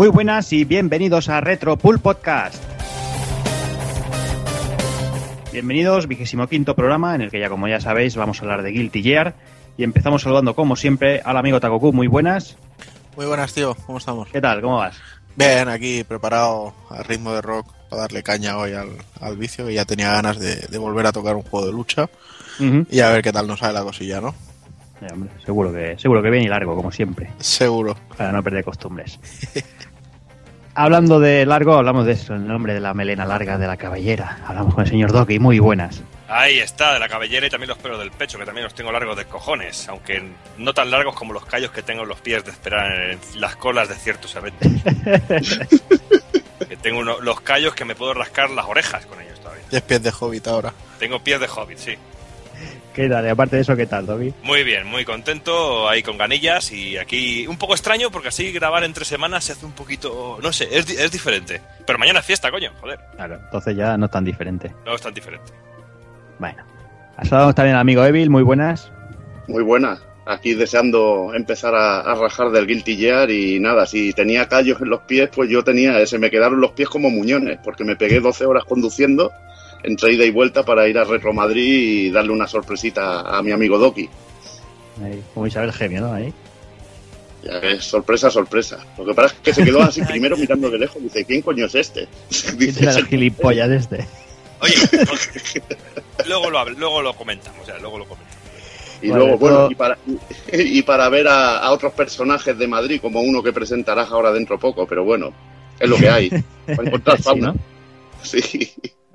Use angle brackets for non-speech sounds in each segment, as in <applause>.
Muy buenas y bienvenidos a Retro Pool Podcast. Bienvenidos, vigésimo quinto programa en el que ya como ya sabéis vamos a hablar de Guilty Gear y empezamos saludando como siempre al amigo Takoku. Muy buenas. Muy buenas, tío. ¿Cómo estamos? ¿Qué tal? ¿Cómo vas? Bien, aquí preparado a ritmo de rock para darle caña hoy al, al vicio, que ya tenía ganas de, de volver a tocar un juego de lucha y a ver qué tal nos sale la cosilla, ¿no? Eh, hombre, seguro que seguro que bien y largo como siempre, Seguro. para no perder costumbres. <laughs> Hablando de largo, hablamos de eso, el nombre de la melena larga de la cabellera. Hablamos con el señor Doki, muy buenas. Ahí está, de la cabellera y también los pelos del pecho, que también los tengo largos de cojones, aunque no tan largos como los callos que tengo en los pies de esperar en las colas de ciertos eventos. <laughs> que tengo uno- los callos que me puedo rascar las orejas con ellos todavía. Diez pies de hobbit ahora. Tengo pies de hobbit, sí. ¿Qué tal? Y aparte de eso, ¿qué tal, Doki? Muy bien, muy contento, ahí con ganillas y aquí un poco extraño porque así grabar entre semanas se hace un poquito, no sé, es, di- es diferente. Pero mañana es fiesta, coño, joder, Claro, entonces ya no es tan diferente. no es tan diferente. Bueno. Saludamos también al amigo Evil, muy buenas. Muy buenas. Aquí deseando empezar a, a rajar del Guilty Gear y nada, si tenía callos en los pies, pues yo tenía, se me quedaron los pies como muñones, porque me pegué 12 horas conduciendo entre ida y vuelta para ir a Retro Madrid y darle una sorpresita a mi amigo Doki. Ahí, como Isabel Gemio, ¿no? Ahí. Ya ves, sorpresa, sorpresa. Lo que pasa es que se quedó así <laughs> primero mirando de lejos, dice, ¿quién coño es este? ¿Quién <laughs> Dice, será "Es el el- gilipollas este? Oye, <laughs> luego, lo, luego lo comentamos, o sea, luego lo comentamos. Y Vale, luego, bueno, todo- y para, y para ver a, a otros personajes de Madrid, como uno que presentarás ahora dentro poco, pero bueno, es lo que hay. Para encontrar Sí, fauna. ¿no? Sí.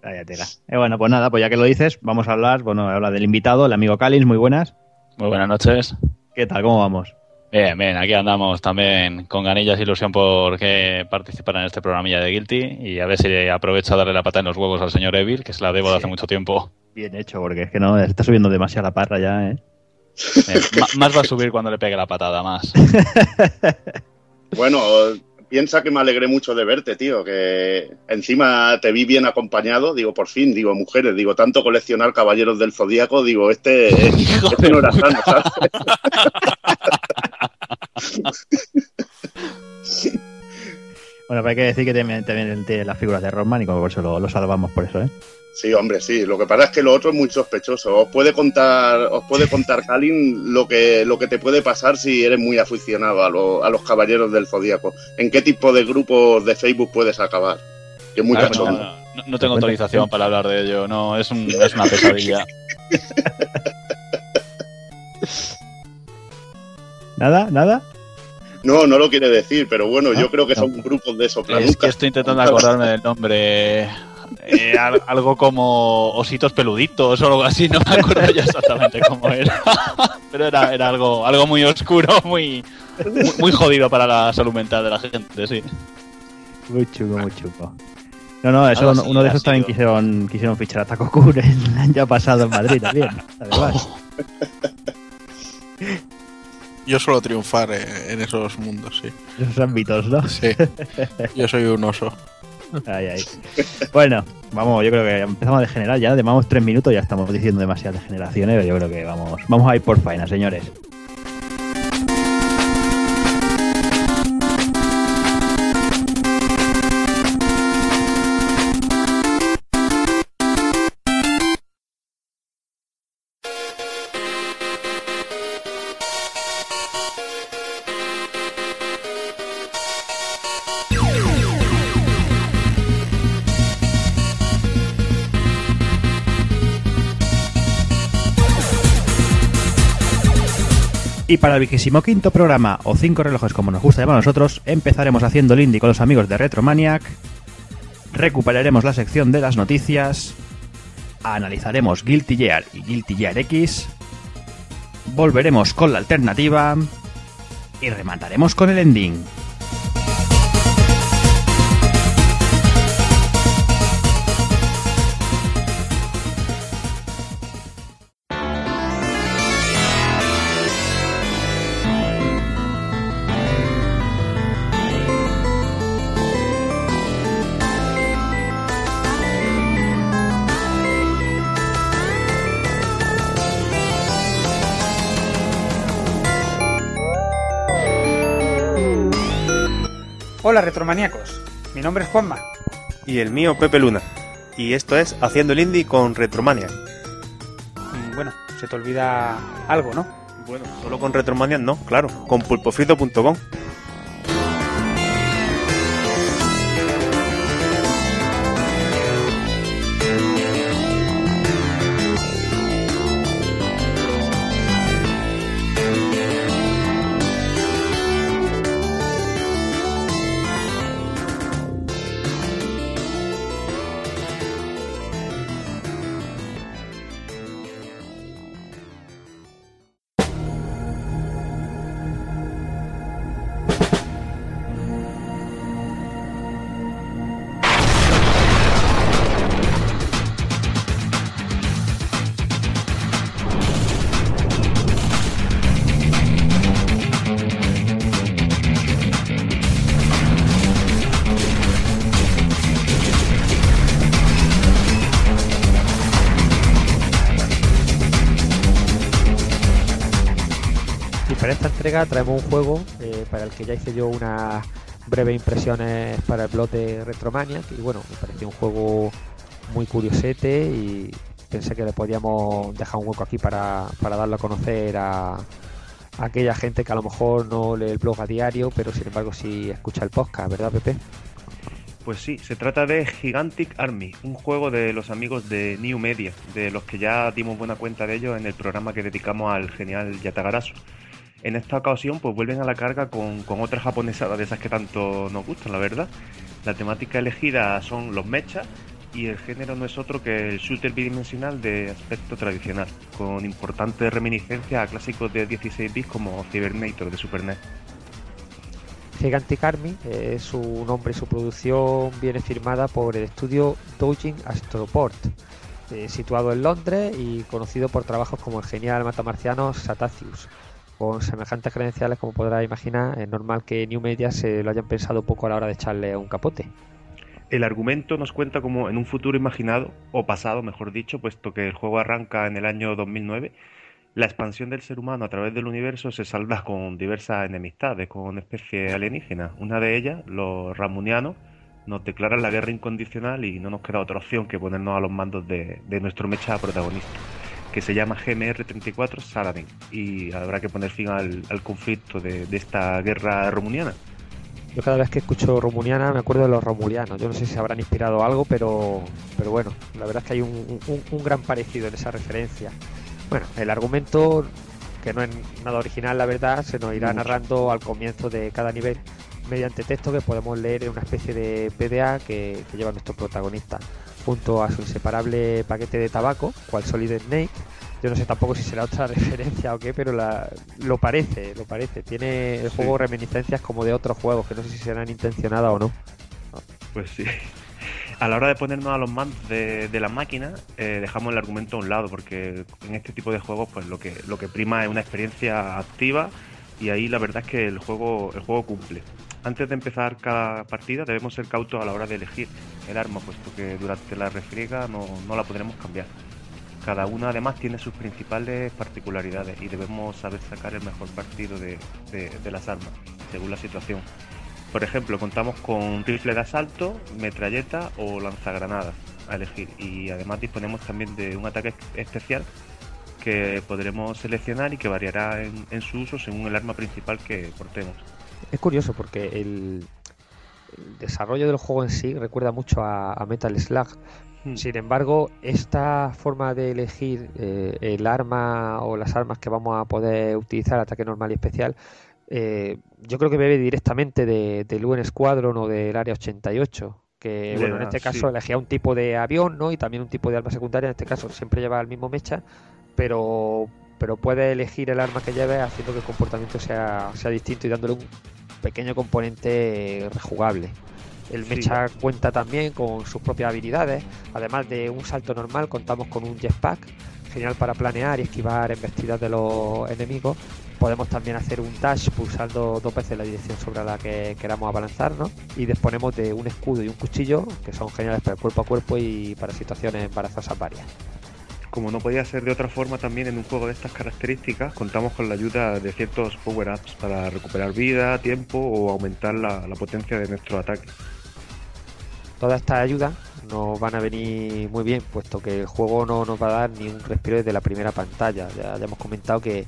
Vaya tela. Eh, bueno, pues nada, pues ya que lo dices, vamos a hablar, bueno, habla del invitado, el amigo Calins, muy buenas. Muy buenas noches. ¿Qué tal? ¿Cómo vamos? Bien, bien, aquí andamos también con ganillas e ilusión por que participar en este programilla de Guilty y a ver si aprovecho a darle la pata en los huevos al señor Evil, que se la debo de hace mucho tiempo. Bien hecho, porque es que no, está subiendo demasiado la parra ya, ¿eh? Eh, más va a subir cuando le pegue la patada, más. <laughs> Bueno, piensa que me alegré mucho de verte, tío, que encima te vi bien acompañado, digo, por fin, digo, mujeres, digo, tanto coleccionar caballeros del zodíaco, digo, este, Hijo <laughs> este no era sano, ¿sabes? <laughs> Bueno, pero hay que decir que también, también tiene las figuras de Roman y como por eso lo, lo salvamos por eso, ¿eh? Sí, hombre, sí. Lo que pasa es que lo otro es muy sospechoso. Os puede contar, os puede contar Kalin lo que, lo que te puede pasar si eres muy aficionado a, lo- a los caballeros del zodíaco. ¿En qué tipo de grupos de Facebook puedes acabar? Que es muy Claro, cachondo. no, no- no tengo autorización para hablar de ello, no, es, un- es una pesadilla. <laughs> ¿Nada? ¿Nada? No, no lo quiere decir, pero bueno, Ah, yo creo que no. son grupos de Es que estoy intentando acordarme del nombre. Eh, al- algo como ositos peluditos o algo así, no me acuerdo ya exactamente cómo era. <laughs> Pero era, era algo, algo muy oscuro, muy, muy, muy jodido para la salud mental de la gente, sí. Muy chungo, muy chungo. No, no, eso, así, uno de esos también quisieron, quisieron fichar a Taco Kur el año pasado en Madrid también. <laughs> Además. Yo suelo triunfar eh, en esos mundos, sí. Esos ámbitos, ¿no? Sí. Yo soy un oso. Bueno, vamos, yo creo que empezamos a degenerar ya, llevamos tres minutos, ya estamos diciendo demasiadas degeneraciones, yo creo que vamos, vamos a ir por faena, señores. Y para el vigésimo quinto programa, o cinco relojes como nos gusta llamar a nosotros, empezaremos haciendo el indie con los amigos de Retromaniac, recuperaremos la sección de las noticias, analizaremos Guilty Gear y Guilty Gear X, volveremos con la alternativa. Y remataremos con el ending. Hola retromaníacos, mi nombre es Juanma. Y el mío Pepe Luna. Y esto es Haciendo el Indie con Retromania. Mm, Bueno, se te olvida algo, ¿no? Bueno, solo con Retromania no, claro, con pulpofrito.com. traemos un juego eh, para el que ya hice yo unas breves impresiones para el blog de Retromania. Y bueno, me pareció un juego muy curiosete y pensé que le podíamos dejar un hueco aquí para, para darlo a conocer a, a aquella gente que a lo mejor no lee el blog a diario, pero sin embargo sí escucha el podcast, ¿verdad, Pepe? Pues sí, se trata de Gigantic Army, un juego de los amigos de New Media, de los que ya dimos buena cuenta de ellos en el programa que dedicamos al genial Yatagarasu. En esta ocasión, pues vuelven a la carga con, con otras japonesadas de esas que tanto nos gustan, la verdad. La temática elegida son los mechas y el género no es otro que el shooter bidimensional de aspecto tradicional, con importantes reminiscencias a clásicos de 16 bits como Cybernator de Super NES. Gigantic Army, eh, su nombre y su producción viene firmada por el estudio Dojin Astroport, eh, situado en Londres y conocido por trabajos como el genial matamarciano Satacius. Con semejantes credenciales, como podrás imaginar, es normal que New Media se lo hayan pensado poco a la hora de echarle un capote. El argumento nos cuenta como en un futuro imaginado, o pasado mejor dicho, puesto que el juego arranca en el año 2009, la expansión del ser humano a través del universo se salda con diversas enemistades, con especies alienígenas. Una de ellas, los ramunianos, nos declaran la guerra incondicional y no nos queda otra opción que ponernos a los mandos de, de nuestro mecha protagonista, que se llama GMR-34 Saladin, y habrá que poner fin al, al conflicto de, de esta guerra romuniana. Yo cada vez que escucho Romuniana me acuerdo de los romulianos. Yo no sé si habrán inspirado algo, pero, pero bueno, la verdad es que hay un, un- un gran parecido en esa referencia. Bueno, el argumento, que no es nada original, la verdad, se nos irá Mucho. narrando al comienzo de cada nivel mediante texto que podemos leer en una especie de PDA que, que lleva nuestro protagonista, junto a su inseparable paquete de tabaco, cual Solid Snake. Yo no sé tampoco si será otra <laughs> referencia o qué, pero la- lo parece, lo parece. Tiene el Sí. juego reminiscencias como de otros juegos, que no sé si serán intencionadas o no. Pues sí. A la hora de ponernos a los mandos de, de la máquina, eh, dejamos el argumento a un lado, porque en este tipo de juegos, pues lo que, lo que prima es una experiencia activa y ahí la verdad es que el juego, el juego cumple. Antes de empezar cada partida debemos ser cautos a la hora de elegir el arma, puesto que durante la refriega no, no la podremos cambiar. Cada una además tiene sus principales particularidades y debemos saber sacar el mejor partido de, de- las armas, según la situación. Por ejemplo, contamos con rifle de asalto, metralleta o lanzagranadas a elegir. Y además disponemos también de un ataque especial que podremos seleccionar y que variará en su uso según el arma principal que portemos. Es curioso porque el, el desarrollo del juego en sí recuerda mucho a, a Metal Slug. Hmm. Sin embargo, esta forma de elegir eh, el arma o las armas que vamos a poder utilizar, ataque normal y especial, eh, yo creo que bebe directamente de, del UN Squadron o del Área 88. Que bueno, en este caso sí. elegía un tipo de avión, ¿no? Y también un tipo de arma secundaria. En este caso siempre lleva el mismo mecha, pero pero puede elegir el arma que lleve haciendo que el comportamiento sea, sea distinto y dándole un pequeño componente rejugable. El Sí. mecha cuenta también con sus propias habilidades, además de un salto normal contamos con un jetpack, genial para planear y esquivar embestidas de los enemigos. Podemos también hacer un dash pulsando dos veces la dirección sobre la que queramos abalanzarnos y disponemos de un escudo y un cuchillo que son geniales para el cuerpo a cuerpo y para situaciones embarazosas varias. Como no podía ser de otra forma, también en un juego de estas características contamos con la ayuda de ciertos power-ups para recuperar vida, tiempo o aumentar la, potencia de nuestro ataque. Todas estas ayudas nos van a venir muy bien, puesto que el juego no nos va a dar ni un respiro desde la primera pantalla. Ya, ya hemos comentado que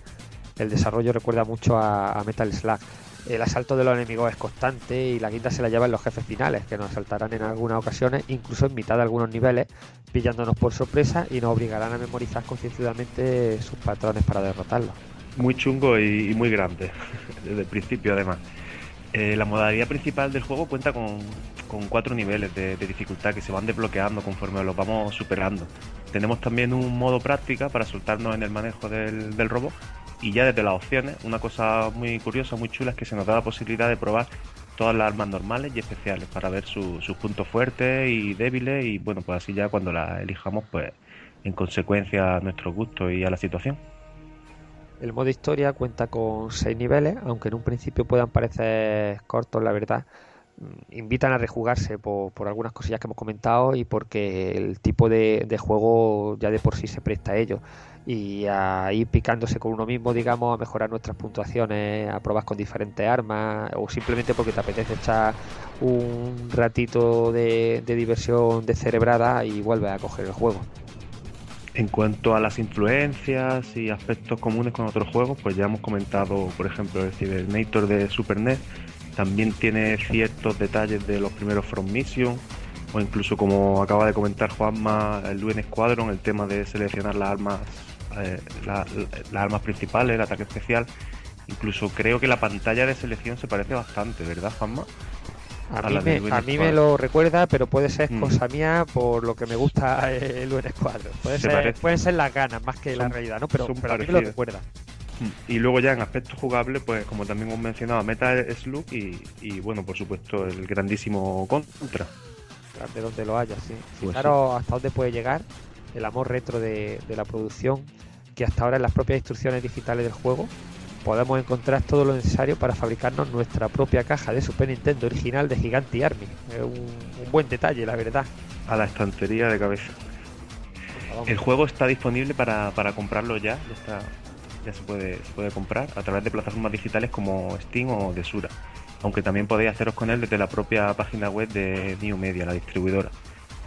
el desarrollo recuerda mucho a, a Metal Slug. El asalto de los enemigos es constante y la quinta se la llevan los jefes finales, que nos asaltarán en algunas ocasiones, incluso en mitad de algunos niveles, pillándonos por sorpresa y nos obligarán a memorizar concienzudamente sus patrones para derrotarlos. Muy chungo y muy grande, <laughs> desde el principio además. Eh, la modalidad principal del juego cuenta con, cuatro niveles de, dificultad que se van desbloqueando conforme los vamos superando. Tenemos también un modo práctica para soltarnos en el manejo del, del robot y ya desde las opciones, una cosa muy curiosa, muy chula, es que se nos da la posibilidad de probar todas las armas normales y especiales para ver su- sus puntos fuertes y débiles y bueno, pues así ya cuando las elijamos, pues en consecuencia a nuestro gusto y a la situación. El modo historia cuenta con seis niveles, aunque en un principio puedan parecer cortos, la verdad. mm, Invitan a rejugarse por, por algunas cosillas que hemos comentado y porque el tipo de, de juego ya de por sí se presta a ello. Y a ir picándose con uno mismo, digamos, a mejorar nuestras puntuaciones, a probar con diferentes armas, o simplemente porque te apetece echar un ratito de, de diversión descerebrada y vuelves a coger el juego. En cuanto a las influencias y aspectos comunes con otros juegos, pues ya hemos comentado, por ejemplo, el Cybernator de Super NES, también tiene ciertos detalles de los primeros From Mission, o incluso como acaba de comentar Juanma, el Luen Squadron, el tema de seleccionar las armas, eh, la- la- las armas principales, el ataque especial. Incluso creo que la pantalla de selección se parece bastante, ¿verdad, Juanma? A, A mí, me, a mí lo recuerda, pero puede ser Mm. cosa mía por lo que me gusta <laughs> el Luen Squadron. Puede Se ser, pueden ser las ganas más que la realidad, ¿no? Pero, pero a mí me lo recuerda. Y luego ya en aspectos jugables, pues como también hemos mencionado, Metal Slug y, y bueno, por supuesto, el grandísimo Contra. de donde lo haya, sí. Pues Fijaros hasta dónde puede llegar el amor retro de, de la producción, que hasta ahora en las propias instrucciones digitales del juego podemos encontrar todo lo necesario para fabricarnos nuestra propia caja de Super Nintendo original de Gigante Army. Es un, un buen detalle, la verdad. a la estantería de cabeza. El juego está disponible para, para comprarlo ya, ya, está, ya se, puede, se puede comprar a través de plataformas digitales como Steam o Desura, aunque también podéis haceros con él desde la propia página web de New Media, la distribuidora.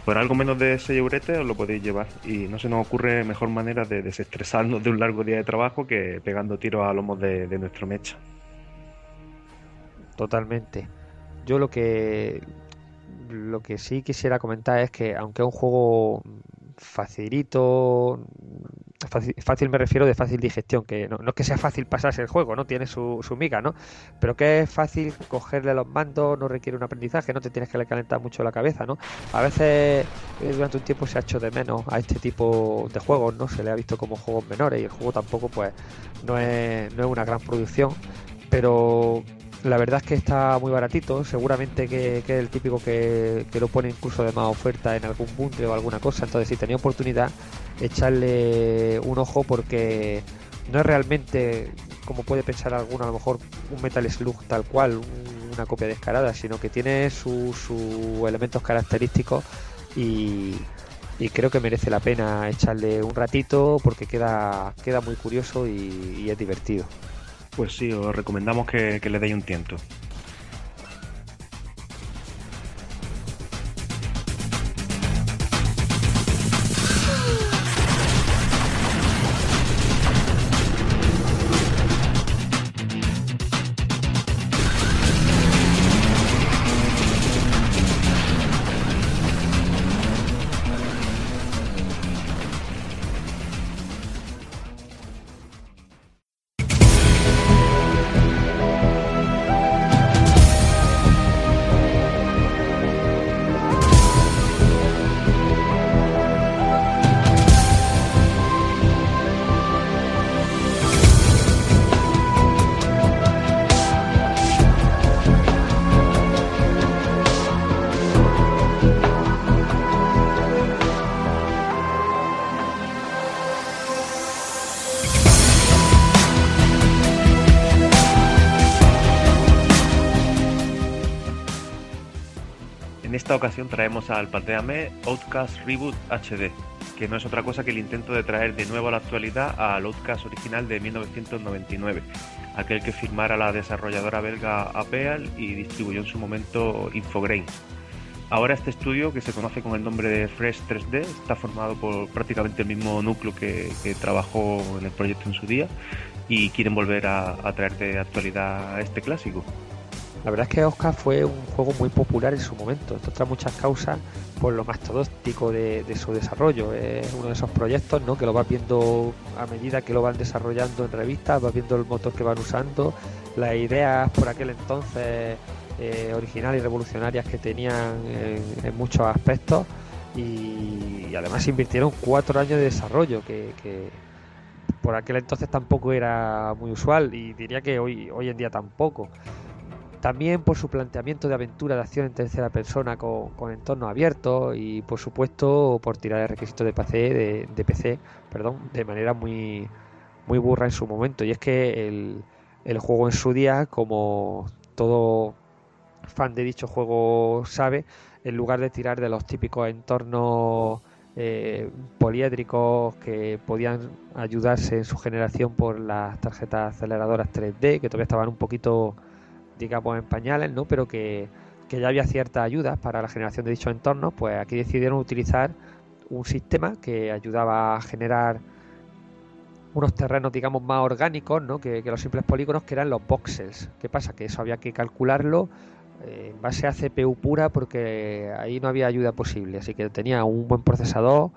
Por algo menos de 6 euretes os lo podéis llevar y no se nos ocurre mejor manera de desestresarnos de un largo día de trabajo que pegando tiros a lomos de, de nuestro mecha. Totalmente. Yo lo que lo que sí quisiera comentar es que aunque es un juego facilito, fácil, me refiero de fácil digestión, que no, no es que sea fácil pasarse el juego, ¿no? Tiene su, su miga, ¿no? Pero que es fácil cogerle los mandos, no requiere un aprendizaje, no te tienes que calentar mucho la cabeza, ¿no? A veces eh, durante un tiempo se ha hecho de menos a este tipo de juegos, ¿no? Se le ha visto como juegos menores y el juego tampoco, pues, no es, no es una gran producción, pero la verdad es que está muy baratito, seguramente que, que es el típico que, que lo pone incluso de más oferta en algún bundle o alguna cosa, entonces si tenía oportunidad, echarle un ojo porque no es realmente, como puede pensar alguno, a lo mejor un Metal Slug tal cual, un- una copia descarada, sino que tiene sus elementos característicos y, creo que merece la pena echarle un ratito porque queda, queda muy curioso y es divertido. Pues sí, os recomendamos que, que le deis un tiento. Traemos al Pateame Outcast Reboot HD, que no es otra cosa que el intento de traer de nuevo a la actualidad al Outcast original de 1999, aquel que firmara la desarrolladora belga Apeal y distribuyó en su momento Infogrames. Ahora este estudio, que se conoce con el nombre de Fresh 3D, está formado por prácticamente el mismo núcleo que, que trabajó en el proyecto en su día y quieren volver a, a traer de actualidad este clásico. La verdad es que Oscar fue un juego muy popular en su momento. Esto trae muchas causas por lo mastodóntico de, de su desarrollo. Es uno de esos proyectos ¿no? que lo vas viendo a medida que lo van desarrollando en revistas, vas viendo el motor que van usando, las ideas por aquel entonces eh, originales y revolucionarias que tenían en, en muchos aspectos. Y, y además invirtieron cuatro años de desarrollo, que, que por aquel entonces tampoco era muy usual y diría que hoy, hoy en día tampoco. También por su planteamiento de aventura de acción en tercera persona con, con entornos abiertos y por supuesto por tirar el requisito de PC, de, PC perdón, de manera muy, muy burra en su momento. Y es que el, el juego en su día, como todo fan de dicho juego sabe, en lugar de tirar de los típicos entornos eh, poliédricos que podían ayudarse en su generación por las tarjetas aceleradoras 3D, que todavía estaban un poquito digamos, en pañales, ¿no? Pero que, que ya había ciertas ayudas para la generación de dichos entornos, pues aquí decidieron utilizar un sistema que ayudaba a generar unos terrenos, digamos, más orgánicos, ¿no? Que, los simples polígonos, que eran los voxels. ¿Qué pasa? Que eso había que calcularlo eh, en base a CPU pura porque ahí no había ayuda posible. Así que tenía un buen procesador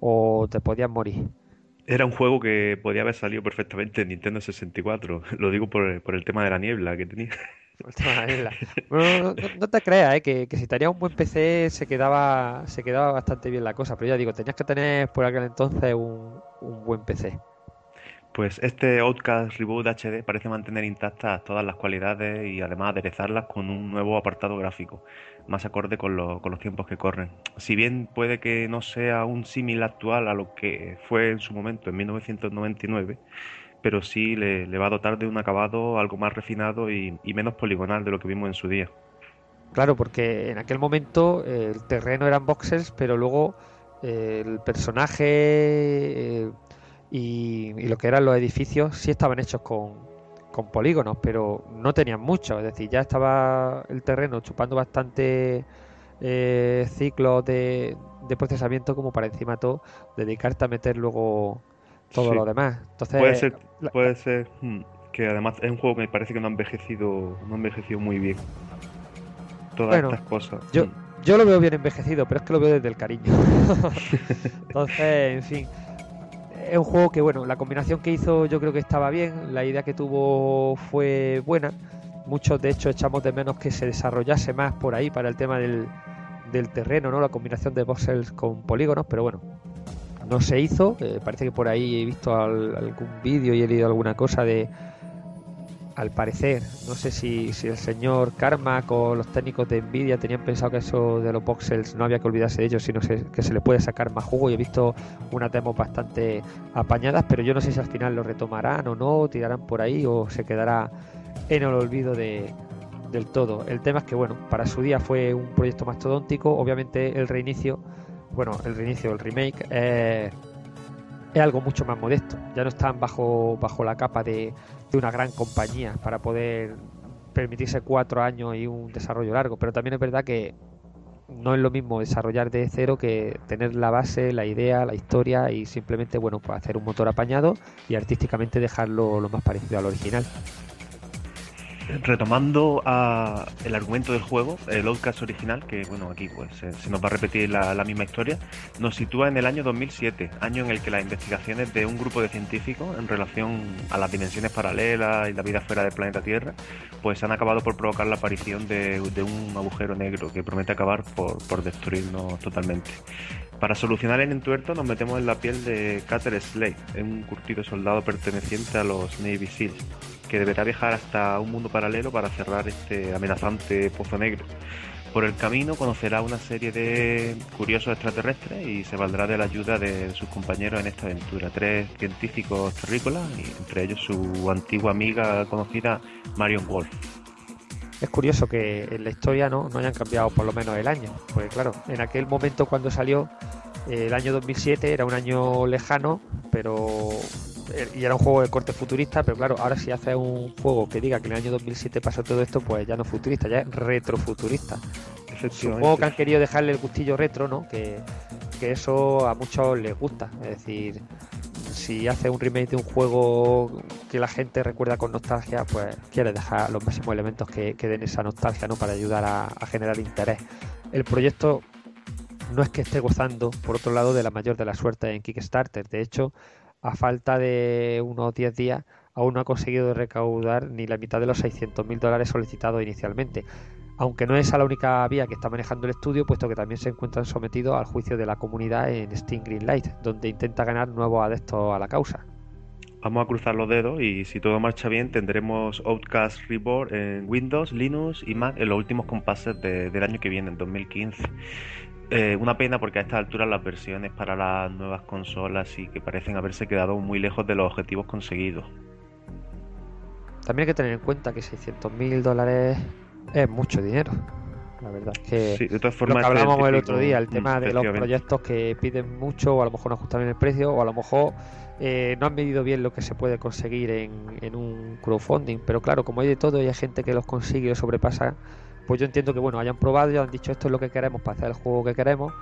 o te podías morir. Era un juego que podía haber salido perfectamente en Nintendo 64. <laughs> Lo digo por, por el tema de la niebla que tenía. <laughs> No te creas, ¿eh? que, que si tenías un buen PC se quedaba, se quedaba bastante bien la cosa. Pero ya digo, tenías que tener por aquel entonces un, un buen PC. Pues este Outcast Reboot HD parece mantener intactas todas las cualidades y además aderezarlas con un nuevo apartado gráfico, más acorde con, lo- con los tiempos que corren. Si bien puede que no sea un símil actual a lo que fue en su momento en 1999, pero sí le, le va a dotar de un acabado algo más refinado y, y menos poligonal de lo que vimos en su día. Claro, porque en aquel momento eh, el terreno eran voxels, pero luego eh, el personaje eh, y, y lo que eran los edificios sí estaban hechos con, con polígonos, pero no tenían mucho. Es decir, ya estaba el terreno chupando bastante eh, ciclos de, de procesamiento como para encima todo dedicarte a meter luego todo Sí. lo demás. Entonces, Puede ser, puede ser hmm, que además es un juego que me parece que no ha envejecido, no ha envejecido muy bien. Todas Bueno, estas cosas. Yo, hmm. yo lo veo bien envejecido, pero es que lo veo desde el cariño. <laughs> Entonces, en fin. Es un juego que, bueno, la combinación que hizo yo creo que estaba bien. La idea que tuvo fue buena. Muchos, de hecho, echamos de menos que se desarrollase más por ahí para el tema del, del terreno, ¿no? La combinación de voxels con polígonos, pero bueno, no se hizo. Eh, parece que por ahí he visto al- algún vídeo y he leído alguna cosa de. Al parecer, no sé si, si el señor Carmack o los técnicos de Nvidia tenían pensado que eso de los voxels no había que olvidarse de ellos, sino que se le puede sacar más jugo. Y he visto unas demos bastante apañadas, pero yo no sé si al final lo retomarán o no, tirarán por ahí o se quedará en el olvido de, del todo. El tema es que, bueno, para su día fue un proyecto mastodóntico. Obviamente, el reinicio, bueno, el reinicio, el remake, eh, es algo mucho más modesto. Ya no están bajo, bajo la capa de, de una gran compañía para poder permitirse cuatro años y un desarrollo largo. Pero también es verdad que no es lo mismo desarrollar de cero que tener la base, la idea, la historia y simplemente, bueno, pues hacer un motor apañado y artísticamente dejarlo lo más parecido al original. Retomando a el argumento del juego, el Outcast original, que bueno, aquí pues se, nos va a repetir la, misma historia, nos sitúa en el año 2007, año en el que las investigaciones de un grupo de científicos en relación a las dimensiones paralelas y la vida fuera del planeta Tierra, pues han acabado por provocar la aparición de, un agujero negro que promete acabar por, por destruirnos totalmente. Para solucionar el entuerto nos metemos en la piel de Cater Slade, un curtido soldado perteneciente a los Navy SEALs, que deberá viajar hasta un mundo paralelo para cerrar este amenazante pozo negro. Por el camino conocerá una serie de curiosos extraterrestres y se valdrá de la ayuda de sus compañeros en esta aventura. Tres científicos terrícolas y entre ellos su antigua amiga conocida Marion Wolf. Es curioso que en la historia no, no hayan cambiado por lo menos el año. Porque claro, en aquel momento cuando salió El año 2007 era un año lejano, pero eh, y era un juego de corte futurista, pero claro, ahora si hace un juego que diga que en el año 2007 pasó todo esto, pues ya no es futurista, ya es retrofuturista. Supongo que han querido dejarle el gustillo retro, ¿no? Que, que eso a muchos les gusta. Es decir, si hace un remake de un juego que la gente recuerda con nostalgia, pues quiere dejar los máximos elementos que, que den esa nostalgia, ¿no? Para ayudar a, a generar interés. El proyecto no es que esté gozando, por otro lado, de la mayor de la suerte en Kickstarter. De hecho, a falta de unos 10 días, aún no ha conseguido recaudar ni la mitad de los 600.000 dólares solicitados inicialmente. Aunque no es la única vía que está manejando el estudio, puesto que también se encuentran sometidos al juicio de la comunidad en Steam Greenlight, donde intenta ganar nuevos adeptos a la causa. Vamos a cruzar los dedos y si todo marcha bien tendremos Outcast Reborn en Windows, Linux y Mac en los últimos compases de, del año que viene, en 2015. Eh, una pena porque a esta altura las versiones para las nuevas consolas sí que parecen haberse quedado muy lejos de los objetivos conseguidos. También hay que tener en cuenta que 600.000 dólares es mucho dinero. La verdad es que, Sí, de todas lo formas, que hablábamos este el otro día, el tema de los proyectos que piden mucho o a lo mejor no ajustan bien el precio o a lo mejor eh, no han medido bien lo que se puede conseguir en, en un crowdfunding. Pero claro, como hay de todo y hay gente que los consigue los sobrepasa, pues yo entiendo que bueno, hayan probado y han dicho esto es lo que queremos para hacer el juego que queremos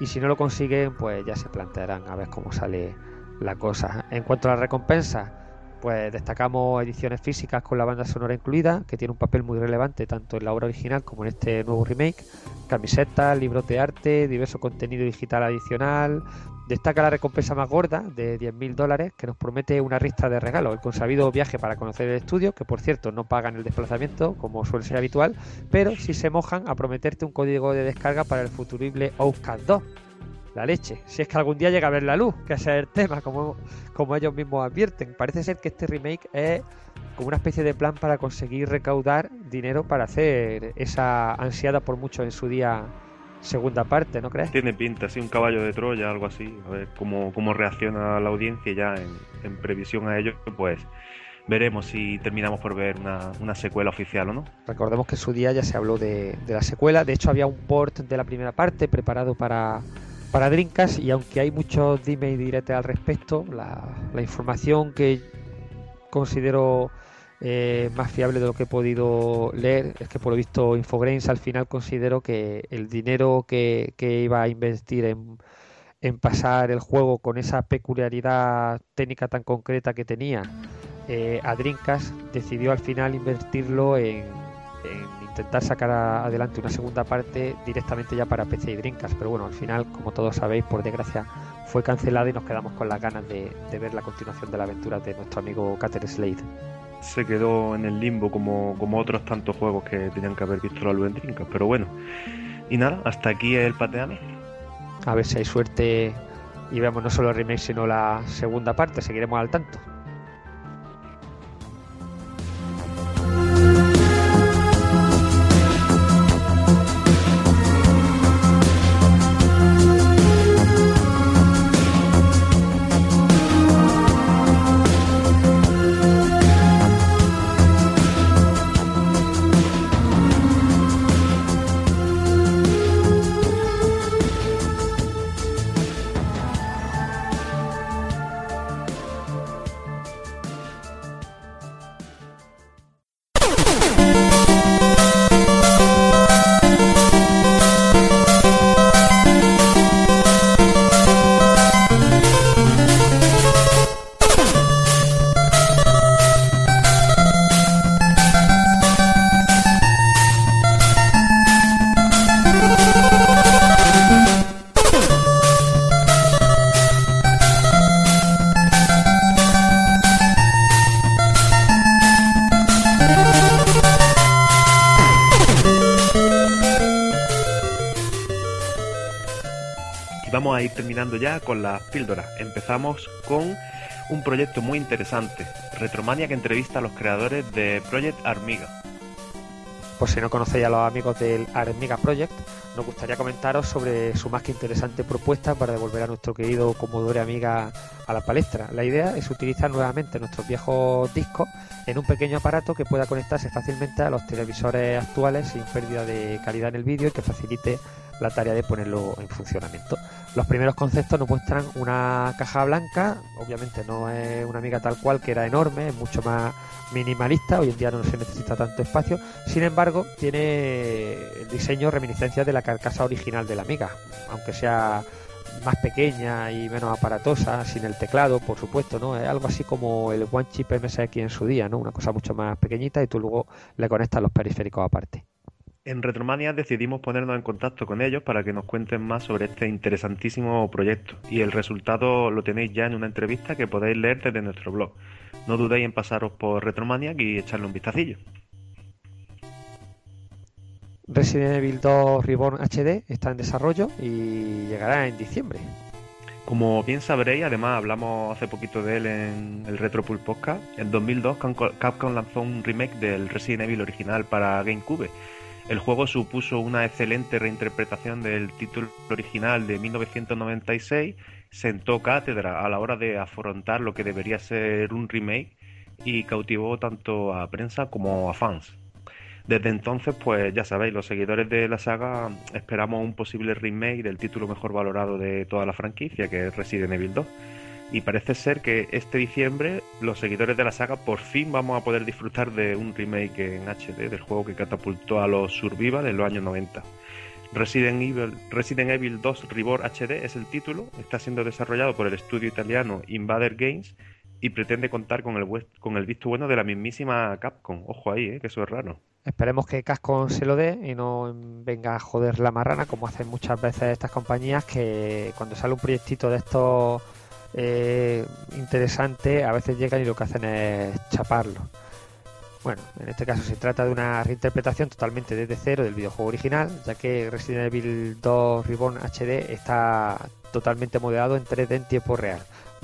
y si no lo consiguen, pues ya se plantearán a ver cómo sale la cosa. En cuanto a las recompensas, pues destacamos ediciones físicas con la banda sonora incluida, que tiene un papel muy relevante tanto en la obra original como en este nuevo remake, camisetas, libros de arte, diverso contenido digital adicional. Destaca la recompensa más gorda de 10.000 dólares, que nos promete una ristra de regalos, el consabido viaje para conocer el estudio, que por cierto no pagan el desplazamiento, como suele ser habitual, pero si se mojan a prometerte un código de descarga para el futurible Outcast 2. La leche, si es que algún día llega a ver la luz, que ese es el tema, como, como ellos mismos advierten. Parece ser que este remake es como una especie de plan para conseguir recaudar dinero para hacer esa ansiada por mucho en su día segunda parte, ¿no crees? Tiene pinta, sí, un caballo de Troya, algo así. A ver cómo, cómo reacciona la audiencia ya en, en previsión a ello, pues veremos si terminamos por ver una, una secuela oficial o no. Recordemos que en su día ya se habló de, de la secuela. De hecho, había un port de la primera parte preparado para, para Dreamcast. Y aunque hay muchos dime y al respecto, la, información que considero eh, más fiable de lo que he podido leer es que, por lo visto, Infogrames al final considero que el dinero que, que iba a invertir en, en pasar el juego con esa peculiaridad técnica tan concreta que tenía eh, a Dreamcast decidió al final invertirlo en, en intentar sacar a- adelante una segunda parte directamente ya para PC y Dreamcast. Pero bueno, al final, como todos sabéis, por desgracia fue cancelada y nos quedamos con las ganas de, de ver la continuación de la aventura de nuestro amigo Cater Slade. Se quedó en el limbo como, como otros tantos juegos que tenían que haber visto la luz en Dreamcast, pero bueno. Y nada, hasta aquí el pateame. A ver si hay suerte y vemos no solo el remake, sino la segunda parte. Seguiremos al tanto. Ya con las píldoras. Empezamos con un proyecto muy interesante. Retromania que entrevista a los creadores de Project Armiga. Por si no conocéis a los amigos del Armiga Project, nos gustaría comentaros sobre su más que interesante propuesta para devolver a nuestro querido Commodore Amiga a la palestra. La idea es utilizar nuevamente nuestros viejos discos en un pequeño aparato que pueda conectarse fácilmente a los televisores actuales sin pérdida de calidad en el vídeo y que facilite la tarea de ponerlo en funcionamiento. Los primeros conceptos nos muestran una caja blanca, obviamente no es una amiga tal cual que era enorme, es mucho más minimalista, hoy en día no se necesita tanto espacio, sin embargo tiene el diseño reminiscencia de la carcasa original de la amiga, aunque sea más pequeña y menos aparatosa, sin el teclado, por supuesto, ¿no? Es algo así como el One Chip MSX en su día, ¿no? Una cosa mucho más pequeñita y tú luego le conectas los periféricos aparte. En Retromania decidimos ponernos en contacto con ellos para que nos cuenten más sobre este interesantísimo proyecto y el resultado lo tenéis ya en una entrevista que podéis leer desde nuestro blog. No dudéis en pasaros por Retromania y echarle un vistacillo. Resident Evil 2 Reborn HD está en desarrollo y llegará en diciembre. Como bien sabréis, además hablamos hace poquito de él en el Retropool Podcast, en 2002 Capcom lanzó un remake del Resident Evil original para GameCube el juego supuso una excelente reinterpretación del título original de 1996, sentó cátedra a la hora de afrontar lo que debería ser un remake y cautivó tanto a prensa como a fans. Desde entonces, pues ya sabéis, los seguidores de la saga esperamos un posible remake del título mejor valorado de toda la franquicia, que es Resident Evil 2 y parece ser que este diciembre los seguidores de la saga por fin vamos a poder disfrutar de un remake en HD del juego que catapultó a los Survival en los años 90. Resident Evil, Resident Evil 2 Reborn HD es el título, está siendo desarrollado por el estudio italiano Invader Games y pretende contar con el, con el visto bueno de la mismísima Capcom. Ojo ahí, ¿eh? que eso es raro. Esperemos que Capcom se lo dé y no venga a joder la marrana como hacen muchas veces estas compañías que cuando sale un proyectito de estos eh, interesante, a veces llegan y lo que hacen es chaparlo. Bueno, en este caso se trata de una reinterpretación totalmente desde cero del videojuego original, ya que Resident Evil 2 Reborn HD está totalmente modelado en 3D en tiempo real,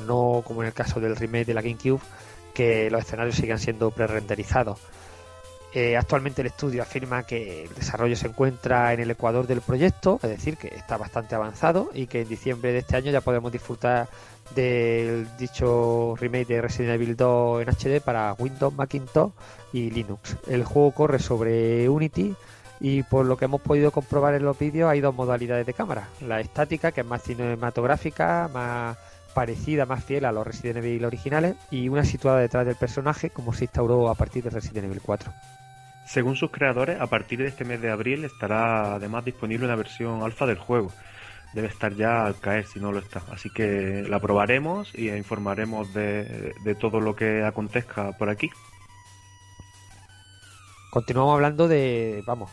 no como en el caso del remake de la GameCube, que los escenarios sigan siendo pre-renderizados. Eh, actualmente el estudio afirma que el desarrollo se encuentra en el ecuador del proyecto, es decir, que está bastante avanzado y que en diciembre de este año ya podemos disfrutar del dicho remake de Resident Evil 2 en HD para Windows, Macintosh y Linux. El juego corre sobre Unity y por lo que hemos podido comprobar en los vídeos hay dos modalidades de cámara. La estática, que es más cinematográfica, más parecida, más fiel a los Resident Evil originales, y una situada detrás del personaje, como se instauró a partir de Resident Evil 4. Según sus creadores, a partir de este mes de abril estará además disponible una versión alfa del juego debe estar ya al caer si no lo está. Así que la probaremos y informaremos de, todo lo que acontezca por aquí. Continuamos hablando de. Vamos,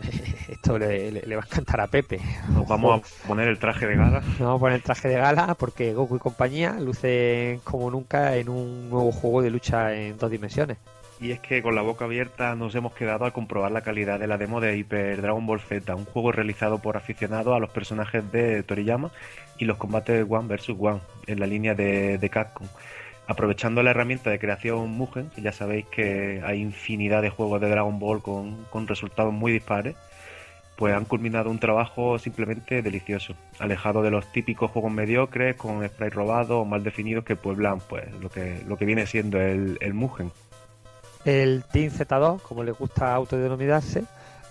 <laughs> esto le, va a encantar a Pepe. Nos vamos a poner el traje de gala. Nos vamos a poner el traje de gala porque Goku y compañía lucen como nunca en un nuevo juego de lucha en dos dimensiones y es que con la boca abierta nos hemos quedado al comprobar la calidad de la demo de Hyper Dragon Ball Z, un juego realizado por aficionados a los personajes de Toriyama y los combates One vs One en la línea de, de Capcom. Aprovechando la herramienta de creación Mugen, que ya sabéis que hay infinidad de juegos de Dragon Ball con, con resultados muy dispares, pues han culminado un trabajo simplemente delicioso, alejado de los típicos juegos mediocres con sprites robados o mal definidos que pueblan pues lo que, lo que viene siendo el, el Mugen. El Team Z2, como les gusta autodenominarse,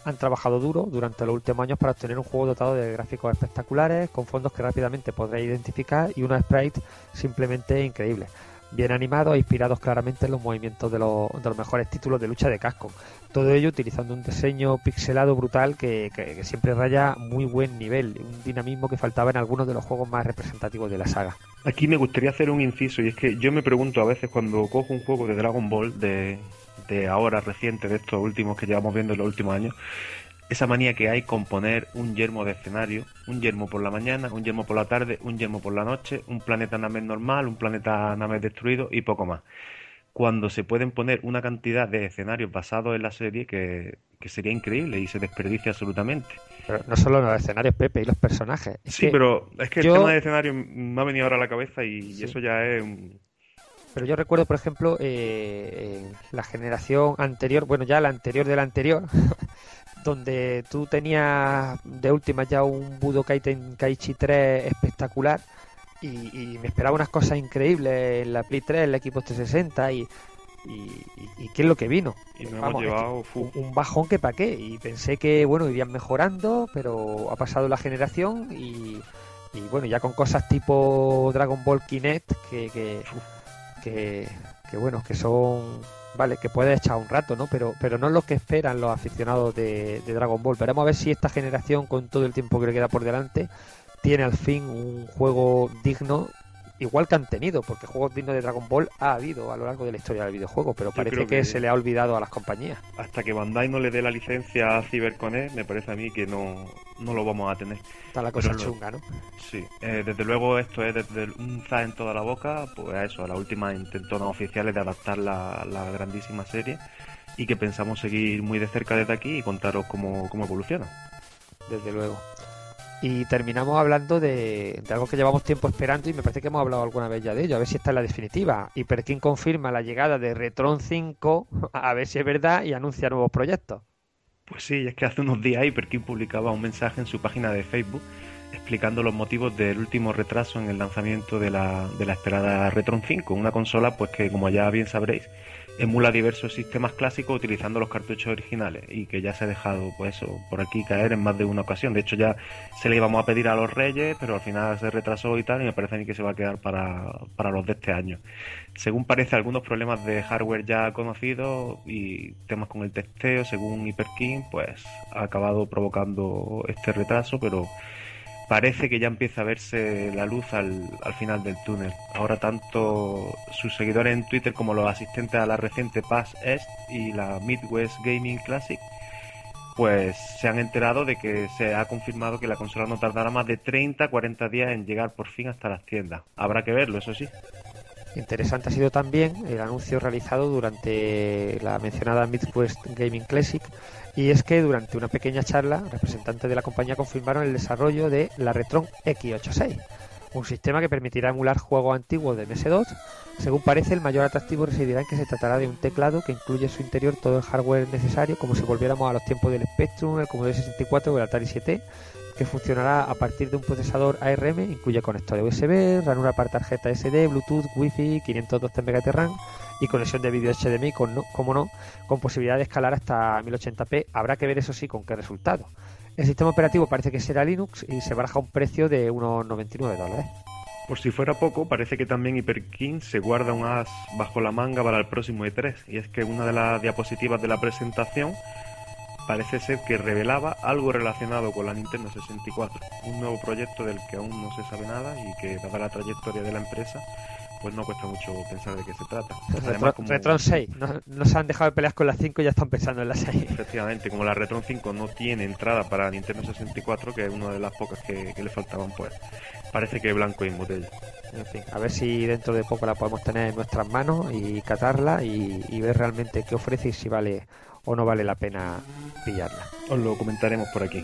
han trabajado duro durante los últimos años para obtener un juego dotado de gráficos espectaculares, con fondos que rápidamente podréis identificar y unos sprites simplemente increíbles. Bien animados e inspirados claramente en los movimientos de los, mejores títulos de lucha de Capcom. Todo ello utilizando un diseño pixelado brutal que, que siempre raya muy buen nivel, un dinamismo que faltaba en algunos de los juegos más representativos de la saga. Aquí me gustaría hacer un inciso y es que yo me pregunto a veces cuando cojo un juego de Dragon Ball de, de ahora reciente, de estos últimos que llevamos viendo en los últimos años, esa manía que hay con poner un yermo de escenario, un yermo por la mañana, un yermo por la tarde, un yermo por la noche, un planeta Namek normal, un planeta Namek destruido y poco más. Cuando se pueden poner una cantidad de escenarios basados en la serie que, sería increíble y se desperdicia absolutamente. Pero no solo los escenarios, Pepe, y los personajes. sí, pero es que el tema de escenario me ha venido ahora a la cabeza y eso ya es un, pero yo recuerdo, por ejemplo, eh, la generación anterior, bueno, ya la anterior de la anterior, <laughs> donde tú tenías de última ya un Budokai Tenkaichi 3 espectacular y, me esperaba unas cosas increíbles en la Play 3, en la Equipo 360 y y, qué es lo que vino. Y nos Vamos, hemos es que llevado un bajón que pa' qué. Y pensé que, bueno, irían mejorando, pero ha pasado la generación y, y bueno, ya con cosas tipo Dragon Ball Kinect que, que, que, que, bueno, que son, vale, que puedes echar un rato, ¿no? Pero, pero no es lo que esperan los aficionados de, de Dragon Ball. Veremos a ver si esta generación, con todo el tiempo que le queda por delante, tiene al fin un juego digno. Igual que han tenido, porque juegos dignos de Dragon Ball ha habido a lo largo de la historia del videojuego, pero parece que que- se le ha olvidado a las compañías. hasta que Bandai no le dé la licencia a CyberConnect, me parece a mí que no, no lo vamos a tener. Está la cosa Pero chunga, ¿no? Sí, eh, desde luego esto es desde un za en toda la boca, pues a eso, a las últimas intentonas oficiales de adaptar la, la grandísima serie y que pensamos seguir muy de cerca desde aquí y contaros cómo, cómo evoluciona. desde luego. Y terminamos hablando de, de algo que llevamos tiempo esperando y me parece que hemos hablado alguna vez ya de ello, a ver si esta es la definitiva. Hyperkin confirma la llegada de Retron 5, <laughs> a ver si es verdad, y anuncia nuevos proyectos. Pues sí, es que hace unos días Hyperkin publicaba un mensaje en su página de Facebook explicando los motivos del último retraso en el lanzamiento de la, de la esperada Retron 5, una consola pues que como ya bien sabréis emula diversos sistemas clásicos utilizando los cartuchos originales y que ya se ha dejado pues por aquí caer en más de una ocasión. De hecho ya se le íbamos a pedir a los Reyes, pero al final se retrasó y tal y me parece que se va a quedar para, para los de este año. Según parece, algunos problemas de hardware ya conocidos y temas con el testeo, según Hyperkin, pues ha acabado provocando este retraso, pero parece que ya empieza a verse la luz al, al final del túnel. Ahora tanto sus seguidores en Twitter como los asistentes a la reciente PAS Est y la Midwest Gaming Classic pues se han enterado de que se ha confirmado que la consola no tardará más de 30-40 días en llegar por fin hasta las tiendas. Habrá que verlo, eso sí. Interesante ha sido también el anuncio realizado durante la mencionada Midwest Gaming Classic y es que durante una pequeña charla representantes de la compañía confirmaron el desarrollo de la Retron X86, un sistema que permitirá emular juegos antiguos de MS2. Según parece, el mayor atractivo residirá en que se tratará de un teclado que incluye en su interior todo el hardware necesario, como si volviéramos a los tiempos del Spectrum, el Commodore 64 o el Atari 7, que funcionará a partir de un procesador ARM, incluye conector USB, ranura para tarjeta SD, Bluetooth, Wi-Fi, 512 MB RAM y conexión de vídeo HDMI, con no, como no, con posibilidad de escalar hasta 1080p. Habrá que ver eso sí con qué resultado. El sistema operativo parece que será Linux y se baraja un precio de unos 99 dólares. Por si fuera poco, parece que también Hyperkin se guarda un as bajo la manga para el próximo E3, y es que una de las diapositivas de la presentación parece ser que revelaba algo relacionado con la Nintendo 64, un nuevo proyecto del que aún no se sabe nada y que dada la trayectoria de la empresa, pues no cuesta mucho pensar de qué se trata. Retron, como- Retron 6, no, no se han dejado de pelear con las 5 y ya están pensando en las 6. Efectivamente, como la Retron 5 no tiene entrada para Nintendo 64, que es una de las pocas que, que le faltaban, pues parece que blanco y botella. En fin, a ver si dentro de poco la podemos tener en nuestras manos y catarla y, y ver realmente qué ofrece y si vale o no vale la pena pillarla. Os lo comentaremos por aquí.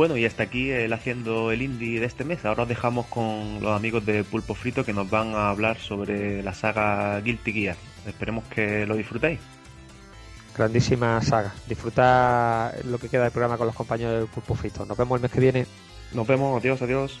Bueno, y hasta aquí el haciendo el indie de este mes. Ahora os dejamos con los amigos de Pulpo Frito que nos van a hablar sobre la saga Guilty Gear. Esperemos que lo disfrutéis. Grandísima saga. Disfruta lo que queda del programa con los compañeros del Pulpo Frito. Nos vemos el mes que viene. Nos vemos, adiós, adiós.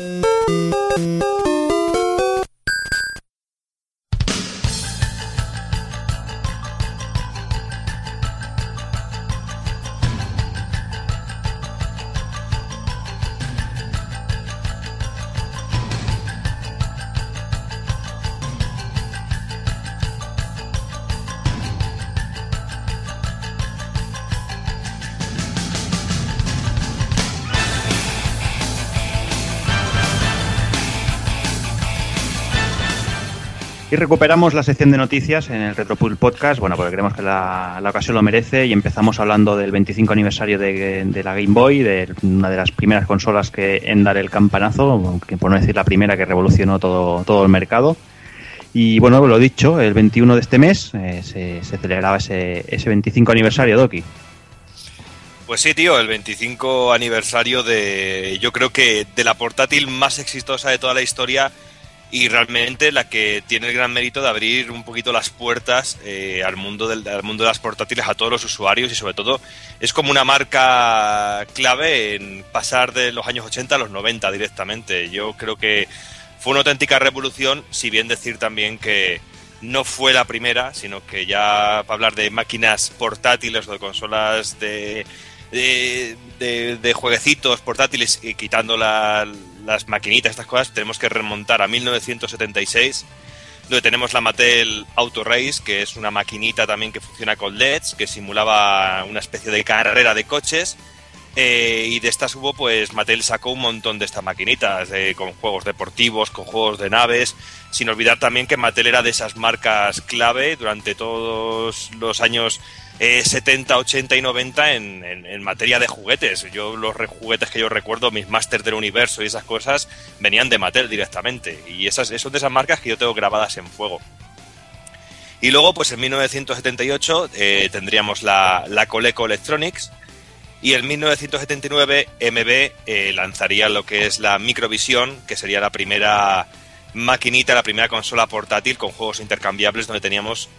Recuperamos la sección de noticias en el Retropool Podcast, bueno, porque creemos que la, ocasión lo merece y empezamos hablando del 25 aniversario de, de la Game Boy, de una de las primeras consolas que en dar el campanazo, que por no decir la primera que revolucionó todo, todo el mercado. Y bueno, lo dicho, el 21 de este mes eh, se, se celebraba ese, ese 25 aniversario, Doki. Pues sí, tío, el 25 aniversario de, yo creo que de la portátil más exitosa de toda la historia y realmente la que tiene el gran mérito de abrir un poquito las puertas eh, al, mundo del, al mundo de las portátiles a todos los usuarios y sobre todo es como una marca clave en pasar de los años 80 a los 90 directamente. Yo creo que fue una auténtica revolución, si bien decir también que no fue la primera, sino que ya para hablar de máquinas portátiles o de consolas de, de, de, de jueguecitos portátiles y quitando la, las maquinitas, estas cosas, tenemos que remontar a 1976, donde tenemos la Mattel Auto Race, que es una maquinita también que funciona con LEDs, que simulaba una especie de carrera de coches. Eh, y de estas hubo, pues Mattel sacó un montón de estas maquinitas, eh, con juegos deportivos, con juegos de naves, sin olvidar también que Mattel era de esas marcas clave durante todos los años eh, 70, 80 y 90 en, en, materia de juguetes. Yo los juguetes que yo recuerdo, mis Masters del Universo y esas cosas, venían de Mattel directamente. Y esas son de esas marcas que yo tengo grabadas en fuego. Y luego, pues en 1978 eh, tendríamos la, la Coleco Electronics, y en 1979 MB eh, lanzaría lo que es la Microvisión, que sería la primera maquinita, la primera consola portátil con juegos intercambiables donde teníamos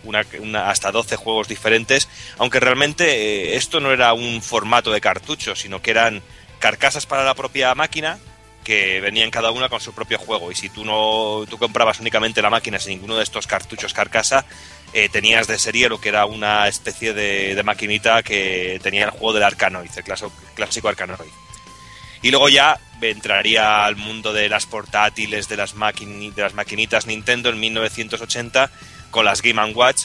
hasta 12 juegos diferentes, aunque realmente eh, esto no era un formato de cartucho, sino que eran carcasas para la propia máquina que venían cada una con su propio juego y si tú no tú comprabas únicamente la máquina sin ninguno de estos cartuchos carcasa eh, tenías de serie lo que era una especie de, maquinita que tenía el juego del Arcanoid, el clásico, clásico. Y luego ya entraría al mundo de las portátiles, de las, de las maquinitas Nintendo en 1980 con las Game Watch,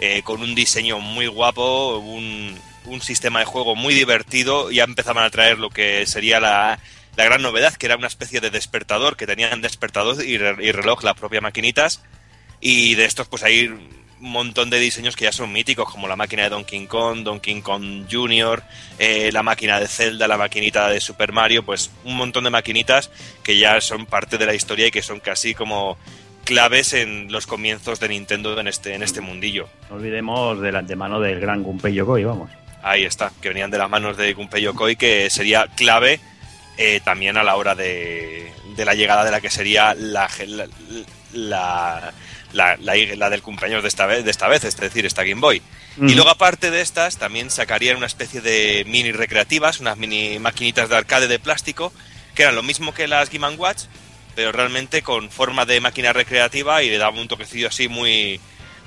eh, con un diseño muy guapo, un, un, sistema de juego muy divertido. Ya empezaban a traer lo que sería la, la gran novedad, que era una especie de despertador, que tenían despertador y, y reloj las propias maquinitas. Y de estos, pues hay un montón de diseños que ya son míticos, como la máquina de Donkey Kong, Donkey Kong Jr., eh, la máquina de Zelda, la maquinita de Super Mario, pues un montón de maquinitas que ya son parte de la historia y que son casi como claves en los comienzos de Nintendo en este, en este mundillo. No olvidemos de la antemano del gran Gunpei Yokoi, vamos. Ahí está, que venían de las manos de Gunpei Yokoi, que sería clave eh, también a la hora de, de, la llegada de la que sería la, la, la la, la, la, del cumpleaños de esta vez, de esta vez, es decir, esta Game Boy. Mm. Y luego, aparte de estas, también sacarían una especie de mini recreativas, unas mini maquinitas de arcade de plástico, que eran lo mismo que las Game Watch, pero realmente con forma de máquina recreativa y le daban un toquecillo así muy,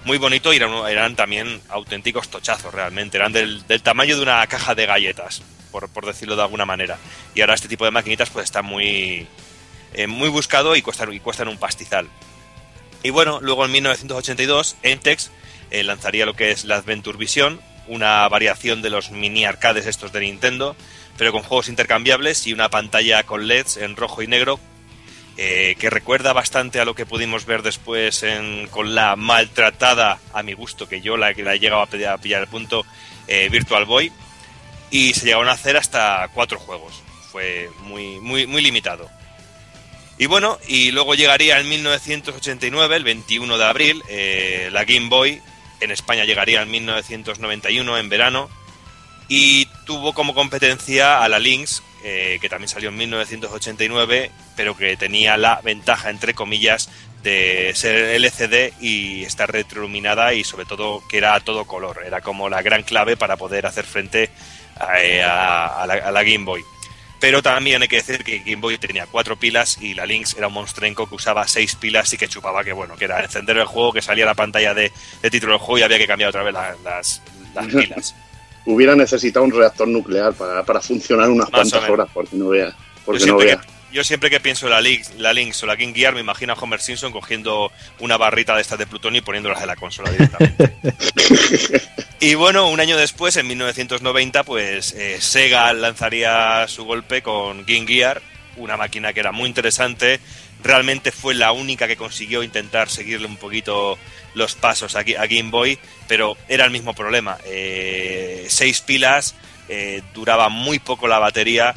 muy bonito y eran, eran también auténticos tochazos realmente, eran del, del, tamaño de una caja de galletas, por, por, decirlo de alguna manera. Y ahora este tipo de maquinitas pues está muy, eh, muy buscado y cuestan, y cuestan un pastizal. Y bueno, luego en 1982 Entex eh, lanzaría lo que es la Adventure Vision, una variación de los mini arcades estos de Nintendo, pero con juegos intercambiables y una pantalla con LEDs en rojo y negro, eh, que recuerda bastante a lo que pudimos ver después en, con la maltratada, a mi gusto, que yo la, la he llegado a, pedir, a pillar el punto, eh, Virtual Boy, y se llegaron a hacer hasta cuatro juegos. Fue muy, muy, muy limitado. Y bueno, y luego llegaría en 1989, el 21 de abril, eh, la Game Boy. En España llegaría en 1991, en verano. Y tuvo como competencia a la Lynx, eh, que también salió en 1989, pero que tenía la ventaja, entre comillas, de ser LCD y estar retroiluminada y sobre todo que era a todo color. Era como la gran clave para poder hacer frente a, a la Game Boy pero también hay que decir que Game Boy tenía cuatro pilas y la Lynx era un monstrenco que usaba seis pilas y que chupaba que bueno, que era encender el juego, que salía la pantalla de, de título del juego y había que cambiar otra vez la, las, las, <laughs> pilas. Hubiera necesitado un reactor nuclear para, para funcionar unas Más cuantas horas, porque no vea. Porque no vea. Yo siempre que pienso en la Lynx, la Lynx o la Game Gear me imagino a Homer Simpson cogiendo una barrita de estas de plutonio y poniéndolas en la consola directamente. <laughs> y bueno, un año después, en 1990, pues eh, Sega lanzaría su golpe con Game Gear una máquina que era muy interesante. Realmente fue la única que consiguió intentar seguirle un poquito los pasos a, a Game Boy, pero era el mismo problema. Eh, seis pilas, eh, duraba muy poco la batería.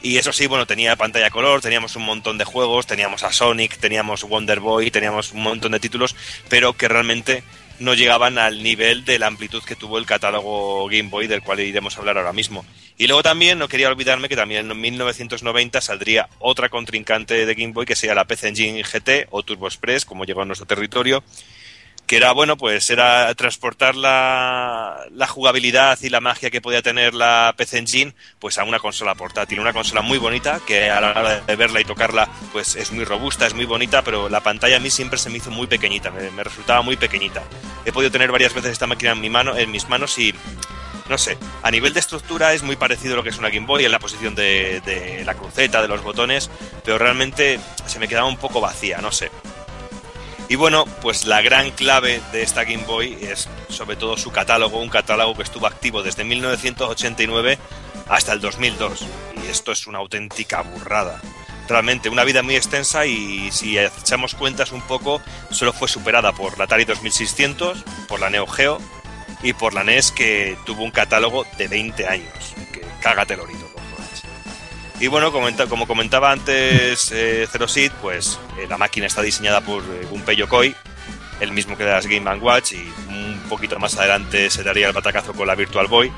Y eso sí, bueno, tenía pantalla color, teníamos un montón de juegos, teníamos a Sonic, teníamos Wonder Boy, teníamos un montón de títulos, pero que realmente no llegaban al nivel de la amplitud que tuvo el catálogo Game Boy, del cual iremos a hablar ahora mismo. Y luego también, no quería olvidarme que también en 1990 saldría otra contrincante de Game Boy que sería la PC Engine GT o Turbo Express, como llegó a nuestro territorio, que era, bueno, pues era transportar la, jugabilidad y la magia que podía tener la PC Engine pues a una consola portátil, una consola muy bonita que a la hora de verla y tocarla pues es muy robusta, es muy bonita, pero la pantalla a mí siempre se me hizo muy pequeñita, me, resultaba muy pequeñita. He podido tener varias veces esta máquina en mi mano, en mis manos y no sé, a nivel de estructura es muy parecido a lo que es una Game Boy en la posición de la cruceta, de los botones, pero realmente se me quedaba un poco vacía, no sé. Y bueno, pues la gran clave de esta Game Boy es sobre todo su catálogo, un catálogo que estuvo activo desde 1989 hasta el 2002. Y esto es una auténtica burrada. Realmente una vida muy extensa y si echamos cuentas un poco, solo fue superada por la Atari 2600, por la Neo Geo y por la NES que tuvo un catálogo de 20 años. Que cágate lorito. Y bueno, como comentaba antes eh, Zero Seed, pues eh, la máquina está diseñada por eh, Gunpei Yokoi, el mismo que las Game Watch, y un poquito más adelante se daría el batacazo con la Virtual Boy.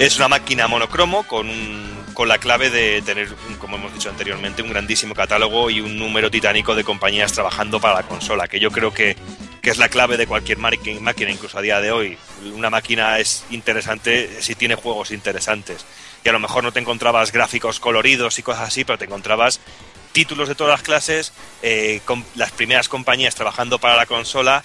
Es una máquina monocromo con, con la clave de tener, como hemos dicho anteriormente, un grandísimo catálogo y un número titánico de compañías trabajando para la consola, que yo creo que, que es la clave de cualquier máquina, incluso a día de hoy. Una máquina es interesante si tiene juegos interesantes y a lo mejor no te encontrabas gráficos coloridos y cosas así, pero te encontrabas títulos de todas las clases, eh, con las primeras compañías trabajando para la consola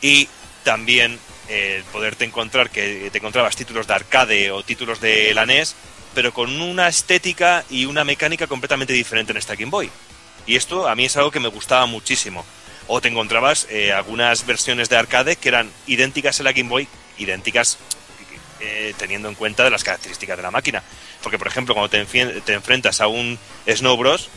y también eh, poderte encontrar que te encontrabas títulos de arcade o títulos de la NES, pero con una estética y una mecánica completamente diferente en esta Game Boy. Y esto a mí es algo que me gustaba muchísimo. O te encontrabas eh, algunas versiones de arcade que eran idénticas a la Game Boy, idénticas eh, teniendo en cuenta las características de la máquina. Porque, por ejemplo, cuando te, enfrentas a un Snow Bros,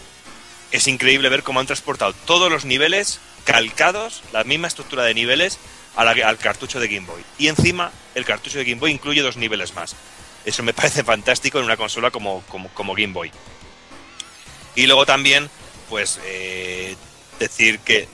es increíble ver cómo han transportado todos los niveles calcados, la misma estructura de niveles, al cartucho de Game Boy. Y encima, el cartucho de Game Boy incluye dos niveles más. Eso me <laughs> parece fantástico en una consola como, como, Game Boy. Y luego también, pues, eh, decir que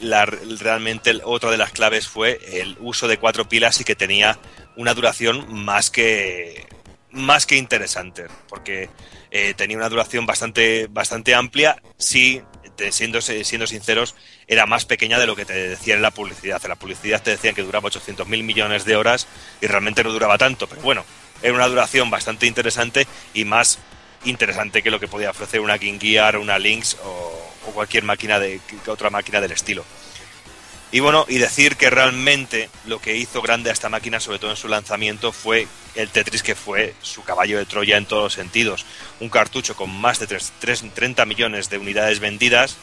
realmente otra de las claves fue el uso de cuatro pilas y que tenía una duración más que más que interesante, porque eh, tenía una duración bastante, bastante amplia, sí, siendo, siendo sinceros, era más pequeña de lo que te decían en la publicidad. En la publicidad te decían que duraba 800 mil millones de horas y realmente no duraba tanto, pero bueno, era una duración bastante interesante y más interesante que lo que podía ofrecer una King Gear, una Lynx o, o cualquier máquina de otra máquina del estilo. Y bueno, y decir que realmente lo que hizo grande a esta máquina, sobre todo en su lanzamiento, fue el Tetris que fue su caballo de Troya en todos los sentidos. Un cartucho con más de 3, 30 millones de unidades vendidas,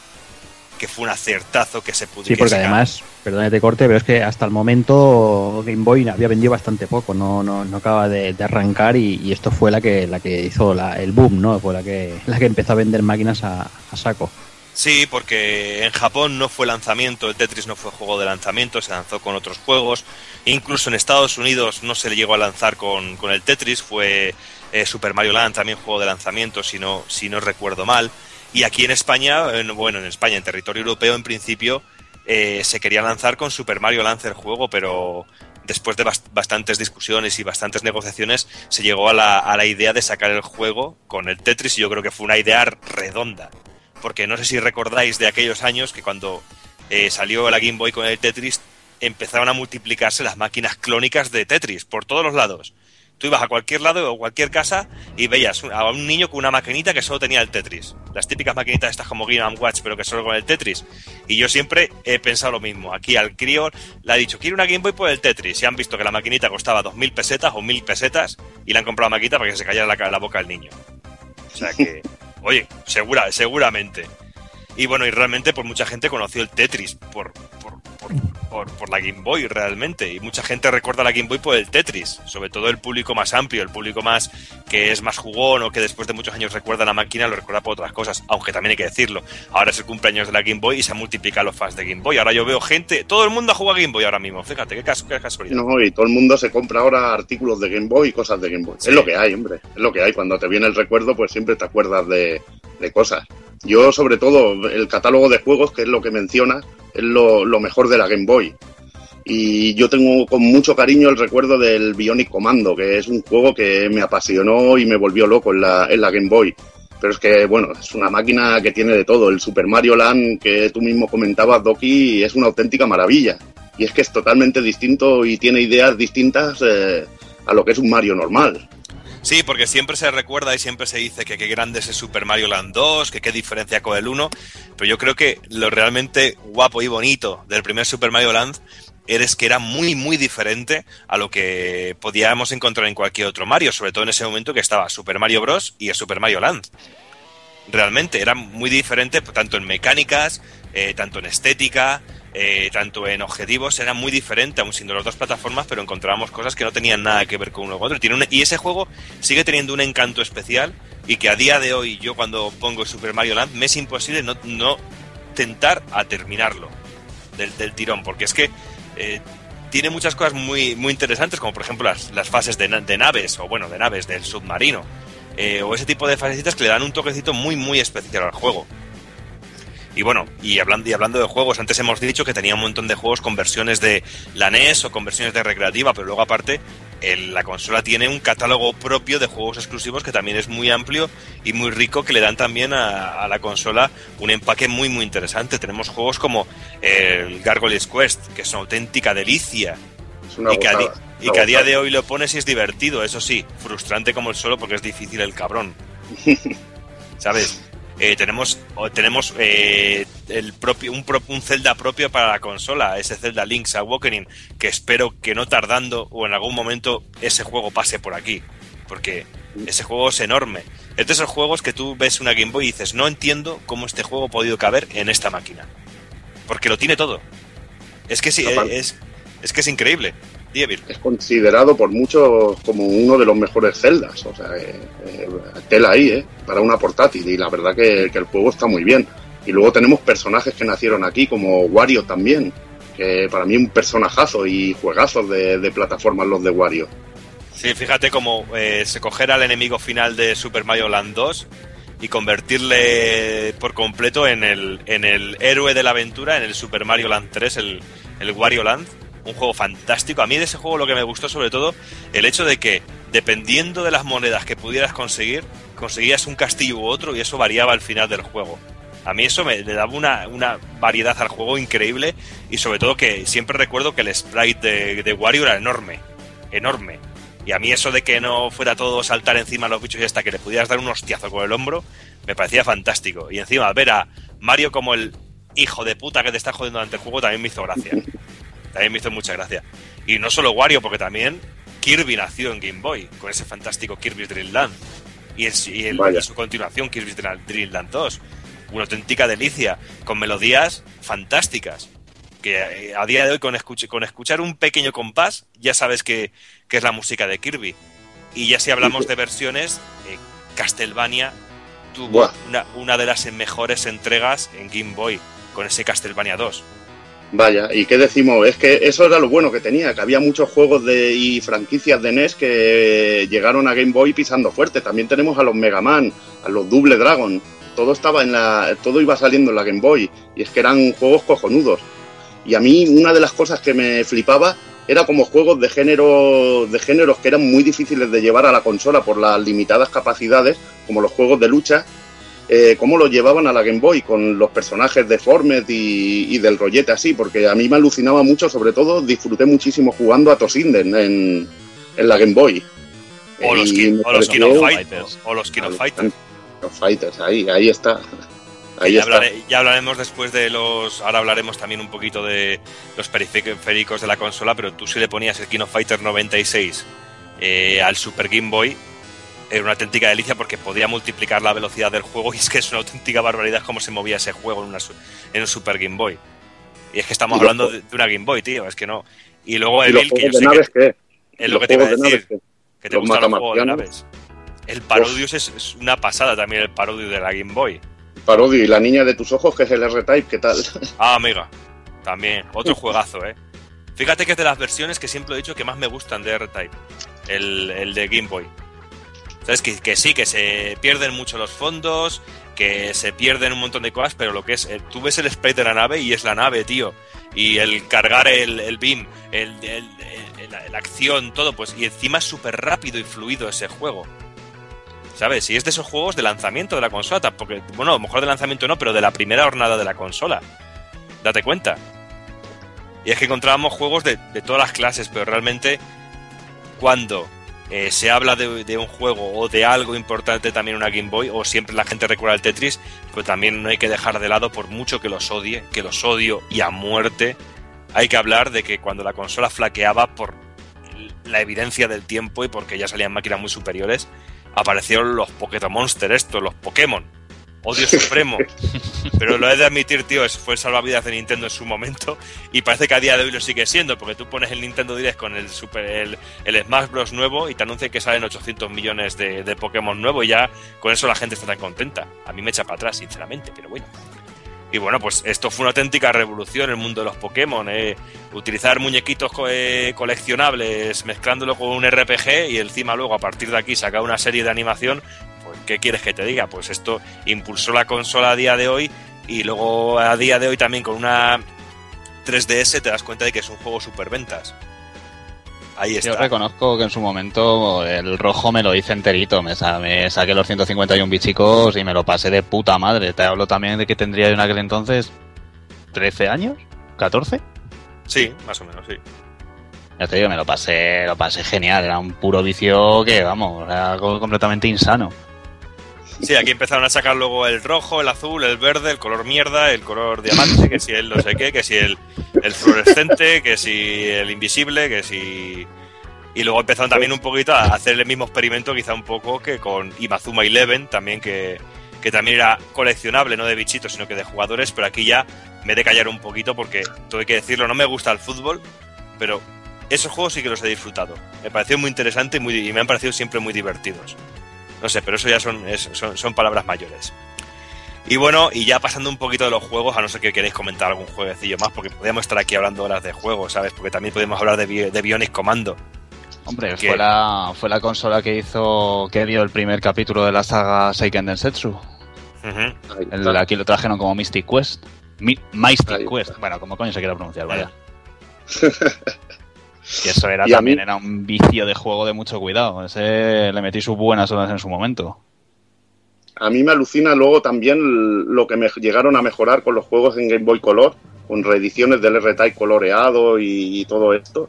que fue un acertazo que se pudo Sí, porque además, perdónate corte, pero es que hasta el momento Game Boy había vendido bastante poco, no, no, no acaba de, arrancar y, esto fue la que, la que hizo el boom, ¿no? Fue la que, la que empezó a vender máquinas a saco. Sí, porque en Japón no fue lanzamiento, el Tetris no fue juego de lanzamiento, se lanzó con otros juegos. Incluso en Estados Unidos no se le llegó a lanzar con, el Tetris, fue eh, Super Mario Land también juego de lanzamiento, si no, si no recuerdo mal. Y aquí en España, bueno, en España, en territorio europeo, en principio, eh, se quería lanzar con Super Mario Land el juego, pero después de bastantes discusiones y bastantes negociaciones, se llegó a la, a la idea de sacar el juego con el Tetris y yo creo que fue una idea redonda porque no sé si recordáis de aquellos años que cuando eh, salió la Game Boy con el Tetris empezaron a multiplicarse las máquinas clónicas de Tetris por todos los lados. Tú ibas a cualquier lado o cualquier casa y veías a un niño con una maquinita que solo tenía el Tetris. Las típicas maquinitas estas como Game Watch, pero que solo con el Tetris. Y yo siempre he pensado lo mismo. Aquí al crío le ha dicho, quiero una Game Boy por el Tetris. Y han visto que la maquinita costaba 2.000 pesetas o 1.000 pesetas y le han comprado la maquinita para que se callara la, la boca al niño. O sea que... <laughs> Oye, segura, seguramente. Y bueno, y realmente pues mucha gente conoció el Tetris por, por, por, por la Game Boy realmente. Y mucha gente recuerda la Game Boy por el Tetris, sobre todo el público más amplio, el público más que es más jugón o que después de muchos años recuerda la máquina, lo recuerda por otras cosas, aunque también hay que decirlo. Ahora es el cumpleaños de la Game Boy y se multiplican los fans de Game Boy. Ahora yo veo gente, todo el mundo juega Game Boy ahora mismo, fíjate, qué, caso, qué casualidad. No, y todo el mundo se compra ahora artículos de Game Boy y cosas de Game Boy. Sí. Es lo que hay, hombre. Es lo que hay. Cuando te viene el recuerdo, pues siempre te acuerdas de, de cosas. Yo, sobre todo, el catálogo de juegos, que es lo que mencionas, es lo, lo mejor de la Game Boy. Y yo tengo con mucho cariño el recuerdo del Bionic Commando, que es un juego que me apasionó y me volvió loco en la, en la Game Boy. Pero es que, bueno, es una máquina que tiene de todo. El Super Mario Land, que tú mismo comentabas, Doki, es una auténtica maravilla. Y es que es totalmente distinto y tiene ideas distintas eh, a lo que es un Mario normal. Sí, porque siempre se recuerda y siempre se dice que qué grande es el Super Mario Land 2, que qué diferencia con el 1, pero yo creo que lo realmente guapo y bonito del primer Super Mario Land eres que era muy, muy diferente a lo que podíamos encontrar en cualquier otro Mario, sobre todo en ese momento que estaba Super Mario Bros. y el Super Mario Land. Realmente era muy diferente, tanto en mecánicas, eh, tanto en estética, eh, tanto en objetivos, era muy diferente, aún siendo las dos plataformas, pero encontrábamos cosas que no tenían nada que ver con uno u otro. Y ese juego sigue teniendo un encanto especial y que a día de hoy, yo cuando pongo Super Mario Land, me es imposible no, no tentar a terminarlo del, del tirón, porque es que eh, tiene muchas cosas muy, muy interesantes, como por ejemplo las, las fases de naves, o bueno, de naves del submarino, eh, o ese tipo de fasecitas que le dan un toquecito muy, muy especial al juego. Y bueno, y hablando, y hablando de juegos, antes hemos dicho que tenía un montón de juegos con versiones de la NES o con versiones de recreativa, pero luego aparte el- la consola tiene un catálogo propio de juegos exclusivos que también es muy amplio y muy rico, que le dan también a, a la consola un empaque muy muy interesante. Tenemos juegos como el Gargoyle's Quest, que es una auténtica delicia, Es una y que, a y que a día de hoy lo pones y es divertido, eso sí, frustrante como el solo porque es difícil el cabrón. <laughs> ¿Sabes? Eh, tenemos tenemos eh, el propio un, un Zelda propio para la consola, ese Zelda Link's Awakening, que espero que no tardando o en algún momento ese juego pase por aquí, porque ese juego es enorme. Es de esos juegos que tú ves una Game Boy y dices, no entiendo cómo este juego ha podido caber en esta máquina, porque lo tiene todo. Es que sí, es, es que es increíble. Dievil. es considerado por muchos como uno de los mejores celdas. O sea, eh, eh, tela ahí, ¿eh? Para una portátil. Y la verdad que, que el juego está muy bien. Y luego tenemos personajes que nacieron aquí, como Wario también. Que para mí un personajazo y juegazos de, de plataformas los de Wario. Sí, fíjate cómo eh, se coger al enemigo final de Super Mario Land 2 y convertirle por completo en el, en el héroe de la aventura, en el Super Mario Land 3, el, el Wario Land. Un juego fantástico. A mí de ese juego lo que me gustó sobre todo, el hecho de que dependiendo de las monedas que pudieras conseguir, conseguías un castillo u otro y eso variaba al final del juego. A mí eso me daba una, una variedad al juego increíble y sobre todo que siempre recuerdo que el sprite de, de Wario era enorme, enorme. Y a mí eso de que no fuera todo saltar encima de los bichos y hasta que le pudieras dar un hostiazo con el hombro, me parecía fantástico. Y encima ver a Mario como el hijo de puta que te está jodiendo durante el juego también me hizo gracia. También me hizo mucha gracia. Y no solo Wario, porque también Kirby nació en Game Boy, con ese fantástico Kirby's Dream Land. Y, el- y el- Vaya. y su continuación, Kirby's Dream Land 2. Una auténtica delicia, con melodías fantásticas. Que eh, a día de hoy, con, escuch- con escuchar un pequeño compás, ya sabes que, que es la música de Kirby. Y ya si hablamos de versiones, eh, Castlevania tuvo una, una de las mejores entregas en Game Boy, con ese Castlevania 2. Vaya, ¿y qué decimos? Es que eso era lo bueno que tenía, que había muchos juegos de, y franquicias de NES que llegaron a Game Boy pisando fuerte. También tenemos a los Mega Man, a los Double Dragon. Todo estaba en la, todo iba saliendo en la Game Boy y es que eran juegos cojonudos. Y a mí una de las cosas que me flipaba era como juegos de género, de géneros que eran muy difíciles de llevar a la consola por las limitadas capacidades, como los juegos de lucha, eh, cómo lo llevaban a la Game Boy con los personajes de Formet y, y del rollete así, porque a mí me alucinaba mucho, sobre todo disfruté muchísimo jugando a Tosinden en, en la Game Boy. O los, King, o los of Fighters. O los King of Fighters. Los Fighters, ahí, ahí está. Ahí ya, está. hablaré- ya hablaremos después de los. Ahora hablaremos también un poquito de los periféricos de la consola, pero tú si le ponías el King of Fighters 96 eh, al Super Game Boy, era una auténtica delicia porque podía multiplicar la velocidad del juego y es que es una auténtica barbaridad cómo se movía ese juego en, una su- en un Super Game Boy. Y es que estamos ¿Y los hablando de, una Game Boy, tío, es que no. Y luego ¿Y los Evil, que yo sé naves que qué? es ¿Y lo que te iba a decir, que te los gustan los juegos de naves. El Parodius es, es una pasada también, el Parodius de la Game Boy. Parodio y la niña de tus ojos, que es el R-Type, ¿qué tal? Ah, amiga, también, otro <laughs> juegazo, ¿eh? Fíjate que es de las versiones que siempre he dicho que más me gustan de R-Type, el, el de Game Boy. ¿Sabes? Que, que sí, que se pierden mucho los fondos, que se pierden un montón de cosas, pero lo que es, eh, tú ves el sprite de la nave y es la nave, tío. Y el cargar el, el el, la, acción, todo, pues, y encima es súper rápido y fluido ese juego. ¿Sabes? Y es de esos juegos de lanzamiento de la consola, porque, bueno, a lo mejor de lanzamiento no, pero de la primera jornada de la consola. Date cuenta. Y es que encontrábamos juegos de, de todas las clases, pero realmente cuando eh, se habla de, un juego o de algo importante también una Game Boy, o siempre la gente recuerda el Tetris, pues también no hay que dejar de lado, por mucho que los odie, que los odio y a muerte, hay que hablar de que cuando la consola flaqueaba por la evidencia del tiempo y porque ya salían máquinas muy superiores, aparecieron los Pokémon estos, los Pokémon. Odio supremo. Pero lo he de admitir, tío, es- fue salvavidas de Nintendo en su momento y parece que a día de hoy lo sigue siendo, porque tú pones el Nintendo Direct con el Super el, Smash Bros. nuevo y te anuncia que salen 800 millones de, de Pokémon nuevo y ya con eso la gente está tan contenta. A mí me echa para atrás, sinceramente, pero bueno. Y bueno, pues esto fue una auténtica revolución en el mundo de los Pokémon. eh. Utilizar muñequitos eh, coleccionables mezclándolo con un RPG y encima luego a partir de aquí sacar una serie de animación. ¿Qué quieres que te diga? Pues esto impulsó la consola a día de hoy y luego a día de hoy también con una 3DS te das cuenta de que es un juego superventas. Ahí Yo está. reconozco que en su momento el rojo me lo hice enterito. Me, sa- me saqué los 151 bichicos y me lo pasé de puta madre. Te hablo también de que tendría yo en aquel entonces 13 años, 14. Sí, más o menos, sí. Ya te digo, me lo pasé, lo pasé genial. Era un puro vicio que, vamos, era algo completamente insano. Sí, aquí empezaron a sacar luego el rojo, el azul, el verde, el color mierda, el color diamante, que si el no sé qué, que si el, fluorescente, que si el invisible, que si... Y luego empezaron también un poquito a hacer el mismo experimento, quizá un poco que con Imazuma Eleven, también que, que también era coleccionable, no de bichitos, sino que de jugadores, pero aquí ya me he de callar un poquito porque, hay que decirlo, no me gusta el fútbol, pero esos juegos sí que los he disfrutado. Me pareció muy interesante y, muy, y me han parecido siempre muy divertidos. No sé, pero eso ya son, es- son, son palabras mayores. Y bueno, y ya pasando un poquito de los juegos, a no ser que queréis comentar algún jueguecillo más, porque podríamos estar aquí hablando horas de juegos, ¿sabes? Porque también podemos hablar de, de Bionic Commando. Hombre, fue la, fue la consola que hizo, que dio el primer capítulo de la saga Seiken Densetsu. El- está. aquí lo trajeron como Mystic Quest. Mi- Mystic Quest. Bueno, como coño se quiera pronunciar, vaya. <laughs> y eso era Y también mí- era un vicio de juego de mucho cuidado. Ese le metí sus buenas horas en su momento. A mí me alucina luego también lo que me llegaron a mejorar con los juegos en Game Boy Color, con reediciones del R-Type coloreado y, y todo esto.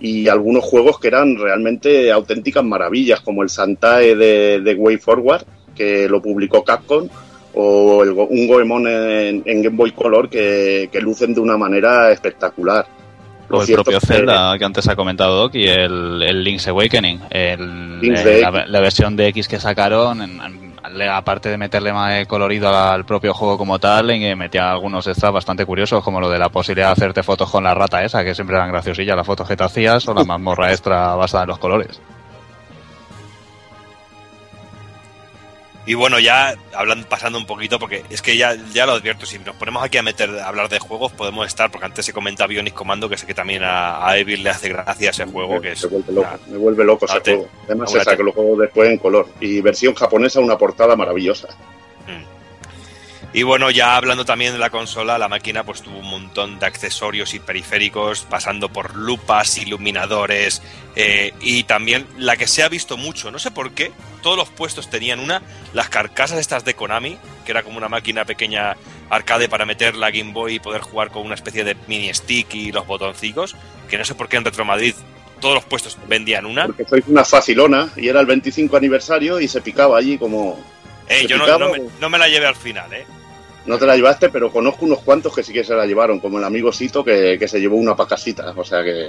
Y algunos juegos que eran realmente auténticas maravillas, como el Santae de, de Way Forward, que lo publicó Capcom, o el un Goemon en, en Game Boy Color que, que lucen de una manera espectacular. Lo O el propio que- Zelda que antes ha comentado Doc y el, el Link's Awakening. El, Link's eh, de la, versión de X que sacaron, en- en- aparte de meterle más eh, colorido al propio juego como tal, en que metía algunos extras bastante curiosos, como lo de la posibilidad de hacerte fotos con la rata esa, que siempre eran graciosillas las fotos que te hacías, o la <laughs> mazmorra extra basada en los colores. Y bueno, ya hablando, pasando un poquito, porque es que ya, ya lo advierto, si nos ponemos aquí a meter a hablar de juegos, podemos estar, porque antes se comenta Bionic Commando, que sé que también a, a Evil le hace gracia ese juego, que es me vuelve loco, una- me vuelve loco ese juego. Además se saca lo juego después en color. Y versión japonesa, una portada maravillosa. Y bueno, ya hablando también de la consola, la máquina pues tuvo un montón de accesorios y periféricos, pasando por lupas, iluminadores, eh, y también la que se ha visto mucho, no sé por qué, todos los puestos tenían una, las carcasas estas de Konami, que era como una máquina pequeña arcade para meter la Game Boy y poder jugar con una especie de mini stick y los botoncicos, que no sé por qué en Retro Madrid todos los puestos vendían una. Porque sois una facilona y era el 25 aniversario y se picaba allí como... Eh, ¿se yo no, me, o- no me la llevé al final, ¿eh? No te la llevaste, pero conozco unos cuantos que sí que se la llevaron, como el amigo Sito que, que se llevó una pacasita. O sea que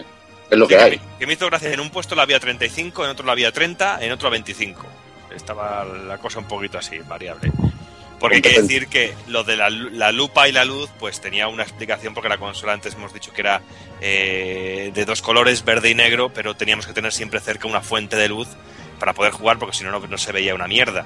es lo Sí, que hay. que me hizo gracia. En un puesto la había 35, en otro la había 30, en otro 25. Estaba la cosa un poquito así, variable. Porque hay que decir que lo de la, la lupa y la luz, pues tenía una explicación porque la consola antes hemos dicho que era eh, de dos colores, verde y negro, pero teníamos que tener siempre cerca una fuente de luz para poder jugar porque si no no se veía una mierda.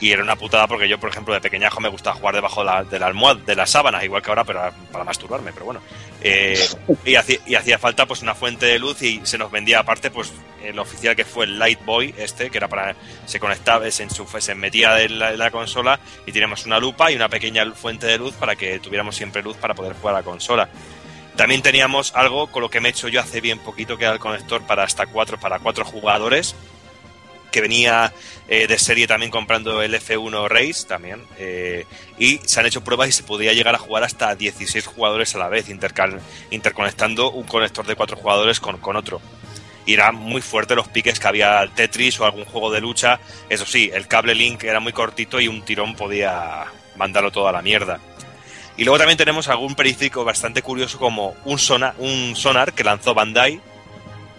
Y era una putada porque yo, por ejemplo, de pequeñajo me gustaba jugar debajo de la, de la almohada, de las sábanas, igual que ahora, pero para masturbarme, pero bueno. Eh, y, hacía, y hacía falta pues una fuente de luz y se nos vendía aparte pues el oficial que fue el Light Boy este, que era para se conectaba, se, enchufe, se metía en la, en la consola y teníamos una lupa y una pequeña fuente de luz para que tuviéramos siempre luz para poder jugar a la consola. También teníamos algo con lo que me he hecho yo hace bien poquito, que era el conector para hasta cuatro, para cuatro jugadores, que venía eh, de serie también comprando el F1 Race también. eh, y se han hecho pruebas y se podía llegar a jugar hasta 16 jugadores a la vez, intercal- interconectando un conector de cuatro jugadores con, con otro. Y era muy fuerte los piques que había al Tetris o algún juego de lucha. Eso sí, el cable Link era muy cortito y un tirón podía mandarlo todo a la mierda. Y luego también tenemos algún periférico bastante curioso como un, un sonar que lanzó Bandai,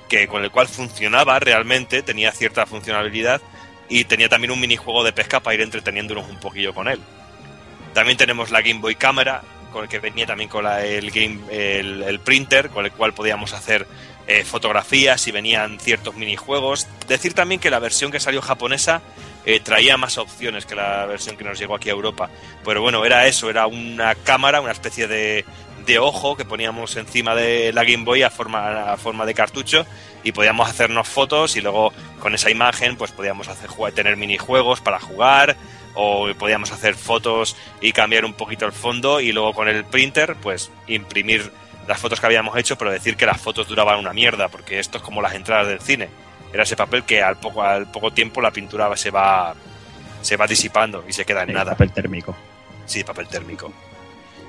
que con el cual funcionaba realmente, tenía cierta funcionalidad y tenía también un minijuego de pesca para ir entreteniéndonos un poquillo con él. También tenemos la Game Boy Cámara, con el que venía también con la- el, game, el, el printer, con el cual podíamos hacer eh, fotografías y venían ciertos minijuegos. Decir también que la versión que salió japonesa eh, traía más opciones que la versión que nos llegó aquí a Europa. Pero bueno, era eso, era una cámara, una especie de, de ojo que poníamos encima de la Game Boy a forma, a forma de cartucho y podíamos hacernos fotos y luego con esa imagen pues podíamos hacer, tener minijuegos para jugar o podíamos hacer fotos y cambiar un poquito el fondo y luego con el printer pues imprimir las fotos que habíamos hecho pero decir que las fotos duraban una mierda porque esto es como las entradas del cine era ese papel que al poco al poco tiempo la pintura se va se va disipando y se queda en El nada papel térmico. Sí, papel térmico.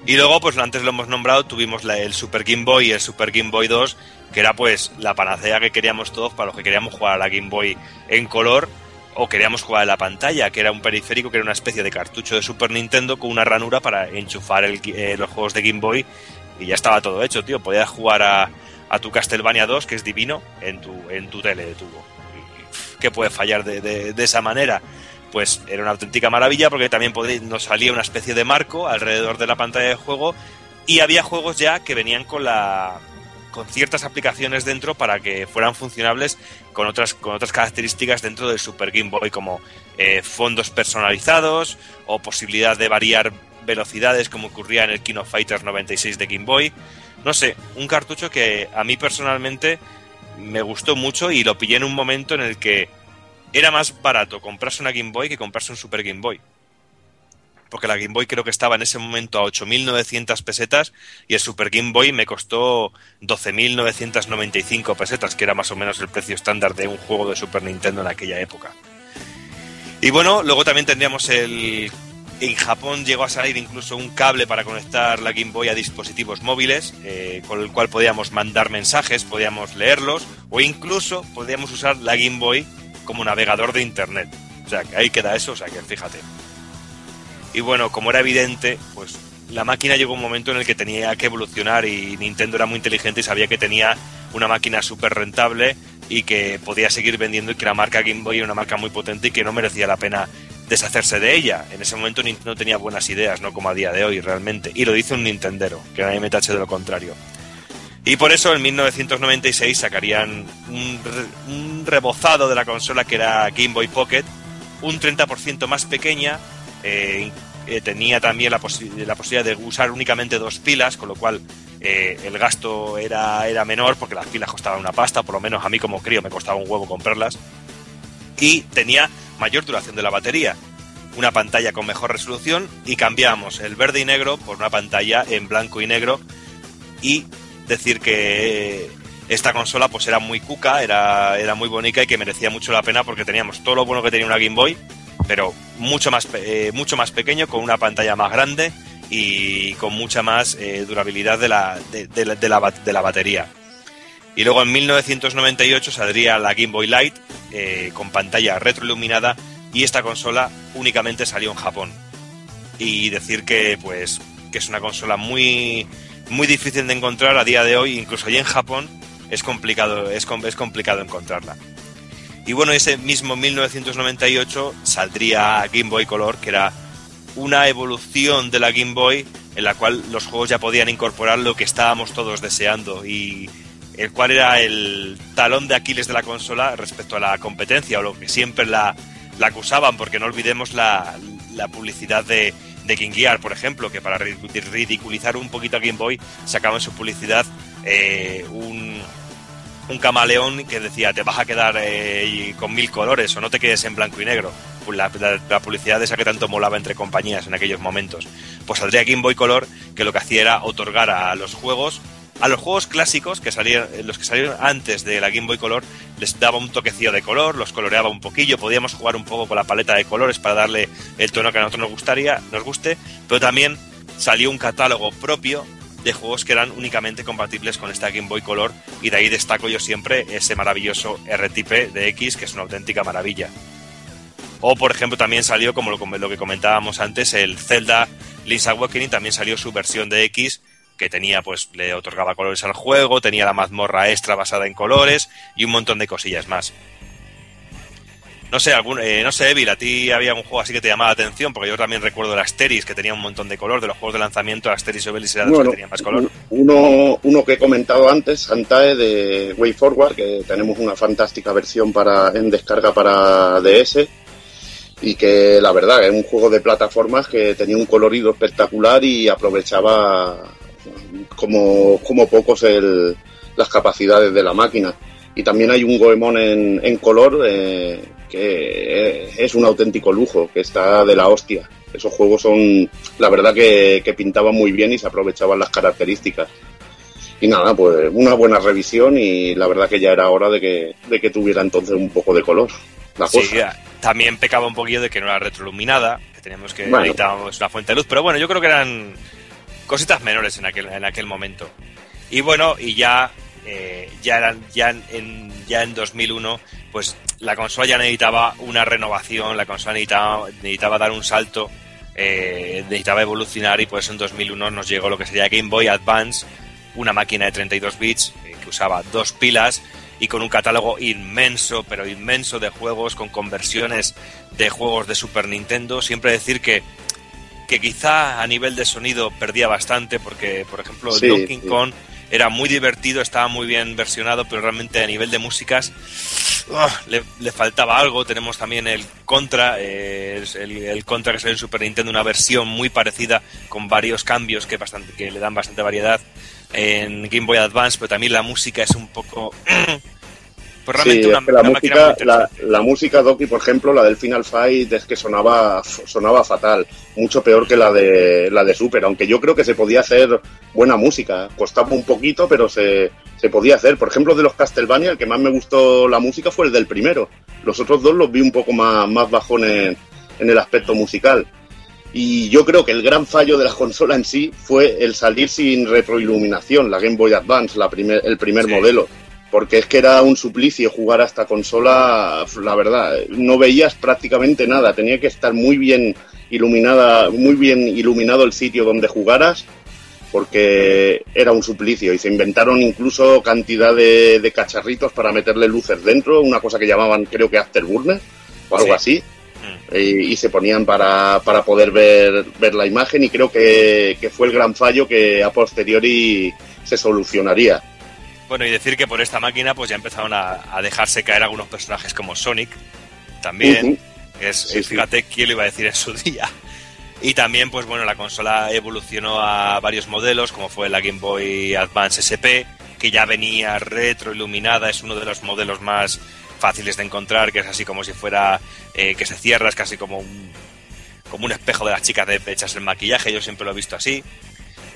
Y luego, pues antes lo hemos nombrado, tuvimos la- el Super Game Boy y el Super Game Boy 2, que era pues la panacea que queríamos todos para los que queríamos jugar a la Game Boy en color o queríamos jugar a la pantalla, que era un periférico que era una especie de cartucho de Super Nintendo con una ranura para enchufar el eh, los juegos de Game Boy y ya estaba todo hecho, tío. Podías jugar a, a tu Castlevania 2, que es divino, en tu, en tu tele de tubo. ¿Qué puede fallar de- de esa manera? Pues era una auténtica maravilla porque también nos salía una especie de marco alrededor de la pantalla de juego y había juegos ya que venían con la con ciertas aplicaciones dentro para que fueran funcionables con otras con otras características dentro del Super Game Boy como eh, fondos personalizados o posibilidad de variar velocidades como ocurría en el King of Fighters 96 de Game Boy. No sé, un cartucho que a mí personalmente me gustó mucho y lo pillé en un momento en el que era más barato comprarse una Game Boy que comprarse un Super Game Boy. Porque la Game Boy creo que estaba en ese momento a 8.900 pesetas y el Super Game Boy me costó 12.995 pesetas, que era más o menos el precio estándar de un juego de Super Nintendo en aquella época. Y bueno, luego también tendríamos el... En Japón llegó a salir incluso un cable para conectar la Game Boy a dispositivos móviles, eh, con el cual podíamos mandar mensajes, podíamos leerlos, o incluso podíamos usar la Game Boy como navegador de Internet. O sea, que ahí queda eso, o sea, que fíjate. Y bueno, como era evidente, pues la máquina llegó un momento en el que tenía que evolucionar y Nintendo era muy inteligente y sabía que tenía una máquina súper rentable y que podía seguir vendiendo y que la marca Game Boy era una marca muy potente y que no merecía la pena deshacerse de ella. En ese momento Nintendo tenía buenas ideas, no como a día de hoy realmente. Y lo dice un Nintendero, que nadie me tache de lo contrario. Y por eso en 1996 sacarían un, re- un rebozado de la consola que era Game Boy Pocket, un 30% más pequeña, eh, eh, tenía también la posibilidad de usar únicamente dos pilas, con lo cual eh, el gasto era, era menor porque las pilas costaban una pasta, por lo menos a mí como crío me costaba un huevo comprarlas, y tenía mayor duración de la batería, una pantalla con mejor resolución y cambiamos el verde y negro por una pantalla en blanco y negro y decir que esta consola pues era muy cuca, era, era muy bonita y que merecía mucho la pena porque teníamos todo lo bueno que tenía una Game Boy, pero mucho más, eh, mucho más pequeño, con una pantalla más grande y con mucha más eh, durabilidad de la, de, de la batería. Y luego en 1998 saldría la Game Boy Light eh, con pantalla retroiluminada y esta consola únicamente salió en Japón. Y decir que pues que es una consola muy muy difícil de encontrar a día de hoy, incluso allí en Japón es complicado es, es complicado encontrarla. Y bueno, ese mismo 1998 saldría Game Boy Color, que era una evolución de la Game Boy en la cual los juegos ya podían incorporar lo que estábamos todos deseando y el cual era el talón de Aquiles de la consola respecto a la competencia o lo que siempre la, la acusaban, porque no olvidemos la, la publicidad de, de King Gear, por ejemplo, que para ridiculizar un poquito a Game Boy sacaba en su publicidad eh, un, un camaleón que decía te vas a quedar eh, con mil colores o no te quedes en blanco y negro. Pues la, la- publicidad esa que tanto molaba entre compañías en aquellos momentos. Pues saldría Game Boy Color que lo que hacía era otorgar a los juegos, a los juegos clásicos que salían, los que salieron antes de la Game Boy Color, les daba un toquecillo de color, los coloreaba un poquillo, podíamos jugar un poco con la paleta de colores para darle el tono que a nosotros nos gustaría, nos guste, pero también salió un catálogo propio de juegos que eran únicamente compatibles con esta Game Boy Color y de ahí destaco yo siempre ese maravilloso R-Type de X que es una auténtica maravilla. O por ejemplo también salió, como lo, lo que comentábamos antes, el Zelda Link's Awakening, también salió su versión de X que tenía pues le otorgaba colores al juego, tenía la mazmorra extra basada en colores y un montón de cosillas más. No sé, algún, eh, no sé, Evil, a ti había un juego así que te llamaba la atención, porque yo también recuerdo el Asteris, que tenía un montón de color, de los juegos de lanzamiento, el Asteris y Obelix era de los Bueno, que tenían más color. Uno, uno que he comentado antes, Santae de Way Forward, que tenemos una fantástica versión para en descarga para DS y que la verdad es un juego de plataformas que tenía un colorido espectacular y aprovechaba como, como pocos el- las capacidades de la máquina. Y también hay un Goemon en, en color eh, que es un auténtico lujo, que está de la hostia. Esos juegos son, la verdad, que, que pintaban muy bien y se aprovechaban las características. Y nada, pues una buena revisión y la verdad que ya era hora de que, de que tuviera entonces un poco de color. La Sí, cosa. también pecaba un poquillo de que no era retroiluminada, que teníamos que Bueno. necesitábamos una fuente de luz, pero bueno, yo creo que eran cositas menores en aquel, en aquel momento. Y bueno, y ya, eh, ya, ya, en, ya en 2001, pues la consola ya necesitaba una renovación, la consola necesitaba, necesitaba dar un salto, eh, necesitaba evolucionar y pues en 2001 nos llegó lo que sería Game Boy Advance, una máquina de 32 bits eh, que usaba dos pilas y con un catálogo inmenso, pero inmenso de juegos, con conversiones de juegos de Super Nintendo. Siempre decir que, que quizá a nivel de sonido perdía bastante, porque, por ejemplo, Sí, Donkey sí. Kong era muy divertido, estaba muy bien versionado, pero realmente a nivel de músicas le, le faltaba algo. Tenemos también el Contra, eh, el Contra que salió en Super Nintendo, una versión muy parecida con varios cambios que, bastante, que le dan bastante variedad en Game Boy Advance, pero también la música es un poco... <clears throat> Pues realmente Sí, una, es que la una máquina muy música, la, música Doki, por ejemplo, la del Final Fight, es que sonaba, sonaba fatal, mucho peor que la de la de Super, aunque yo creo que se podía hacer buena música, costaba un poquito, pero se, se podía hacer. Por ejemplo, de los Castlevania, el que más me gustó la música fue el del primero. Los otros dos los vi un poco más, más bajones en el aspecto musical. Y yo creo que el gran fallo de la <laughs> consola en sí fue el salir sin retroiluminación, la Game Boy Advance, la primer, el primer Sí. modelo. Porque es que era un suplicio jugar a esta consola, la verdad, no veías prácticamente nada, tenía que estar muy bien iluminada, muy bien iluminado el sitio donde jugaras, porque era un suplicio y se inventaron incluso cantidad de, de cacharritos para meterle luces dentro, una cosa que llamaban creo que Afterburner o algo Sí. así Mm. y, y se ponían para, para poder ver, ver la imagen y creo que, que fue el gran fallo que a posteriori se solucionaría. Bueno, y decir que por esta máquina pues ya empezaron a, a dejarse caer algunos personajes como Sonic, también. Es, Sí, es- sí. fíjate quién lo iba a decir en su <laughs> día. Y también, pues bueno, la consola evolucionó a varios modelos, como fue la Game Boy Advance SP, que ya venía retroiluminada, es uno de los modelos más fáciles de encontrar, que es así como si fuera eh, que se cierra, es casi como un, como un espejo de las chicas de hechas el maquillaje, yo siempre lo he visto así.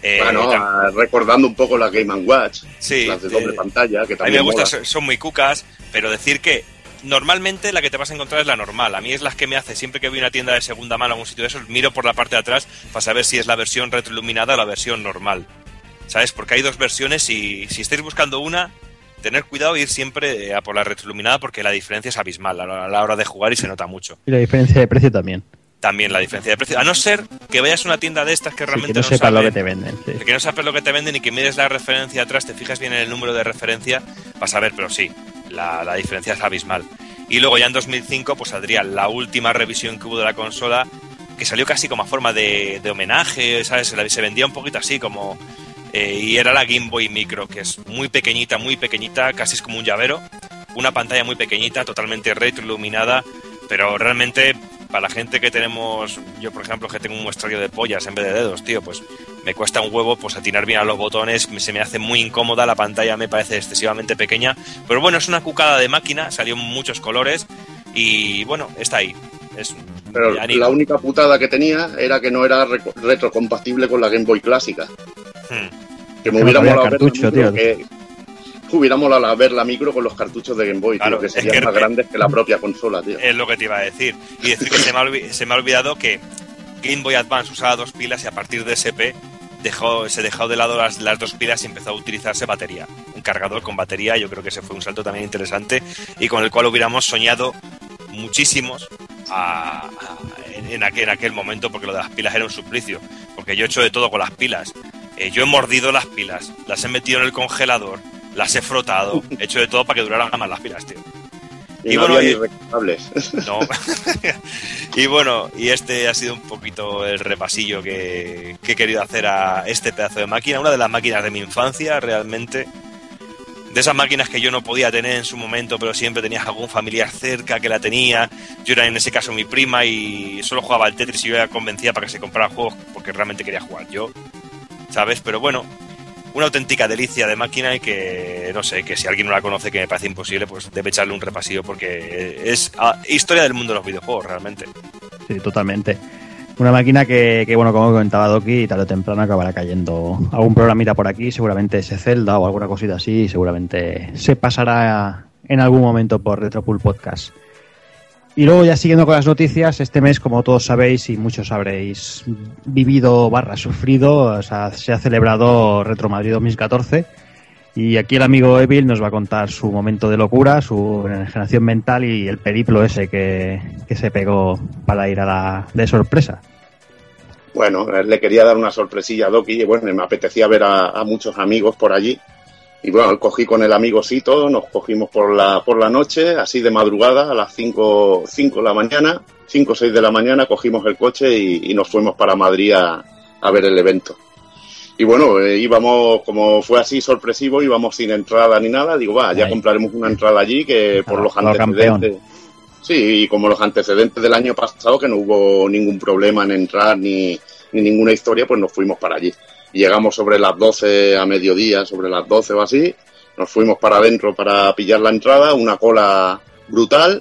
Eh, Bueno, ah, recordando un poco la Game Watch, Sí, las de eh, doble pantalla, que A mí también me gusta, mola. son- son muy cucas, pero decir que normalmente la que te vas a encontrar es la normal. A mí es la que me hace siempre que voy a una tienda de segunda mano a un sitio de esos, miro por la parte de atrás para saber si es la versión retroiluminada o la versión normal. ¿Sabes? Porque hay dos versiones y si estáis buscando una, tener cuidado e ir siempre eh, a por la retroiluminada porque la diferencia es abismal a la hora de jugar y se nota mucho. Y la diferencia de precio también. También la diferencia de precio. A no ser que vayas a una tienda de estas que Sí, realmente que no sepas lo que te venden. sí. que no sabes lo que te venden y que mires la referencia atrás, te fijas bien en el número de referencia, vas a ver, pero sí, la, la diferencia es abismal. Y luego ya en 2005 pues saldría la última revisión que hubo de la consola, que salió casi como a forma de, de homenaje, ¿sabes? Se, la- se vendía un poquito así como... eh, y era la Game Boy Micro, que es muy pequeñita, muy pequeñita, casi es como un llavero. Una pantalla muy pequeñita, totalmente retroiluminada, pero realmente para la gente que tenemos, yo por ejemplo que tengo un muestrario de pollas en vez de dedos, tío, pues me cuesta un huevo pues atinar bien a los botones, me- se me hace muy incómoda, la pantalla me parece excesivamente pequeña, pero bueno, es una cucada de máquina, salió en muchos colores y bueno, está ahí. Es Pero la única putada que tenía era que no era retrocompatible con la Game Boy clásica. Hmm. Que me hubiera molado cartucho, tío. que- hubiera molado ver la micro con los cartuchos de Game Boy, tío, Claro, que es serían que- más grandes que la propia consola, tío. Es lo que te iba a decir. Y decir que se me ha, se me ha olvidado que Game Boy Advance usaba dos pilas y a partir de SP dejó, se dejó de lado las, las dos pilas y empezó a utilizarse batería. Un cargador con batería, yo creo que ese fue un salto también interesante y con el cual hubiéramos soñado muchísimos a- a- en, en aquel, en aquel momento porque lo de las pilas era un suplicio. Porque yo he hecho de todo con las pilas. Eh, yo he mordido las pilas, las he metido en el congelador, las he frotado, <laughs> he hecho de todo para que duraran más las pilas, tío. Y, y no bueno. <laughs> No. <laughs> y bueno, y este ha sido un poquito el repasillo que, que he querido hacer a este pedazo de máquina, una de las máquinas de mi infancia realmente. De esas máquinas que yo no podía tener en su momento, pero siempre tenías algún familiar cerca que la tenía. Yo era en ese caso mi prima y solo jugaba al Tetris y yo la convencía para que se comprara juegos porque realmente quería jugar yo. ¿Sabes? Pero bueno, una auténtica delicia de máquina y que no sé, que si alguien no la conoce, que me parece imposible, pues debe echarle un repasillo porque es ah, historia del mundo de los videojuegos realmente. Sí, totalmente. Una máquina que, que, bueno, como comentaba Doki, tarde o temprano acabará cayendo algún programita por aquí, seguramente ese Zelda o alguna cosita así, seguramente se pasará en algún momento por Retropool Podcast. Y luego ya siguiendo con las noticias, este mes, como todos sabéis y muchos habréis vivido barra sufrido, se ha celebrado Retro Madrid 2014 y aquí el amigo Evil nos va a contar su momento de locura, su generación mental y el periplo ese que, que se pegó para ir a la de sorpresa. Bueno, le quería dar una sorpresilla a Doki y bueno, me apetecía ver a muchos amigos por allí. Y bueno, cogí con el amigo Sito, nos cogimos por la, por la noche, así de madrugada, a las 5, 5 de la mañana, 5 o 6 de la mañana, cogimos el coche y, y nos fuimos para Madrid a, a ver el evento. Y bueno, eh, íbamos, como fue así sorpresivo, íbamos sin entrada ni nada. Digo, va, ya Ahí. compraremos una entrada allí que por los lo antecedentes. Sí, y como los antecedentes del año pasado, que no hubo ningún problema en entrar ni, ni ninguna historia, pues nos fuimos para allí. Llegamos sobre las 12 a mediodía, sobre las 12 o así. Nos fuimos para adentro para pillar la entrada, una cola brutal.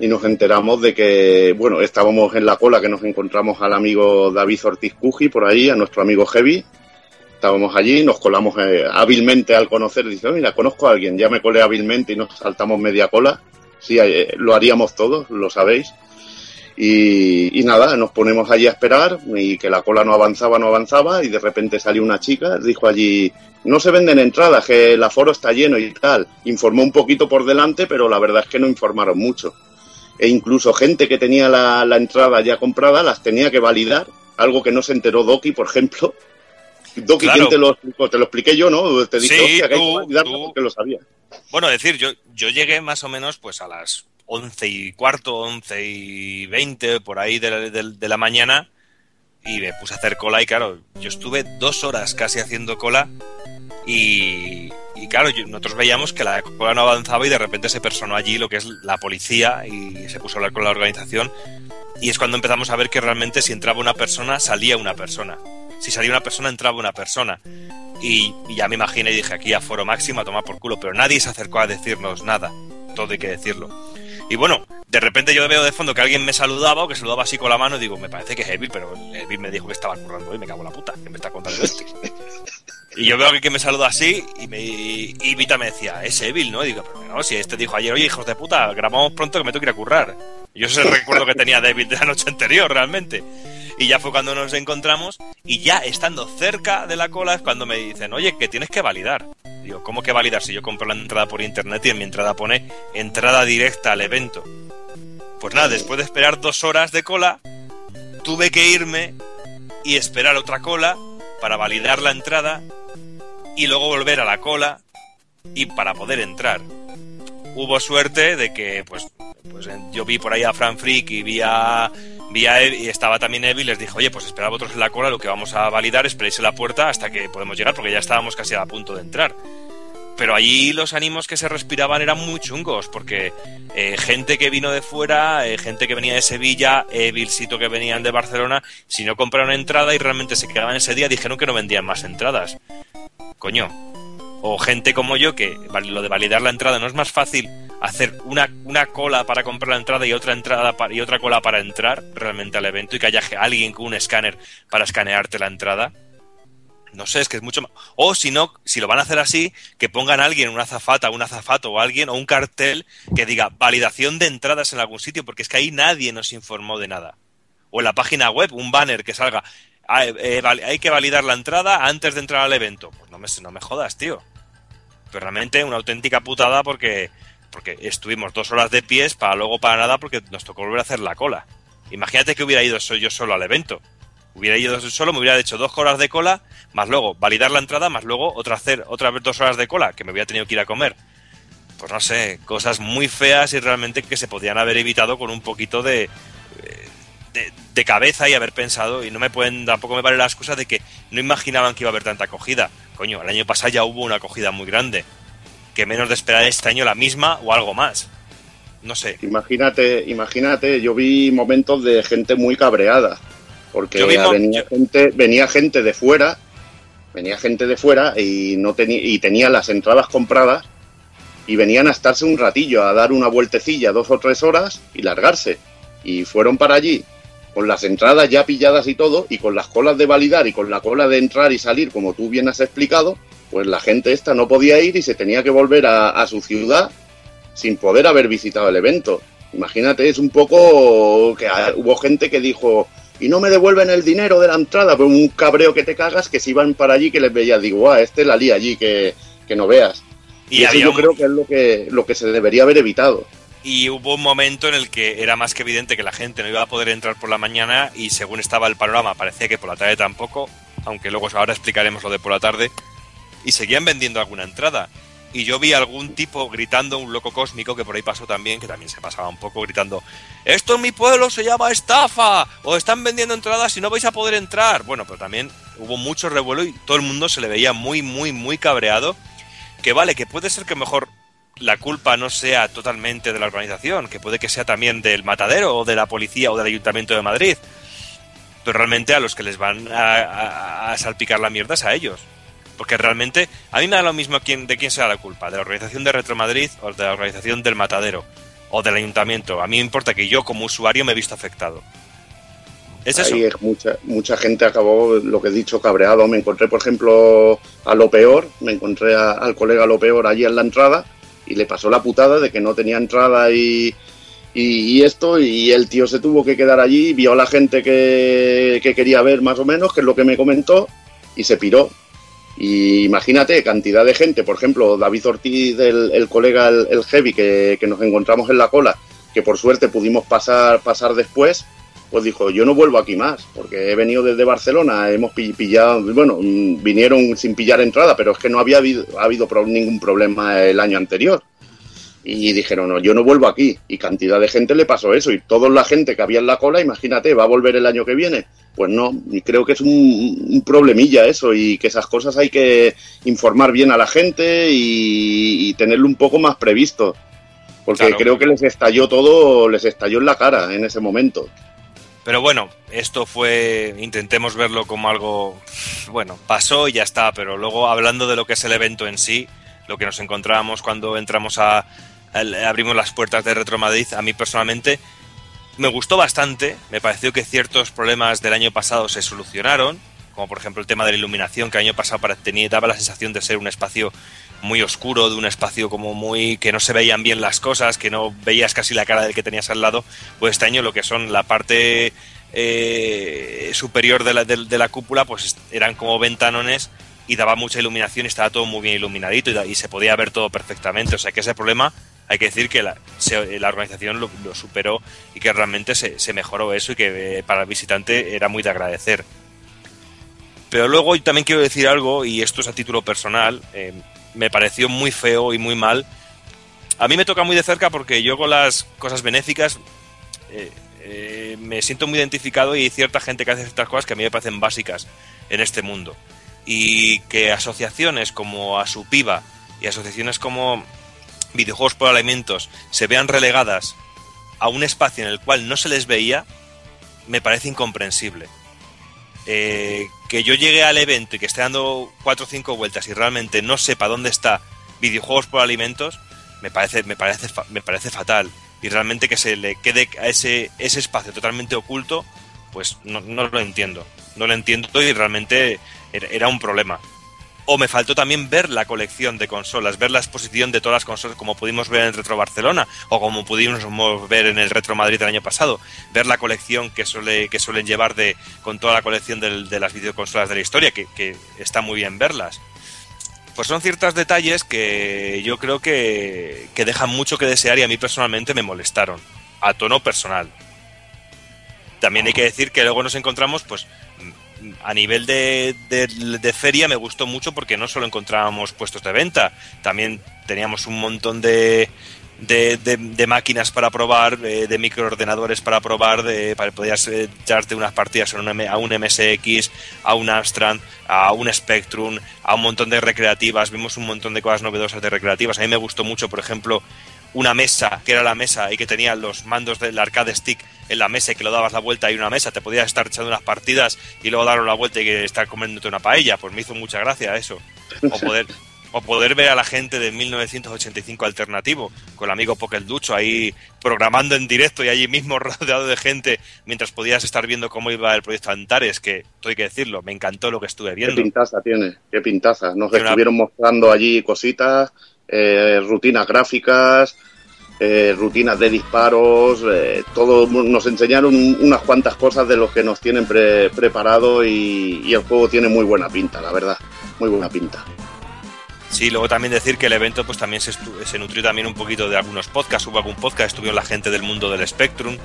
Y nos enteramos de que, bueno, estábamos en la cola que nos encontramos al amigo David Ortiz Cuji por ahí, a nuestro amigo Heavy. Estábamos allí, nos colamos eh, hábilmente al conocer. Dice, "Oh, mira, conozco a alguien, ya me colé hábilmente y nos saltamos media cola. Sí, eh, lo haríamos todos, lo sabéis. Y, y nada, nos ponemos allí a esperar y que la cola no avanzaba, no avanzaba y de repente salió una chica, dijo allí, no se venden entradas, que el aforo está lleno y tal. Informó un poquito por delante, pero la verdad es que no informaron mucho. E incluso gente que tenía la, la entrada ya comprada las tenía que validar, algo que no se enteró Doki, por ejemplo. Doki, Claro. ¿quién te lo explicó? Te lo expliqué yo, ¿no? Te dije, Sí, que hay que tú. porque lo sabía. Bueno, decir, yo, yo llegué más o menos pues a las once y cuarto, once y veinte, por ahí de, la- de- la mañana y me puse a hacer cola y claro, yo estuve dos horas casi haciendo cola y, y claro, nosotros veíamos que la cola no avanzaba y de repente se personó allí lo que es la policía y se puso a hablar con la organización y es cuando empezamos a ver que realmente si entraba una persona, salía una persona. Si salía una persona, entraba una persona. Y, y ya me imaginé y dije, aquí a foro máximo a tomar por culo, pero nadie se acercó a decirnos nada. Todo hay que decirlo. Y bueno, de repente yo veo de fondo que alguien me saludaba o que saludaba así con la mano y digo, me parece que es Evil, pero Evil me dijo que estaba currando hoy, me cago en la puta, que me está contando este. Y yo veo que me saluda así y, me, y Vita me decía, es Evil, ¿no? Y digo, pero no, si este dijo ayer, oye, hijos de puta, grabamos pronto que me tengo que ir a currar. Y yo ese recuerdo que tenía de Evil de la noche anterior, realmente. Y ya fue cuando nos encontramos y ya estando cerca de la cola es cuando me dicen, oye, que tienes que validar. ¿Cómo que validar si yo compro la entrada por internet y en mi entrada pone entrada directa al evento? Pues nada, después de esperar dos horas de cola, tuve que irme y esperar otra cola para validar la entrada y luego volver a la cola y para poder entrar. Hubo suerte de que, pues, pues en- yo vi por ahí a Fran Freak y vi a, vi estaba también Evi les dijo, oye, pues esperad vosotros en la cola, lo que vamos a validar, esperéis en la puerta hasta que podemos llegar, porque ya estábamos casi a punto de entrar. Pero allí los ánimos que se respiraban eran muy chungos, porque eh, gente que vino de fuera, eh, gente que venía de Sevilla, Evilsito que venían de Barcelona, si no compraron entrada y realmente se quedaban ese día, dijeron que no vendían más entradas. Coño. O gente como yo, que lo de validar la entrada no es más fácil hacer una, una cola para comprar la entrada y otra entrada y otra cola para entrar realmente al evento y que haya alguien con un escáner para escanearte la entrada. No sé, es que es mucho más. O si no, si lo van a hacer así, que pongan a alguien, una azafata, un azafato o alguien, o un cartel que diga validación de entradas en algún sitio, porque es que ahí nadie nos informó de nada. O en la página web, un banner que salga, "Ah, eh, vali- hay que validar la entrada antes de entrar al evento. Pues no me, no me jodas, tío. Pero realmente una auténtica putada porque, porque estuvimos dos horas de pies para luego para nada porque nos tocó volver a hacer la cola. Imagínate que hubiera ido yo solo al evento. Hubiera ido solo, me hubiera hecho dos horas de cola, más luego validar la entrada, más luego otra hacer otra vez dos horas de cola, que me hubiera tenido que ir a comer. Pues no sé, cosas muy feas y realmente que se podían haber evitado con un poquito de, eh, de, de cabeza y haber pensado. Y no me pueden, tampoco me vale la excusa de que no imaginaban que iba a haber tanta acogida. Coño, el año pasado ya hubo una acogida muy grande. Que menos de esperar este año la misma o algo más. No sé. Imagínate, imagínate, yo vi momentos de gente muy cabreada, porque venía, gente, venía gente de fuera, venía gente de fuera y no tenía y tenía las entradas compradas y venían a estarse un ratillo, a dar una vueltecilla, dos o tres horas y largarse. Y fueron para allí con las entradas ya pilladas y todo, y con las colas de validar y con la cola de entrar y salir, como tú bien has explicado, pues la gente esta no podía ir y se tenía que volver a, a su ciudad sin poder haber visitado el evento. Imagínate, es un poco que hubo gente que dijo, y no me devuelven el dinero de la entrada, pues un cabreo que te cagas que si iban para allí que les veía, digo, ah, este la lía allí, que, que no veas. Y Y, eso yo un- creo que es lo que, lo que se debería haber evitado. Y hubo un momento en el que era más que evidente que la gente no iba a poder entrar por la mañana y según estaba el panorama parecía que por la tarde tampoco, aunque luego ahora explicaremos lo de por la tarde, y seguían vendiendo alguna entrada. Y yo vi algún tipo gritando, un loco cósmico que por ahí pasó también, que también se pasaba un poco gritando, esto en mi pueblo se llama estafa, o están vendiendo entradas y no vais a poder entrar. Bueno, pero también hubo mucho revuelo y todo el mundo se le veía muy, muy, muy cabreado. Que vale, que puede ser que mejor la culpa no sea totalmente de la organización, que puede que sea también del matadero o de la policía o del ayuntamiento de Madrid. Pero realmente a los que les van a, a- salpicar la mierda es a ellos. Porque realmente a mí me da lo mismo quién, de quién sea la culpa, de la organización de Retro Madrid o de la organización del matadero o del ayuntamiento. A mí me importa que yo como usuario me he visto afectado. Es eso. Ahí es mucha, mucha gente acabó, lo que he dicho, cabreado. Me encontré, por ejemplo, a lo peor, me encontré a- al colega lo peor allí en la entrada y le pasó la putada de que no tenía entrada y, y, y esto, y el tío se tuvo que quedar allí, vio a la gente que, que quería ver más o menos, que es lo que me comentó, y se piró. Y imagínate, cantidad de gente, por ejemplo, David Ortiz, el, colega, el, el Heavy, que, que nos encontramos en la cola, que por suerte pudimos pasar, pasar después, pues dijo, yo no vuelvo aquí más, porque he venido desde Barcelona, hemos pi- pillado, bueno, mm, vinieron sin pillar entrada, pero es que no había habido, ha habido ningún problema el año anterior. Y dijeron, no, yo no vuelvo aquí. Y cantidad de gente le pasó eso. Y toda la gente que había en la cola, imagínate, ¿va a volver el año que viene? Pues no, y creo que es un, un problemilla eso y que esas cosas hay que informar bien a la gente y, y tenerlo un poco más previsto. Porque Claro. creo que les estalló todo, les estalló en la cara en ese momento. Pero bueno, esto fue, intentemos verlo como algo, bueno, pasó y ya está, pero luego hablando de lo que es el evento en sí, lo que nos encontramos cuando entramos a, al- abrimos las puertas de Retro Madrid, a mí personalmente me gustó bastante, me pareció que ciertos problemas del año pasado se solucionaron, como por ejemplo el tema de la iluminación, que el año pasado para- tenía, daba la sensación de ser un espacio muy oscuro, de un espacio como muy que no se veían bien las cosas, que no veías casi la cara del que tenías al lado, pues este año lo que son la parte eh, superior de la, de, de la cúpula, pues eran como ventanones y daba mucha iluminación y estaba todo muy bien iluminadito y, y se podía ver todo perfectamente. O sea que ese problema hay que decir que la, organización lo, superó y que realmente se, mejoró eso y que eh, para el visitante era muy de agradecer. Pero luego también quiero decir algo, y esto es a título personal, eh, me pareció muy feo y muy mal. A mí me toca muy de cerca porque yo con las cosas benéficas, eh, me siento muy identificado y hay cierta gente que hace ciertas cosas que a mí me parecen básicas en este mundo. Y que asociaciones como Asupiva y asociaciones como Videojuegos por Alimentos se vean relegadas a un espacio en el cual no se les veía, me parece incomprensible. Eh, que yo llegue al evento y que esté dando cuatro o cinco vueltas y realmente no sepa dónde está videojuegos por alimentos, me parece, me parece, me parece fatal. Y realmente que se le quede a ese, ese espacio totalmente oculto, pues no, no lo entiendo. No lo entiendo y realmente era un problema. O me faltó también ver la colección de consolas, ver la exposición de todas las consolas, como pudimos ver en el Retro Barcelona o como pudimos ver en el Retro Madrid el año pasado. Ver la colección que, suele, que suelen llevar de, con toda la colección de las videoconsolas de la historia, que, que está muy bien verlas. Pues son ciertos detalles que yo creo que, que dejan mucho que desear y a mí personalmente me molestaron, a tono personal. También hay que decir que luego nos encontramos, pues, a nivel de, de- feria me gustó mucho porque no solo encontrábamos puestos de venta, también teníamos un montón de, de, máquinas para probar, eh, de microordenadores para probar, de, para podías eh, echarte unas partidas a un, a un MSX, a un Amstrad, a un Spectrum, a un montón de recreativas, vimos un montón de cosas novedosas de recreativas. A mí me gustó mucho, por ejemplo, una mesa, que era la mesa y que tenía los mandos del arcade stick en la mesa y que lo dabas la vuelta y una mesa, te podías estar echando unas partidas y luego darle la vuelta y estar comiéndote una paella, pues me hizo mucha gracia eso. O poder, o poder ver a la gente de 1985 alternativo, con el amigo Pocket Ducho ahí programando en directo y allí mismo <laughs> rodeado de gente mientras podías estar viendo cómo iba el proyecto Antares, que, todo hay que decirlo, me encantó lo que estuve Qué viendo. pintaza tiene, qué pintaza. Nos una- estuvieron mostrando allí cositas, eh, rutinas gráficas, eh, rutinas de disparos, eh, todo. Nos enseñaron un- unas cuantas cosas de los que nos tienen pre- preparado y, el juego tiene muy buena pinta, la verdad. Muy buena pinta. Sí, luego también decir que el evento pues también se, se nutrió también un poquito de algunos podcasts. Hubo algún podcast, estuvieron la gente del mundo del Spectrum,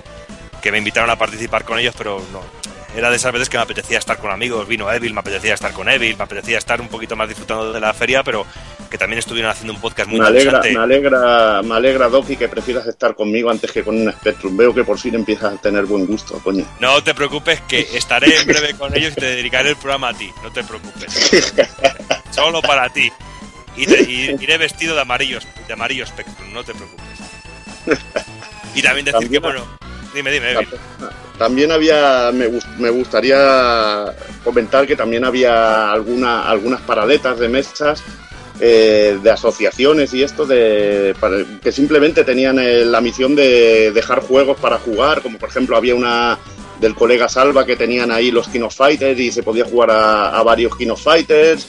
que me invitaron a participar con ellos, pero no. Era de esas veces que me apetecía estar con amigos. Vino Evil, me apetecía estar con Evil, me apetecía estar un poquito más disfrutando de la feria, pero que también estuvieron haciendo un podcast muy Me alegra, interesante. me alegra, me alegra, Doki, que prefieras estar conmigo antes que con un Spectrum. Veo que por fin empiezas a tener buen gusto, coño. No te preocupes, que estaré en breve con ellos y te dedicaré el programa a ti. No te preocupes. <laughs> Solo para ti. Y, te- y iré vestido de amarillo, de amarillo Spectrum, no te preocupes. Y también decir que, bueno, dime, dime. También había, me, me gustaría comentar que también había alguna, algunas paraletas de mesas eh, de asociaciones y esto de que simplemente tenían eh, la misión de dejar juegos para jugar, como por ejemplo había una del colega Salva que tenían ahí los Kino Fighters y se podía jugar a, varios Kino Fighters.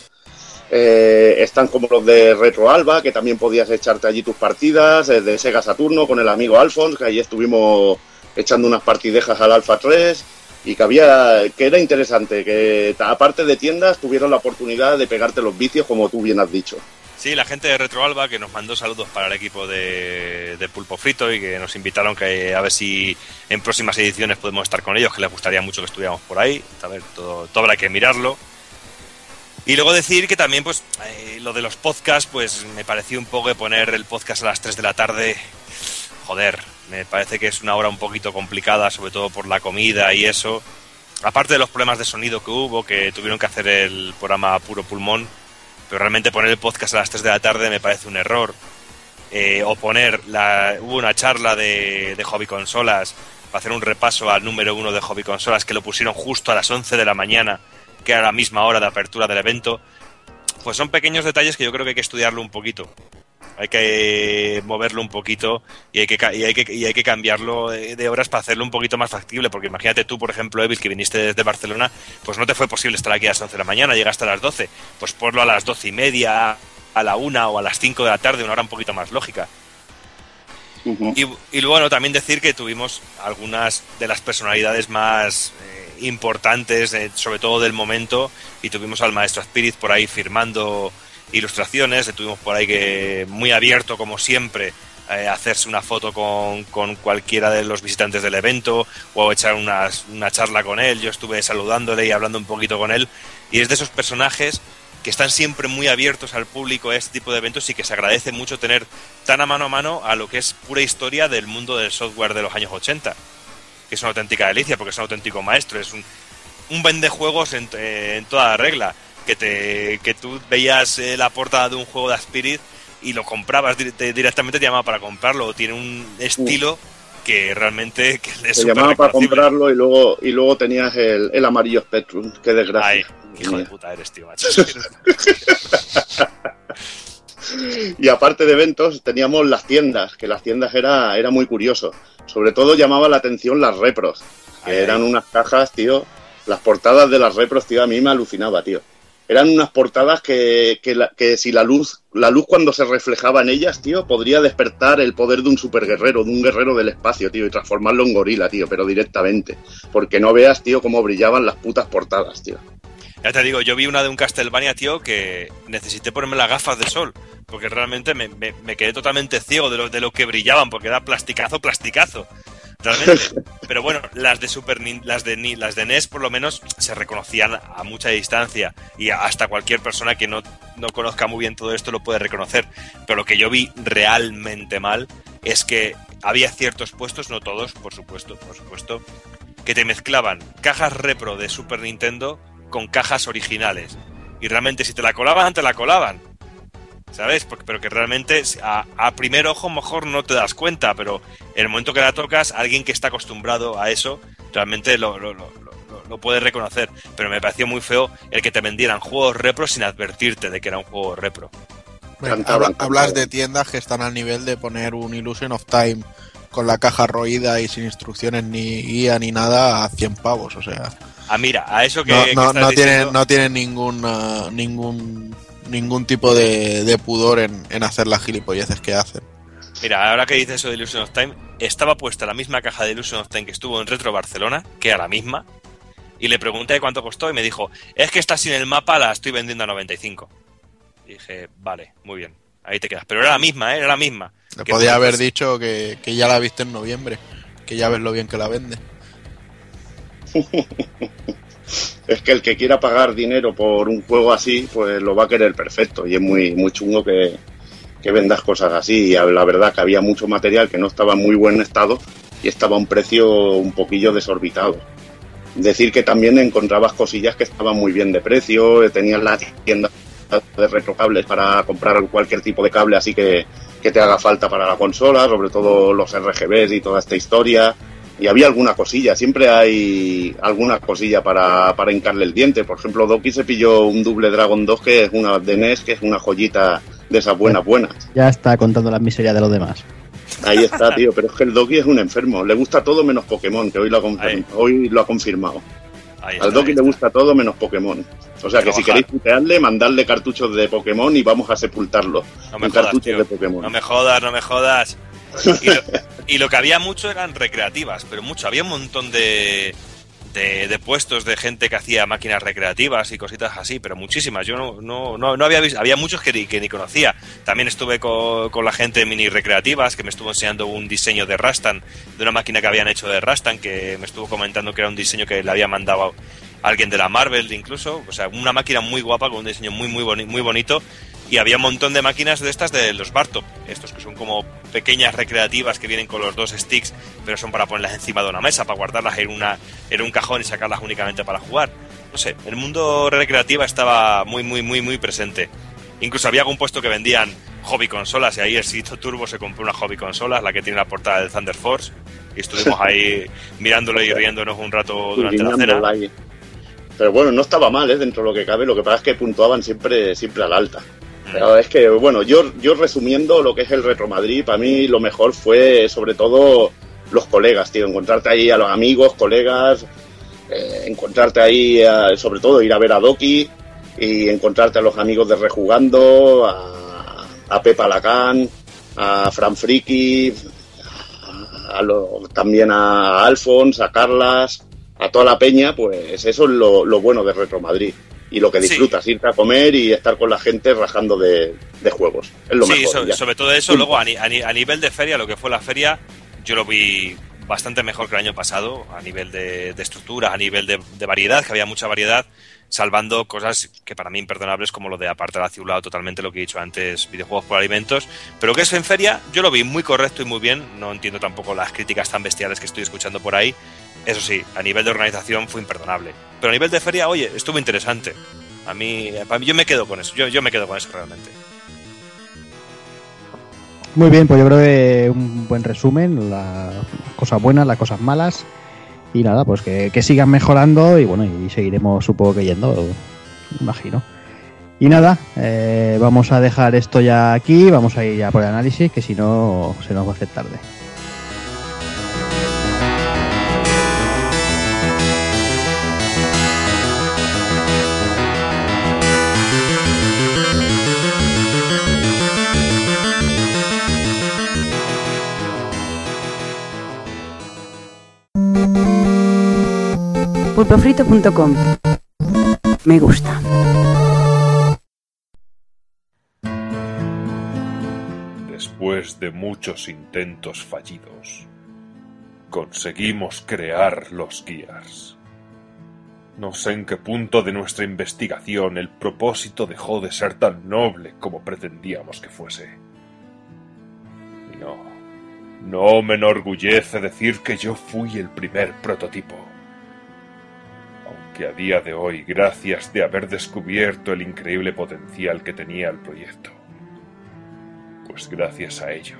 Eh, están como los de Retro Alba, que también podías echarte allí tus partidas, de Sega Saturno con el amigo Alphonse, que allí estuvimos echando unas partidejas al Alpha 3 y que había que era interesante, que aparte de tiendas tuvieron la oportunidad de pegarte los vicios como tú bien has dicho. Sí, la gente de Retroalba que nos mandó saludos para el equipo de, de Pulpo Frito y que nos invitaron que a ver si en próximas ediciones podemos estar con ellos, que les gustaría mucho que estuviéramos por ahí. A ver, todo, todo habrá que mirarlo. Y luego decir que también, pues, eh, lo de los podcasts, pues me pareció un poco de poner el podcast a las 3 de la tarde. Joder, me parece que es una hora un poquito complicada, sobre todo por la comida y eso. Aparte de los problemas de sonido que hubo, que tuvieron que hacer el programa puro pulmón, pero realmente poner el podcast a las 3 de la tarde me parece un error. Eh, o poner, la, hubo una charla de, de hobby consolas para hacer un repaso al número uno de hobby consolas que lo pusieron justo a las 11 de la mañana, que era la misma hora de apertura del evento. Pues son pequeños detalles que yo creo que hay que estudiarlo un poquito. Hay que moverlo un poquito y hay que, y hay que, y hay que cambiarlo de de horas para hacerlo un poquito más factible. Porque imagínate tú, por ejemplo, Evil, que viniste desde Barcelona, pues no te fue posible estar aquí a las 11 de la mañana, llegaste a las 12. Pues ponlo a las 12 y media, a la 1 o a las 5 de la tarde, una hora un poquito más lógica. Y, y bueno, también decir que tuvimos algunas de las personalidades más eh, importantes, eh, sobre todo del momento, y tuvimos al maestro Spirit por ahí firmando ilustraciones, le tuvimos por ahí que muy abierto como siempre eh, hacerse una foto con, con cualquiera de los visitantes del evento o echar unas- una charla con él. Yo estuve saludándole y hablando un poquito con él y es de esos personajes que están siempre muy abiertos al público a este tipo de eventos y que se agradece mucho tener tan a mano a mano a lo que es pura historia del mundo del software de los años 80. que es una auténtica delicia porque es un auténtico maestro, es un, un vende juegos en, eh, en toda regla, que te que tú veías eh, la portada de un juego de Spirit y lo comprabas dir- te- directamente te llamaba para comprarlo, tiene un estilo que realmente que es Te llamaba para comprarlo y luego, y luego tenías el, el amarillo Spectrum. Qué desgracia. Ay, hijo de puta eres, tío, macho. <laughs> Y aparte de eventos, teníamos las tiendas, que las tiendas era, era muy curioso. Sobre todo llamaba la atención las repros, que Ay, eran unas cajas, tío. Las portadas de las repros, tío, a mí me alucinaba, tío. Eran unas portadas que, que, si la luz, la luz cuando se reflejaba en ellas, tío, podría despertar el poder de un superguerrero, de un guerrero del espacio, tío, y transformarlo en gorila, tío, pero directamente. Porque no veas, tío, cómo brillaban las putas portadas, tío. Ya te digo, yo vi una de un Castlevania, tío, que necesité ponerme las gafas de sol, porque realmente me, me- me quedé totalmente ciego de lo, de lo que brillaban, porque era plasticazo, plasticazo. Realmente. <laughs> Pero bueno, las de Super las de Ni- las de NES por lo menos se reconocían a mucha distancia y hasta cualquier persona que no, no conozca muy bien todo esto lo puede reconocer. Pero lo que yo vi realmente mal es que había ciertos puestos, no todos, por supuesto, por supuesto, que te mezclaban cajas repro de Super Nintendo con cajas originales. Y realmente si te la colaban, te la colaban. ¿Sabes? Porque- pero que realmente a, a primer ojo mejor no te das cuenta, pero en el momento que la tocas, alguien que está acostumbrado a eso realmente lo, lo, lo- lo- lo puede reconocer. Pero me pareció muy feo el que te vendieran juegos repro sin advertirte de que era un juego repro. Bueno, hablas de tiendas que están al nivel de poner un Illusion of Time con la caja roída y sin instrucciones ni guía ni nada a 100 pavos, o sea, Ah, mira, a eso que, no, que no, estás no diciendo- tienen, no tienen ningún, ah, ningún, ningún tipo de, de pudor en, en hacer las gilipolleces que hacen. Mira, ahora que dices eso de Illusion of Time, estaba puesta la misma caja de Illusion of Time que estuvo en Retro Barcelona, que era la misma, y le pregunté cuánto costó y me dijo, es que está sin el mapa, la estoy vendiendo a 95. Y dije, vale, muy bien, ahí te quedas. Pero era la misma, ¿eh? era la misma. Le Que podía haber dicho que, que ya la viste en noviembre, que ya ves lo bien que la vende. <laughs> Es que el que quiera pagar dinero por un juego así, pues lo va a querer perfecto. Y es muy, muy chungo que, que vendas cosas así. Y la verdad que había mucho material que no estaba en muy buen estado y estaba a un precio un poquillo desorbitado. Decir que también encontrabas cosillas que estaban muy bien de precio, eh, tenías la tienda de retrocables para comprar cualquier tipo de cable así que, que te haga falta para la consola, sobre todo los RGBs y toda esta historia. Y había alguna cosilla, siempre hay alguna cosilla para, para hincarle el diente. Por ejemplo, Doki se pilló un Double Dragon 2 que es una de NES, que es una joyita de esas buenas, buenas. Ya está contando las miserias de los demás. Ahí está, tío, pero es que el Doki es un enfermo. Le gusta todo menos Pokémon, que hoy lo ha, confirm- Ahí. hoy lo ha confirmado. ahí Al está, Doki le gusta todo menos Pokémon. O sea que si queréis putearle, mandadle cartuchos de Pokémon y vamos a sepultarlo. No me con jodas, cartuchos tío. de Pokémon. No me jodas, no me jodas. Y lo, que había mucho eran recreativas, pero mucho. Había un montón de, de, puestos de gente que hacía máquinas recreativas y cositas así, pero muchísimas. Yo no, no, no, no había visto, había muchos que ni, que ni conocía. También estuve con, con la gente de mini recreativas que me estuvo enseñando un diseño de Rastan, de una máquina que habían hecho de Rastan, que me estuvo comentando que era un diseño que le había mandado alguien de la Marvel incluso. O sea, una máquina muy guapa con un diseño muy, muy, boni- muy bonito. Y había un montón de máquinas de estas de los Bartop, estos que son como pequeñas recreativas que vienen con los dos sticks, pero son para ponerlas encima de una mesa, para guardarlas en, una, en un cajón y sacarlas únicamente para jugar. No sé, el mundo recreativa estaba muy, muy, muy, muy presente. Incluso había algún puesto que vendían hobby consolas y ahí el sitio Turbo se compró una hobby consola, la que tiene la portada del Thunder Force, y estuvimos ahí <laughs> mirándolo y riéndonos un rato durante la cena. Pero bueno, no estaba mal, ¿eh? dentro de lo que cabe. Lo que pasa es que puntuaban siempre, siempre al alta. Pero es que, bueno, yo, yo resumiendo lo que es el Retro Madrid, para mí lo mejor fue sobre todo los colegas, tío. Encontrarte ahí a los amigos, colegas, eh, encontrarte ahí, a- sobre todo ir a ver a Doki y encontrarte a los amigos de Rejugando, a, Pepa Lacan, a Fran Friki, a lo- también a Alfons, a Carlas, a toda la peña, pues eso es lo, lo bueno de Retro Madrid. Y lo que Sí. disfrutas, irte a comer y estar con la gente rajando de, de juegos. Es lo sí, mejor. so- ya. sobre todo eso, luego a, ni- a ni- a nivel de feria, lo que fue la feria, yo lo vi bastante mejor que el año pasado a nivel de, de estructura, a nivel de, de variedad, que había mucha variedad, salvando cosas que para mí imperdonables como lo de apartar a Ciulao totalmente lo que he dicho antes, videojuegos por alimentos, pero que es en feria, yo lo vi muy correcto y muy bien, no entiendo tampoco las críticas tan bestiales que estoy escuchando por ahí, eso sí, a nivel de organización fue imperdonable, pero a nivel de feria, oye, estuvo interesante, a mí, yo me quedo con eso, yo, yo me quedo con eso realmente. Muy bien, pues yo creo que un buen resumen, las cosas buenas, las cosas malas. Y nada, pues que, que sigan mejorando y bueno, y seguiremos supongo que yendo, imagino. Y nada, eh, vamos a dejar esto ya aquí, vamos a ir ya por el análisis, que si no se nos va a hacer tarde. pulpofrito.com Me gusta. Después de muchos intentos fallidos, conseguimos crear los Gears. No sé en qué punto de nuestra investigación el propósito dejó de ser tan noble como pretendíamos que fuese. Y no, no me enorgullece decir que yo fui el primer prototipo. Aunque a día de hoy, gracias de haber descubierto el increíble potencial que tenía el proyecto, pues gracias a ello,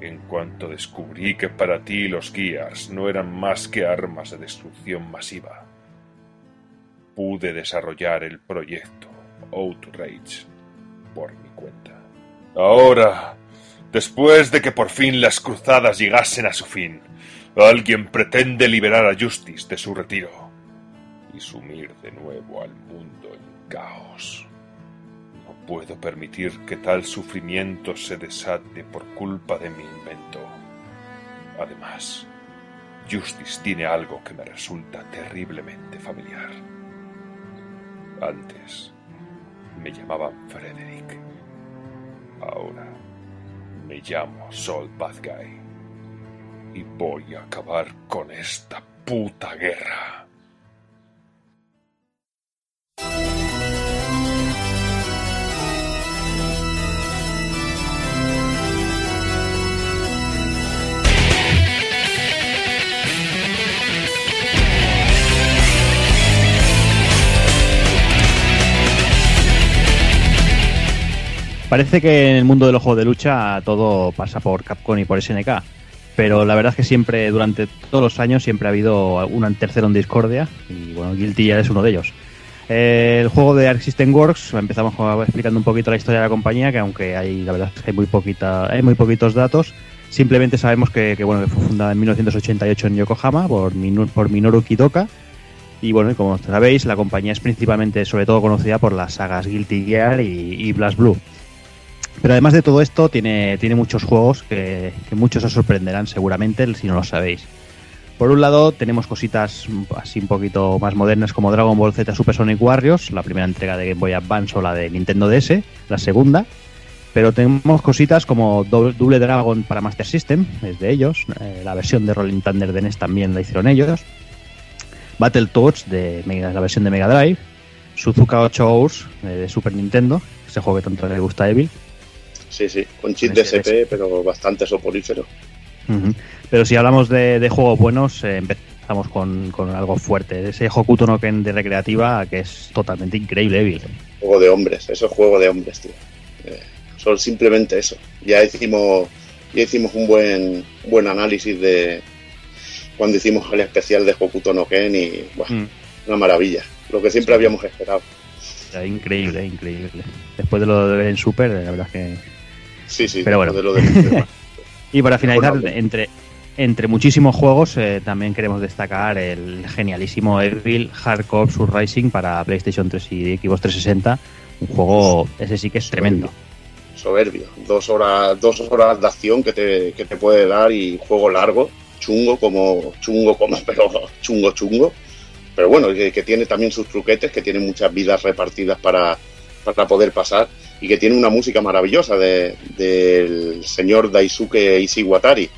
en cuanto descubrí que para ti los Gears no eran más que armas de destrucción masiva, pude desarrollar el proyecto Outrage por mi cuenta. Ahora, después de que por fin las cruzadas llegasen a su fin, alguien pretende liberar a Justice de su retiro y sumir de nuevo al mundo en caos. No puedo permitir que tal sufrimiento se desate por culpa de mi invento. Además, Justice tiene algo que me resulta terriblemente familiar. Antes me llamaban Frederick. Ahora me llamo Sol Bad Guy. Y voy a acabar con esta puta guerra. Parece que en el mundo de los juegos de lucha todo pasa por Capcom y por SNK, pero la verdad es que siempre, durante todos los años, siempre ha habido un tercero en discordia, y bueno, Guilty Gear es uno de ellos. Eh, el juego de Arc System Works, empezamos explicando un poquito la historia de la compañía, que aunque hay, la verdad hay muy, hay muy poquitos datos, simplemente sabemos que, bueno, que fue fundada en 1988 en Yokohama por, Minoru Kidoka, y bueno, como sabéis, la compañía es principalmente, sobre todo conocida por las sagas Guilty Gear y, y Blast Blue. Pero además de todo esto, tiene, tiene muchos juegos que, que muchos os sorprenderán seguramente si no lo sabéis. Por un lado, tenemos cositas así un poquito más modernas como Dragon Ball Z Super Sonic Warriors, la primera entrega de Game Boy Advance o la de Nintendo DS, la segunda. Pero tenemos cositas como Double Dragon para Master System, es de ellos. eh, la versión de Rolling Thunder de NES también la hicieron ellos. Battletoads de Mega- la versión de Mega Drive. Suzuka 8 Hours eh, de Super Nintendo, ese juego que tanto le gusta a Evil. Sí, sí, con chip DSP, pero bastante soporífero. Pero si hablamos de, de juegos buenos, eh, empezamos con, con algo fuerte. Ese Hokuto no Ken de recreativa que es totalmente increíble, Evil. Juego de hombres, eso es juego de hombres, tío. Eh, solo simplemente eso. Ya hicimos, ya hicimos un buen, buen análisis de cuando hicimos el especial de Hokuto no Ken y buah, Mm. una maravilla. Lo que siempre habíamos esperado. Increíble, increíble. Después de lo de en Super, la verdad es que... Sí, sí, Pero bueno. después de lo de- <laughs> Y para finalizar, entre, entre muchísimos juegos, eh, también queremos destacar el genialísimo Evil Hardcore Surrising para PlayStation 3 y Xbox 360. Un juego, ese sí que es tremendo. soberbio. Dos horas, dos horas de acción que te, que te puede dar y juego largo, chungo como chungo como, <laughs> pero chungo chungo. Pero bueno, que, que tiene también sus truquetes, que tiene muchas vidas repartidas para, para poder pasar y que tiene una música maravillosa de- del señor Daisuke Ishiwatari,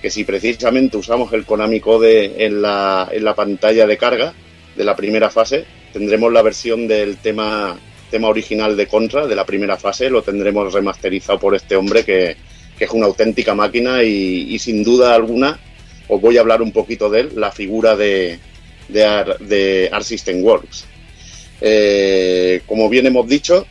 que si precisamente usamos el Konami Code en la, en la pantalla de carga de la primera fase, tendremos la versión del tema, tema original de Contra de la primera fase, lo tendremos remasterizado por este hombre que, que es una auténtica máquina y, sin duda alguna os voy a hablar un poquito de él, la figura de, de, Ar- de Art System Works. Eh, como bien hemos dicho,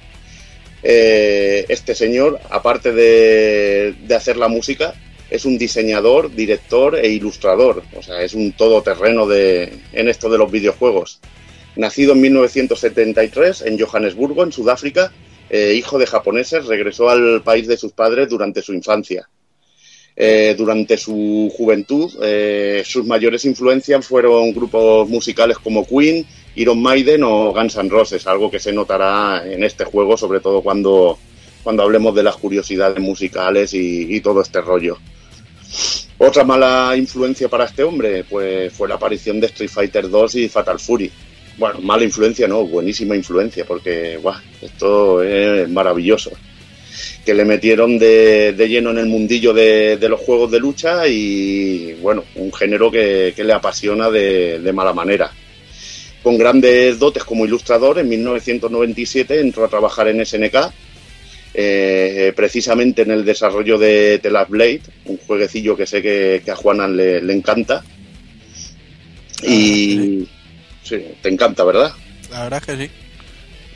eh, este señor, aparte de, de hacer la música, es un diseñador, director e ilustrador. O sea, es un todoterreno de, en esto de los videojuegos. Nacido en 1973 en Johannesburgo, en Sudáfrica, eh, hijo de japoneses, regresó al país de sus padres durante su infancia. Eh, durante su juventud, eh, sus mayores influencias fueron grupos musicales como Queen, Iron Maiden o Guns N' Roses, algo que se notará en este juego, sobre todo cuando, cuando hablemos de las curiosidades musicales y, y todo este rollo. Otra mala influencia para este hombre pues fue la aparición de Street Fighter 2 y Fatal Fury. Bueno, mala influencia no, buenísima influencia, porque guau, esto es maravilloso. Que le metieron de, lleno en el mundillo de, los juegos de lucha y bueno, un género que, que le apasiona de, de mala manera. Con grandes dotes como ilustrador, en 1997 entró a trabajar en SNK, eh, precisamente en el desarrollo de The Last Blade, un jueguecillo que sé que, que a Juanan le, le encanta. Y sí, te encanta, ¿verdad? La verdad es que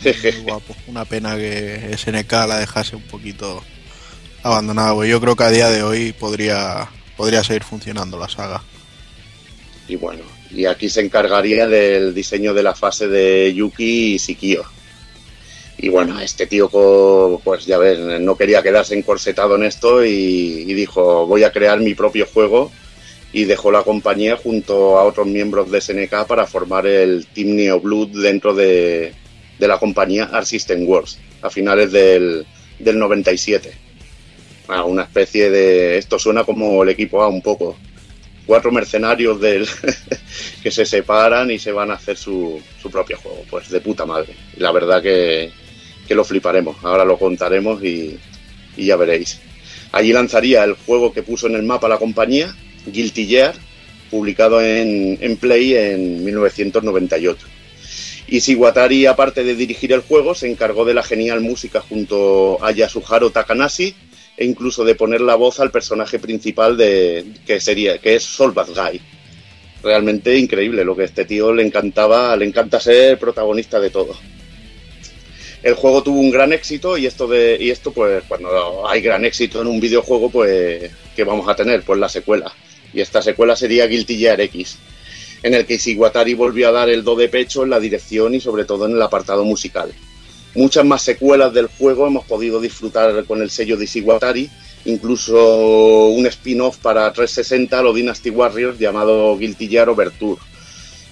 sí. <laughs> Muy guapo. Una pena que SNK la dejase un poquito abandonada. porque Yo creo que a día de hoy podría, podría seguir funcionando la saga. Y bueno, y aquí se encargaría del diseño de la fase de Yuki y Sikio. Y bueno, este tío, pues ya ves, no quería quedarse encorsetado en esto y, dijo, voy a crear mi propio juego y dejó la compañía junto a otros miembros de SNK para formar el Team Neo Blood dentro de, de la compañía Art System Works a finales del, del 97. Ah, una especie de... Esto suena como el equipo A un poco. Cuatro mercenarios del <laughs> que se separan y se van a hacer su, su propio juego. Pues de puta madre. La verdad que, que lo fliparemos. Ahora lo contaremos y, ya veréis. Allí lanzaría el juego que puso en el mapa la compañía, Guilty Gear, publicado en, en Play en 1998. Y Shiwatari, aparte de dirigir el juego, se encargó de la genial música junto a Yasuharu Takanashi e incluso de poner la voz al personaje principal de que sería que es Soul Bad Guy. Realmente increíble lo que a este tío le encantaba, le encanta ser protagonista de todo. El juego tuvo un gran éxito y esto de y esto pues cuando hay gran éxito en un videojuego pues ¿qué vamos a tener? Pues la secuela. Y esta secuela sería Guilty Gear X, en el que Shiwatari volvió a dar el do de pecho en la dirección y sobre todo en el apartado musical. Muchas más secuelas del juego hemos podido disfrutar con el sello de Shiwatari, incluso un spin-off para 360 lo Dynasty Warriors llamado Guilty Gear Overture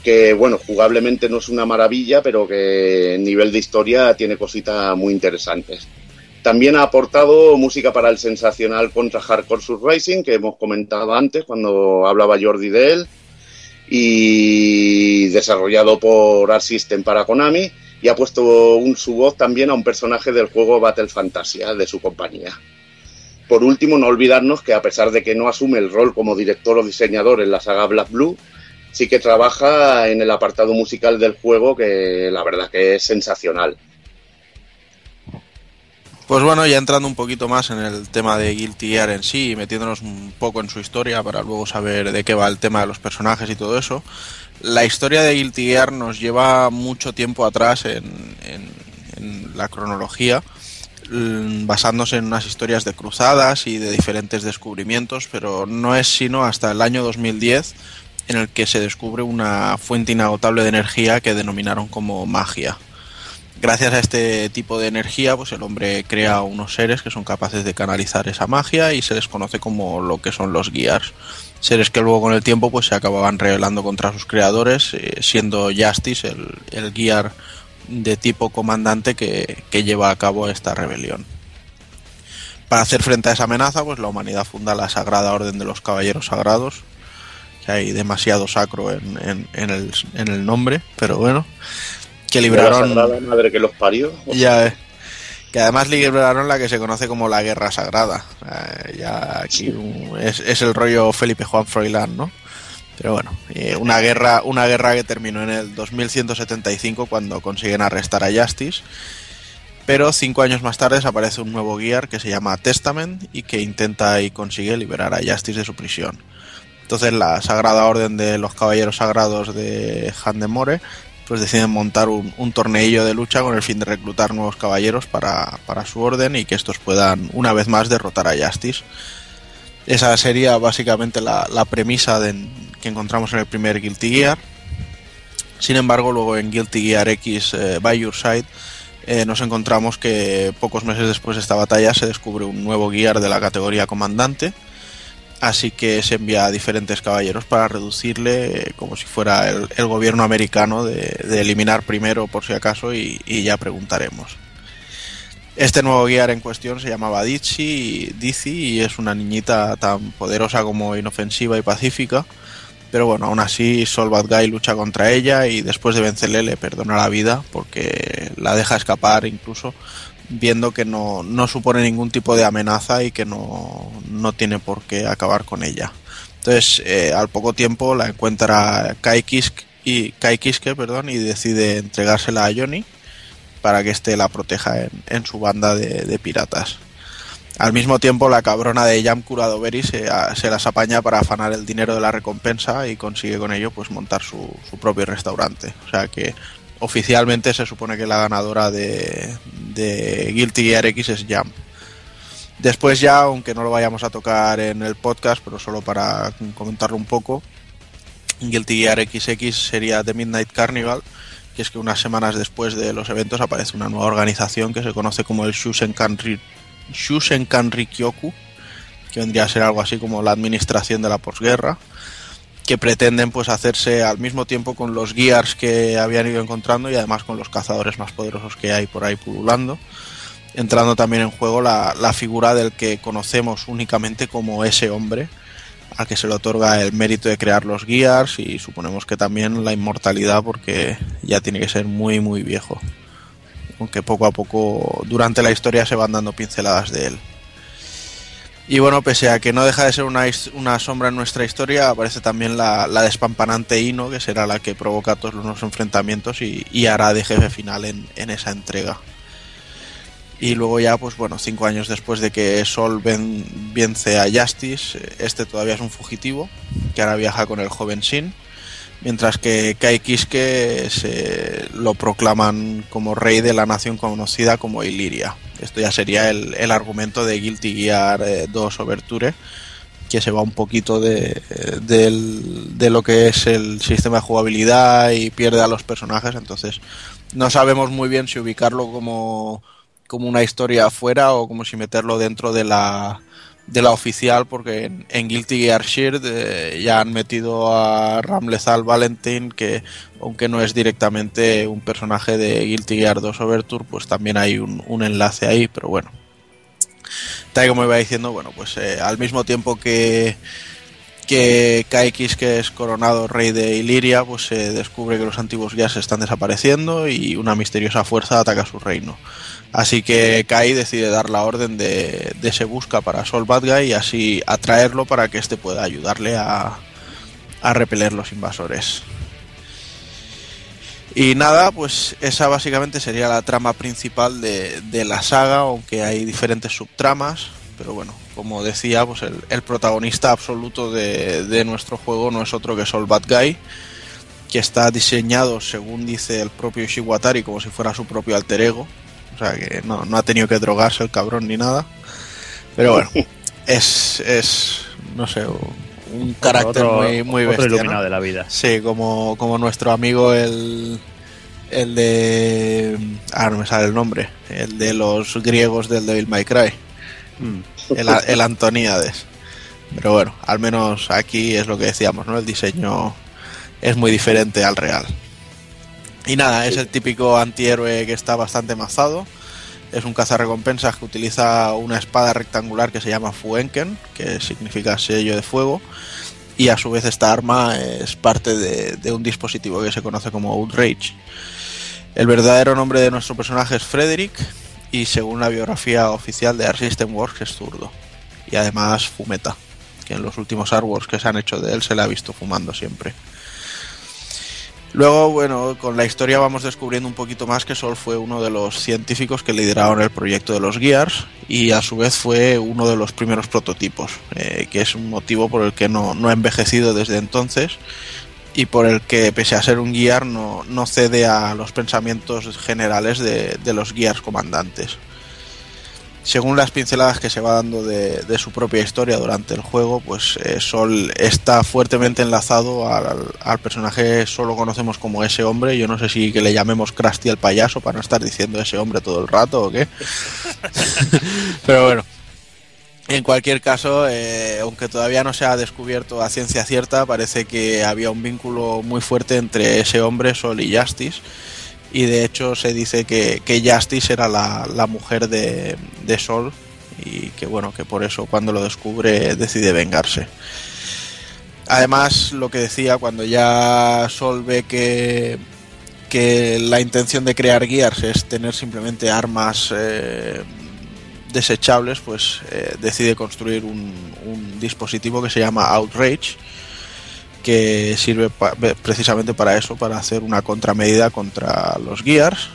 que bueno, jugablemente no es una maravilla, pero que en nivel de historia tiene cositas muy interesantes. También ha aportado música para el sensacional contra Hardcore Surrising, que hemos comentado antes cuando hablaba Jordi de él, y desarrollado por Art para Konami, y ha puesto un, su voz también a un personaje del juego Battle Fantasia de su compañía. Por último, no olvidarnos que a pesar de que no asume el rol como director o diseñador en la saga Black Blue, sí que trabaja en el apartado musical del juego que la verdad que es sensacional. Pues bueno, ya entrando un poquito más en el tema de Guilty Gear en sí metiéndonos un poco en su historia para luego saber de qué va el tema de los personajes y todo eso. La historia de Guilty Gear nos lleva mucho tiempo atrás en, en- en la cronología, mm, basándose en unas historias de cruzadas y de diferentes descubrimientos, pero no es sino hasta el año 2010 en el que se descubre una fuente inagotable de energía que denominaron como magia. Gracias a este tipo de energía, pues el hombre crea unos seres que son capaces de canalizar esa magia y se les conoce como lo que son los guías. Seres que luego con el tiempo pues se acababan rebelando contra sus creadores, eh, siendo Justice el, el guiar de tipo comandante que, que lleva a cabo esta rebelión. Para hacer frente a esa amenaza, pues la humanidad funda la Sagrada Orden de los Caballeros Sagrados, que hay demasiado sacro en, en- en el, en el nombre, pero bueno, que La libraron Sagrada madre que los parió. ya, eh, que además libraron la que se conoce como la Guerra Sagrada. Eh, ya aquí un- es, es el rollo Felipe Juan Froilán, ¿no? Pero bueno, eh, una guerra, una guerra que terminó en el 2175 cuando consiguen arrestar a Justice. Pero cinco años más tarde aparece un nuevo Gear que se llama Testament y que intenta y consigue liberar a Justice de su prisión. Entonces la Sagrada Orden de los Caballeros Sagrados de Handemore pues deciden montar un, torneillo de lucha con el fin de reclutar nuevos caballeros para, para su orden y que estos puedan una vez más derrotar a Justice. Esa sería básicamente la, premisa que encontramos en el primer Guilty Gear. Sin embargo, luego en Guilty Gear X eh, By Your Side eh, nos encontramos que pocos meses después de esta batalla se descubre un nuevo Gear de la categoría Comandante. Así que se envía a diferentes caballeros para reducirle como si fuera el, gobierno americano de, eliminar primero por si acaso y, y ya preguntaremos. Este nuevo guiar en cuestión se llamaba Dizzy, Dizzy y es una niñita tan poderosa como inofensiva y pacífica. Pero bueno, aún así Sol Bad Guy lucha contra ella y después de vencerle le perdona la vida porque la deja escapar incluso viendo que no, no supone ningún tipo de amenaza y que no, no tiene por qué acabar con ella. Entonces, eh, al poco tiempo la encuentra Kai, Kisk y, Kai Kiske perdón, y decide entregársela a Johnny para que éste la proteja en, en su banda de, piratas. Al mismo tiempo, la cabrona de Jam Curadoveri se, se las apaña para afanar el dinero de la recompensa y consigue con ello pues montar su, su propio restaurante. O sea que oficialmente se supone que la ganadora de, de Guilty Gear X es Jam. Después ya, aunque no lo vayamos a tocar en el podcast, pero solo para comentarlo un poco, Guilty Gear XX sería The Midnight Carnival, que es que unas semanas después de los eventos aparece una nueva organización que se conoce como el Shushenkan, Ri- Rikyoku, que vendría a ser algo así como la administración de la posguerra, que pretenden pues hacerse al mismo tiempo con los Gears que habían ido encontrando y además con los cazadores más poderosos que hay por ahí pululando entrando también en juego la, la figura del que conocemos únicamente como ese hombre al que se le otorga el mérito de crear los Gears y suponemos que también la inmortalidad porque ya tiene que ser muy muy viejo aunque poco a poco durante la historia se van dando pinceladas de él y bueno, pese a que no deja de ser una, una sombra en nuestra historia, aparece también la, la despampanante Ino, que será la que provoca todos los enfrentamientos y, y hará de jefe final en, en esa entrega. Y luego ya, pues bueno, cinco años después de que Sol ven- vence a Justice, eh, este todavía es un fugitivo, que ahora viaja con el joven Sin, mientras que Kai Kiske se lo proclaman como rey de la nación conocida como Illyria. Esto ya sería el, el argumento de Guilty Gear eh, 2 Overture, que se va un poquito de, del- de lo que es el sistema de jugabilidad y pierde a los personajes, entonces no sabemos muy bien si ubicarlo como, como una historia afuera o como si meterlo dentro de la de la oficial porque en, en Guilty Gear Shield eh, ya han metido a Ramlethal Valentine que aunque no es directamente un personaje de Guilty Gear 2 Overture pues también hay un, un enlace ahí pero bueno tal y como iba diciendo bueno pues eh, al mismo tiempo que que KX, que es coronado rey de Iliria, pues se descubre que los antiguos se están desapareciendo y una misteriosa fuerza ataca su reino. Así que Kai decide dar la orden de, de se busca para Sol Bad Guy y así atraerlo para que éste pueda ayudarle a, a repeler los invasores. Y nada, pues esa básicamente sería la trama principal de, de la saga, aunque hay diferentes subtramas. Pero bueno, como decía, pues el, el protagonista absoluto de, de nuestro juego no es otro que Sol Bad Guy, que está diseñado, según dice el propio Ishiwatari, como si fuera su propio alter ego. O sea que no, no ha tenido que drogarse el cabrón ni nada. Pero bueno, <laughs> es, es no sé, un carácter Otro- muy, muy otro bestia. ¿no? iluminado de la vida. Sí, como, como nuestro amigo el, el de... Ah, no me sale el nombre. El de los griegos del Devil May Cry. El, el Antoníades. Pero bueno, al menos aquí es lo que decíamos, ¿no? El diseño es muy diferente al real. Y nada, es el típico antihéroe que está bastante mazado. Es un cazarrecompensas que utiliza una espada rectangular que se llama Fuenken, que significa sello de fuego. Y a su vez esta arma es parte de, de un dispositivo que se conoce como Outrage. El verdadero nombre de nuestro personaje es Frederick y según la biografía oficial de Art System Works es zurdo. Y además fumeta, que en los últimos artworks que se han hecho de él se le ha visto fumando siempre. Luego, bueno, con la historia vamos descubriendo un poquito más que Sol fue uno de los científicos que lideraron el proyecto de los Gears y a su vez fue uno de los primeros prototipos, eh, que es un motivo por el que no, no ha envejecido desde entonces y por el que, pese a ser un Gear, no, no cede a los pensamientos generales de, de los Gears comandantes según las pinceladas que se va dando de, de su propia historia durante el juego, pues eh, Sol está fuertemente enlazado al, al, personaje solo conocemos como ese hombre. Yo no sé si que le llamemos Krusty el payaso para no estar diciendo ese hombre todo el rato o qué. <laughs> Pero bueno. En cualquier caso, eh, aunque todavía no se ha descubierto a ciencia cierta, parece que había un vínculo muy fuerte entre ese hombre, Sol y Justice y de hecho se dice que, que Justice era la, la mujer de, de, Sol y que bueno, que por eso cuando lo descubre decide vengarse. Además, lo que decía, cuando ya Sol ve que, que la intención de crear Gears es tener simplemente armas eh, desechables, pues eh, decide construir un, un dispositivo que se llama Outrage que sirve precisamente para eso, para hacer una contramedida contra los Gears.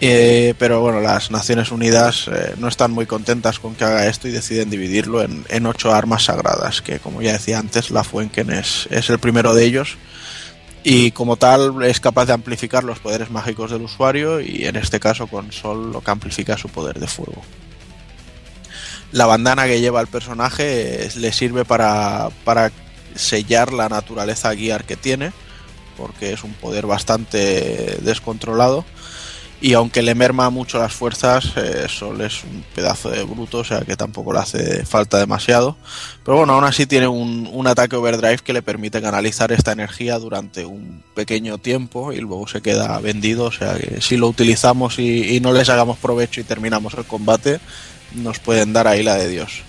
Eh, pero bueno, las Naciones Unidas eh, no están muy contentas con que haga esto y deciden dividirlo en, en ocho armas sagradas, que como ya decía antes, la Fuenken es, es el primero de ellos y como tal es capaz de amplificar los poderes mágicos del usuario y en este caso con Sol lo que amplifica su poder de fuego. La bandana que lleva el personaje le sirve para, para sellar la naturaleza guiar que tiene, porque es un poder bastante descontrolado. Y aunque le merma mucho las fuerzas, eh, Sol es un pedazo de bruto, o sea que tampoco le hace falta demasiado. Pero bueno, aún así tiene un, un, ataque overdrive que le permite canalizar esta energía durante un pequeño tiempo y luego se queda vendido. O sea que si lo utilizamos y, y no les hagamos provecho y terminamos el combate, nos pueden dar ahí la de Dios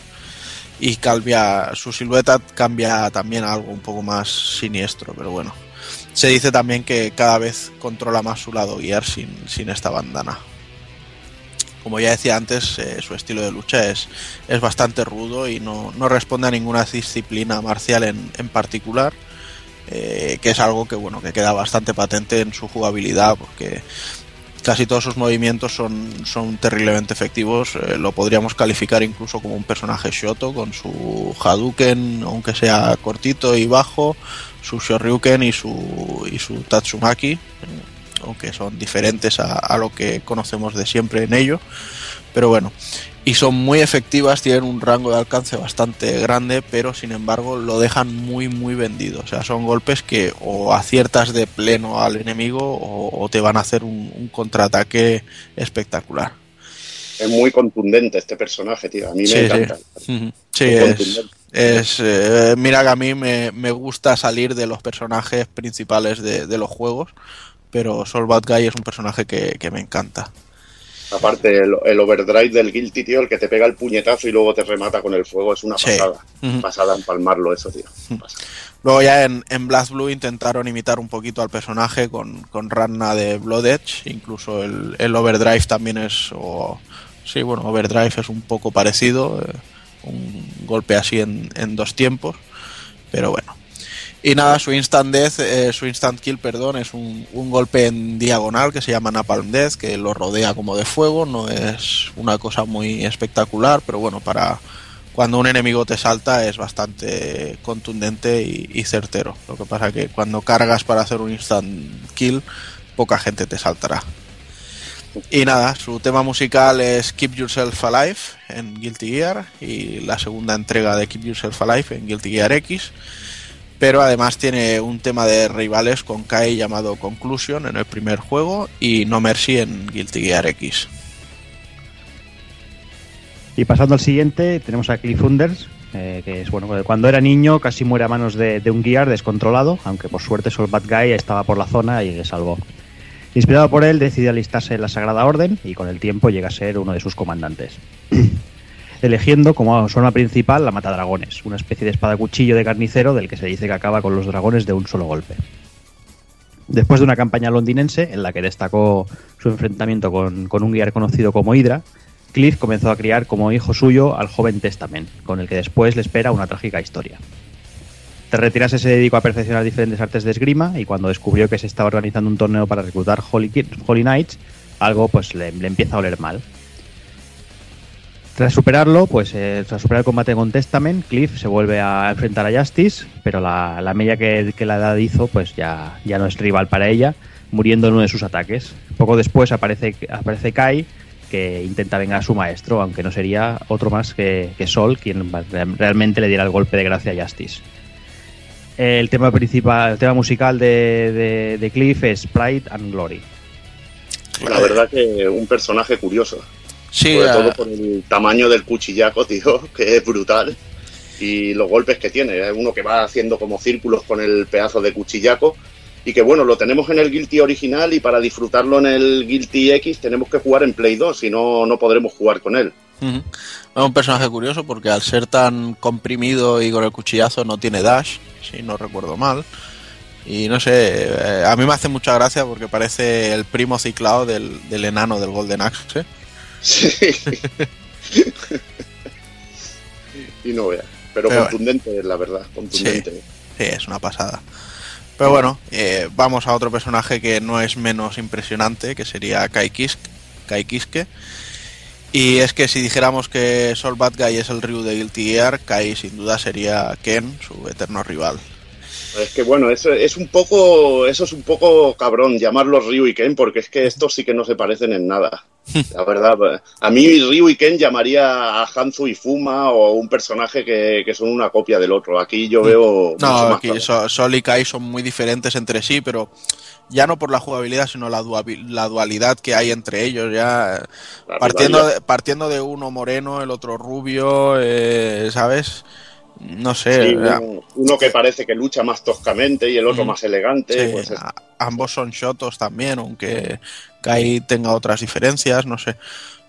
y cambia su silueta cambia también a algo un poco más siniestro, pero bueno. Se dice también que cada vez controla más su lado guiar sin, sin esta bandana. Como ya decía antes, eh, su estilo de lucha es, es bastante rudo y no, no, responde a ninguna disciplina marcial en, en particular. Eh, que es algo que bueno que queda bastante patente en su jugabilidad porque casi todos sus movimientos son, son terriblemente efectivos. Eh, lo podríamos calificar incluso como un personaje Shoto con su Hadouken, aunque sea cortito y bajo, su Shoryuken y su, y su Tatsumaki, aunque son diferentes a, a, lo que conocemos de siempre en ello. Pero bueno, y son muy efectivas, tienen un rango de alcance bastante grande, pero sin embargo lo dejan muy muy vendido. O sea, son golpes que o aciertas de pleno al enemigo o, o te van a hacer un, un, contraataque espectacular. Es muy contundente este personaje, tío. A mí sí, me encanta. Sí, sí es, es eh, mira que a mí me, me, gusta salir de los personajes principales de, de los juegos, pero Sol Bad Guy es un personaje que, que me encanta. Aparte, el, el, overdrive del Guilty, tío, el que te pega el puñetazo y luego te remata con el fuego, es una pasada. Sí. Uh -huh. Pasada empalmarlo eso, tío. Pasada. Luego ya en, en Blast Blue intentaron imitar un poquito al personaje con, con Ranna de Blood Edge, incluso el, el overdrive también es... O, sí, bueno, overdrive es un poco parecido, eh, un golpe así en, en dos tiempos, pero bueno, y nada, su instant death, eh, su instant kill, perdón, es un, un, golpe en diagonal que se llama Napalm Death, que lo rodea como de fuego, no es una cosa muy espectacular, pero bueno, para cuando un enemigo te salta es bastante contundente y, y certero. Lo que pasa que cuando cargas para hacer un instant kill, poca gente te saltará. Y nada, su tema musical es Keep Yourself Alive en Guilty Gear y la segunda entrega de Keep Yourself Alive en Guilty Gear X pero además tiene un tema de rivales con Kai llamado Conclusion en el primer juego y No Mercy en Guilty Gear X. Y pasando al siguiente, tenemos a Cliff Unders, eh, que es bueno, cuando era niño casi muere a manos de, un Gear descontrolado, aunque por suerte Sol Bad Guy estaba por la zona y le salvó. Inspirado por él, decide alistarse en la Sagrada Orden y con el tiempo llega a ser uno de sus comandantes. Eligiendo como zona principal la matadragones, una especie de espada cuchillo de carnicero del que se dice que acaba con los dragones de un solo golpe. Después de una campaña londinense en la que destacó su enfrentamiento con, con un guiar conocido como Hydra, Cliff comenzó a criar como hijo suyo al joven Testament, con el que después le espera una trágica historia. Tras retirarse se dedicó a perfeccionar diferentes artes de esgrima y cuando descubrió que se estaba organizando un torneo para reclutar Holy, Holy Knights, algo pues le empieza a oler mal. Tras superarlo, pues eh, tras superar el combate con Testament, Cliff se vuelve a enfrentar a Justice, pero la, la media que, la edad hizo, pues ya, ya no es rival para ella, muriendo en uno de sus ataques. Poco después aparece, aparece Kai, que intenta vengar a su maestro, aunque no sería otro más que, que Sol quien realmente le diera el golpe de gracia a Justice. El tema principal, el tema musical de, de, de Cliff es Pride and Glory. La verdad que un personaje curioso. Sí, Sobre todo por el tamaño del cuchillaco, <laughs> tío, que es brutal. Y los golpes que tiene. Es uno que va haciendo como círculos con el pedazo de cuchillaco. Y que bueno, lo tenemos en el Guilty original y para disfrutarlo en el Guilty X tenemos que jugar en Play 2, si no, no podremos jugar con él. Es un personaje curioso porque al ser tan comprimido y con el cuchillazo no tiene dash, si no recuerdo mal. Y no sé, eh, a mí me hace mucha gracia porque parece el primo ciclado del, del enano del Golden Axe. Sí. <laughs> y no. Pero, Pero contundente, la verdad, contundente. Sí, es una pasada. Pero bueno, eh, vamos a otro personaje que no es menos impresionante, que sería Kai, Kisk, Kai Kiske. Y es que si dijéramos que Sol Bad Guy es el Ryu de Guilty Gear, Kai sin duda sería Ken, su eterno rival. Es que bueno, eso es un poco, eso es un poco cabrón llamarlos Ryu y Ken, porque es que estos sí que no se parecen en nada. La verdad, a mí Ryu y Ken llamaría a Hanzo y Fuma o un personaje que, que son una copia del otro. Aquí yo veo mucho No, más aquí claro. So- Sol y Kai son muy diferentes entre sí, pero ya no por la jugabilidad, sino la, la dualidad que hay entre ellos. Ya La partiendo rivalidad. de, partiendo de uno moreno, el otro rubio, eh, ¿sabes? No sé. Sí, uno, uno que parece que lucha más toscamente y el otro Ujú. más elegante. Sí, pues es- a- ambos son shotos también, aunque Kai tenga otras diferencias, no sé.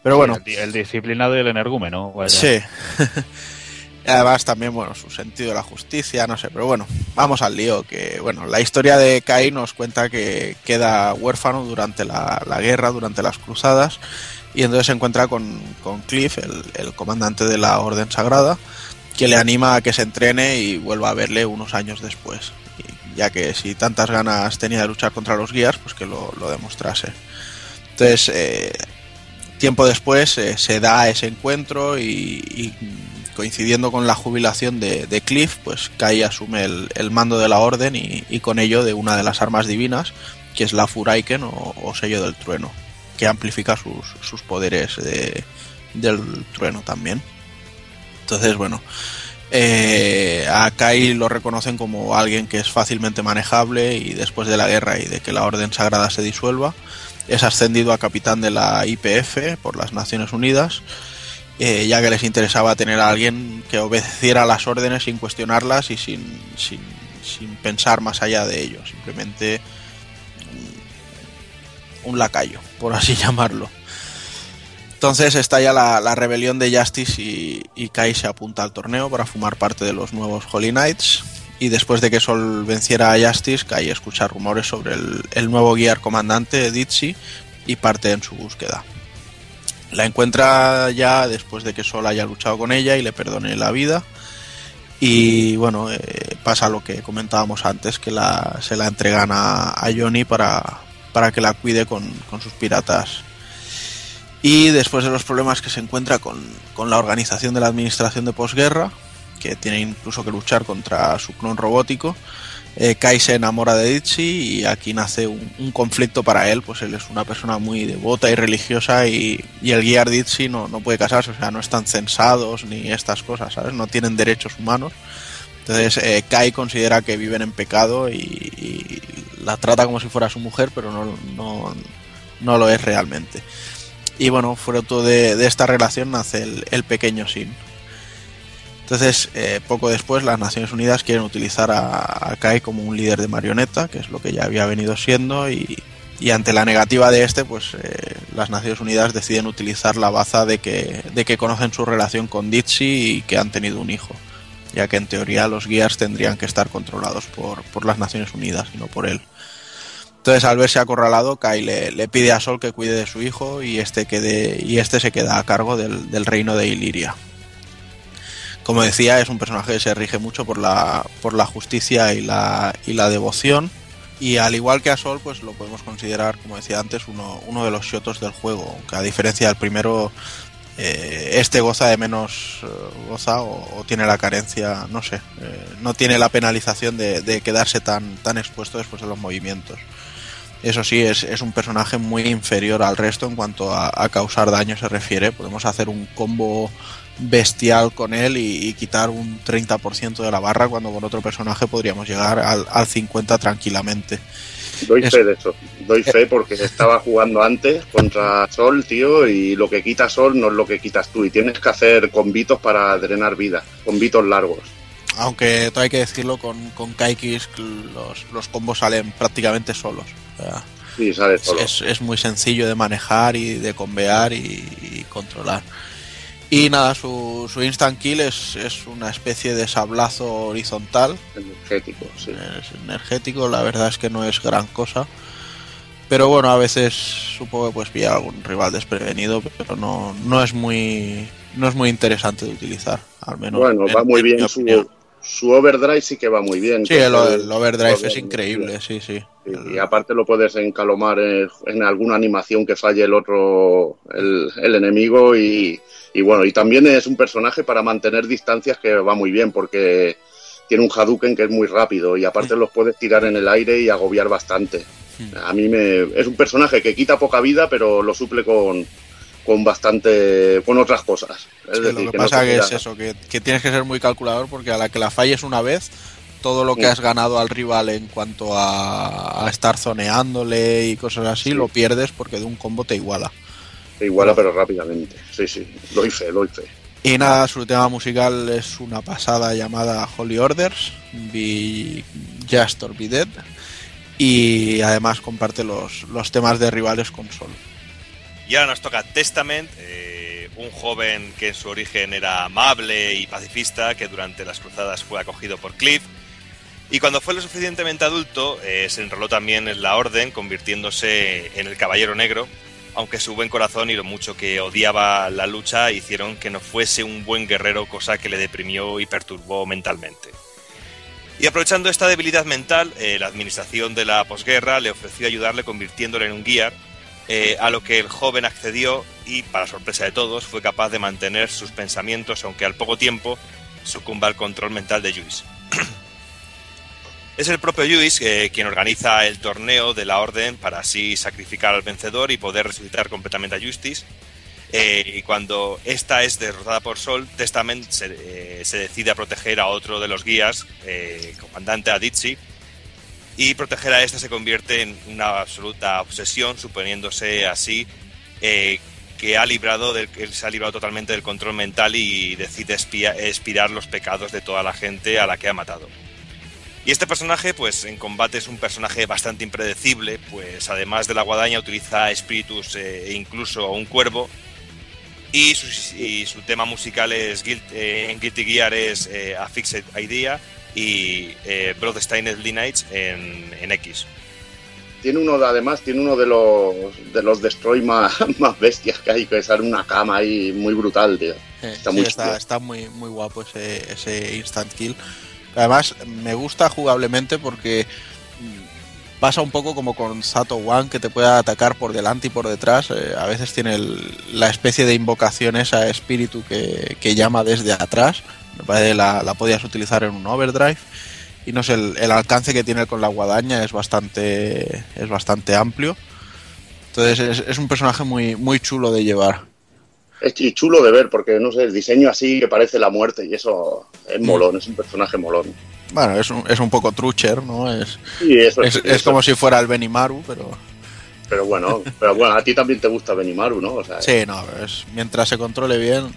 Pero bueno, El, di- el disciplinado y el energúmeno. vaya. sí. <laughs> Además también, bueno, su sentido de la justicia, no sé, pero bueno, vamos al lío, que bueno, la historia de Kai nos cuenta que queda huérfano durante la, la guerra, durante las cruzadas, y entonces se encuentra con, con Cliff, el, el comandante de la Orden Sagrada, que le anima a que se entrene y vuelva a verle unos años después, ya que si tantas ganas tenía de luchar contra los guías, pues que lo, lo demostrase. Entonces, eh, tiempo después eh, se da ese encuentro y, y coincidiendo con la jubilación de, Cliff, pues Kai asume el, el mando de la orden y, y con ello de una de las armas divinas, que es la Furaiken o, o sello del trueno, que amplifica sus, sus poderes de- del trueno también. Entonces, bueno, eh, a Kai lo reconocen como alguien que es fácilmente manejable y después de la guerra y de que la Orden Sagrada se disuelva, es ascendido a capitán de la IPF por las Naciones Unidas, eh, ya que les interesaba tener a alguien que obedeciera las órdenes sin cuestionarlas y sin, sin, sin pensar más allá de ello, simplemente un, un lacayo, por así <laughs> llamarlo. Entonces estalla la, la rebelión de Justice y, Kai se apunta al torneo para formar parte de los nuevos Holy Knights. Y después de que Sol venciera a Justice, Kai escucha rumores sobre el, nuevo guiar comandante, Ditzy, y parte en su búsqueda. La encuentra ya después de que Sol haya luchado con ella y le perdone la vida. Y bueno, eh, pasa lo que comentábamos antes, que se la entregan a, a Johnny para, para que la cuide con, con sus piratas y después de los problemas que se encuentra con, con la organización de la administración de posguerra, que tiene incluso que luchar contra su clon robótico, eh, Kai se enamora de Ditzy y aquí nace un, conflicto para él, pues él es una persona muy devota y religiosa y, el guiar Ditzy no, no puede casarse, o sea, no están censados ni estas cosas, ¿sabes? No tienen derechos humanos. Entonces eh, Kai considera que viven en pecado y, y la trata como si fuera su mujer, pero no, no, no lo es realmente. Y bueno, fruto de, de esta relación nace el, pequeño Sin. Entonces, eh, poco después, las Naciones Unidas quieren utilizar a, a Kai como un líder de marioneta, que es lo que ya había venido siendo, y, ante la negativa de este, pues eh, las Naciones Unidas deciden utilizar la baza de que, de que conocen su relación con Ditzy y que han tenido un hijo, ya que en teoría los guías tendrían que estar controlados por, por las Naciones Unidas y no por él. Entonces, al verse acorralado, Kai le, pide a Sol que cuide de su hijo y este, quede, y este se queda a cargo del, reino de Iliria. Como decía, es un personaje que se rige mucho por la, por la justicia y la, y la devoción. Y al igual que a Sol, pues lo podemos considerar, como decía antes, uno, uno de los shotos del juego. Aunque a diferencia del primero, eh, este goza de menos eh, goza o, o tiene la carencia, no sé, eh, no tiene la penalización de, de quedarse tan, tan expuesto después de los movimientos. Eso sí, es, es un personaje muy inferior al resto en cuanto a, a causar daño se refiere. Podemos hacer un combo bestial con él y, y quitar un 30% de la barra cuando con otro personaje podríamos llegar al, al 50 tranquilamente. Doy Es- fe de eso. Doy fe porque estaba jugando antes contra Sol, tío, y lo que quita Sol no es lo que quitas tú. Y tienes que hacer convitos para drenar vida, convitos largos. Aunque todo hay que decirlo, con, con Kaikis los, los combos salen prácticamente solos. Sí, sale solo. es- es muy sencillo de manejar y de convear y, y controlar. Y nada, su, su instant kill es, es una especie de sablazo horizontal. Energético, sí. Es energético, la verdad es que no es gran cosa. Pero bueno, a veces supongo que pues pillar algún rival desprevenido, pero no, no es muy no es muy interesante de utilizar, al menos. Bueno, en- va muy bien su. Su overdrive, sí que va muy bien. Sí, el, overdrive es increíble, sí, sí. Y aparte lo puedes encalomar en, en alguna animación que falle el otro, el, el enemigo. Y, y bueno, y también es un personaje para mantener distancias que va muy bien porque tiene un Hadouken que es muy rápido y aparte los puedes tirar en el aire y agobiar bastante. A mí me es un personaje que quita poca vida, pero lo suple con, con bastante con otras cosas. Es Sí, decir, lo que pasa que es eso, que, que tienes que ser muy calculador porque a la que la falles una vez, todo lo que Sí. has ganado al rival en cuanto a, a estar zoneándole y cosas así, lo pierdes porque de un combo te iguala. te iguala, pero rápidamente. Sí, sí, lo hice, lo hice. Y nada, su tema musical es una pasada llamada Holy Orders, Be Just or Be Dead, y además comparte los, los temas de rivales con Sol. Y ahora nos toca Testament, eh, un joven que en su origen era amable y pacifista, que durante las cruzadas fue acogido por Cliff. Y cuando fue lo suficientemente adulto, eh, se enroló también en la Orden, convirtiéndose en el Caballero Negro, aunque su buen corazón y lo mucho que odiaba la lucha hicieron que no fuese un buen guerrero, cosa que le deprimió y perturbó mentalmente. Y aprovechando esta debilidad mental, eh, la administración de la posguerra le ofreció ayudarle convirtiéndole en un guía, eh, a lo que el joven accedió y, para sorpresa de todos, fue capaz de mantener sus pensamientos, aunque al poco tiempo sucumba al control mental de Lluís. <clears throat> es el propio Lluís eh, quien organiza el torneo de la Orden para así sacrificar al vencedor y poder resucitar completamente a Justice. Eh, y cuando esta es derrotada por Sol, Testament se, se decide a proteger a otro de los guías, comandante Adichie, y proteger a este se convierte en una absoluta obsesión, suponiéndose así eh, que ha librado del, se ha librado totalmente del control mental y decide expirar los pecados de toda la gente a la que ha matado. Y este personaje, pues en combate es un personaje bastante impredecible, pues además de la guadaña utiliza espíritus eh, e incluso un cuervo. Y su, tema musical es eh, en Guilty Gear es A Fixed Idea y eh, Bloodstained Lineage en, en X. Tiene uno, de- además, tiene uno de los de los destroy más, <laughs> más bestias que hay, que es una cama ahí muy brutal, tío. Está sí, muy está, está muy, muy guapo ese, ese instant kill. Además, me gusta jugablemente porque mm, pasa un poco como con Sato One, que te puede atacar por delante y por detrás. Eh, a veces tiene el- la especie de invocación esa espíritu que, que llama desde atrás. Me parece que la, la podías utilizar en un overdrive. Y no sé, el, el alcance que tiene con la guadaña es bastante, es bastante amplio. Entonces es, es un personaje muy, muy chulo de llevar. Es y chulo de ver, porque no sé, el diseño así que parece la muerte y eso Mm. es molón, es un personaje molón. Bueno, es un, es un poco trucher, ¿no? Es, Sí, eso es, como si fuera el Benimaru, pero Pero bueno, pero bueno, a ti también te gusta Benimaru, ¿no? O sea, <laughs> sí, no, es, mientras se controle bien,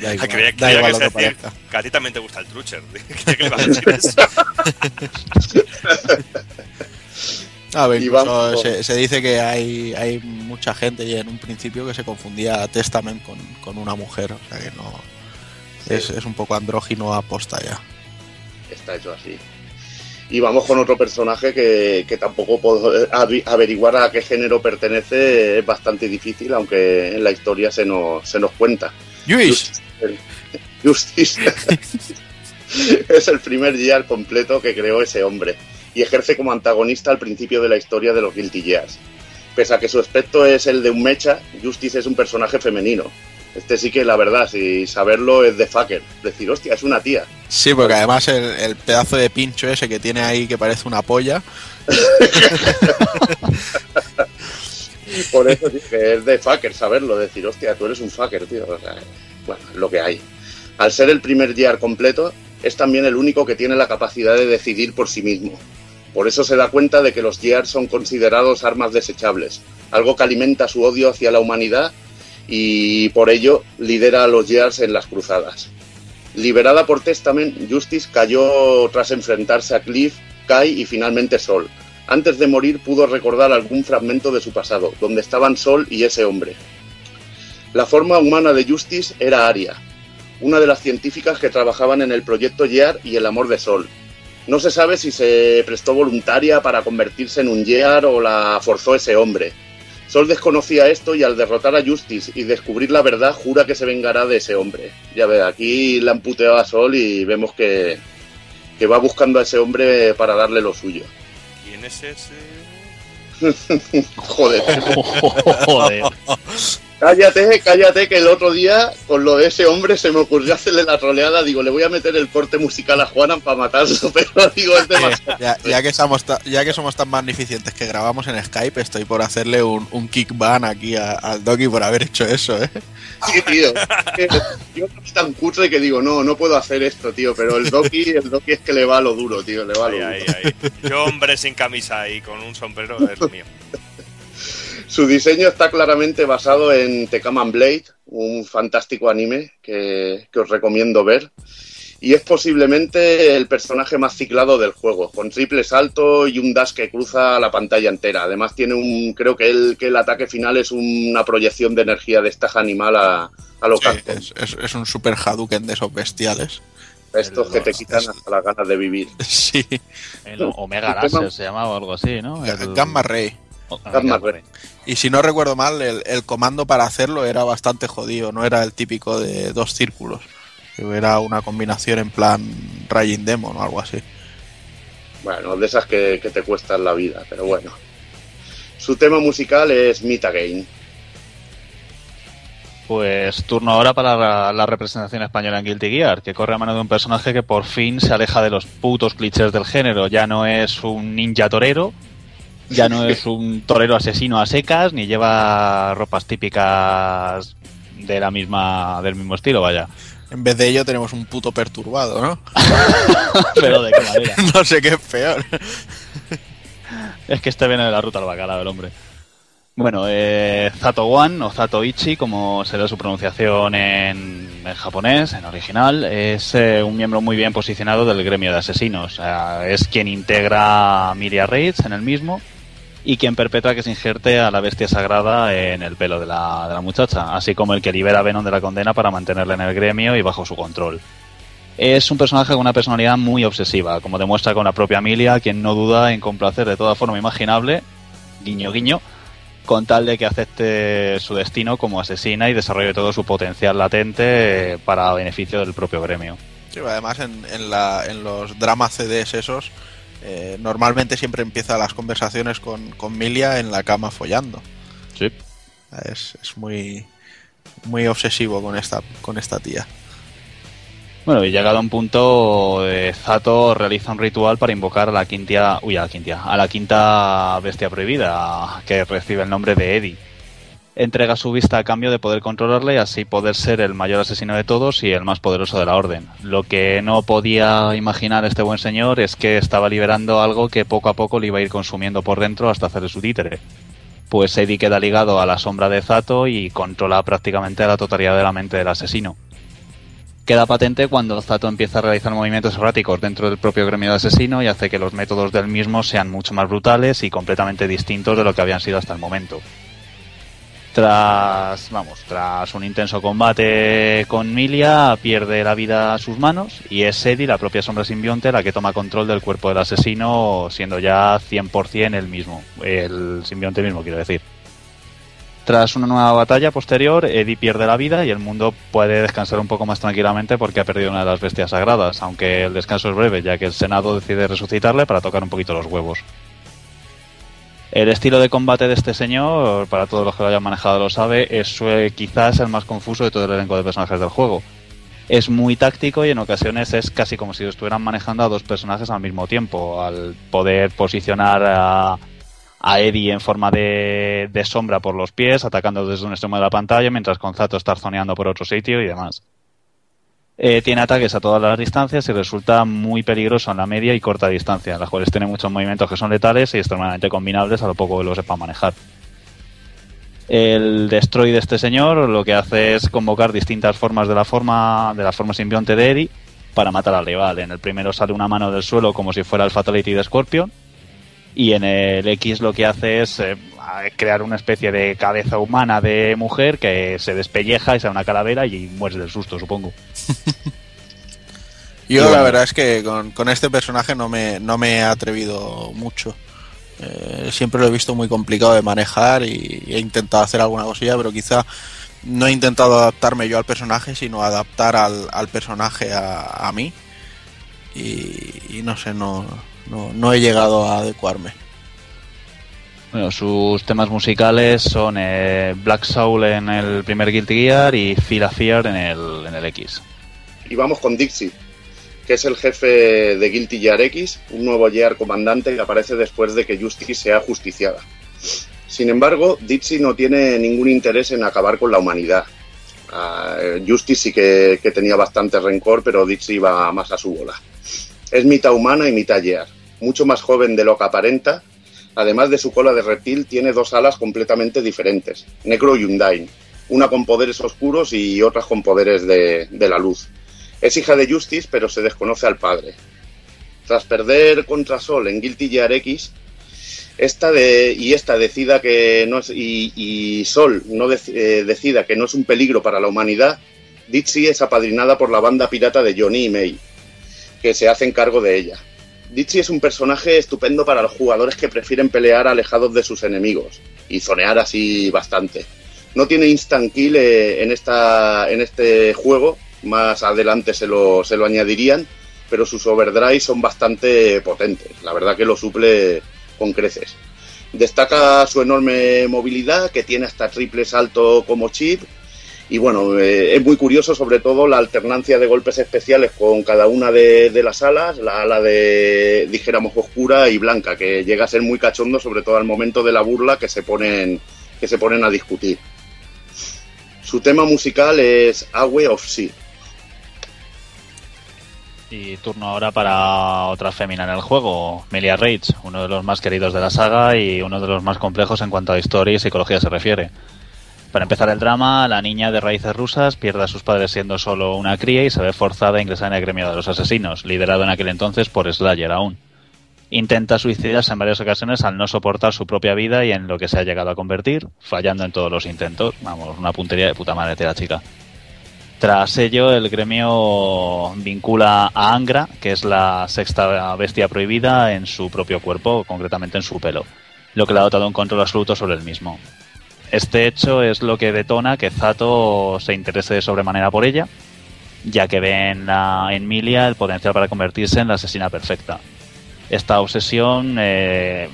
da igual, Creía, da creía igual que lo ibas que a decir parezca. que a ti también te gusta el Trucher. <laughs> Que le ibas a decir eso. A ver, Y incluso vamos- se, se dice que hay, hay mucha gente y en un principio que se confundía a Testament con, con una mujer, o sea que no es, es un poco andrógino aposta ya. está hecho así. Y vamos con otro personaje que, que tampoco puedo averiguar a qué género pertenece, es bastante difícil, aunque en la historia se nos, se nos cuenta. Justice <laughs> es el primer Gear completo que creó ese hombre y ejerce como antagonista al principio de la historia de los Guilty Gears. Pese a que su aspecto es el de un mecha, Justice es un personaje femenino. Este sí que la verdad, si saberlo es de fucker. Decir, hostia, es una tía. Sí, porque además el, el pedazo de pincho ese que tiene ahí que parece una polla. <laughs> Por eso que es de fucker saberlo, decir, hostia, tú eres un fucker, tío. O sea, bueno, lo que hay. Al ser el primer Gear completo, es también el único que tiene la capacidad de decidir por sí mismo. Por eso se da cuenta de que los Gears son considerados armas desechables, algo que alimenta su odio hacia la humanidad y por ello lidera a los Gears en las cruzadas. Liberada por Testament, Justice cayó tras enfrentarse a Cliff, Kai y finalmente Sol. Antes de morir pudo recordar algún fragmento de su pasado, donde estaban Sol y ese hombre. La forma humana de Justice era Aria, una de las científicas que trabajaban en el proyecto Year y el amor de Sol. No se sabe si se prestó voluntaria para convertirse en un Year o la forzó ese hombre. Sol desconocía esto y al derrotar a Justice y descubrir la verdad jura que se vengará de ese hombre. Ya ve, aquí la han puteado a Sol y vemos que, que va buscando a ese hombre para darle lo suyo. ¿Quién es ese? Joder. <laughs> <laughs> <laughs> Joder. Cállate, cállate, que el otro día, con lo de ese hombre, se me ocurrió hacerle la troleada. Digo, le voy a meter el corte musical a Juanan para matarlo, <laughs> pero digo, es demasiado. Ya, ya que somos ya que somos tan magnificentes que grabamos en Skype, estoy por hacerle un, un kick ban aquí a- al Doki por haber hecho eso, ¿eh? Sí, tío. Yo soy tan cutre que digo, no, no puedo hacer esto, tío. Pero el Doki, el Doki es que le va a lo duro, tío, le va a lo Ahí, duro. ahí, ahí. Yo, hombre sin camisa y con un sombrero, es lo mío. Su diseño está claramente basado en Tekaman Blade, un fantástico anime que, que os recomiendo ver. Y es posiblemente el personaje más ciclado del juego, con triple salto y un dash que cruza la pantalla entera. Además tiene un, creo que el, que el ataque final es una proyección de energía de estaja animal a, a lo Sí, es, es- es un super Hadouken de esos bestiales. Estos que te quitan hasta las ganas de vivir. <laughs> Sí. El Omega Laser se llamaba o algo así, ¿no? El- Gamma Ray. Ah. Y si no recuerdo mal, el, el comando para hacerlo era bastante jodido, no era el típico de dos círculos. Era una combinación en plan Raging Demon o algo así. Bueno, de esas que, que te cuestan la vida, pero bueno. Su tema musical es Meet Again. Pues turno ahora para la, la representación española en Guilty Gear, que corre a mano de un personaje que por fin se aleja de los putos clichés del género. Ya no es un ninja torero, ya no es un torero asesino a secas, ni lleva ropas típicas de la misma del mismo estilo, vaya. En vez de ello tenemos un puto perturbado, ¿no? <laughs> Pero de qué manera. <laughs> no sé qué es peor. Es que este viene de la ruta al bacalao, el hombre. Bueno, eh, Zato One o Zato Ichi, como será su pronunciación en, en japonés, en original, es eh, un miembro muy bien posicionado del gremio de asesinos. Sea, es quien integra a Miria Raids en el mismo y quien perpetra que se injerte a la bestia sagrada en el pelo de la, de la muchacha, así como el que libera a Venom de la condena para mantenerla en el gremio y bajo su control. Es un personaje con una personalidad muy obsesiva, como demuestra con la propia Emilia, quien no duda en complacer de toda forma imaginable, guiño guiño, con tal de que acepte su destino como asesina y desarrolle todo su potencial latente eh, para beneficio del propio gremio. Sí, además en, en la- en los dramas CDs esos, eh, normalmente siempre empieza las conversaciones con, con Milia en la cama follando. Sí. Es, es muy, muy obsesivo con esta, con esta tía. Bueno, y llegado a un punto, eh, Zato realiza un ritual para invocar a la quinta, uy, a la quinta, a la quinta bestia prohibida, que recibe el nombre de Eddie. Entrega su vista a cambio de poder controlarle y así poder ser el mayor asesino de todos y el más poderoso de la orden. Lo que no podía imaginar este buen señor es que estaba liberando algo que poco a poco le iba a ir consumiendo por dentro hasta hacer su títere. Pues Eddie queda ligado a la sombra de Zato y controla prácticamente la totalidad de la mente del asesino queda patente cuando Zato empieza a realizar movimientos erráticos dentro del propio gremio de asesino y hace que los métodos del mismo sean mucho más brutales y completamente distintos de lo que habían sido hasta el momento. Tras, vamos, tras un intenso combate con Milia, pierde la vida a sus manos y es Eddie, la propia sombra simbionte, la que toma control del cuerpo del asesino, siendo ya 100% el mismo, el simbionte mismo, quiero decir. Tras una nueva batalla posterior, Eddie pierde la vida y el mundo puede descansar un poco más tranquilamente porque ha perdido una de las bestias sagradas, aunque el descanso es breve, ya que el Senado decide resucitarle para tocar un poquito los huevos. El estilo de combate de este señor, para todos los que lo hayan manejado lo sabe, es eh, quizás el más confuso de todo el elenco de personajes del juego. Es muy táctico y en ocasiones es casi como si estuvieran manejando a dos personajes al mismo tiempo, al poder posicionar a, a Eddie en forma de, de sombra por los pies, atacando desde un extremo de la pantalla, mientras con Zato está zoneando por otro sitio y demás. Eh, tiene ataques a todas las distancias y resulta muy peligroso en la media y corta distancia, las cuales tiene muchos movimientos que son letales y extremadamente combinables a lo poco que lo sepa manejar. El destroy de este señor lo que hace es convocar distintas formas de la forma de la forma simbionte de Eddie para matar al rival. En el primero sale una mano del suelo como si fuera el Fatality de Scorpion y en el X lo que hace es eh, crear una especie de cabeza humana de mujer que se despelleja y sale una calavera y mueres del susto, supongo. <laughs> Yo la verdad es que con, con este personaje no me, no me he atrevido mucho. Eh, siempre lo he visto muy complicado de manejar y he intentado hacer alguna cosilla, pero quizá no he intentado adaptarme yo al personaje, sino adaptar al, al personaje a, a mí. Y, y no sé, no, no, no he llegado a adecuarme. Bueno, sus temas musicales son eh, Black Soul en el primer Guilty Gear y Feel a Fear en el, en el X. Y vamos con Dixie, que es el jefe de Guilty Gear X, un nuevo Gear comandante que aparece después de que Justice sea justiciada. Sin embargo, Dixie no tiene ningún interés en acabar con la humanidad. Uh, Justice sí que, que, tenía bastante rencor, pero Dixie iba más a su bola. Es mitad humana y mitad Gear, mucho más joven de lo que aparenta. Además de su cola de reptil, tiene dos alas completamente diferentes, Necro y Undyne, una con poderes oscuros y otra con poderes de, la luz. Es hija de Justice, pero se desconoce al padre. Tras perder contra Sol en Guilty Gear X, esta y esta decida que no es, y, Sol no eh, decida que no es un peligro para la humanidad, Dixie es apadrinada por la banda pirata de Johnny y May, que se hacen cargo de ella. Dixie es un personaje estupendo para los jugadores que prefieren pelear alejados de sus enemigos y zonear así bastante. No tiene instant kill eh, en, esta, en este juego, más adelante se lo, se lo añadirían, pero sus overdrive son bastante potentes. La verdad que lo suple con creces. Destaca su enorme movilidad, que tiene hasta triple salto como chip. Y bueno, eh, es muy curioso sobre todo la alternancia de golpes especiales con cada una de, las alas, la ala de, dijéramos, oscura y blanca, que llega a ser muy cachondo, sobre todo al momento de la burla que se ponen, que se ponen a discutir. Su tema musical es Awe of Sea. Y turno ahora para otra fémina en el juego, Melia Rage, uno de los más queridos de la saga y uno de los más complejos en cuanto a historia y psicología se refiere. Para empezar el drama, la niña de raíces rusas pierde a sus padres siendo solo una cría y se ve forzada a ingresar en el gremio de los asesinos, liderado en aquel entonces por Slayer aún. Intenta suicidarse en varias ocasiones al no soportar su propia vida y en lo que se ha llegado a convertir, fallando en todos los intentos. Vamos, una puntería de puta madre de la chica. Tras ello, el gremio vincula a Angra, que es la sexta bestia prohibida, en su propio cuerpo, concretamente en su pelo, lo que le ha dotado un control absoluto sobre el mismo. Este hecho es lo que detona que Zato se interese de sobremanera por ella, ya que ve en, la, en Milia el potencial para convertirse en la asesina perfecta. Esta obsesión eh,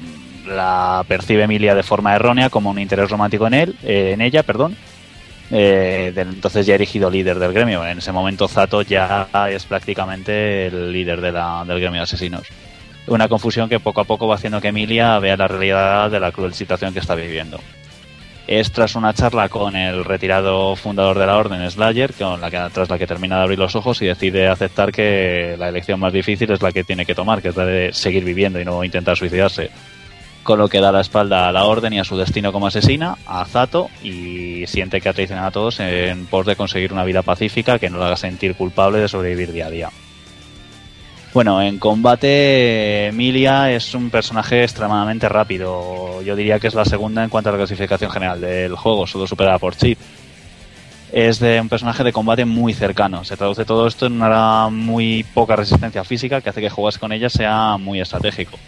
la percibe Emilia de forma errónea como un interés romántico en él, eh, en ella, perdón, eh, entonces ya erigido líder del gremio. En ese momento Zato ya es prácticamente el líder del gremio de asesinos. Una confusión que poco a poco va haciendo que Emilia vea la realidad de la cruel situación que está viviendo. Es tras una charla con el retirado fundador de la orden, Slayer, con la que, tras la que termina de abrir los ojos y decide aceptar que la elección más difícil es la que tiene que tomar, que es la de seguir viviendo y no intentar suicidarse con lo que da la espalda a la orden y a su destino como asesina, a Zato, y siente que ha traicionado a todos en pos de conseguir una vida pacífica que no la haga sentir culpable de sobrevivir día a día. Bueno, en combate Emilia es un personaje extremadamente rápido. Yo diría que es la segunda en cuanto a la clasificación general del juego, solo superada por Chip. Es de un personaje de combate muy cercano. Se traduce todo esto en una muy poca resistencia física que hace que juegas con ella sea muy estratégico.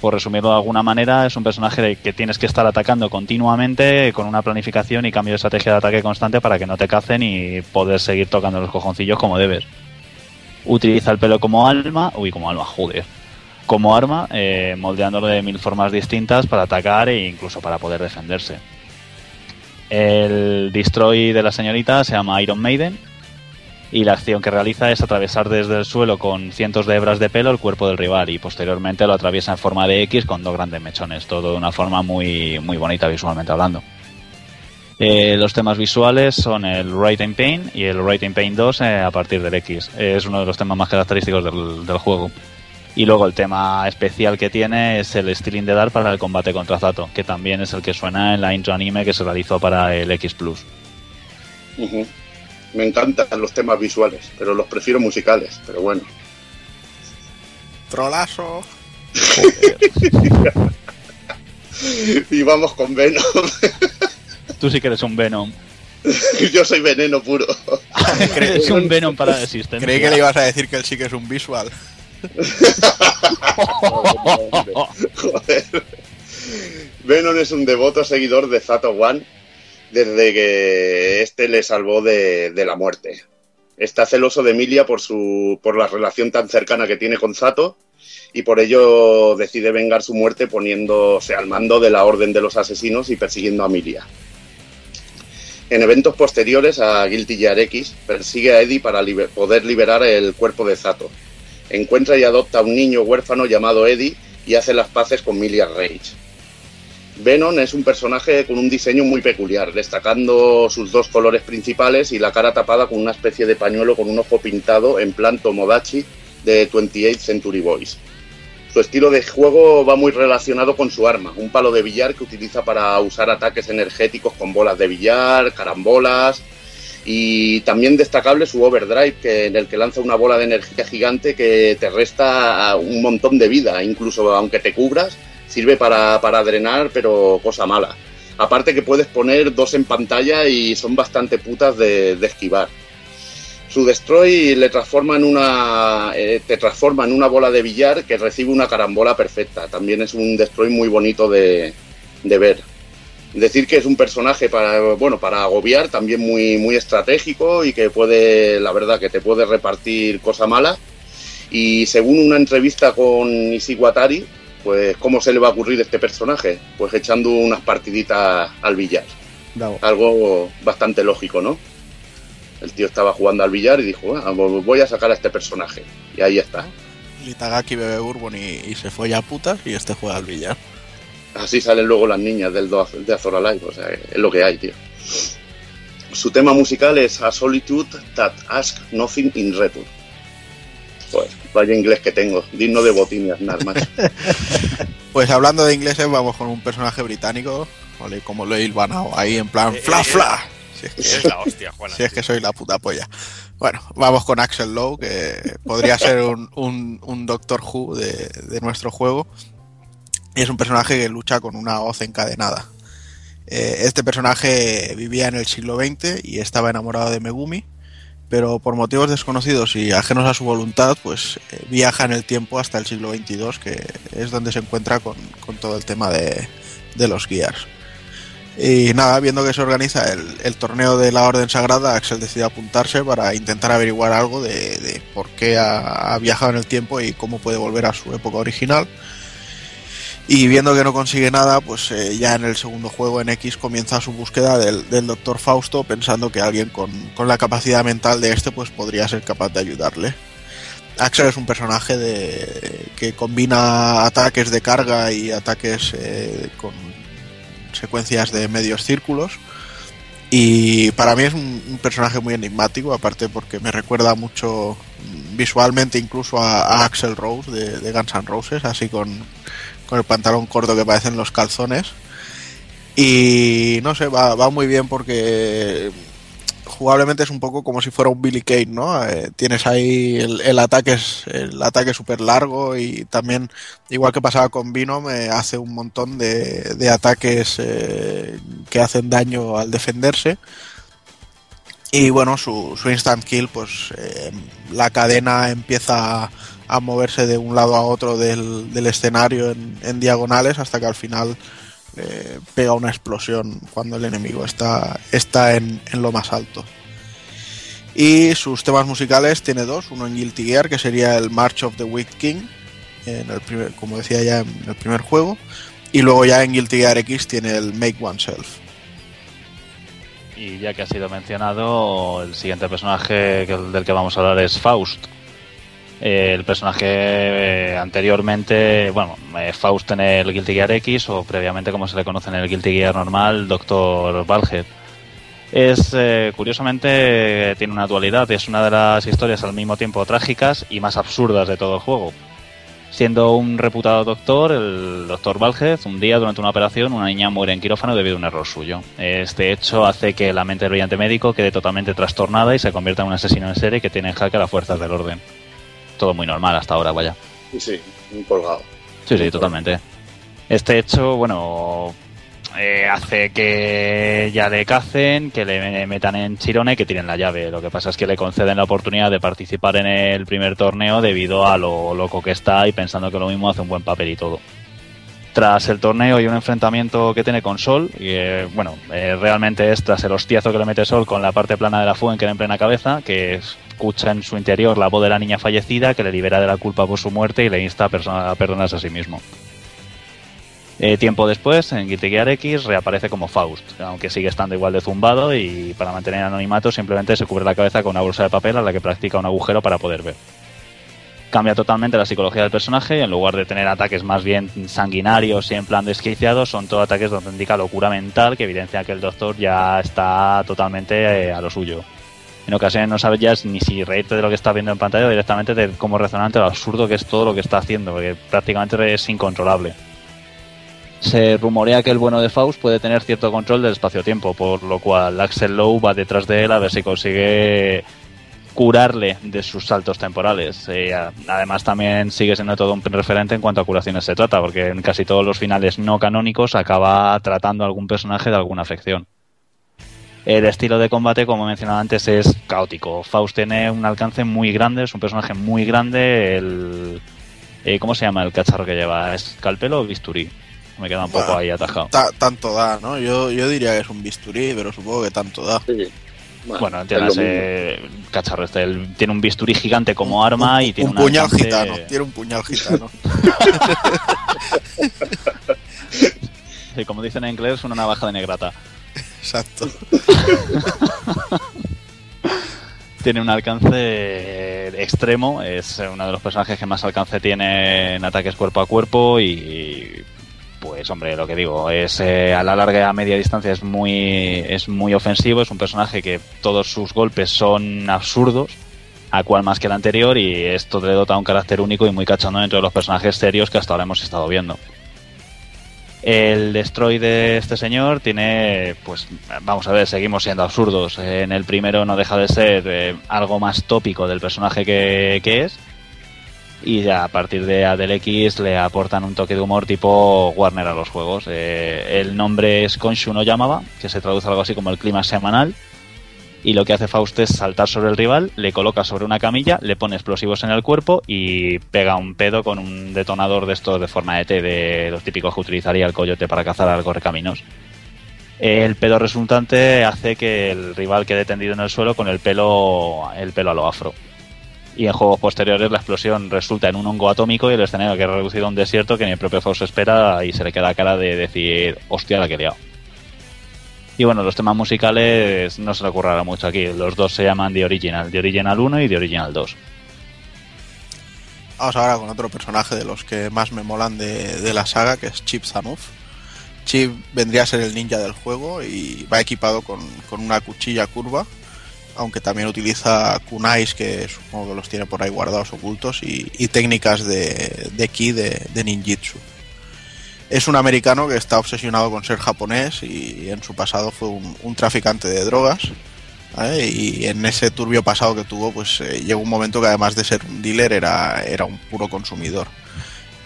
Por resumirlo de alguna manera, es un personaje que tienes que estar atacando continuamente con una planificación y cambio de estrategia de ataque constante para que no te cacen y poder seguir tocando los cojoncillos como debes utiliza el pelo como alma, uy, como alma, joder, como arma, eh, moldeándolo de mil formas distintas para atacar e incluso para poder defenderse. El destroy de la señorita se llama Iron Maiden y la acción que realiza es atravesar desde el suelo con cientos de hebras de pelo el cuerpo del rival y posteriormente lo atraviesa en forma de X con dos grandes mechones, todo de una forma muy, muy bonita visualmente hablando. Eh, los temas visuales son el Writing Pain y el Writing Pain 2 eh, a partir del X. Es uno de los temas más característicos del, del, juego. Y luego el tema especial que tiene es el Stealing the Dark para el combate contra Zato, que también es el que suena en la intro anime que se realizó para el X Plus. Uh -huh. Me encantan los temas visuales, pero los prefiero musicales, pero bueno. Trolazo. <laughs> y vamos con Venom. <laughs> Tú sí que eres un Venom. <laughs> Yo soy veneno puro. <laughs> es un Venom para la existencia. Creí que le ibas a decir que él sí que es un visual. <laughs> Joder. Venom es un devoto seguidor de Zato One desde que este le salvó de, de, la muerte. Está celoso de Emilia por, su, por la relación tan cercana que tiene con Zato y por ello decide vengar su muerte poniéndose al mando de la Orden de los Asesinos y persiguiendo a Emilia. En eventos posteriores a Guilty Gear X, persigue a Eddie para poder liberar el cuerpo de Zato. Encuentra y adopta a un niño huérfano llamado Eddie y hace las paces con Milia Rage. Venom es un personaje con un diseño muy peculiar, destacando sus dos colores principales y la cara tapada con una especie de pañuelo con un ojo pintado en plan Tomodachi de 28 Century Boys. Su estilo de juego va muy relacionado con su arma, un palo de billar que utiliza para usar ataques energéticos con bolas de billar, carambolas y también destacable su overdrive, que, en el que lanza una bola de energía gigante que te resta un montón de vida, incluso aunque te cubras, sirve para, para drenar, pero cosa mala. Aparte que puedes poner dos en pantalla y son bastante putas de, de esquivar su destroy le transforma en una eh, te transforma en una bola de billar que recibe una carambola perfecta. También es un destroy muy bonito de, de, ver. Decir que es un personaje para bueno para agobiar también muy muy estratégico y que puede la verdad que te puede repartir cosa mala. Y según una entrevista con Isiguatari pues cómo se le va a ocurrir este personaje pues echando unas partiditas al billar. Bravo. algo bastante lógico no el tío estaba jugando al billar y dijo, ah, voy a sacar a este personaje. Y ahí está. Itagaki bebe bourbon y, y, se fue ya a putas y este juega al billar. Así salen luego las niñas del do, de Azor Alive, o sea, es lo que hay, tío. Su tema musical es A Solitude That Ask Nothing in Return. Pues, vaya inglés que tengo, digno de botín y Aznar, macho. <laughs> pues hablando de ingleses, vamos con un personaje británico, ¿vale? como lo he hilvanado ahí en plan, fla, fla. Si es, que, la hostia, <laughs> Juana. Si es que soy la puta polla. Bueno, vamos con Axel Lowe, que podría ser un, un, un Doctor Who de, de, nuestro juego. Y es un personaje que lucha con una hoz encadenada. Eh, este personaje vivía en el siglo XX y estaba enamorado de Megumi, pero por motivos desconocidos y ajenos a su voluntad, pues eh, viaja en el tiempo hasta el siglo XXII, que es donde se encuentra con, con todo el tema de, de los guías. Y nada, viendo que se organiza el, torneo de la Orden Sagrada, Axel decide apuntarse para intentar averiguar algo de, por qué ha, ha, viajado en el tiempo y cómo puede volver a su época original. Y viendo que no consigue nada, pues eh, ya en el segundo juego en X comienza su búsqueda del, del Doctor Fausto, pensando que alguien con, con, la capacidad mental de este pues podría ser capaz de ayudarle. Axel es un personaje de, que combina ataques de carga y ataques eh, con secuencias de medios círculos. Y para mí es un, personaje muy enigmático, aparte porque me recuerda mucho visualmente incluso a, a Axel Rose de, de, Guns N' Roses, así con, con, el pantalón corto que parecen los calzones. Y no sé, va, va muy bien porque jugablemente es un poco como si fuera un Billy Kane, ¿no? Eh, tienes ahí el, ataque el ataque súper largo y también, igual que pasaba con Vino, me hace un montón de, ataques eh, que hacen daño al defenderse. Y bueno, su, instant kill, pues eh, la cadena empieza a, moverse de un lado a otro del, escenario en, en diagonales hasta que al final eh, pega una explosión cuando el enemigo está, está en, en, lo más alto. Y sus temas musicales tiene dos, uno en Guilty Gear, que sería el March of the Wicked King, en el primer, como decía ya en el primer juego, y luego ya en Guilty Gear X tiene el Make Oneself. Y ya que ha sido mencionado, el siguiente personaje del que vamos a hablar es Faust, el personaje eh, anteriormente, bueno, eh, Faust en el Guilty Gear X o previamente como se le conoce en el Guilty Gear normal, Dr. Valhead. Es, eh, curiosamente, tiene una dualidad, es una de las historias al mismo tiempo trágicas y más absurdas de todo el juego. Siendo un reputado doctor, el doctor Valhead, un día durante una operación, una niña muere en quirófano debido a un error suyo. Este hecho hace que la mente del brillante médico quede totalmente trastornada y se convierta en un asesino en serie que tiene en jaque a las fuerzas del orden todo muy normal hasta ahora, vaya. Sí, sí, un colgado. Sí, sí, totalmente. Este hecho, bueno, eh, hace que ya le cacen, que le metan en Chirone y que tiren la llave. Lo que pasa es que le conceden la oportunidad de participar en el primer torneo debido a lo loco que está y pensando que lo mismo hace un buen papel y todo. Tras el torneo y un enfrentamiento que tiene con Sol, y eh, bueno, eh, realmente es tras el hostiazo que le mete Sol con la parte plana de la le en plena cabeza, que escucha en su interior la voz de la niña fallecida que le libera de la culpa por su muerte y le insta a, perdonarse a sí mismo. Eh, tiempo después, en Guilty X, reaparece como Faust, aunque sigue estando igual de zumbado y para mantener anonimato simplemente se cubre la cabeza con una bolsa de papel a la que practica un agujero para poder ver cambia totalmente la psicología del personaje y en lugar de tener ataques más bien sanguinarios y en plan desquiciados, son todos ataques donde indica locura mental que evidencia que el doctor ya está totalmente eh, a lo suyo. En ocasiones no sabes ya ni si reírte de lo que estás viendo en pantalla o directamente de cómo resonante lo absurdo que es todo lo que está haciendo, porque prácticamente es incontrolable. Se rumorea que el bueno de Faust puede tener cierto control del espacio-tiempo, por lo cual Axel Lowe va detrás de él a ver si consigue curarle de sus saltos temporales. Eh, además, también sigue siendo todo un referente en cuanto a curaciones se trata, porque en casi todos los finales no canónicos acaba tratando a algún personaje de alguna afección. El estilo de combate, como he mencionado antes, es caótico. Faust tiene un alcance muy grande, es un personaje muy grande. El, eh, ¿Cómo se llama el cacharro que lleva? ¿Es calpelo o bisturí? Me queda un poco ahí atajado. tanto da, ¿no? Yo, yo diría que es un bisturí, pero supongo que tanto da. Bueno, tiene ese cacharro este. tiene un bisturí gigante como arma un, y tiene un puñal gitano. Tiene un puñal gitano. <laughs> sí, como dicen en inglés, una navaja de negrata. Exacto. <laughs> tiene un alcance extremo. Es uno de los personajes que más alcance tiene en ataques cuerpo a cuerpo y pues hombre, lo que digo, es eh, a la larga a media distancia es muy, es muy ofensivo, es un personaje que todos sus golpes son absurdos, a cual más que el anterior, y esto le dota un carácter único y muy cachando dentro de los personajes serios que hasta ahora hemos estado viendo. El destroy de este señor tiene, pues, vamos a ver, seguimos siendo absurdos. En el primero no deja de ser eh, algo más tópico del personaje que, que es y a partir de Adel X le aportan un toque de humor tipo Warner a los juegos. Eh, el nombre es Konshu no llamaba, que se traduce algo así como el clima semanal. Y lo que hace Faust es saltar sobre el rival, le coloca sobre una camilla, le pone explosivos en el cuerpo y pega un pedo con un detonador de estos de forma de T, de los típicos que utilizaría el coyote para cazar al correcaminos. El pedo resultante hace que el rival quede tendido en el suelo con el pelo, el pelo a lo afro y en juegos posteriores la explosión resulta en un hongo atómico y el escenario que ha reducido a un desierto que ni el propio Faust espera y se le queda cara de decir, hostia, la que he liado. Y bueno, los temas musicales no se le ocurrirá mucho aquí. Los dos se llaman The Original, The Original 1 y The Original 2. Vamos ahora con otro personaje de los que más me molan de, de la saga, que es Chip Zanuf. Chip vendría a ser el ninja del juego y va equipado con, con una cuchilla curva aunque también utiliza kunais que supongo que los tiene por ahí guardados ocultos y, y técnicas de, de ki de, de, ninjitsu. Es un americano que está obsesionado con ser japonés y en su pasado fue un, un traficante de drogas ¿vale? Y en ese turbio pasado que tuvo, pues eh, llegó un momento que además de ser un dealer era, era un puro consumidor.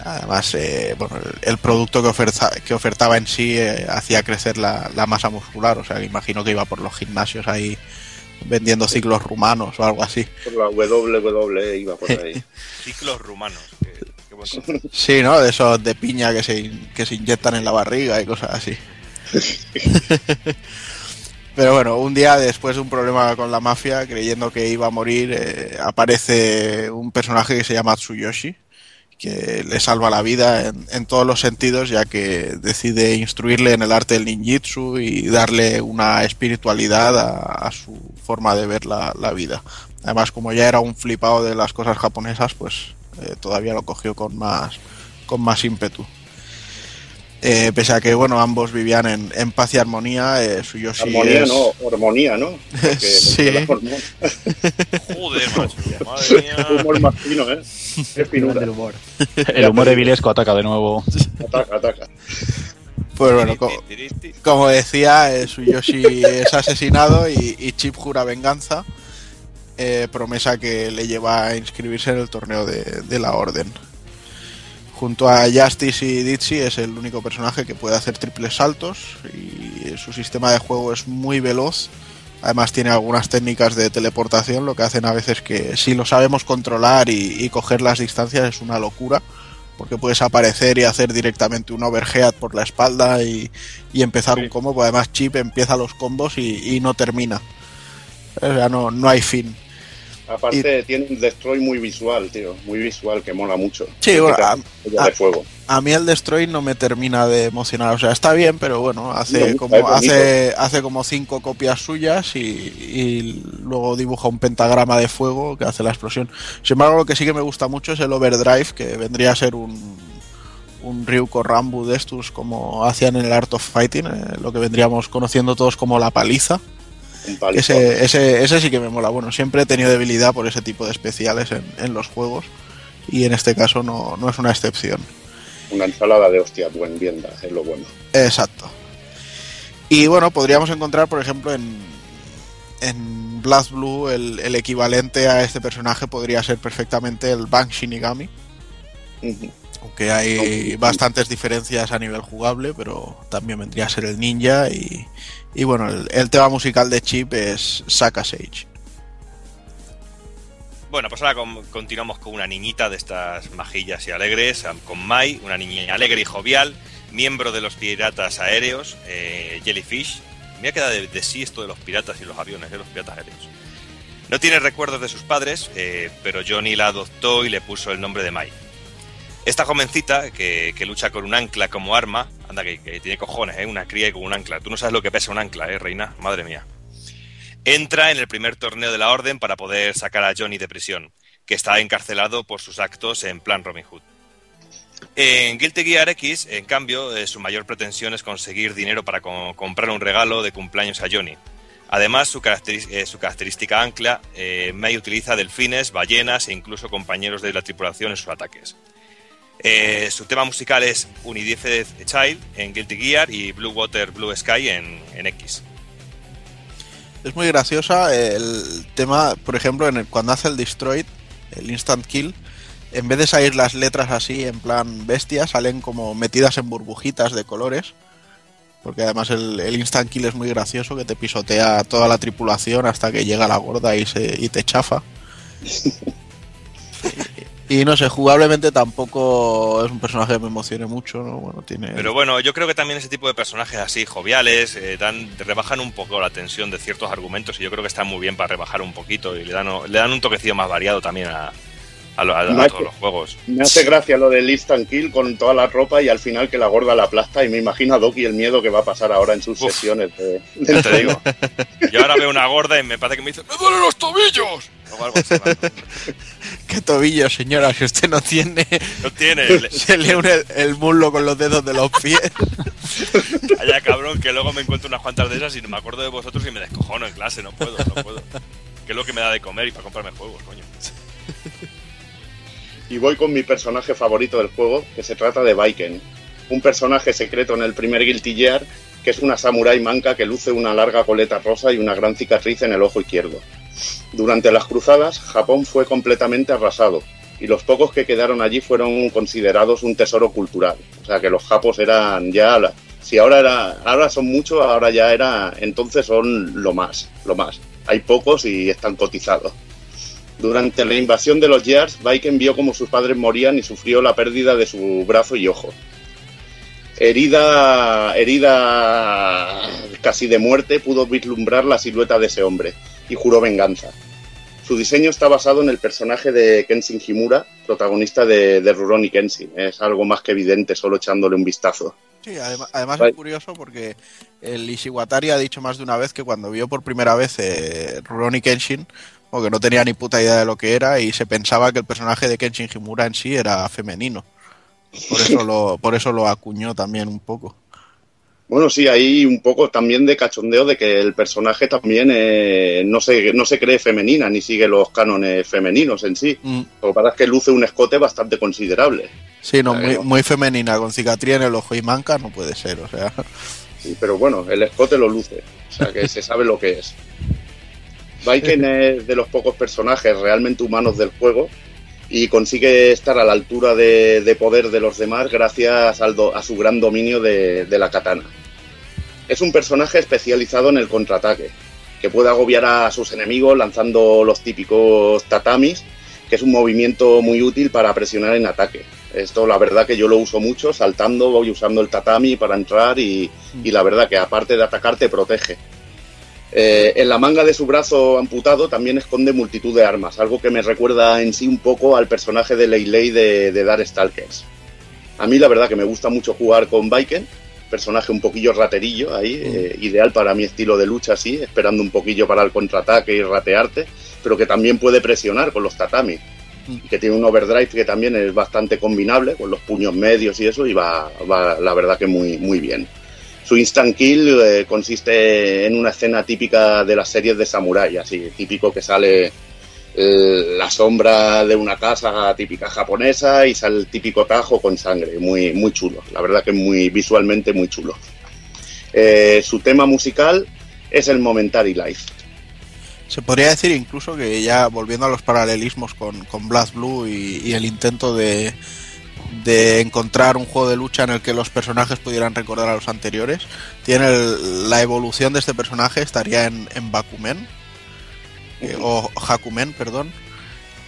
Además, eh, bueno, el, el producto que, oferta, que ofertaba en sí eh, hacía crecer la, la masa muscular, o sea, que imagino que iba por los gimnasios ahí vendiendo ciclos rumanos o algo así. Por la WWE iba por ahí. <laughs> Ciclos rumanos. Qué buen concepto. Sí, ¿no? De esos de piña que se, que se inyectan en la barriga y cosas así. <laughs> Pero bueno, un día después de un problema con la mafia, creyendo que iba a morir, eh, aparece un personaje que se llama Tsuyoshi, que le salva la vida en, en todos los sentidos, ya que decide instruirle en el arte del ninjitsu y darle una espiritualidad a, a su forma de ver la, la vida. Además, como ya era un flipado de las cosas japonesas, pues eh, todavía lo cogió con más, con más ímpetu. Eh, pese a que bueno ambos vivían en, en paz y armonía, eh, Tsuyoshi Armonía es- no, hormonía, ¿no? Porque- <laughs> Sí. Joder, macho. <laughs> Madre mía. Humor más fino, ¿eh? <laughs> Qué finura. del humor. El humor de Vilesco ataca de nuevo. Ataca, ataca. Pues bueno, co- como, decía, eh, Tsuyoshi es asesinado y, y Chip jura venganza, eh, promesa que le lleva a inscribirse en el torneo de, de la Orden. Junto a Justice y Ditsy es el único personaje que puede hacer triples saltos y su sistema de juego es muy veloz. Además tiene algunas técnicas de teleportación, lo que hacen a veces que si lo sabemos controlar y, y coger las distancias es una locura, porque puedes aparecer y hacer directamente un overhead por la espalda y, y empezar un combo, porque además Chip empieza los combos y, y no termina. O sea, no, no hay fin. Aparte, tiene un destroy muy visual, tío. Muy visual, que mola mucho. Sí, bueno, a- a- de fuego. A mí el Destroy no me termina de emocionar. O sea, está bien, pero bueno, hace No, como hace, hace como cinco copias suyas y, y luego dibuja un pentagrama de fuego que hace la explosión. Sin embargo, lo que sí que me gusta mucho es el Overdrive, que vendría a ser un, un Ryuko Rambu de estos, como hacían en el Art of Fighting, eh, lo que vendríamos conociendo todos como la paliza. Un. Ese, ese, ese sí que me mola. Bueno, siempre he tenido debilidad por ese tipo de especiales en, en los juegos y en este caso no, no es una excepción. Una ensalada de hostia buen vienda, es lo bueno. Exacto. Y bueno, podríamos encontrar, por ejemplo, en, en Blood Blue el, el equivalente a este personaje podría ser perfectamente el Bank Shinigami, aunque hay bastantes diferencias a nivel jugable, pero también vendría a ser el ninja y, y bueno, el, tema musical de Chip es Saka Sage. Bueno, pues ahora con- continuamos con una niñita de estas majillas y alegres, con Mai, una niña alegre y jovial, miembro de los piratas aéreos, eh, Jellyfish. Me ha quedado de, de sí esto de los piratas y los aviones, de los piratas aéreos. No tiene recuerdos de sus padres, eh, pero Johnny la adoptó y le puso el nombre de Mai. Esta jovencita que, lucha con un ancla como arma, anda que, tiene cojones, ¿eh? una cría y con un ancla. Tú no sabes lo que pesa un ancla, ¿eh, reina? Madre mía entra en el primer torneo de la Orden para poder sacar a Johnny de prisión, que está encarcelado por sus actos en plan Robin Hood. En Guilty Gear X, en cambio, eh, su mayor pretensión es conseguir dinero para co- comprar un regalo de cumpleaños a Johnny. Además, eh, su característica ancla, eh, May utiliza delfines, ballenas e incluso compañeros de la tripulación en sus ataques. Eh, su tema musical es Unidifed Child en Guilty Gear y Blue Water Blue Sky en, en X. Es muy graciosa el tema, por ejemplo, en el, cuando hace el Destroyed, el Instant Kill, en vez de salir las letras así en plan bestia, salen como metidas en burbujitas de colores. Porque además el, el Instant Kill es muy gracioso, que te pisotea toda la tripulación hasta que llega la gorda y, se, y te chafa. <laughs> Y, no sé, jugablemente tampoco es un personaje que me emocione mucho, ¿no? Bueno, tiene... Pero bueno, yo creo que también ese tipo de personajes así, joviales, eh, dan, rebajan un poco la tensión de ciertos argumentos y yo creo que están muy bien para rebajar un poquito y le dan, le dan un toquecillo más variado también a, a, lo- a- a Macho. todos los juegos. Me hace gracia lo del instant kill con toda la ropa y al final que la gorda la aplasta y me imagino a Doki el miedo que va a pasar ahora en sus Uf. sesiones de, te digo. Yo ahora veo una gorda y me parece que me dice ¡Me duelen los tobillos! O algo así. <laughs> ¿Qué tobillo, señora? Si usted no tiene... No tiene. <laughs> le- Se le une el, el muslo con los dedos de los pies. <laughs> Allá cabrón, que luego me encuentro unas cuantas de esas y me acuerdo de vosotros y me descojono en clase, no puedo, no puedo. Que es lo que me da de comer y para comprarme juegos, coño. Y voy con mi personaje favorito del juego, que se trata de Viken. Un personaje secreto en el primer Guilty Gear que es una samurái manca que luce una larga coleta rosa y una gran cicatriz en el ojo izquierdo. Durante las cruzadas, Japón fue completamente arrasado y los pocos que quedaron allí fueron considerados un tesoro cultural. O sea que los japos eran ya, si ahora era, ahora son muchos, ahora ya era, entonces son lo más, lo más. Hay pocos y están cotizados. Durante la invasión de los Yars, Viken vio como sus padres morían y sufrió la pérdida de su brazo y ojo. Herida, herida casi de muerte, pudo vislumbrar la silueta de ese hombre y juró venganza. Su diseño está basado en el personaje de Kenshin Himura, protagonista de, de Rurouni Kenshin. Es algo más que evidente solo echándole un vistazo. Sí, además, es curioso porque el Ishiwatari ha dicho más de una vez que cuando vio por primera vez eh, Rurouni Kenshin, porque no tenía ni puta idea de lo que era y se pensaba que el personaje de Kenshin Himura en sí era femenino. Por eso <laughs> lo, por eso lo acuñó también un poco. Bueno, sí, hay un poco también de cachondeo de que el personaje también eh, no, se, no se cree femenina ni sigue los cánones femeninos en sí. Mm. Lo que pasa es que luce un escote bastante considerable. Sí, no, muy, muy femenina, con cicatriz en el ojo y manca no puede ser, o sea. Sí, pero bueno, el escote lo luce, o sea que se sabe lo que es. <laughs> Viken es de los pocos personajes realmente humanos del juego y consigue estar a la altura de, de poder de los demás gracias al do- a su gran dominio de, de la katana. Es un personaje especializado en el contraataque, que puede agobiar a sus enemigos lanzando los típicos tatamis, que es un movimiento muy útil para presionar en ataque. Esto la verdad que yo lo uso mucho, saltando, voy usando el tatami para entrar y, y la verdad que aparte de atacar te protege. Eh, en la manga de su brazo amputado también esconde multitud de armas, algo que me recuerda en sí un poco al personaje de Leyley de, de Darkstalkers. A mí la verdad que me gusta mucho jugar con Viken, personaje un poquillo raterillo ahí, eh, ideal para mi estilo de lucha así, esperando un poquillo para el contraataque y ratearte, pero que también puede presionar con los tatamis. Y que tiene un overdrive que también es bastante combinable con los puños medios y eso, y va, va la verdad que muy, muy bien. Su instant kill eh, consiste en una escena típica de las series de samurai, así, típico que sale eh, la sombra de una casa típica japonesa y sale el típico tajo con sangre, muy, muy chulo, la verdad que muy visualmente muy chulo. Eh, su tema musical es el Momentary Life. Se podría decir incluso que ya volviendo a los paralelismos con, con Blast Blue y el intento de, de encontrar un juego de lucha en el que los personajes pudieran recordar a los anteriores, tiene el- la evolución de este personaje estaría en, en Bakumen, eh, o Hakumen, perdón,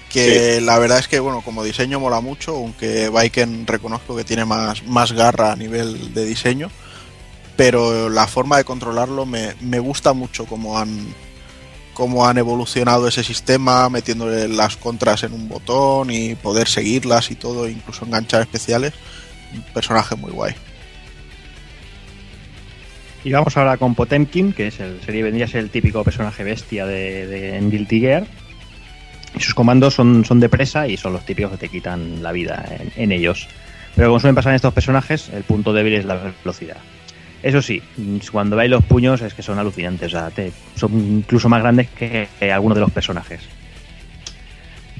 que la verdad es que bueno como diseño mola mucho, aunque Viken reconozco que tiene más, más garra a nivel de diseño, pero la forma de controlarlo me, me gusta mucho como han cómo han evolucionado ese sistema, metiéndole las contras en un botón y poder seguirlas y todo, incluso enganchar especiales. Un personaje muy guay. Y vamos ahora con Potemkin, que es el, sería, vendría a ser el típico personaje bestia de, de en Guilty Gear. Y sus comandos son, son de presa y son los típicos que te quitan la vida en, en ellos. Pero como suelen pasar en estos personajes, el punto débil es la velocidad. Eso sí, cuando veis los puños es que son alucinantes, o sea, son incluso más grandes que, algunos de los personajes.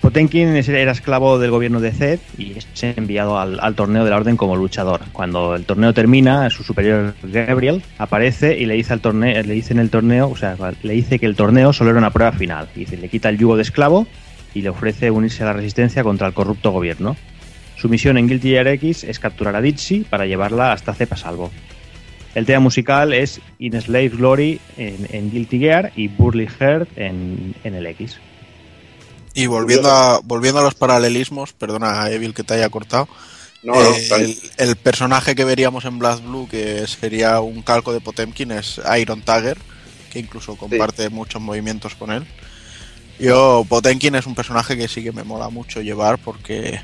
Potenkin era esclavo del gobierno de Zed y es enviado al, torneo de la orden como luchador. Cuando el torneo termina, su superior Gabriel aparece y le dice al torneo, le dice en el torneo, o sea, le dice que el torneo solo era una prueba final. Y le quita el yugo de esclavo y le ofrece unirse a la resistencia contra el corrupto gobierno. Su misión en Guilty Gear X es capturar a Ditsy para llevarla hasta Cepa salvo. El tema musical es In Slave Glory en, en Guilty Gear y Burly Heart en, en el X. Y volviendo a, volviendo a los paralelismos, perdona Evil que te haya cortado, No, no, eh, tranqui. el, el personaje que veríamos en Blast Blue, que sería un calco de Potemkin, es Iron Tiger, que incluso comparte muchos movimientos con él. Yo, Potemkin es un personaje que sí que me mola mucho llevar porque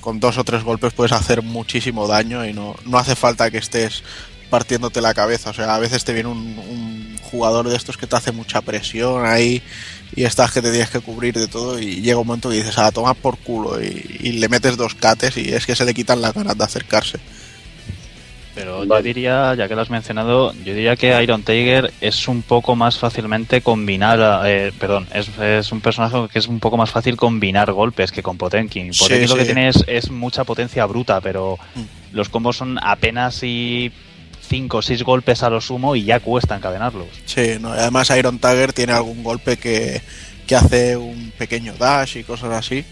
con dos o tres golpes puedes hacer muchísimo daño y no, no hace falta que estés partiéndote la cabeza. O sea, a veces te viene un, un jugador de estos que te hace mucha presión ahí y estás que te tienes que cubrir de todo y llega un momento que dices, a tomar por culo y, y le metes dos cates y es que se le quitan las ganas de acercarse. Pero yo diría, ya que lo has mencionado, yo diría que Iron Tiger es un poco más fácilmente combinar, eh, perdón, es, es un personaje que es un poco más fácil combinar golpes que con Potenkin. Sí, Potenkin lo que tiene es, es mucha potencia bruta, pero los combos son apenas y cinco o seis golpes a lo sumo y ya cuesta encadenarlos. Sí, no, y además Iron Tiger tiene algún golpe que, que hace un pequeño dash y cosas así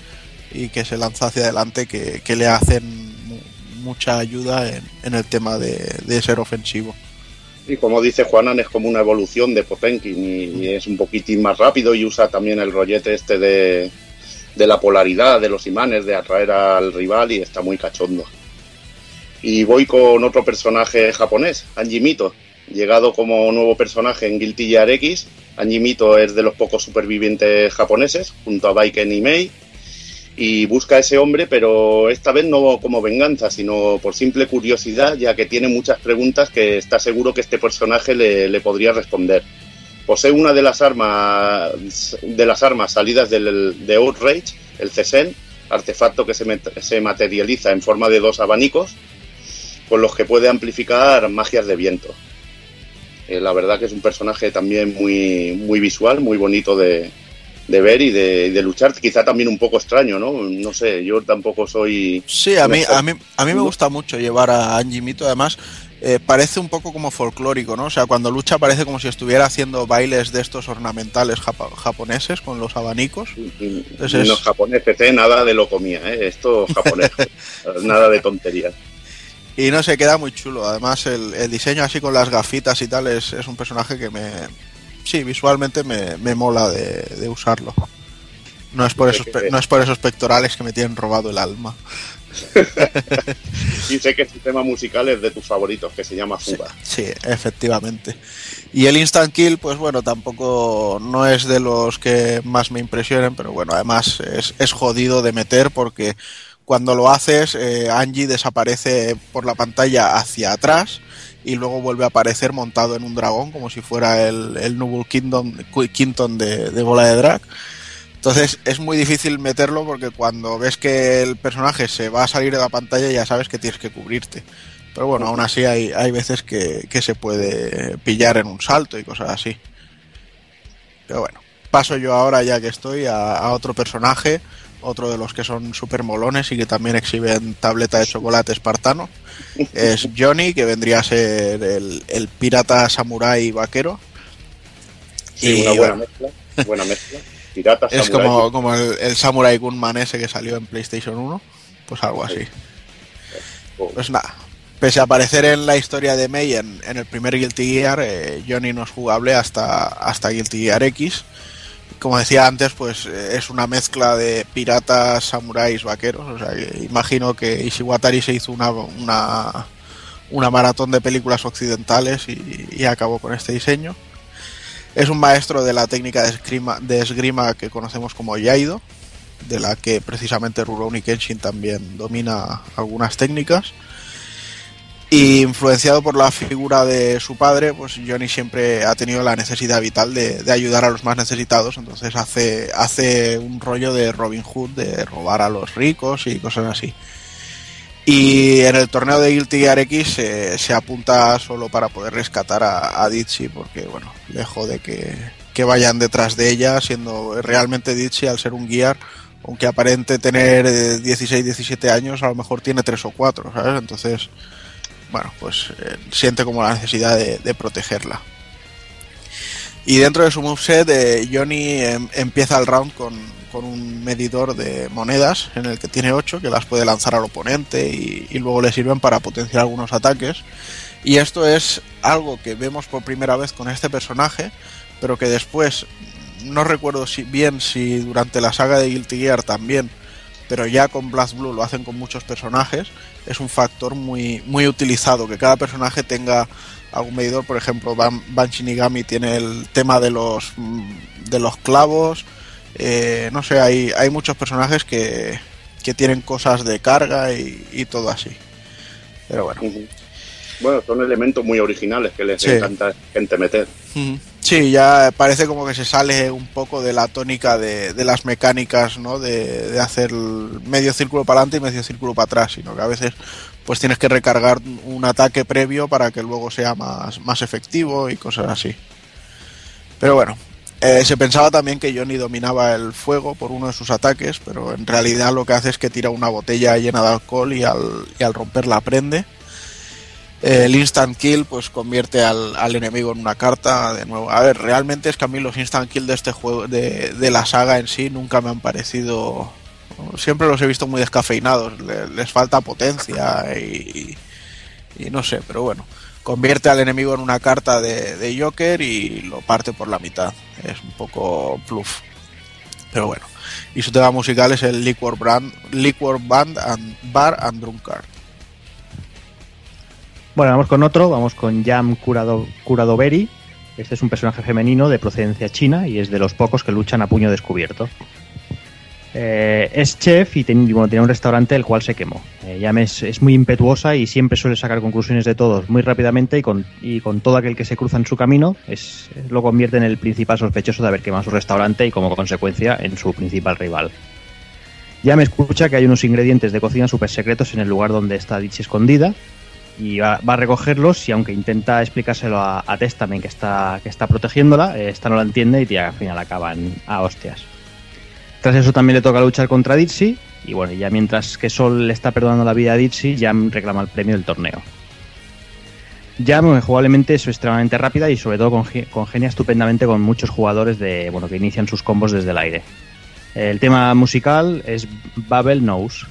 y que se lanza hacia adelante que, que le hacen mu- mucha ayuda en, en el tema de, de ser ofensivo. Y como dice Juanan, es como una evolución de Potenkin y, y es un poquitín más rápido y usa también el rollete este de, de la polaridad, de los imanes, de atraer al rival y está muy cachondo. Y voy con otro personaje japonés, Anji Mito, llegado como nuevo personaje en Guilty Gear X. Anji Mito es de los pocos supervivientes japoneses, junto a Baiken y Mei, y busca a ese hombre, pero esta vez no como venganza, sino por simple curiosidad, ya que tiene muchas preguntas que está seguro que este personaje le, le podría responder. Posee una de las armas de las armas salidas del, de Outrage, el Cesen, artefacto que se, se materializa en forma de dos abanicos, con los que puede amplificar magias de viento. Eh, la verdad que es un personaje también muy, muy visual, muy bonito de, de ver y de, de luchar. Quizá también un poco extraño, ¿no? No sé, yo tampoco soy... Sí, a mí, a mí, a mí me gusta mucho llevar a Anji Mito, además eh, parece un poco como folclórico, ¿no? O sea, cuando lucha parece como si estuviera haciendo bailes de estos ornamentales japoneses con los abanicos. Entonces es- Los japoneses, ¿eh? Nada de lo comía, ¿eh? Esto japonés. <laughs> nada de tonterías. Y no se queda muy chulo. Además, el, el diseño así con las gafitas y tal es, es un personaje que me. Sí, visualmente me, me mola de, de usarlo. No es, por esos, no es por esos pectorales que me tienen robado el alma. <laughs> Y sé que este tema musical es de tus favoritos, que se llama Fuga. Sí, efectivamente. Y el instant kill, pues bueno, tampoco no es de los que más me impresionen, pero bueno, además es, es jodido de meter porque cuando lo haces, eh, Angie desaparece por la pantalla hacia atrás y luego vuelve a aparecer montado en un dragón, como si fuera el, el Noble Kingdom, Kingdom de, de bola de drag. Entonces es muy difícil meterlo porque cuando ves que el personaje se va a salir de la pantalla ya sabes que tienes que cubrirte. Pero bueno, aún así hay, hay veces que, que se puede pillar en un salto y cosas así. Pero bueno, paso yo ahora ya que estoy a, a otro personaje, otro de los que son súper molones y que también exhiben tableta de chocolate espartano. Es <laughs> Johnny, que vendría a ser el, el pirata samurái vaquero. Sí, una buena mezcla. Buena mezcla. Pirata, <laughs> Es como, como el, el Samurai Gunman ese que salió en PlayStation 1. Pues algo así. Pues nada. Pese a aparecer en la historia de Mei en, en el primer Guilty Gear, eh, Johnny no es jugable hasta, hasta Guilty Gear X. Como decía antes, pues eh, es una mezcla de piratas, samuráis, vaqueros. O sea, imagino que Ishiwatari se hizo una, una, una maratón de películas occidentales y, y acabó con este diseño. Es un maestro de la técnica de esgrima, de esgrima que conocemos como Yaido, de la que precisamente Rurouni Kenshin también domina algunas técnicas. Y influenciado por la figura de su padre, pues Johnny siempre ha tenido la necesidad vital de, ayudar a los más necesitados, entonces hace, hace un rollo de Robin Hood, de robar a los ricos y cosas así. Y en el torneo de Guilty Gear X se, se apunta solo para poder rescatar a, a porque bueno, le jode que, vayan detrás de ella, siendo realmente Ditchy al ser un Gear, aunque aparente tener eh, 16, 17 años, a lo mejor tiene 3 o 4, ¿sabes? Entonces, bueno, pues eh, siente como la necesidad de, protegerla. Y dentro de su moveset, eh, Johnny em- empieza el round con, con un medidor de monedas en el que tiene 8 que las puede lanzar al oponente y, y luego le sirven para potenciar algunos ataques. Y esto es algo que vemos por primera vez con este personaje, pero que después no recuerdo si bien si durante la saga de Guilty Gear también, pero ya con Blast Blue lo hacen con muchos personajes, es un factor muy, muy utilizado, que cada personaje tenga algún medidor, por ejemplo, Ban, Ban Shinigami tiene el tema de los mm, de los clavos, eh, no sé, hay, hay muchos personajes que, que tienen cosas de carga y, y todo así. Pero bueno. Bueno, son elementos muy originales que les Sí. encanta gente meter. Sí, ya parece como que se sale un poco de la tónica de, de las mecánicas, ¿no? De, de hacer medio círculo para adelante y medio círculo para atrás, sino que a veces pues tienes que recargar un ataque previo para que luego sea más, más efectivo y cosas así. Pero bueno, eh, se pensaba también que Johnny dominaba el fuego por uno de sus ataques, pero en realidad lo que hace es que tira una botella llena de alcohol y al, y al romperla prende. El instant kill pues convierte al, al enemigo en una carta de nuevo. A ver, realmente es que a mí los instant kill de este juego, de, de la saga en sí, nunca me han parecido... Siempre los he visto muy descafeinados, le- les falta potencia y, y no sé, pero bueno. Convierte al enemigo en una carta de, de Joker y lo parte por la mitad. Es un poco pluf. Pero bueno. Y su tema musical es el Liquor, Brand, Liquor Band and Bar and Drunkard. Bueno, vamos con otro, vamos con Yam Kurado, Kuradoveri. Este es un personaje femenino de procedencia china y es de los pocos que luchan a puño descubierto. Eh, es chef y ten- bueno, tiene un restaurante el cual se quemó. Eh, Yam es, muy impetuosa y siempre suele sacar conclusiones de todos muy rápidamente y con, y con todo aquel que se cruza en su camino es, lo convierte en el principal sospechoso de haber quemado su restaurante y como consecuencia en su principal rival. Yam escucha que hay unos ingredientes de cocina súper secretos en el lugar donde está Ditch escondida y va, a recogerlos y aunque intenta explicárselo a, a Testament que está, que está protegiéndola, eh, esta no la entiende y al final acaban a hostias. Tras eso también le toca luchar contra Ditsy y bueno, ya mientras que Sol le está perdonando la vida a Ditsy, Jam reclama el premio del torneo. Jam eh, jugablemente es extremadamente rápida y sobre todo conge- congenia estupendamente con muchos jugadores de bueno que inician sus combos desde el aire. El tema musical es Babel Knows.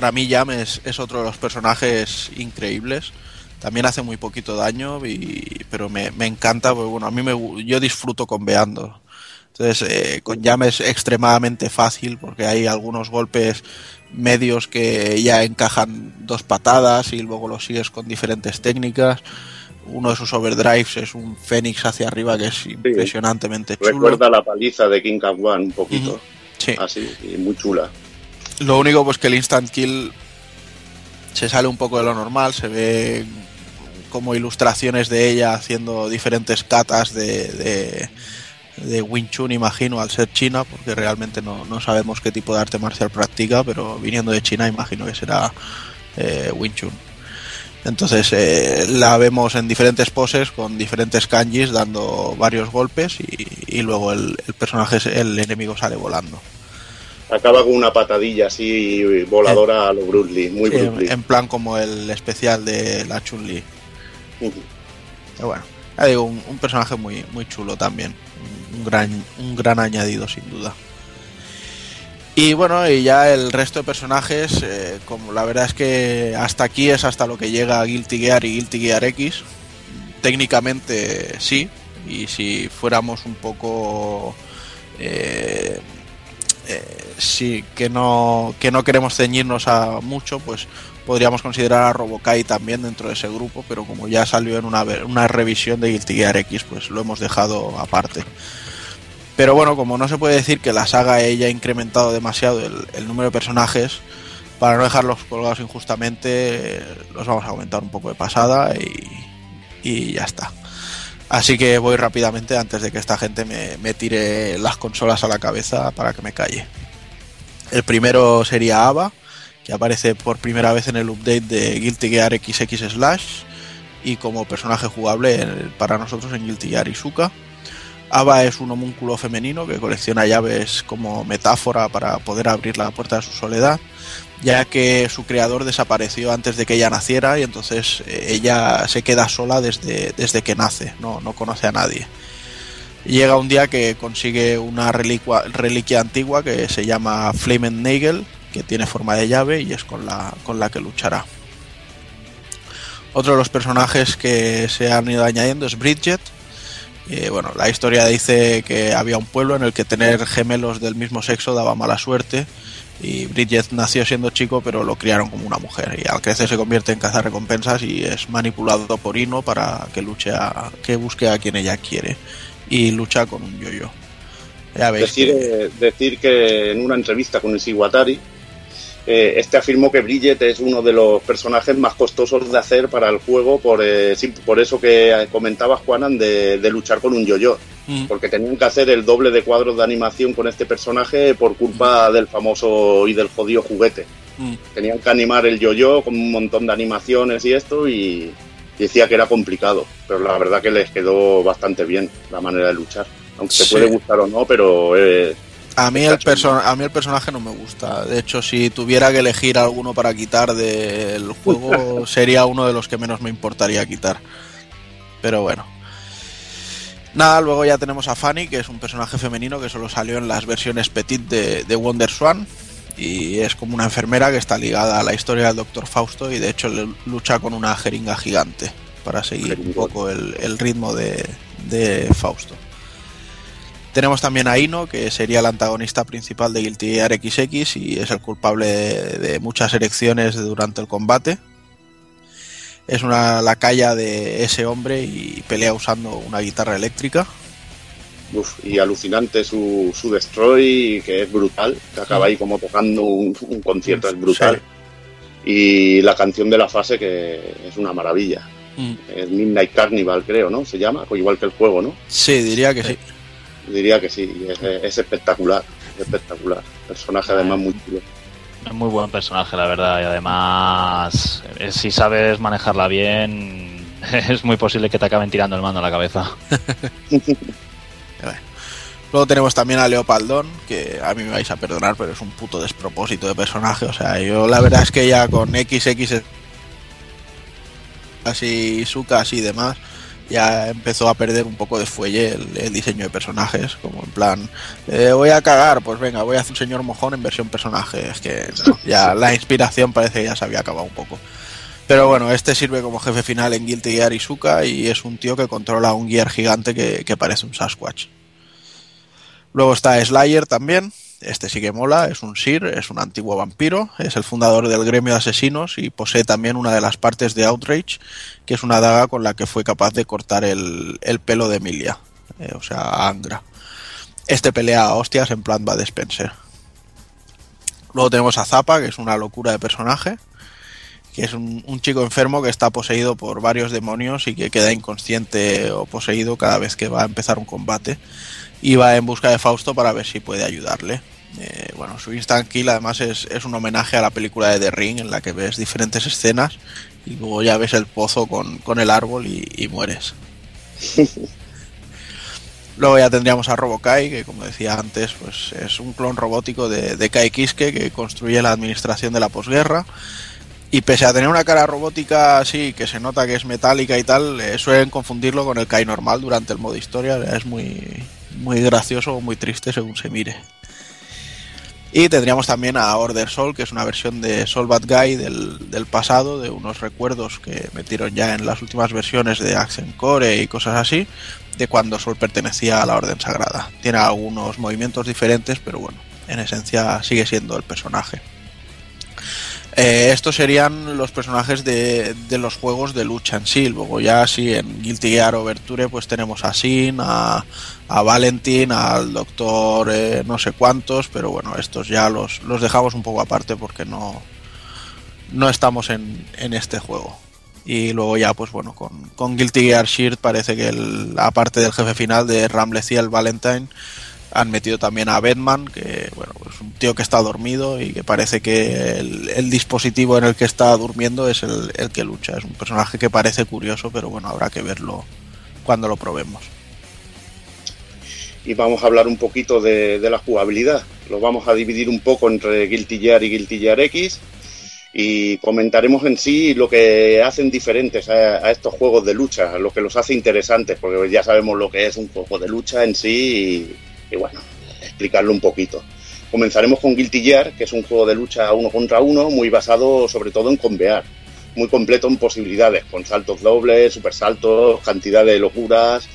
Para mí Jam es, es otro de los personajes increíbles. También hace muy poquito daño, y, pero me, me encanta, porque bueno, a mí me, yo disfruto conveando. Entonces, eh, con Jam es extremadamente fácil porque hay algunos golpes medios que ya encajan dos patadas y luego los sigues con diferentes técnicas. Uno de sus overdrives es un Fénix hacia arriba que es impresionantemente chulo. Recuerda la paliza de King Kong One un poquito. Sí. Así, y muy chula. Lo único pues que el instant kill se sale un poco de lo normal, se ve como ilustraciones de ella haciendo diferentes catas de, de, Wing Chun, imagino, al ser china, porque realmente no, no sabemos qué tipo de arte marcial practica, pero viniendo de China imagino que será eh, Wing Chun. Entonces eh, la vemos en diferentes poses con diferentes kanjis dando varios golpes y, luego el personaje, el enemigo sale volando. Acaba con una patadilla así voladora a lo Bruce Lee, muy Sí, Bruce Lee. en plan como el especial de la Chun-Li. Pero bueno, ya digo, un, un personaje muy, muy chulo también. Un, un gran, un gran añadido, sin duda. Y bueno, y ya el resto de personajes, eh, como la verdad es que hasta aquí es hasta lo que llega Guilty Gear y Guilty Gear X. Técnicamente sí, y si fuéramos un poco... eh, eh, sí, que no, que no queremos ceñirnos a mucho, pues podríamos considerar a Robokai también dentro de ese grupo, pero como ya salió en una, una revisión de Guilty Gear X, pues lo hemos dejado aparte. Pero bueno, como no se puede decir que la saga haya incrementado demasiado el, el número de personajes, para no dejarlos colgados injustamente, eh, los vamos a comentar un poco de pasada y, y ya está. Así que voy rápidamente antes de que esta gente me, tire las consolas a la cabeza para que me calle. El primero sería Ava, que aparece por primera vez en el update de Guilty Gear XX Slash y como personaje jugable para nosotros en Guilty Gear Isuka. Ava es un homúnculo femenino que colecciona llaves como metáfora para poder abrir la puerta de su soledad, ya que su creador desapareció antes de que ella naciera y entonces eh, ella se queda sola desde, desde que nace, no, no conoce a nadie. Llega un día que consigue una relicua- reliquia antigua que se llama Flamen Nagel, que tiene forma de llave y es con la, con la que luchará. Otro de los personajes que se han ido añadiendo es Bridget. Eh, bueno, la historia dice que había un pueblo en el que tener gemelos del mismo sexo daba mala suerte y Bridget nació siendo chico pero lo criaron como una mujer y al crecer se convierte en cazarrecompensas y es manipulado por Ino para que luche a, que busque a quien ella quiere y lucha con un yo-yo. Ya veis Decir, que- eh, decir que en una entrevista con el Iwatari, eh, este afirmó que Bridget es uno de los personajes más costosos de hacer para el juego por, eh, por eso que comentabas, Juanan, de, de luchar con un yo-yo. Mm. Porque tenían que hacer el doble de cuadros de animación con este personaje por culpa del famoso y del jodido juguete. Mm. Tenían que animar el yo-yo con un montón de animaciones y esto y, y decía que era complicado. Pero la verdad que les quedó bastante bien la manera de luchar. Aunque Sí. te puede gustar o no, pero eh, A mí, el perso- a mí el personaje no me gusta. De hecho, si tuviera que elegir alguno para quitar del juego, <laughs> sería uno de los que menos me importaría quitar. Pero bueno. Nada, luego ya tenemos a Fanny, que es un personaje femenino que solo salió en las versiones Petit de, de Wonder Swan. Y es como una enfermera que está ligada a la historia del Doctor Fausto y de hecho lucha con una jeringa gigante para seguir un poco el, el ritmo de, de Fausto. Tenemos también a Ino, que sería el antagonista principal de Guilty Gear XX y es el culpable de, de muchas erecciones durante el combate. Es una lacaya de ese hombre y pelea usando una guitarra eléctrica. Uf, y alucinante su, su Destroy, que es brutal, que acaba ahí como tocando un, un concierto, es brutal. Y la canción de la fase, que es una maravilla. Mm. Es Midnight Carnival, creo, ¿no? Se llama, igual que el juego, ¿no? Sí, diría que sí. Diría que sí, es, es espectacular, es espectacular. Personaje además muy chulo. Es muy buen personaje, la verdad, y además, eh, si sabes manejarla bien, <laughs> es muy posible que te acaben tirando el mando a la cabeza. <laughs> Luego tenemos también a Leopaldón, que a mí me vais a perdonar, pero es un puto despropósito de personaje. O sea, yo la verdad es que ya con XX así, Sucas y demás, ya empezó a perder un poco de fuelle el, el diseño de personajes. Como en plan, eh, voy a cagar, pues venga, voy a hacer un señor mojón en versión personaje. Es que no, <laughs> ya la inspiración parece que ya se había acabado un poco. Pero bueno, este sirve como jefe final en Guilty Gear Isuka y es un tío que controla un Gear gigante que, que parece un Sasquatch. Luego está Slayer también. Este sí que mola, es un Sir, es un antiguo vampiro, es el fundador del gremio de asesinos y posee también una de las partes de Outrage, que es una daga con la que fue capaz de cortar el, el pelo de Emilia, eh, o sea, Angra. Este pelea a hostias en plan Bud Spencer. Luego tenemos a Zappa, que es una locura de personaje, que es un chico enfermo que está poseído por varios demonios y que queda inconsciente o poseído cada vez que va a empezar un combate y va en busca de Fausto para ver si puede ayudarle. Eh, bueno, su Instant Kill además es, es un homenaje a la película de The Ring en la que ves diferentes escenas y luego ya ves el pozo con, con el árbol y, y mueres. <laughs> Luego ya tendríamos a Robokai, que como decía antes, pues es un clon robótico de, de Kai Kiske que construye la administración de la posguerra. Y pese a tener una cara robótica así, que se nota que es metálica y tal, eh, suelen confundirlo con el Kai normal durante el modo historia. Es muy, muy gracioso o muy triste según se mire. Y tendríamos también a Order Soul, que es una versión de Soul Bad Guy del, del pasado, de unos recuerdos que metieron ya en las últimas versiones de Accent Core y cosas así, de cuando Soul pertenecía a la Orden Sagrada. Tiene algunos movimientos diferentes, pero bueno, en esencia sigue siendo el personaje. Eh, estos serían los personajes de, de, los juegos de lucha en sí. Luego ya sí en Guilty Gear Overture pues tenemos a Sin, a, a Valentin, al Doctor eh, no sé cuántos, pero bueno, estos ya los, los dejamos un poco aparte porque no, no estamos en, en este juego. Y luego ya pues bueno, con, con Guilty Gear Shield parece que el, aparte del jefe final de Ramleth y el Valentine han metido también a Batman, que bueno, es un tío que está dormido y que parece que el, dispositivo en el que está durmiendo es el, el, que lucha. Es un personaje que parece curioso, pero bueno, habrá que verlo cuando lo probemos. Y vamos a hablar un poquito de, de la jugabilidad. Lo vamos a dividir un poco entre Guilty Gear y Guilty Gear X y comentaremos en sí lo que hacen diferentes a, a, estos juegos de lucha, lo que los hace interesantes, porque ya sabemos lo que es un juego de lucha en sí y, y bueno, explicarlo un poquito. Comenzaremos con Guilty Gear, que es un juego de lucha uno contra uno, muy basado sobre todo en convear, muy completo en posibilidades, con saltos dobles, super saltos, cantidad de locuras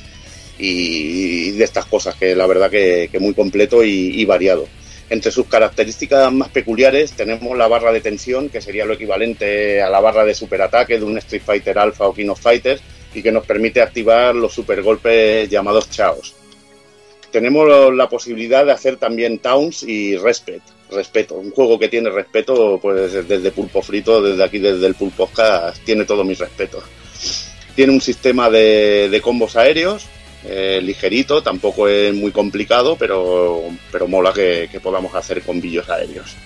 y de estas cosas, que la verdad que, que muy completo y, y variado. Entre sus características más peculiares tenemos la barra de tensión, que sería lo equivalente a la barra de superataque de un Street Fighter Alpha o King of Fighters, y que nos permite activar los supergolpes llamados chaos. Tenemos la posibilidad de hacer también towns y respect, respeto. Un juego que tiene respeto, pues desde Pulpo Frito, desde aquí, desde el Pulpo Podcast, tiene todo mi respeto. Tiene un sistema de, combos aéreos, eh, ligerito, tampoco es muy complicado, pero, pero mola que, que, podamos hacer combillos aéreos.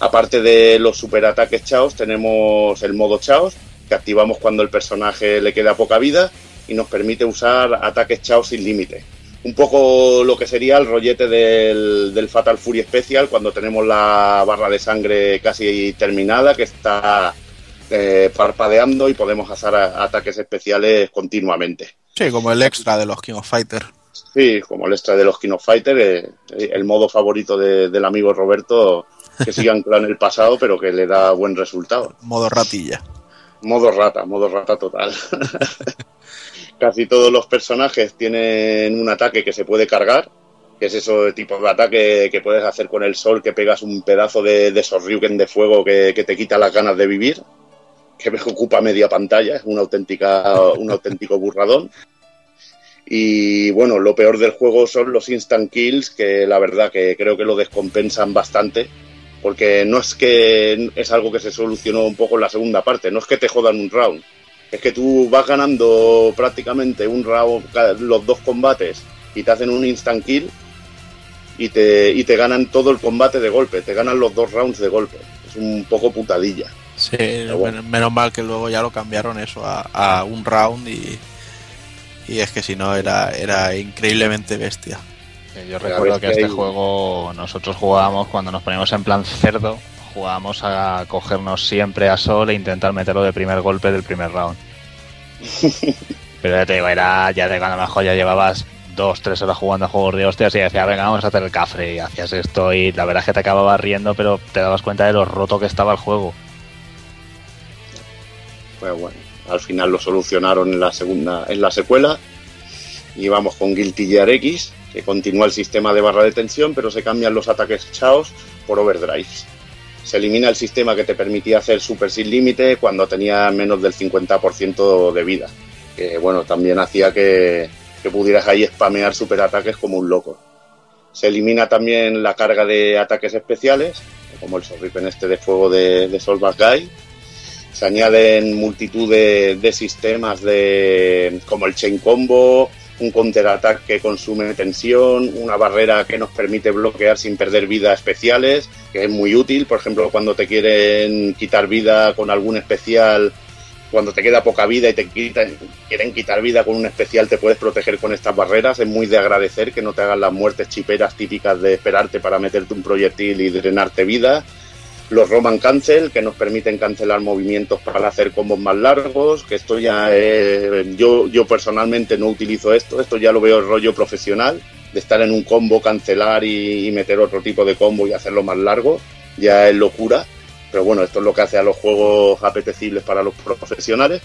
Aparte de los superataques chaos, tenemos el modo chaos, que activamos cuando el personaje le queda poca vida y nos permite usar ataques chaos sin límite. Un poco lo que sería el rollete del, del Fatal Fury Special cuando tenemos la barra de sangre casi terminada, que está eh, parpadeando y podemos hacer ataques especiales continuamente. Sí, como el extra de los King of Fighter. Sí, como el extra de los King of Fighter, eh, el modo favorito de- del amigo Roberto, que sigue anclado en el pasado, pero que le da buen resultado. Modo ratilla. Modo rata, modo rata total. <laughs> Casi todos los personajes tienen un ataque que se puede cargar, que es eso tipo de ataque que puedes hacer con el sol, que pegas un pedazo de, de Sorryuken de fuego que, que te quita las ganas de vivir, que me ocupa media pantalla, es una auténtica, un auténtico <laughs> burradón. Y bueno, lo peor del juego son los instant kills, que la verdad que creo que lo descompensan bastante, porque no es que es algo que se solucionó un poco en la segunda parte, no es que te jodan un round, es que tú vas ganando prácticamente un round los dos combates y te hacen un instant kill y te, y te ganan todo el combate de golpe, te ganan los dos rounds de golpe. Es un poco putadilla. Sí, bueno. menos mal que luego ya lo cambiaron eso a, a un round y, y es que si no era, era increíblemente bestia. Yo recuerdo que este juego nosotros jugábamos cuando nos poníamos en plan cerdo, jugábamos a cogernos siempre a Sol e intentar meterlo de primer golpe del primer round. <laughs> Pero ya te digo, era ya de cuando mejor ya llevabas dos, tres horas jugando a juegos de hostias y decías, venga, vamos a hacer el cafre y hacías esto y la verdad es que te acababas riendo, pero te dabas cuenta de lo roto que estaba el juego. Pues bueno, al final lo solucionaron en la segunda, en la secuela. Y vamos con Guilty Gear X, que continúa el sistema de barra de tensión, pero se cambian los ataques chaos por overdrives. Se elimina el sistema que te permitía hacer super sin límite cuando tenía menos del 50% de vida. Que bueno, también hacía que, que pudieras ahí spamear super ataques como un loco. Se elimina también la carga de ataques especiales, como el Sorripen este de fuego de, de Soul Back Guy, se añaden multitud de, de sistemas de como el chain combo, un counter attack que consume tensión, una barrera que nos permite bloquear sin perder vida especiales, que es muy útil, por ejemplo, cuando te quieren quitar vida con algún especial, cuando te queda poca vida y te quitan, quieren quitar vida con un especial, te puedes proteger con estas barreras, es muy de agradecer que no te hagan las muertes chiperas típicas de esperarte para meterte un proyectil y drenarte vida los Roman Cancel, que nos permiten cancelar movimientos para hacer combos más largos, que esto ya eh, yo, yo personalmente no utilizo esto, esto ya lo veo rollo profesional, de estar en un combo, cancelar y, y meter otro tipo de combo y hacerlo más largo, ya es locura, pero bueno, esto es lo que hace a los juegos apetecibles para los profesionales.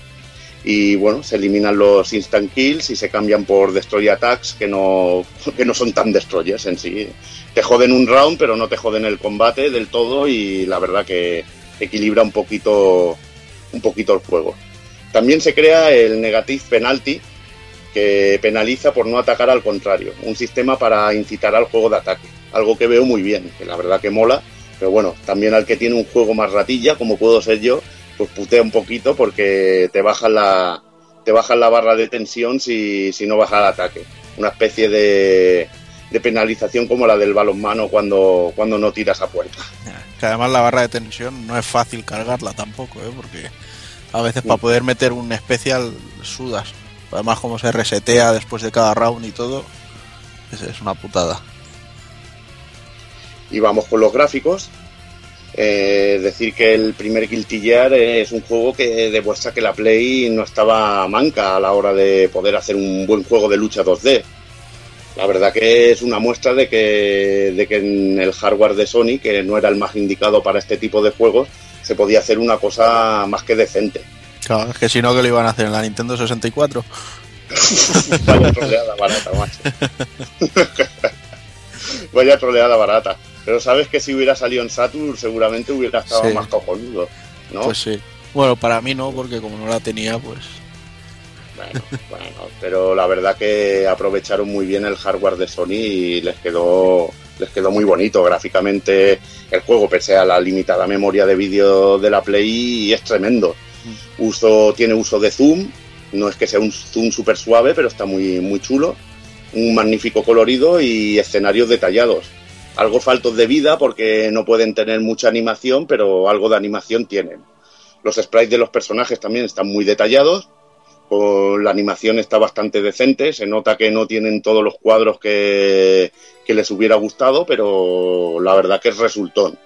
Y bueno, se eliminan los instant kills y se cambian por destroy attacks que no, <laughs> que no son tan destroyers en sí. Te joden un round, pero no te joden el combate del todo y la verdad que equilibra un poquito, un poquito el juego. También se crea el negative penalty, que penaliza por no atacar al contrario. Un sistema para incitar al juego de ataque. Algo que veo muy bien, que la verdad que mola. Pero bueno, también al que tiene un juego más ratilla, como puedo ser yo, pues putea un poquito porque te bajan la, te bajan la barra de tensión si, si no baja el ataque. Una especie de, de penalización como la del balonmano cuando, cuando no tiras a puerta. Que además la barra de tensión no es fácil cargarla tampoco, ¿eh? porque a veces para poder meter un especial sudas. Además como se resetea después de cada round y todo, es, es una putada. Y vamos con los gráficos. Eh, decir que el primer Guilty Gear es un juego que demuestra que la Play no estaba manca a la hora de poder hacer un buen juego de lucha 2D. La verdad que es una muestra de que, de que en el hardware de Sony, que no era el más indicado para este tipo de juegos, se podía hacer una cosa más que decente. Claro, es que si no, que lo iban a hacer en la Nintendo 64? <laughs> Vaya troleada barata, macho. <laughs> <laughs> Vaya troleada barata. Pero sabes que si hubiera salido en Saturn seguramente hubiera estado Sí. más cojonudo, ¿no? Pues sí. Bueno, para mí no, porque como no la tenía, pues... Bueno, bueno, pero la verdad que aprovecharon muy bien el hardware de Sony y les quedó les quedó muy bonito gráficamente el juego pese a la limitada memoria de vídeo de la Play es tremendo. Uso tiene uso de zoom, no es que sea un zoom súper suave, pero está muy muy chulo. Un magnífico colorido y escenarios detallados. Algo faltos de vida porque no pueden tener mucha animación, pero algo de animación tienen. Los sprites de los personajes también están muy detallados la animación está bastante decente, se nota que no tienen todos los cuadros que, que les hubiera gustado, pero la verdad que es resultón.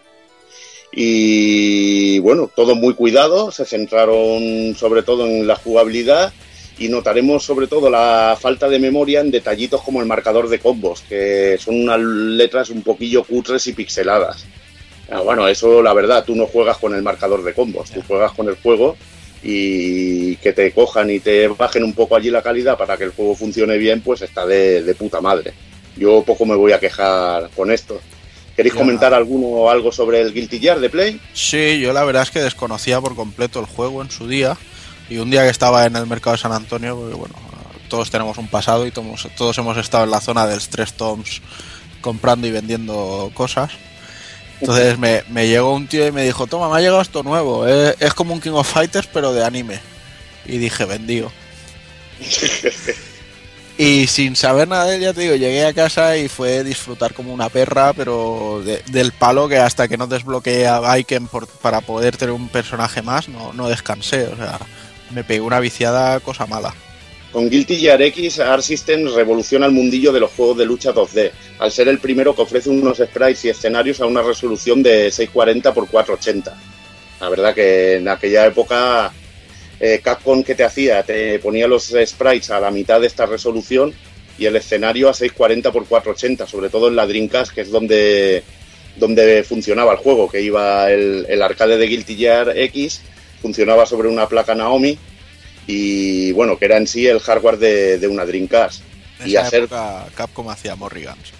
Y bueno, todo muy cuidado, se centraron sobre todo en la jugabilidad y notaremos sobre todo la falta de memoria en detallitos como el marcador de combos, que son unas letras un poquillo cutres y pixeladas. Ah, bueno, eso la verdad, tú no juegas con el marcador de combos, tú juegas con el juego y que te cojan y te bajen un poco allí la calidad para que el juego funcione bien, pues está de, de puta madre. Yo poco me voy a quejar con esto. ¿Queréis Ya. comentar alguno algo sobre el Guilty Gear de Play? Sí, yo la verdad es que desconocía por completo el juego en su día. Y un día que estaba en el mercado de San Antonio, porque bueno, todos tenemos un pasado y todos, todos hemos estado en la zona del Stress Toms comprando y vendiendo cosas. Entonces me, me llegó un tío y me dijo, toma, me ha llegado esto nuevo. Es, es como un King of Fighters pero de anime. Y dije, vendido. <laughs> Y sin saber nada de él, ya te digo, llegué a casa y fue disfrutar como una perra, pero de- del palo que hasta que no desbloqueé a Baiken por- para poder tener un personaje más, no, no descansé. O sea, me pegué una viciada cosa mala. Con Guilty Gear X, Art System revoluciona el mundillo de los juegos de lucha 2D, al ser el primero que ofrece unos sprites y escenarios a una resolución de 640 x 480. La verdad que en aquella época eh, Capcom que te hacía, te ponía los sprites a la mitad de esta resolución y el escenario a 640 x 480, sobre todo en la Dreamcast, que es donde, donde funcionaba el juego, que iba el, el arcade de Guilty Gear X, funcionaba sobre una placa Naomi y bueno, que era en sí el hardware de, de una Dreamcast. En Y esa hacer, época Capcom hacía Morrigans.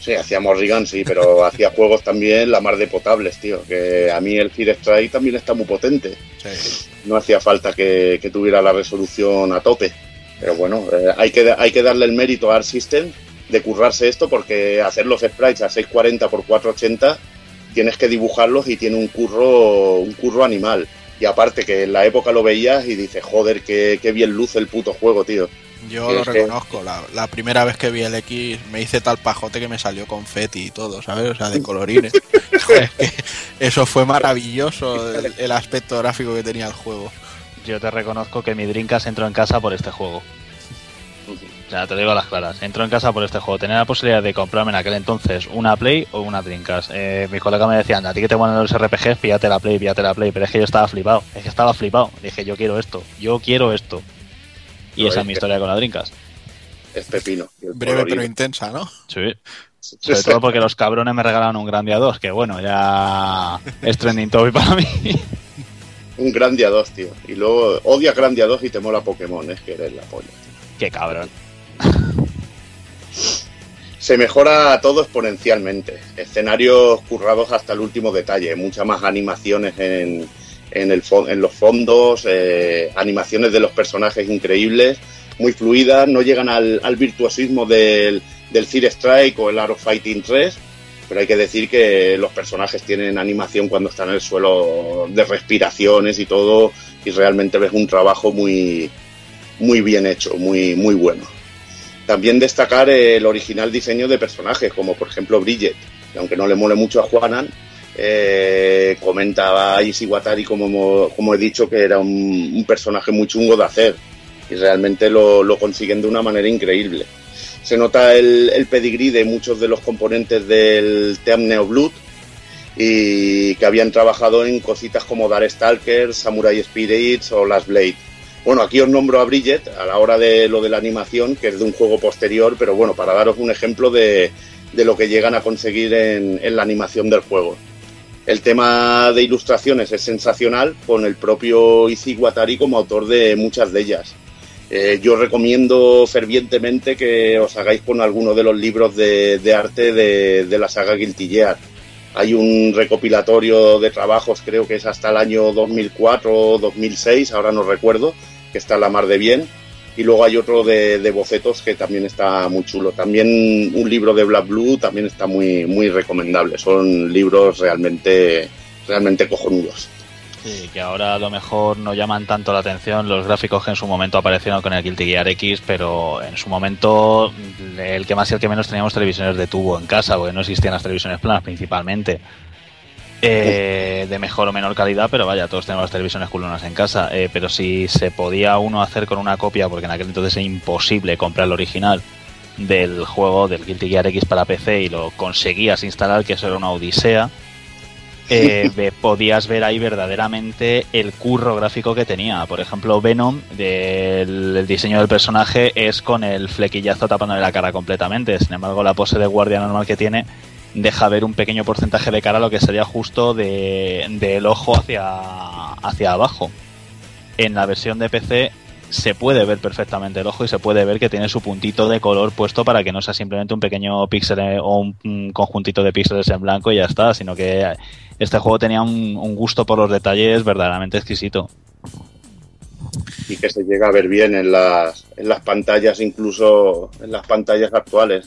sí, hacía Morrigan, sí, pero <laughs> hacía juegos también la mar de potables, tío. Que a mí el Fear Strike también está muy potente. Sí. No hacía falta que, que tuviera la resolución a tope. Pero bueno, eh, hay, que, hay que darle el mérito a Art System de currarse esto porque hacer los sprites a 640 x 480 tienes que dibujarlos y tiene un curro, un curro animal. Y aparte que en la época lo veías y dices, joder, qué, qué bien luce el puto juego, tío. Yo lo que- reconozco, la, la primera vez que vi el X me hice tal pajote que me salió confeti y todo, ¿sabes? O sea, de colorines. <laughs> Que eso fue maravilloso, el, el aspecto gráfico que tenía el juego. Yo te reconozco que mi Dreamcast entró en casa por este juego. Sea, te lo digo a las claras. Entró en casa por este juego. Tenía la posibilidad de comprarme en aquel entonces una Play o una Dreamcast. Eh, mis colegas me decían, a ti que te ponen los RPGs, píllate la Play, píllate la Play. Pero es que yo estaba flipado. Es que estaba flipado. Dije, yo quiero esto. Yo quiero esto. Y esa es mi historia con la Dreamcast. Es pepino. Breve colorido. pero intensa, ¿no? Sí. <laughs> Sobre todo porque los cabrones me regalaron un Grandia 2, que bueno, ya es trending topic para mí. Un Grandia 2, tío. Y luego odias Grandia 2 y te mola Pokémon, es que eres la polla. Qué cabrón. Se mejora todo exponencialmente. Escenarios currados hasta el último detalle. Muchas más animaciones en, los fondos, eh, animaciones de los personajes increíbles, muy fluidas. No llegan al, virtuosismo del, del Strike o el Art of Fighting 3. Pero hay que decir que los personajes tienen animación cuando están en el suelo de respiraciones y todo. Y realmente ves un trabajo muy, muy bien hecho, muy, muy bueno. También destacar el original diseño de personajes, como por ejemplo Bridget, que aunque no le mole mucho a Juanan, eh, comentaba a Ishiwatari, como, como he dicho, que era un, un personaje muy chungo de hacer y realmente lo, lo consiguen de una manera increíble. Se nota el, el pedigrí de muchos de los componentes del Team Neo Blood y que habían trabajado en cositas como Darkstalkers, Samurai Spirits o Last Blade. Bueno, aquí os nombro a Bridget a la hora de lo de la animación, que es de un juego posterior, pero bueno, para daros un ejemplo de, de lo que llegan a conseguir en, en la animación del juego. El tema de ilustraciones es sensacional, con el propio Izzy Watari como autor de muchas de ellas. Eh, yo recomiendo fervientemente que os hagáis con alguno de los libros de, arte de, de la saga Guilty Gear. Hay un recopilatorio de trabajos, creo que es hasta el año 2004 o 2006, ahora no recuerdo, que está la mar de bien. Y luego hay otro de, de bocetos que también está muy chulo. También un libro de Black Blue también está muy, muy recomendable. Son libros realmente, realmente cojonudos. Sí, que ahora a lo mejor no llaman tanto la atención los gráficos que en su momento aparecieron con el Guilty Gear X, pero en su momento el que más y el que menos teníamos televisiones de tubo en casa, porque no existían las televisiones planas principalmente. eh, de mejor o menor calidad, pero vaya, todos tenemos las televisiones culonas en casa. Eh, pero si se podía uno hacer con una copia, porque en aquel entonces era imposible comprar el original del juego del Guilty Gear X para PC y lo conseguías instalar, que eso era una odisea. Eh, podías ver ahí verdaderamente el curro gráfico que tenía. Por ejemplo, Venom, del el diseño del personaje es con el flequillazo tapándole la cara completamente. Sin embargo, la pose de guardia normal que tiene deja ver un pequeño porcentaje de cara, lo que sería justo de- del ojo hacia, hacia abajo. En la versión de PC se puede ver perfectamente el ojo y se puede ver que tiene su puntito de color puesto para que no sea simplemente un pequeño píxel eh, o un conjuntito de píxeles en blanco y ya está, sino que este juego tenía un, un gusto por los detalles verdaderamente exquisito. y que se llega a ver bien en las, en las pantallas, incluso en las pantallas actuales.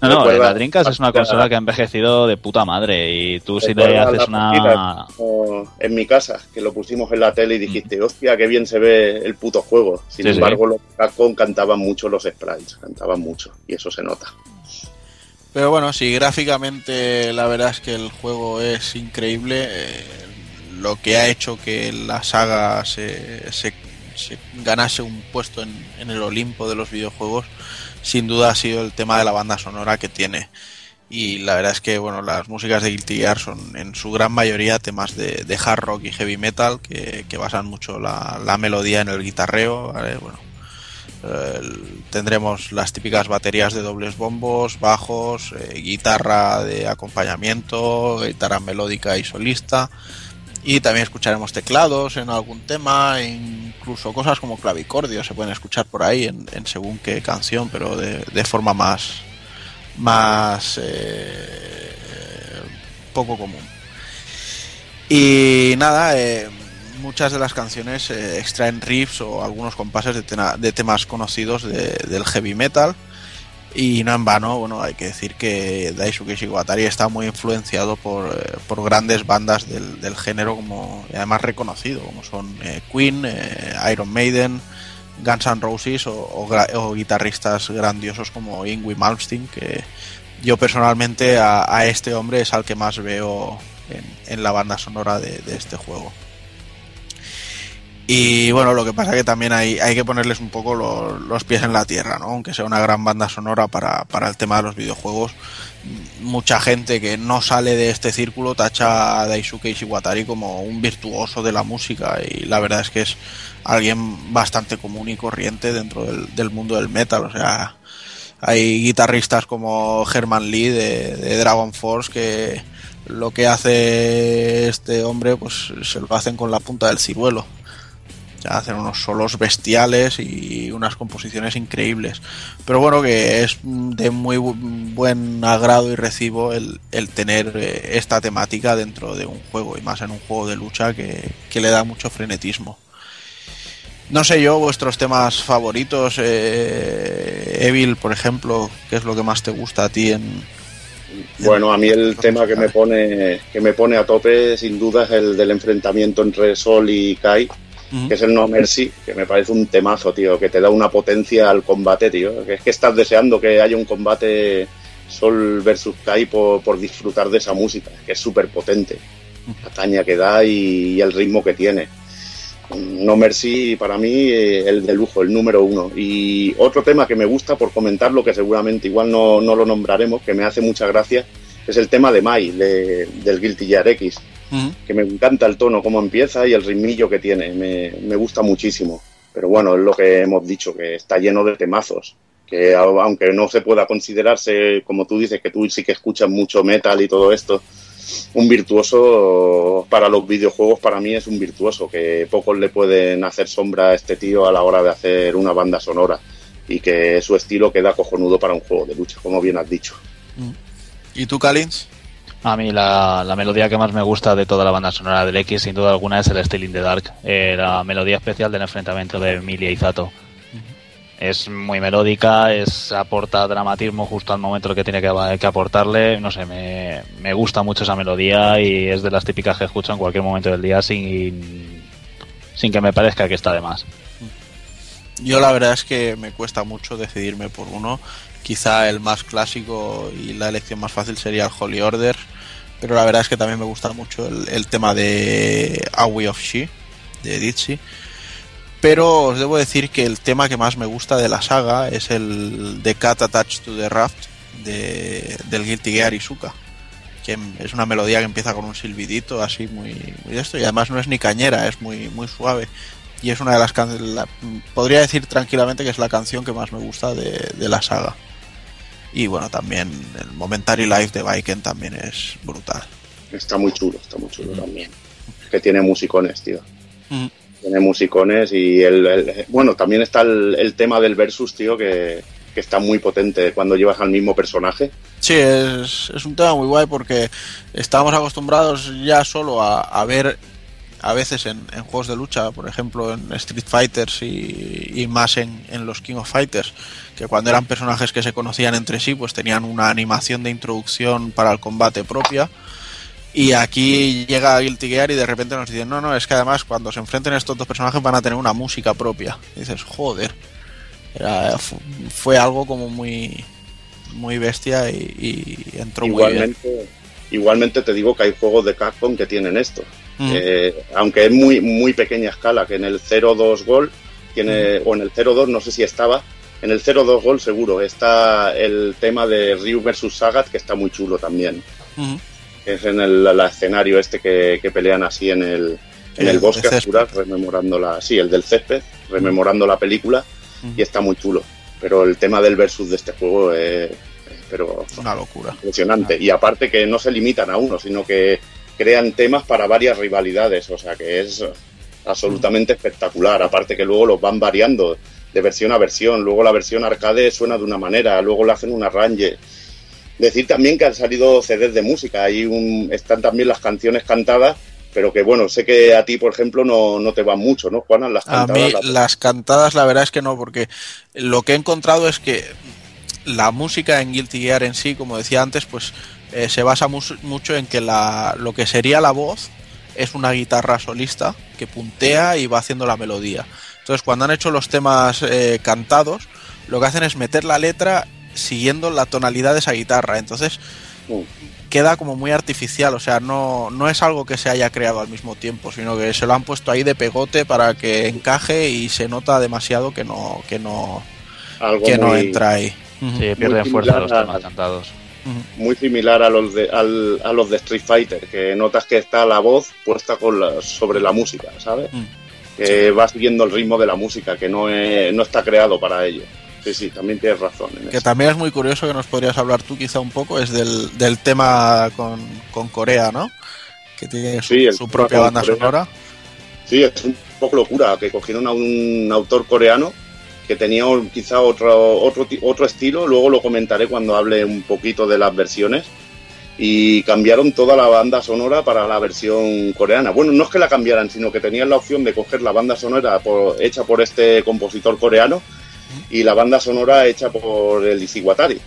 No, no, la Dreamcast es una consola que ha envejecido de puta madre y tú si le haces una... en mi casa, que lo pusimos en la tele y dijiste, hostia, qué bien se ve el puto juego. Sin Sí, sí. embargo, los Capcom cantaban mucho los sprites, cantaban mucho, y eso se nota. Pero bueno, si gráficamente la verdad es que el juego es increíble, eh, lo que ha hecho que la saga se, se- se ganase un puesto en, en el Olimpo de los videojuegos, sin duda ha sido el tema de la banda sonora que tiene. Y la verdad es que bueno, las músicas de Guilty Gear son en su gran mayoría temas de, de hard rock y heavy metal que, que basan mucho la, la melodía en el guitarreo. ¿vale? Bueno, tendremos las típicas baterías de dobles bombos, bajos, eh, guitarra de acompañamiento, guitarra melódica y solista. Y también escucharemos teclados en algún tema, incluso cosas como clavicordio se pueden escuchar por ahí en, según qué canción, pero de, de forma más, más eh, poco común. Y nada, eh, muchas de las canciones eh, extraen riffs o algunos compases de, tena- de temas conocidos de- del heavy metal. Y no en vano, bueno, hay que decir que Daisuke Shiwatari está muy influenciado por, eh, por grandes bandas del, género, como además reconocido, como son eh, Queen, Iron Maiden, Guns N' Roses o, guitarristas grandiosos como Ingwie Malmsteen, que yo personalmente a, a este hombre es al que más veo en, la banda sonora de este juego. Y bueno, lo que pasa que también hay, hay que ponerles un poco lo- los pies en la tierra, ¿no? Aunque sea una gran banda sonora para, para el tema de los videojuegos, mucha gente que no sale de este círculo tacha a Daisuke Ishiwatari como un virtuoso de la música y la verdad es que es alguien bastante común y corriente dentro del, del mundo del metal, o sea, hay guitarristas como Herman Lee de, de Dragon Force que lo que hace este hombre pues se lo hacen con la punta del ciruelo. Hacen unos solos bestiales y unas composiciones increíbles. Pero bueno, que es de muy bu- buen agrado y recibo el, el tener eh, esta temática dentro de un juego y más en un juego de lucha que, que le da mucho frenetismo. No sé yo, vuestros temas favoritos, eh, Evil, por ejemplo, ¿qué es lo que más te gusta a ti en, Bueno, a mí el tema que me pone que me pone a tope sin duda es el del enfrentamiento entre Sol y Kai, que es el No Mercy, que me parece un temazo, tío, que te da una potencia al combate, tío. Que es que estás deseando que haya un combate Sol versus Kai por, por disfrutar de esa música, que es súper potente. La caña que da y, y el ritmo que tiene. No Mercy para mí eh, el de lujo, el número uno. Y otro tema que me gusta por comentarlo, que seguramente igual no, no lo nombraremos, que me hace mucha gracia, es el tema de Mai, de- del Guilty Gear X, que me encanta el tono, cómo empieza y el ritmillo que tiene, me, me gusta muchísimo. Pero bueno, es lo que hemos dicho, que está lleno de temazos, que aunque no se pueda considerarse, como tú dices, que tú sí que escuchas mucho metal y todo esto, un virtuoso para los videojuegos para mí es un virtuoso que pocos le pueden hacer sombra a este tío a la hora de hacer una banda sonora y que su estilo queda cojonudo para un juego de lucha, como bien has dicho. ¿Y tú, Kalins? A mí la, la melodía que más me gusta de toda la banda sonora del X, sin duda alguna, es el Still in the Dark, eh, la melodía especial del enfrentamiento de Emilia y Zato. Es muy melódica, es aporta dramatismo justo al momento que tiene que, que aportarle. No sé, me, me gusta mucho esa melodía y es de las típicas que escucho en cualquier momento del día sin, sin que me parezca que está de más. Yo la verdad es que me cuesta mucho decidirme por uno. Quizá el más clásico y la elección más fácil sería el Holy Order, pero la verdad es que también me gusta mucho el, tema de Aoi of She, de Ditsy. Pero os debo decir que el tema que más me gusta de la saga es el de Cat Attached to the Raft de, del Guilty Gear Isuka. Que es una melodía que empieza con un silbidito así muy, muy de esto. Y además no es ni cañera, es muy, muy suave. Y es una de las canciones. Podría decir tranquilamente que es la canción que más me gusta de la saga. Y bueno, también el Momentary Life de Viken también es brutal. Está muy chulo, está muy chulo también. Que tiene musicones, tío. Mm. Tiene musicones y el, el- bueno, también está el, el tema del versus, tío, que, que está muy potente cuando llevas al mismo personaje. Sí, es, es un tema muy guay porque estábamos acostumbrados ya solo a, a ver a veces en, en juegos de lucha, por ejemplo en Street Fighters y, y más en, en los King of Fighters, que cuando eran personajes que se conocían entre sí, pues tenían una animación de introducción para el combate propia. Y aquí llega Guilty Gear y de repente nos dicen, no, no, es que además cuando se enfrenten estos dos personajes van a tener una música propia. Y dices, joder, era- fu- fue algo como muy, muy bestia y, y entró muy bien. Igualmente, igualmente te digo que hay juegos de Capcom que tienen esto. Mm. Eh, aunque es muy, muy pequeña escala, que en el 0-2 Gol tiene, o en el 0-2 no sé si estaba, en el 0-2 Gol seguro está el tema de Ryu vs Sagat que está muy chulo también. Es en el escenario este que, que pelean así en el, en El el bosque oscuras, rememorando la, sí, el del césped, rememorando la película y está muy chulo. Pero el tema del versus de este juego es, es- pero Una locura. impresionante. Y aparte que no se limitan a uno, sino que crean temas para varias rivalidades, o sea que es absolutamente espectacular. Aparte que luego los van variando de versión a versión. Luego la versión arcade suena de una manera, luego le hacen un arrange. Decir también que han salido CDs de música, ahí un, están también las canciones cantadas, pero que bueno, sé que a ti, por ejemplo, no, no te van mucho, ¿no, Juana? Las A cantadas. mí las- las cantadas la verdad es que no, porque lo que he encontrado es que la música en Guilty Gear en sí, como decía antes, pues eh, se basa mus- mucho en que la, lo que sería la voz es una guitarra solista que puntea y va haciendo la melodía. Entonces cuando han hecho los temas eh, cantados, lo que hacen es meter la letra siguiendo la tonalidad de esa guitarra. Entonces queda como muy artificial, o sea, no, no es algo que se haya creado al mismo tiempo, sino que se lo han puesto ahí de pegote para que encaje y se nota demasiado que no, que no, Algo que no entra ahí. Sí, pierden Muy fuerza similar los a- temas cantados. muy similar a los de al- a los de Street Fighter, que notas que está la voz puesta con la- sobre la música, ¿sabes? Mm. Que va siguiendo el ritmo de la música, que no, es- no está creado para ello. Sí, sí, también tienes razón. En Que eso. también es muy curioso que nos podrías hablar tú quizá un poco, es del, del tema con, con Corea, ¿no? Que tiene su, Sí, propia banda Corea. sonora. Sí, es un poco locura que cogieron a un autor coreano que tenía quizá otro, otro, otro estilo, luego lo comentaré cuando hable un poquito de las versiones, y cambiaron toda la banda sonora para la versión coreana. Bueno, no es que la cambiaran, sino que tenían la opción de coger la banda sonora hecha por este compositor coreano y la banda sonora hecha por el Isiwatari.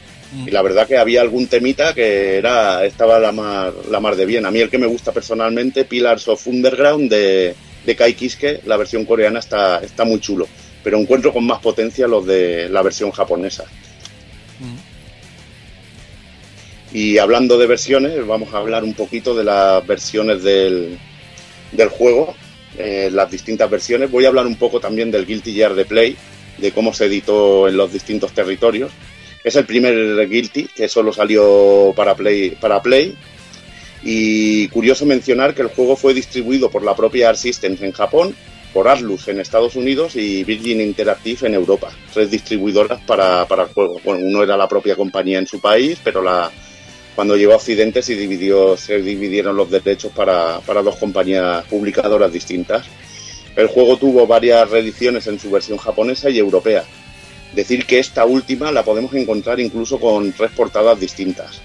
Y la verdad que había algún temita que era estaba la mar, la mar de bien. A mí el que me gusta personalmente, Pillars of Underground de, de Kai Kiske, la versión coreana está, está muy chulo. Pero encuentro con más potencia los de la versión japonesa. Y hablando de versiones, vamos a hablar un poquito de las versiones del, del juego, eh, las distintas versiones. Voy a hablar un poco también del Guilty Gear de Play, de cómo se editó en los distintos territorios. Es el primer Guilty que solo salió para Play, para Play. Y curioso mencionar que el juego fue distribuido por la propia Art Systems en Japón, por Atlus en Estados Unidos y Virgin Interactive en Europa. Tres distribuidoras para, para el juego. Bueno, uno era la propia compañía en su país, pero la, cuando llegó a Occidente se, dividió, se dividieron los derechos para, para dos compañías publicadoras distintas. El juego tuvo varias reediciones en su versión japonesa y europea. Decir que esta última la podemos encontrar incluso con tres portadas distintas.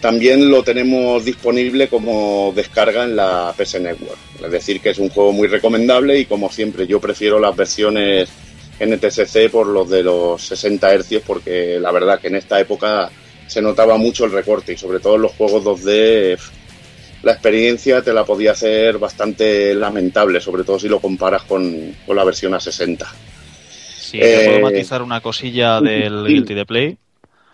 También lo tenemos disponible como descarga en la PS Network. Es decir, que es un juego muy recomendable y como siempre yo prefiero las versiones NTSC por los de los 60 Hz porque la verdad que en esta época se notaba mucho el recorte y sobre todo en los juegos 2D la experiencia te la podía hacer bastante lamentable, sobre todo si lo comparas con, con la versión a 60. Sí, te Eh, puedo matizar una cosilla del. Guilty de Play.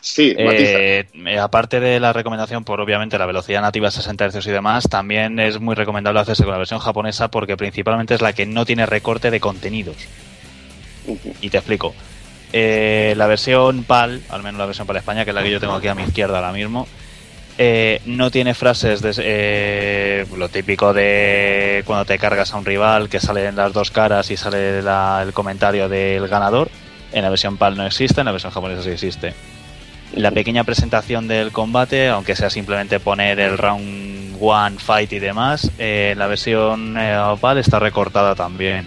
Sí, eh, eh, aparte de la recomendación por obviamente la velocidad nativa 60 Hz y demás, también es muy recomendable hacerse con la versión japonesa porque principalmente es la que no tiene recorte de contenidos. Y te explico. Eh, la versión PAL, al menos la versión para España, que es la que yo tengo aquí a mi izquierda ahora mismo, eh, no tiene frases de eh, lo típico de cuando te cargas a un rival que salen las dos caras y sale el comentario del ganador. En la versión PAL no existe, en la versión japonesa sí existe. La pequeña presentación del combate, aunque sea simplemente poner el round one, fight y demás, eh, la versión eh, PAL está recortada también.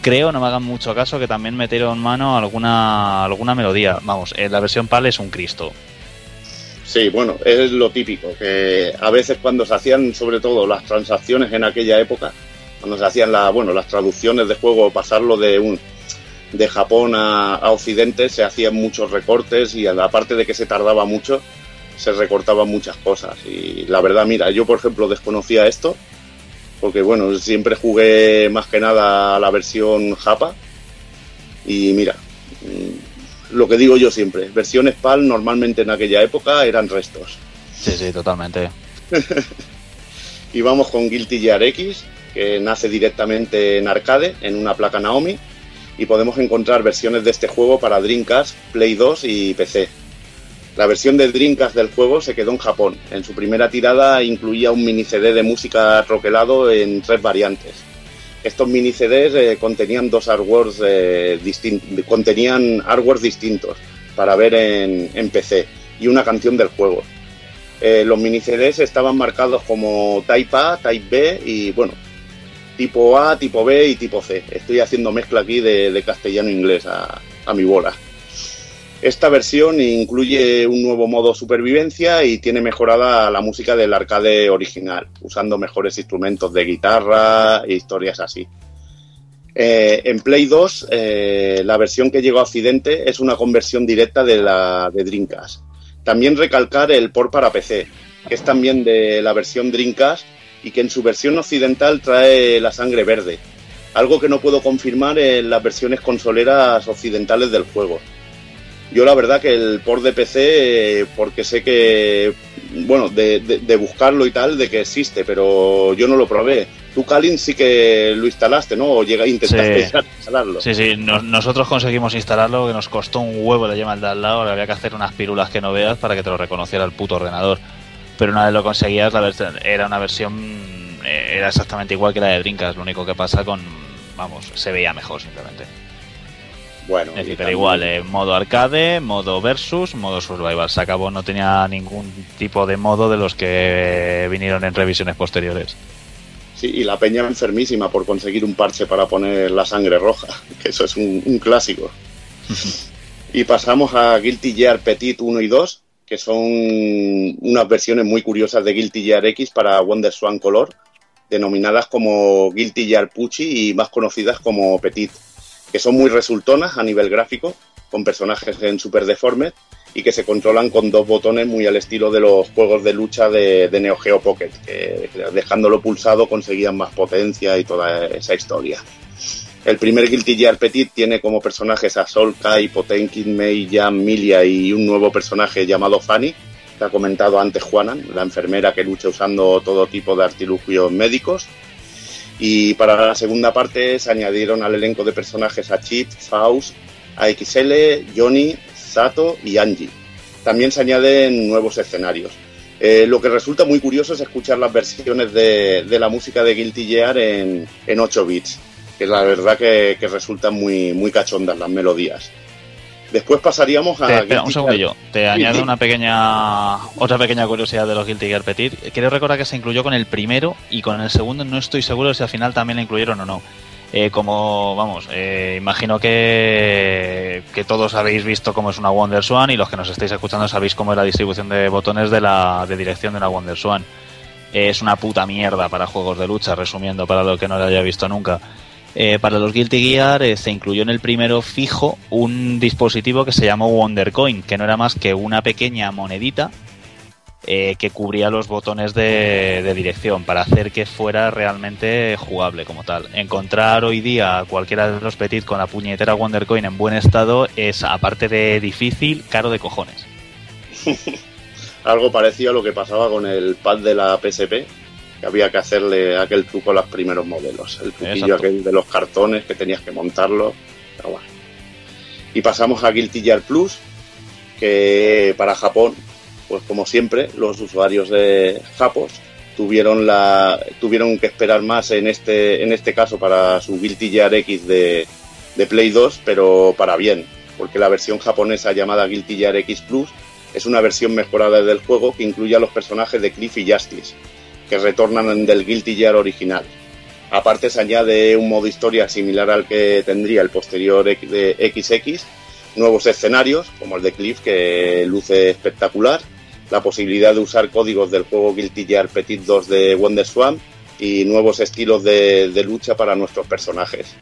Creo, no me hagan mucho caso, que también metieron mano alguna, alguna melodía. Vamos, la versión PAL es un Cristo. Sí, bueno, es lo típico, que a veces cuando se hacían sobre todo las transacciones en aquella época, cuando se hacían la, bueno, las traducciones de juego, pasarlo de un de Japón a, a Occidente, se hacían muchos recortes y aparte de que se tardaba mucho, se recortaban muchas cosas. Y la verdad, mira, yo por ejemplo desconocía esto, porque bueno, siempre jugué más que nada a la versión Japa. Y mira, mm, lo que digo yo siempre, versiones PAL normalmente en aquella época eran restos. Sí, sí, totalmente. <laughs> Y vamos con Guilty Gear X, que nace directamente en arcade, en una placa Naomi, y podemos encontrar versiones de este juego para Dreamcast, Play 2 y PC. La versión de Dreamcast del juego se quedó en Japón. En su primera tirada incluía un mini CD de música roquelado en tres variantes. Estos mini CDs eh, contenían dos artworks eh, contenían artworks distintos para ver en, PC y una canción del juego. Eh, los mini CDs estaban marcados como Type A, Type B y bueno, tipo A, tipo B y tipo C. Estoy haciendo mezcla aquí de, de castellano-inglés a, a mi bola. Esta versión incluye un nuevo modo supervivencia y tiene mejorada la música del arcade original, usando mejores instrumentos de guitarra e historias así. Eh, en Play 2, eh, la versión que llegó a Occidente es una conversión directa de la de Dreamcast. También recalcar el port para PC, que es también de la versión Dreamcast y que en su versión occidental trae la sangre verde, algo que no puedo confirmar en las versiones consoleras occidentales del juego. Yo la verdad que el port de PC, porque sé que, bueno, de, de- de buscarlo y tal, de que existe, pero yo no lo probé. Tú, Kalin, sí que lo instalaste, ¿no? O llega, intentaste Sí. instalarlo. Sí, sí, nos- nosotros conseguimos instalarlo, que nos costó un huevo la llama al de al lado, le había que hacer unas pirulas que no veas para que te lo reconociera el puto ordenador. Pero una vez lo conseguías, la versión, era una versión, eh, era exactamente igual que la de Dreamcast, lo único que pasa con, vamos, se veía mejor simplemente. Bueno, Es decir, pero igual, eh, modo arcade, modo versus, modo survival. Se acabó, no tenía ningún tipo de modo de los que vinieron en revisiones posteriores. Sí, y la peña enfermísima por conseguir un parche para poner la sangre roja, <laughs> que eso es un, un clásico. <laughs> y pasamos a Guilty Gear Petit 1 y 2, que son unas versiones muy curiosas de Guilty Gear X para Wonder Swan Color, denominadas como Guilty Gear Pucci y más conocidas como Petit, que son muy resultonas a nivel gráfico, con personajes en super deformes y que se controlan con dos botones muy al estilo de los juegos de lucha de, de Neo Geo Pocket, que dejándolo pulsado conseguían más potencia y toda esa historia. El primer Guilty Gear Petit tiene como personajes a Sol Kai, Potenkin, Mei, Jan, Milia y un nuevo personaje llamado Fanny, que ha comentado antes Juanan, la enfermera que lucha usando todo tipo de artilugios médicos. Y para la segunda parte se añadieron al elenco de personajes a Chip, Faust, AXL, Johnny, Sato y Angie. También se añaden nuevos escenarios. Eh, lo que resulta muy curioso es escuchar las versiones de, de la música de Guilty Gear en, en 8 bits, que la verdad que, que resultan muy, muy cachondas las melodías. Después pasaríamos a... Te- espera, un segundillo. Te añado una pequeña otra pequeña curiosidad de los Guilty Gear Petit. Quiero recordar que se incluyó con el primero y con el segundo no estoy seguro si al final también la incluyeron o no. Eh, como, vamos, eh, imagino que, que todos habéis visto cómo es una Wonder Swan y los que nos estáis escuchando sabéis cómo es la distribución de botones de la de dirección de una Wonder Swan. Eh, es una puta mierda para juegos de lucha, resumiendo, para lo que no lo haya visto nunca. Eh, para los Guilty Gear eh, se incluyó en el primero fijo un dispositivo que se llamó Wonder Coin, que no era más que una pequeña monedita eh, que cubría los botones de, dirección para hacer que fuera realmente jugable como tal. Encontrar hoy día a cualquiera de los Petit con la puñetera Wonder Coin en buen estado es, aparte de difícil, caro de cojones. <laughs> Algo parecido a lo que pasaba con el pad de la PSP, que había que hacerle aquel truco a los primeros modelos. El truquillo Exacto. aquel de los cartones que tenías que montarlo. Pero bueno. Y pasamos a Guilty Gear Plus, que para Japón, pues como siempre, los usuarios de Japos tuvieron la tuvieron que esperar más en este en este caso para su Guilty Gear X de, de Play 2, pero para bien, porque la versión japonesa llamada Guilty Gear X Plus es una versión mejorada del juego que incluye a los personajes de Cliff y Justice, que retornan del Guilty Gear original. Aparte se añade un modo historia similar al que tendría el posterior de XX, nuevos escenarios, como el de Cliff, que luce espectacular, la posibilidad de usar códigos del juego Guilty Gear Petit 2 de WonderSwan y nuevos estilos de, de lucha para nuestros personajes.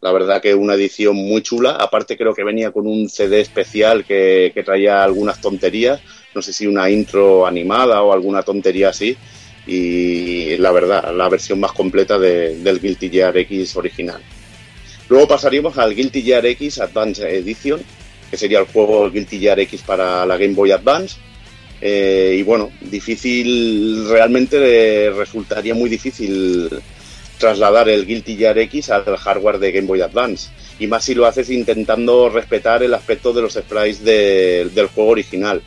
La verdad que una edición muy chula. Aparte creo que venía con un CD especial que, que traía algunas tonterías. No sé si una intro animada o alguna tontería así. Y la verdad, la versión más completa de- del Guilty Gear X original. Luego pasaríamos al Guilty Gear X Advance Edition, que sería el juego Guilty Gear X para la Game Boy Advance. Eh, y bueno, difícil, realmente resultaría muy difícil trasladar el Guilty Gear X al hardware de Game Boy Advance. Y más si lo haces intentando respetar el aspecto de los sprites de- del juego original.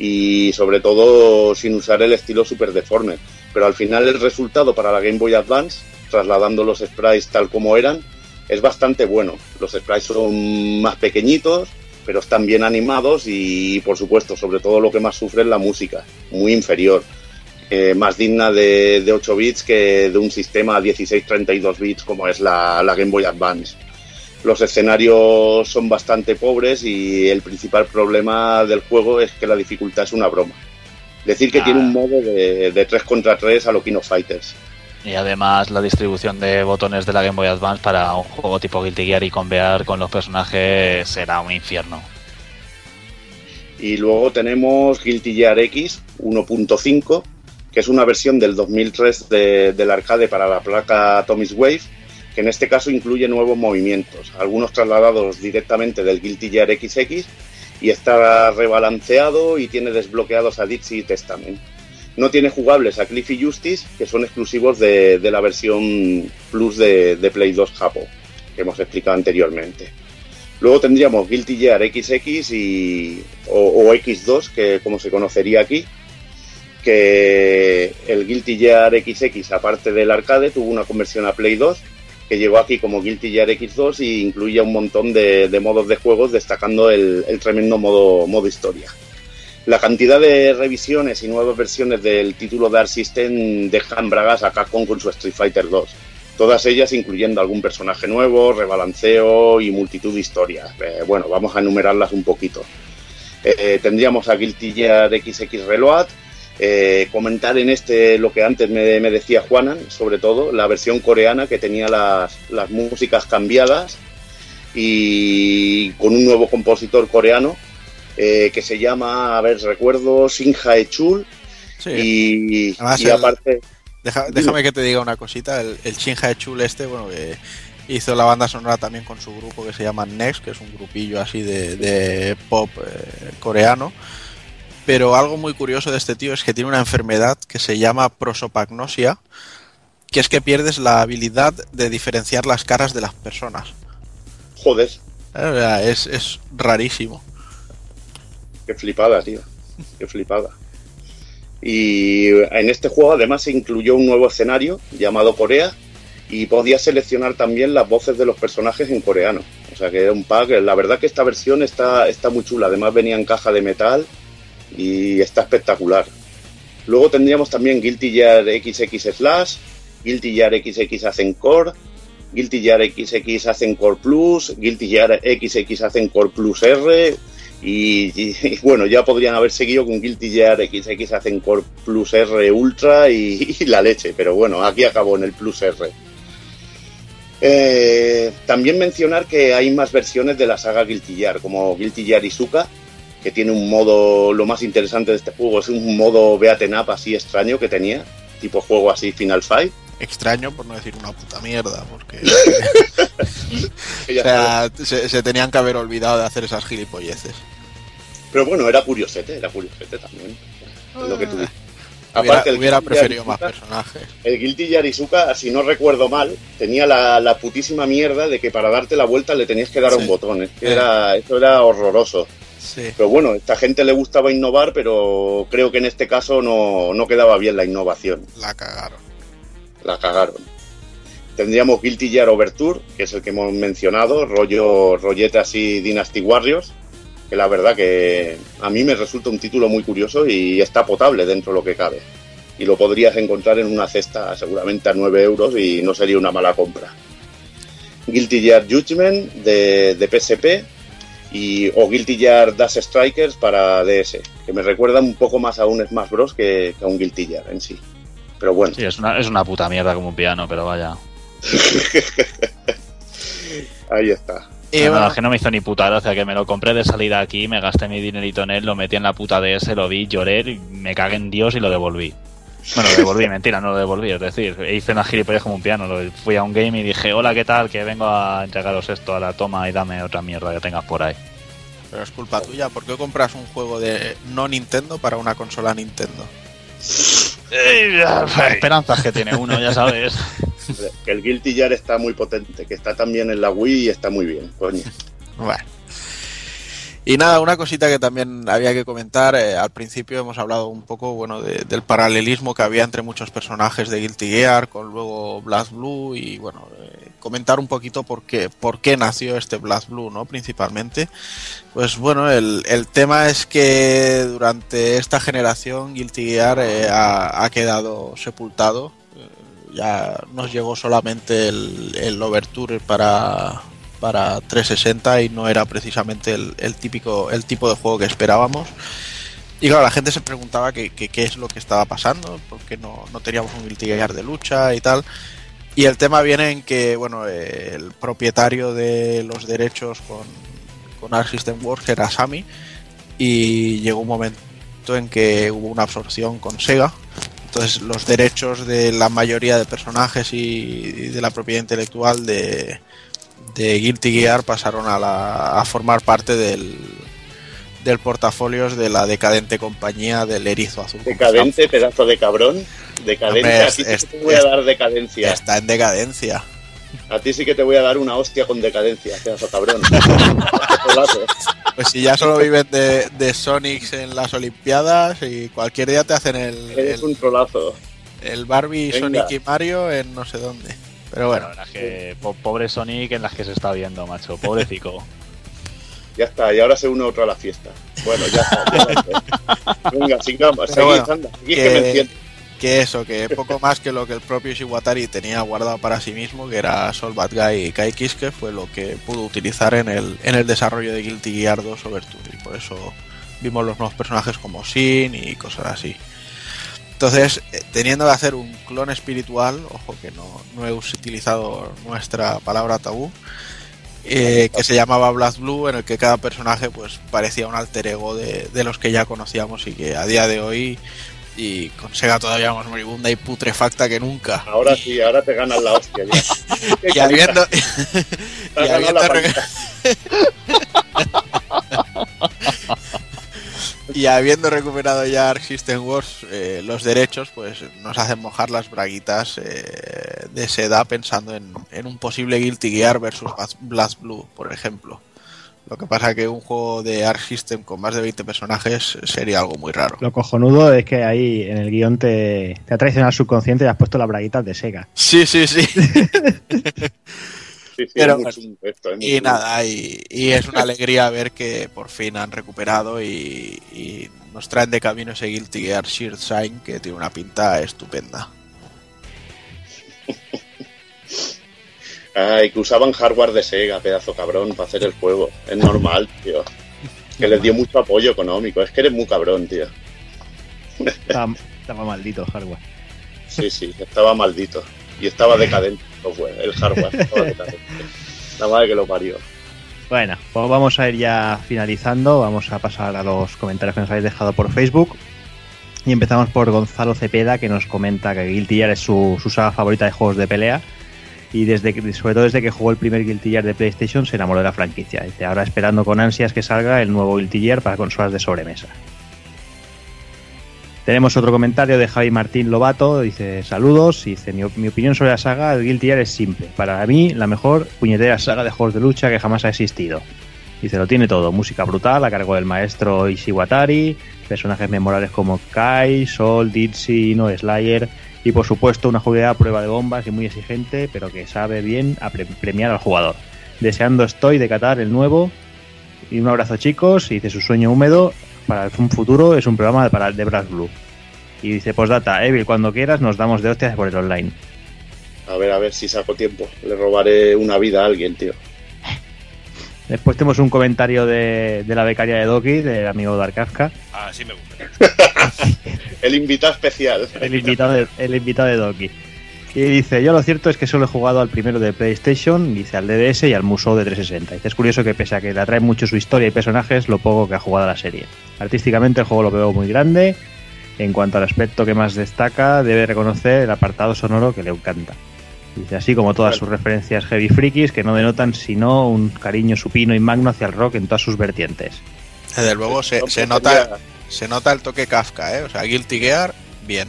Y sobre todo sin usar el estilo super deforme. Pero al final el resultado para la Game Boy Advance, trasladando los sprites tal como eran, es bastante bueno. Los sprites son más pequeñitos, pero están bien animados y por supuesto, sobre todo lo que más sufre es la música, muy inferior. Eh, más digna de, de 8 bits que de un sistema 16-32 bits como es la, la Game Boy Advance. Los escenarios son bastante pobres y el principal problema del juego es que la dificultad es una broma. Decir que Ah. tiene un modo de, de 3 contra 3 a lo Kino Fighters. Y además la distribución de botones de la Game Boy Advance para un juego tipo Guilty Gear y convear con los personajes será un infierno. Y luego tenemos Guilty Gear X 1.5, que es una versión del 2003 de- del arcade para la placa Atomic Wave, que en este caso incluye nuevos movimientos, algunos trasladados directamente del Guilty Gear XX y está rebalanceado y tiene desbloqueados a Dixie y Testament. No tiene jugables a Cliff y Justice, que son exclusivos de, la versión Plus de, de Play 2 Japo, que hemos explicado anteriormente. Luego tendríamos Guilty Gear XX y, o, o X2, que como se conocería aquí, que el Guilty Gear XX, aparte del arcade, tuvo una conversión a Play 2, que llegó aquí como Guilty Gear X2 y incluía un montón de, modos de juegos, destacando el, tremendo modo, modo historia. La cantidad de revisiones y nuevas versiones del título de Art System dejan bragas a Capcom con su Street Fighter 2. Todas ellas incluyendo algún personaje nuevo, rebalanceo y multitud de historias. Eh, bueno, vamos a enumerarlas un poquito. Eh, tendríamos a Guilty Gear XX Reload. Eh, comentar en este lo que antes me, me decía Juanan, sobre todo la versión coreana que tenía las, las músicas cambiadas y con un nuevo compositor coreano eh, que se llama, a ver, recuerdo, Shin Hae-chul. Sí. Y, Además, y el- aparte, Deja- déjame que te diga una cosita. El, el Shinja Chul este, bueno, que hizo la banda sonora también con su grupo que se llama Next, que es un grupillo así de, de pop eh, coreano. Pero algo muy curioso de este tío es que tiene una enfermedad que se llama prosopagnosia, que es que pierdes la habilidad de diferenciar las caras de las personas. joder, Eh, Es, es rarísimo. Qué flipada, tío. Qué flipada. Y en este juego además se incluyó un nuevo escenario llamado Corea y podías seleccionar también las voces de los personajes en coreano. O sea que era un pack. La verdad que esta versión está, está muy chula. Además venía en caja de metal y está espectacular. Luego tendríamos también Guilty Gear XX Slash, Guilty Gear XX Hacen Core, Guilty Gear XX Hacen Core Plus, Guilty Gear XX Hacen Core Plus R, y, bueno, ya podrían haber seguido con Guilty Gear XX Hacen Core Plus R Ultra y, la leche, pero bueno, aquí acabó en el Plus R. Eh, también mencionar que hay más versiones de la saga Guilty Gear, como Guilty Gear Izuka, que tiene un modo, lo más interesante de este juego es un modo beaten up así extraño que tenía, tipo juego así Final Fight. Extraño, por no decir una puta mierda, porque <laughs> <laughs> o sea, se, se tenían que haber olvidado de hacer esas gilipolleces. Pero bueno, era curiosete, era curiosete también. Lo que tú dices. Hubiera, Aparte, el hubiera Guilty preferido Gear más personajes. El Guilty Gear Isuka, si no recuerdo mal, tenía la, la putísima mierda de que para darte la vuelta le tenías que dar a un Sí. botón. Es que Eh. era, eso era horroroso. Sí. Pero bueno, a esta gente le gustaba innovar, pero creo que en este caso no, no quedaba bien la innovación. La cagaron. La cagaron. Tendríamos Guilty Gear Overture, que es el que hemos mencionado, rollo rollete así Dynasty Warriors, que la verdad que a mí me resulta un título muy curioso y está potable dentro de lo que cabe. Y lo podrías encontrar en una cesta seguramente a 9 euros y no sería una mala compra. Guilty Gear Judgment de, de PSP y, o Guilty Gear Dash Strikers para DS, que me recuerda un poco más a un Smash Bros. que, que a un Guilty Gear en sí. Pero bueno. Sí, es una, es una puta mierda como un piano, pero vaya. <laughs> Ahí está. Y No, bueno, es que no me hizo ni puta gracia, que me lo compré de salida aquí, me gasté mi dinerito en él, lo metí en la puta DS, lo vi, lloré, y me cagué en Dios y lo devolví. Bueno, lo devolví, <laughs> mentira, no lo devolví, es decir, hice una gilipollas como un piano, lo- fui a un game y dije, hola, ¿qué tal? Que vengo a entregaros esto a la toma y dame otra mierda que tengas por ahí. pero es culpa tuya. ¿Por qué compras un juego de no Nintendo para una consola Nintendo? Esperanzas que tiene uno, ya sabes. <laughs> Que el Guilty Gear está muy potente, que está también en la Wii y está muy bien, coño. Bueno. Y nada, una cosita que también había que comentar. eh, al principio hemos hablado un poco, bueno, de- del paralelismo que había entre muchos personajes de Guilty Gear, con luego Blast Blue y bueno, eh, comentar un poquito por qué, por qué nació este Blast Blue, ¿no? Principalmente. Pues bueno, el, el tema es que durante esta generación Guilty Gear eh, ha, ha quedado sepultado. Eh, Ya nos llegó solamente el, el Overture para, para 360 y no era precisamente el, típico el tipo de juego que esperábamos. Y claro, la gente se preguntaba qué es lo que estaba pasando, por qué no, no teníamos un Guilty Gear de lucha y tal. Y el tema viene en que, bueno, el propietario de los derechos con, con Arc System Works era Sami y llegó un momento en que hubo una absorción con Sega. Entonces los derechos de la mayoría de personajes y de la propiedad intelectual de, de Guilty Gear pasaron a, la- a formar parte del, del portafolios de la decadente compañía del Erizo Azul. Decadente, pedazo de cabrón. Decadencia, Hombre, a ti sí es- que te voy a es- dar decadencia. Está en decadencia. A ti sí que te voy a dar una hostia con decadencia, pedazo cabrón. <laughs> Pues si ya solo viven de, de Sonics en las Olimpiadas y cualquier día te hacen el, Eres el, un trolazo. el Barbie, Venga. Sonic y Mario en no sé dónde. Pero bueno, las que, po- pobre Sonic en las que se está viendo, macho, pobrecico. <laughs> Ya está, y ahora se une otro a la fiesta. Bueno, ya está. ya está. <laughs> Venga, sigamos. Seguid, bueno, anda. Seguid que me enciendo. que eso, que poco más que lo que el propio Shiwatari tenía guardado para sí mismo, que era Sol Bad Guy y Kai Kiske, fue lo que pudo utilizar en el, en el desarrollo de Guilty Gear 2 Overture. Y por eso vimos los nuevos personajes como Sin y cosas así. Entonces, eh, teniendo que hacer un clon espiritual, ojo que no, no he utilizado nuestra palabra tabú, eh, que se llamaba Blast Blue, en el que cada personaje pues parecía un alter ego de, de los que ya conocíamos y que a día de hoy, y con Sega todavía más moribunda y putrefacta que nunca. Ahora sí, ahora te ganas la hostia. Ya. <laughs> Y habiendo, <laughs> y habiendo. <laughs> y habiendo recuperado ya Arc System Wars eh, los derechos, pues nos hacen mojar las braguitas eh, de seda pensando en, en un posible Guilty Gear versus Blast- Blue, por ejemplo. Lo que pasa que un juego de Arc System con más de 20 personajes sería algo muy raro. Lo cojonudo es que ahí en el guion te, te ha traicionado el subconsciente y has puesto las braguitas de Sega. Sí, sí, sí. <laughs> Sí, sí, Pero es muy bueno, chungo esto, es muy Y chungo. nada, y, y es una alegría ver que por fin han recuperado y, y nos traen de camino ese Guilty Gear Sheer Sign que tiene una pinta estupenda. <laughs> Ay, que usaban hardware de Sega, pedazo cabrón, para hacer el juego. Es normal, tío. Que les dio mucho apoyo económico. Es que eres muy cabrón, tío. Estaba, estaba maldito el hardware. Sí, sí, estaba maldito. Y estaba decadente el software, el hardware. <laughs> Estaba decadente. La madre que lo parió. Bueno, pues vamos a ir ya finalizando. Vamos a pasar a los comentarios que nos habéis dejado por Facebook. Y empezamos por Gonzalo Cepeda, que nos comenta que Guilty Gear es su, su saga favorita de juegos de pelea. y desde que, sobre todo desde que jugó el primer Guilty Gear de PlayStation se enamoró de la franquicia. Dice, ahora esperando con ansias que salga el nuevo Guilty Gear para consolas de sobremesa. Tenemos otro comentario de Javi Martín Lobato, dice saludos, dice mi, opinión sobre la saga del Guilty Gear es simple. Para mí la mejor puñetera saga de juegos de lucha que jamás ha existido. Dice, lo tiene todo, música brutal a cargo del maestro Ishiwatari, personajes memorables como Kai, Sol, Ditsy, No Slayer y por supuesto una jugabilidad a prueba de bombas y muy exigente, pero que sabe bien a pre- premiar al jugador. Deseando estoy de catar el nuevo y un abrazo chicos, y dice su sueño húmedo para un futuro es un programa de, para, de Brass Blue. Y dice, postdata, Evil, cuando quieras nos damos de hostias por el online. A ver, a ver si saco tiempo. Le robaré una vida a alguien, tío. Después tenemos un comentario de, de la becaria de Doki, del amigo Dark Kafka. Ah, sí me gusta. <laughs> El invitado especial. el invitado de, el invitado de Doki. Y dice, yo lo cierto es que solo he jugado al primero de PlayStation, dice al DDS y al Musou de 360. Dice, es curioso que pese a que le atrae mucho su historia y personajes, lo poco que ha jugado a la serie. Artísticamente el juego lo veo muy grande. En cuanto al aspecto que más destaca, debe reconocer el apartado sonoro que le encanta. Dice, así como todas sus referencias heavy frikis que no denotan sino un cariño supino y magno hacia el rock en todas sus vertientes. Desde luego se, se nota se nota el toque Kafka, ¿eh? O sea, Guilty Gear, bien.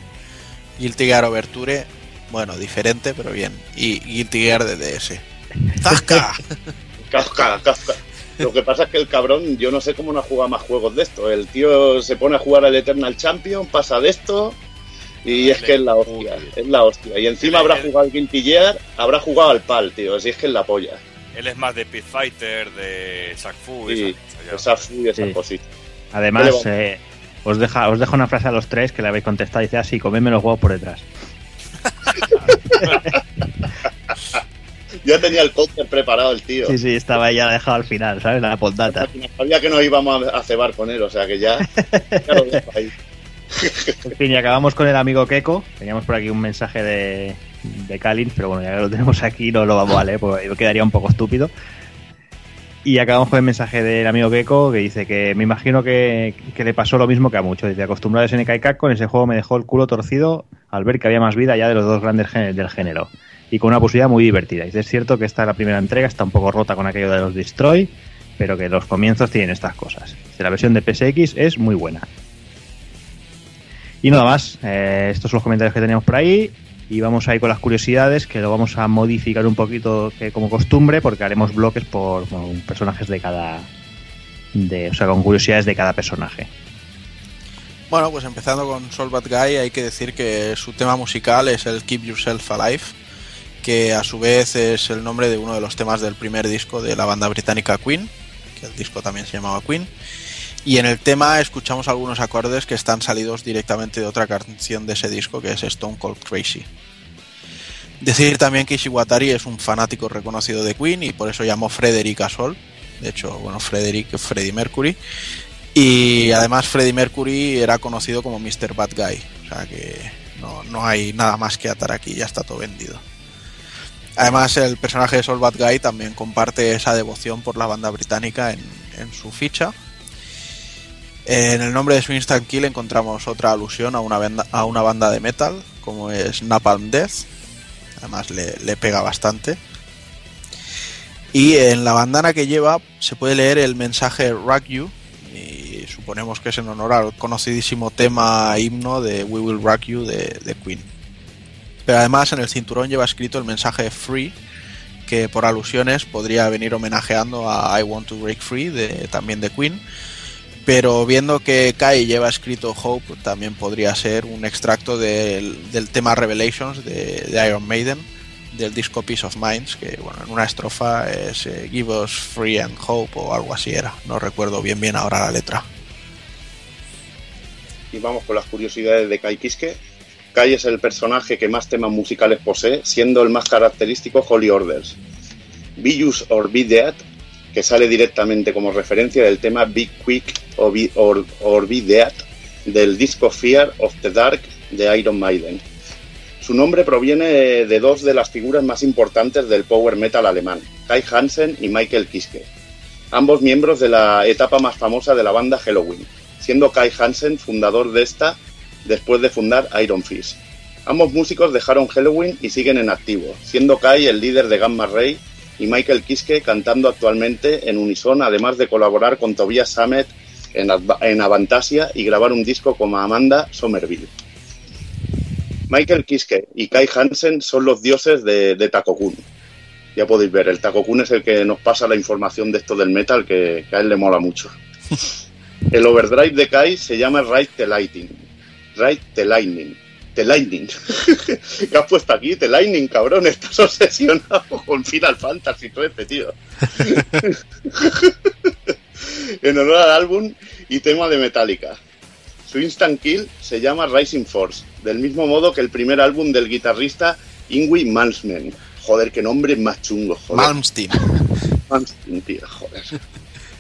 Guilty Gear Overture, bueno, diferente, pero bien. Y Guilty Gear DDS. ¡Kafka! <laughs> Kafka, Kafka. Lo que pasa es que el cabrón, yo no sé cómo no ha jugado más juegos de esto. El tío se pone a jugar al Eternal Champion, pasa de esto y es que es la hostia, es la hostia. Y encima habrá jugado al Guilty Gear, habrá jugado al PAL, tío. Así es que es la polla. Él es más de Pit Fighter, de Shaq Fu y Sí, esa- esa fu y esa Sí. cosita. Además, eh, os, deja, os dejo una frase a los tres que le habéis contestado. Dice así, comedme los huevos por detrás. <laughs> Ya tenía el counter preparado el tío. Sí, sí, estaba ya dejado al final, ¿sabes? La postdata. Sabía que nos íbamos a cebar con él, o sea que ya, ya lo dejo ahí. <laughs> En fin, y acabamos con el amigo Keko. Teníamos por aquí un mensaje de, de Kalin, pero bueno, ya que lo tenemos aquí, no lo vamos a leer porque quedaría un poco estúpido. Y acabamos con el mensaje del amigo Keko que dice que me imagino que, que le pasó lo mismo que a muchos. Dice, acostumbrado a SNK y Capcom, ese juego me dejó el culo torcido al ver que había más vida ya de los dos grandes del género. Y con una posibilidad muy divertida. Dice, es cierto que esta la primera entrega está un poco rota con aquello de los Destroy, pero que los comienzos tienen estas cosas. Dice, la versión de PSX es muy buena. Y nada más, eh, estos son los comentarios que teníamos por ahí. Y vamos a ir con las curiosidades, que lo vamos a modificar un poquito que como costumbre, porque haremos bloques por personajes de cada. De, o sea, con curiosidades de cada personaje. Bueno, pues empezando con Soul Bad Guy, hay que decir que su tema musical es el Keep Yourself Alive, que a su vez es el nombre de uno de los temas del primer disco de la banda británica Queen, que el disco también se llamaba Queen. Y en el tema escuchamos algunos acordes que están salidos directamente de otra canción de ese disco, que es Stone Cold Crazy. Decir también que Ishiwatari es un fanático reconocido de Queen y por eso llamó Frederick a Sol. De hecho, bueno, Frederick, Freddie Mercury. Y además Freddie Mercury era conocido como Mr. Bad Guy. O sea que no, no hay nada más que atar aquí, ya está todo vendido. Además el personaje de Soul Bad Guy también comparte esa devoción por la banda británica en su ficha. En el nombre de su Kill encontramos otra alusión a una, banda, de metal como es Napalm Death. Además le, pega bastante. Y en la bandana que lleva se puede leer el mensaje Rock You, y suponemos que es en honor al conocidísimo tema himno de We Will Rock You de, de Queen. Pero además en el cinturón lleva escrito el mensaje Free, que por alusiones podría venir homenajeando a I Want to Break Free, de, también de Queen. Pero viendo que Kai lleva escrito Hope, también podría ser un extracto del, del tema Revelations de, Iron Maiden, del disco Peace of Minds, que bueno, en una estrofa es eh, Give us free and hope o algo así era. No recuerdo bien bien ahora la letra. Y vamos con las curiosidades de Kai Kiske. Kai es el personaje que más temas musicales posee, siendo el más característico Holy Orders. Be Use or Be Dead, que sale directamente como referencia del tema Be Quick or Be, or, del disco Fear of the Dark de Iron Maiden. Su nombre proviene de dos de las figuras más importantes del power metal alemán, Kai Hansen y Michael Kiske, ambos miembros de la etapa más famosa de la banda Halloween, siendo Kai Hansen fundador de esta después de fundar Iron Fist. Ambos músicos dejaron Halloween y siguen en activo, siendo Kai el líder de Gamma Ray y Michael Kiske cantando actualmente en unison, además de colaborar con Tobias Sammet en, Adva- en Avantasia y grabar un disco como Amanda Somerville. Michael Kiske y Kai Hansen son los dioses de, de Takokun. Ya podéis ver, el Takokun es el que nos pasa la información de esto del metal que, que a él le mola mucho. <laughs> El overdrive de Kai se llama Ride the Lightning. Ride the Lightning. The Lightning. <laughs> ¿Qué has puesto aquí? The Lightning, cabrón. Estás obsesionado con Final Fantasy 13, tío. <laughs> en honor al álbum y tema de Metallica. Su instant kill se llama Rising Force, del mismo modo que el primer álbum del guitarrista Ingui Malmsteen. Joder, qué nombre más chungo, joder. Malmsteen. <laughs> Malmsteen, tío, joder.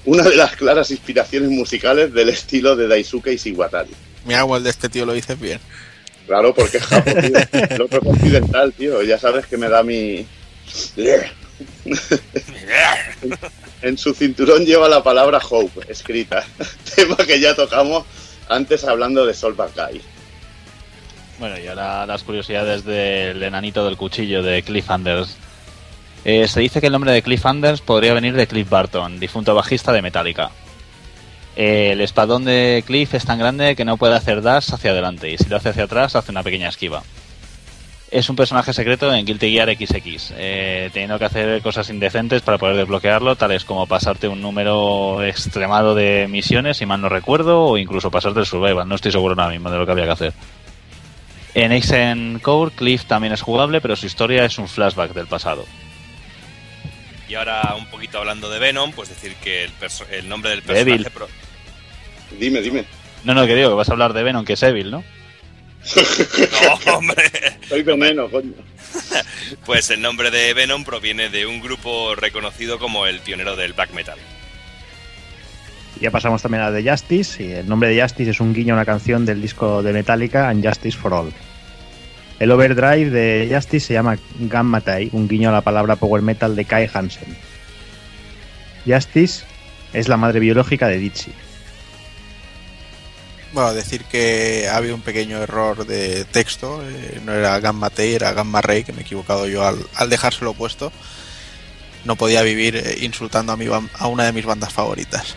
Una de las claras inspiraciones musicales del estilo de Daisuke Ishiwatari. Mi agua el de este tío lo dices bien. Claro, porque es japo, tío. El otro occidental, tío. Ya sabes que me da mi... <laughs> <laughs> En su cinturón lleva la palabra Hope escrita, <laughs> tema que ya tocamos antes hablando de Soul Guy. Bueno, y ahora las curiosidades del enanito del cuchillo de Cliff Anders. Eh, se dice que el nombre de Cliff Anders podría venir de Cliff Barton, difunto bajista de Metallica. Eh, el espadón de Cliff es tan grande que no puede hacer dash hacia adelante y si lo hace hacia atrás hace una pequeña esquiva. Es un personaje secreto en Guilty Gear XX, eh, teniendo que hacer cosas indecentes para poder desbloquearlo, tales como pasarte un número extremado de misiones, si mal no recuerdo, o incluso pasarte el survival, no estoy seguro ahora mismo de lo que había que hacer. En Ace Core, Cliff también es jugable, pero su historia es un flashback del pasado. Y ahora un poquito hablando de Venom, pues decir que el, perso- el nombre del Evil. personaje... pro- Dime, dime. No, no, que digo, que vas a hablar de Venom, que es Evil, ¿no? <laughs> No, hombre. Soy veneno, coño. <laughs> Pues el nombre de Venom proviene de un grupo reconocido como el pionero del black metal. Ya pasamos también a la de Justice, y el nombre de Justice es un guiño a una canción del disco de Metallica, And Justice for All. El overdrive de Justice se llama Gamma Tai, un guiño a la palabra power metal de Kai Hansen. Justice es la madre biológica de Ditchy. Bueno, decir que había un pequeño error de texto, eh, no era Gamma T, era Gamma Ray, que me he equivocado yo al, dejárselo puesto. No podía vivir eh, insultando a una de mis bandas favoritas.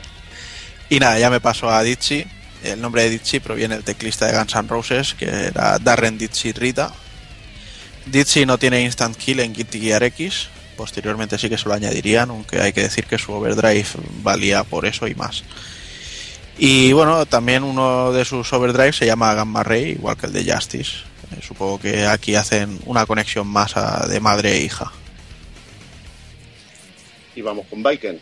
Y nada, ya me paso a Ditchy. El nombre de Ditchy proviene del teclista de Guns N' Roses, que era Darren Ditchy Rita. Ditchy no tiene instant kill en Guilty Gear X. Posteriormente sí que se lo añadirían, aunque hay que decir que su overdrive valía por eso y más. Y bueno, también uno de sus overdrives se llama Gamma Ray, igual que el de Justice. Eh, supongo que aquí hacen una conexión más a- de madre e hija. Y vamos con Viken.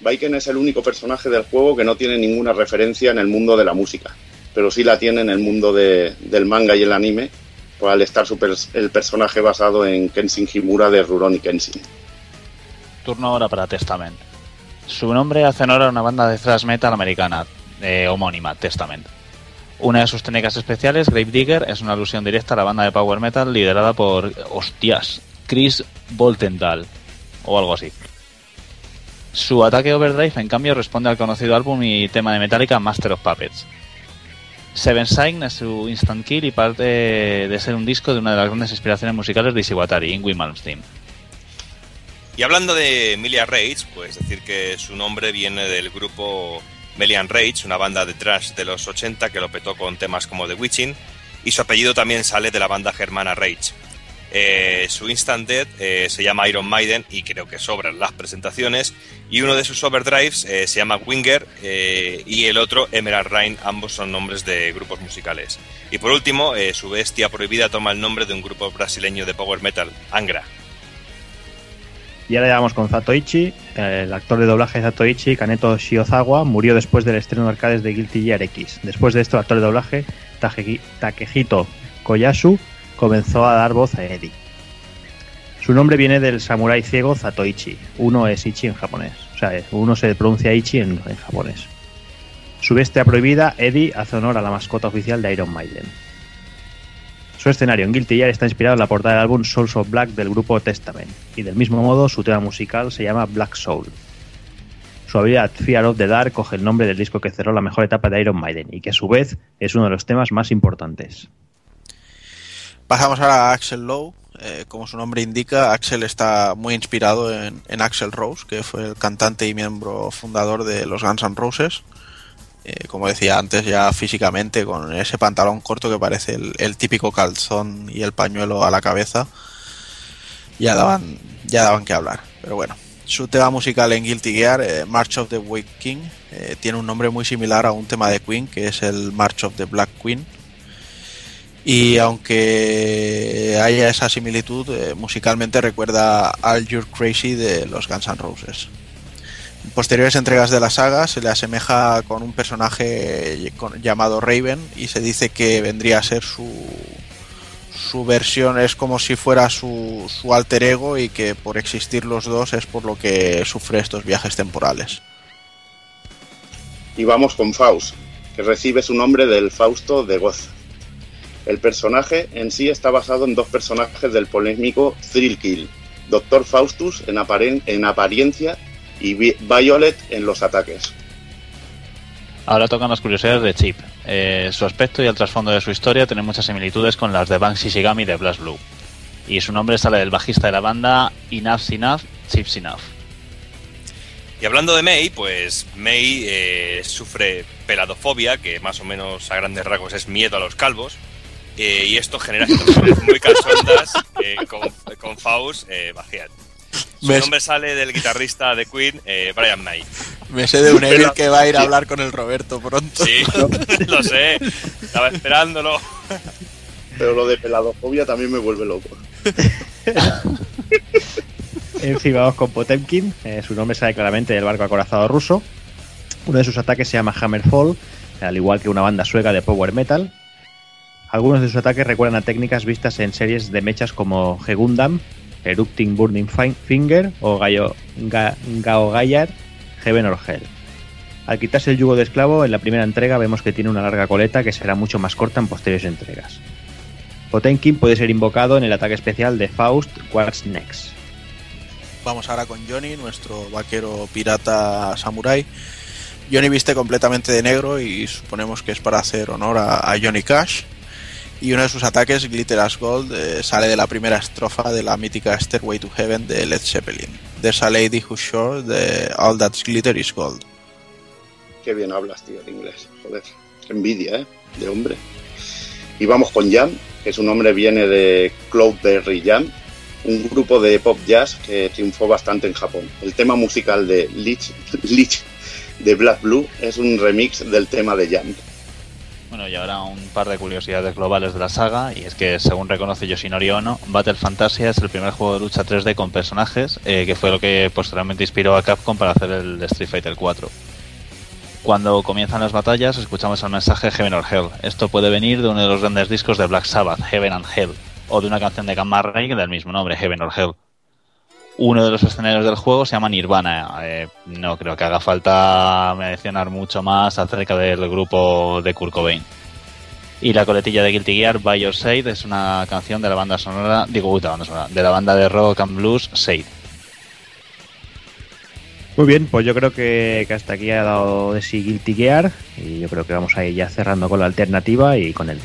Viken es el único personaje del juego que no tiene ninguna referencia en el mundo de la música, pero sí la tiene en el mundo de- del manga y el anime, pues al estar su pers- el personaje basado en Kenshin Himura de Rurouni Kenshin. Turno ahora para Testament. Su nombre hace honor a una banda de thrash metal americana, eh, homónima, Testament. Una de sus técnicas especiales, Grave Digger, es una alusión directa a la banda de power metal liderada por, hostias, Chris Boltenthal, o algo así. Su ataque Overdrive, en cambio, responde al conocido álbum y tema de Metallica Master of Puppets. Seven Sign es su instant kill y parte de ser un disco de una de las grandes inspiraciones musicales de Ishiwatari, Ingui Malmsteen. Y hablando de Milia Rage, pues decir que su nombre viene del grupo Melian Rage, una banda de thrash de los 80 que lo petó con temas como The Witching, y su apellido también sale de la banda germana Rage. Eh, su Instant Death eh, se llama Iron Maiden y creo que sobran las presentaciones. Y uno de sus overdrives eh, se llama Winger y el otro Emerald Rain. Ambos son nombres de grupos musicales. Y por último, su bestia prohibida toma el nombre de un grupo brasileño de power metal, Angra. Y ahora ya con Zatoichi. El actor de doblaje Zatoichi, Kaneto Shiozawa, murió después del estreno de arcades de Guilty Gear X. Después de esto, el actor de doblaje Takehito Koyasu comenzó a dar voz a Eddie. Su nombre viene del samurái ciego Zatoichi. Uno es Ichi en japonés. O sea, uno se pronuncia Ichi en, en japonés. Su bestia prohibida, Eddie, hace honor a la mascota oficial de Iron Maiden. Su escenario en Guilty Gear está inspirado en la portada del álbum Souls of Black del grupo Testament, y del mismo modo su tema musical se llama Black Soul. Su habilidad Fear of the Dark coge el nombre del disco que cerró la mejor etapa de Iron Maiden y que a su vez es uno de los temas más importantes. Pasamos ahora a Axel Lowe. Eh, como su nombre indica, Axel está muy inspirado en, en Axel Rose, que fue el cantante y miembro fundador de los Guns N' Roses. Eh, como decía antes, ya físicamente, con ese pantalón corto que parece el, típico calzón y el pañuelo a la cabeza, ya daban, ya daban que hablar. Pero bueno, su tema musical en Guilty Gear, eh, March of the White King, eh, tiene un nombre muy similar a un tema de Queen, que es el March of the Black Queen. Y aunque haya esa similitud, musicalmente recuerda All You're Crazy de los Guns N' Roses. Posteriores entregas de la saga se le asemeja con un personaje llamado Raven y se dice que vendría a ser su, su versión, es como si fuera su, su alter ego y que por existir los dos es por lo que sufre estos viajes temporales. Y vamos con Faust, que recibe su nombre del Fausto de Goz. El personaje en sí está basado en dos personajes del polémico Thrill Kill, Doctor Faustus en, aparen- en apariencia y Vi- Violet en los ataques. Ahora tocan las curiosidades de Chip. Eh, su aspecto y el trasfondo de su historia tienen muchas similitudes con las de Banksy Shigami de Blast Blue. Y su nombre sale del bajista de la banda Enough Sinaf, Chip Sinaf. Y hablando de May, pues May eh, sufre peladofobia, que más o menos a grandes rasgos es miedo a los calvos. eh, y esto genera <laughs> situaciones muy cachondas eh, con, con Faust eh, Bajiat. Su Me- nombre sale del guitarrista de Queen, eh, Brian May. Me sé de un Evil que va a ir a hablar con el Roberto pronto. Sí, <laughs> lo sé. Estaba esperándolo. Pero lo de peladofobia también me vuelve loco. <laughs> En fin, vamos con Potemkin. Eh, su nombre sale claramente del barco acorazado ruso. Uno de sus ataques se llama Hammerfall, al igual que una banda sueca de power metal. Algunos de sus ataques recuerdan a técnicas vistas en series de mechas como Hegundam, Erupting Burning Fin- Finger o Gaio- Ga- Heaven or Hell. Al quitarse el yugo de esclavo, en la primera entrega vemos que tiene una larga coleta que será mucho más corta en posteriores entregas. Potemkin puede ser invocado en el ataque especial de Faust What's Next. Vamos ahora con Johnny, nuestro vaquero pirata samurai. Johnny viste completamente de negro y suponemos que es para hacer honor a Johnny Cash. Y uno de sus ataques, Glitter as Gold, eh, sale de la primera estrofa de la mítica Stairway to Heaven de Led Zeppelin. There's a lady who's sure de All That's Glitter is Gold. Qué bien hablas, tío, el inglés. Joder, envidia, ¿eh? De hombre. Y vamos con Jam, que su nombre viene de Cloudberry Jam, un grupo de pop jazz que triunfó bastante en Japón. El tema musical de Lich, Lich de Black Blue es un remix del tema de Jam. Bueno, y ahora un par de curiosidades globales de la saga, y es que según reconoce Yoshinori Ono, Battle Fantasia es el primer juego de lucha 3D con personajes, eh, que fue lo que posteriormente inspiró a Capcom para hacer el Street Fighter 4. Cuando comienzan las batallas, escuchamos el mensaje Heaven or Hell. Esto puede venir de uno de los grandes discos de Black Sabbath, Heaven and Hell, o de una canción de Gamma Ray del mismo nombre, Heaven or Hell. Uno de los escenarios del juego se llama Nirvana. Eh, no creo que haga falta mencionar mucho más acerca del grupo de Kurt Cobain. Y la coletilla de Guilty Gear, By Your Side, es una canción de la banda sonora, digo, puta banda sonora, de la banda de rock and blues Sade. Muy bien, pues yo creo que, que hasta aquí ha dado de sí Guilty Gear y yo creo que vamos a ir ya cerrando con la alternativa y con el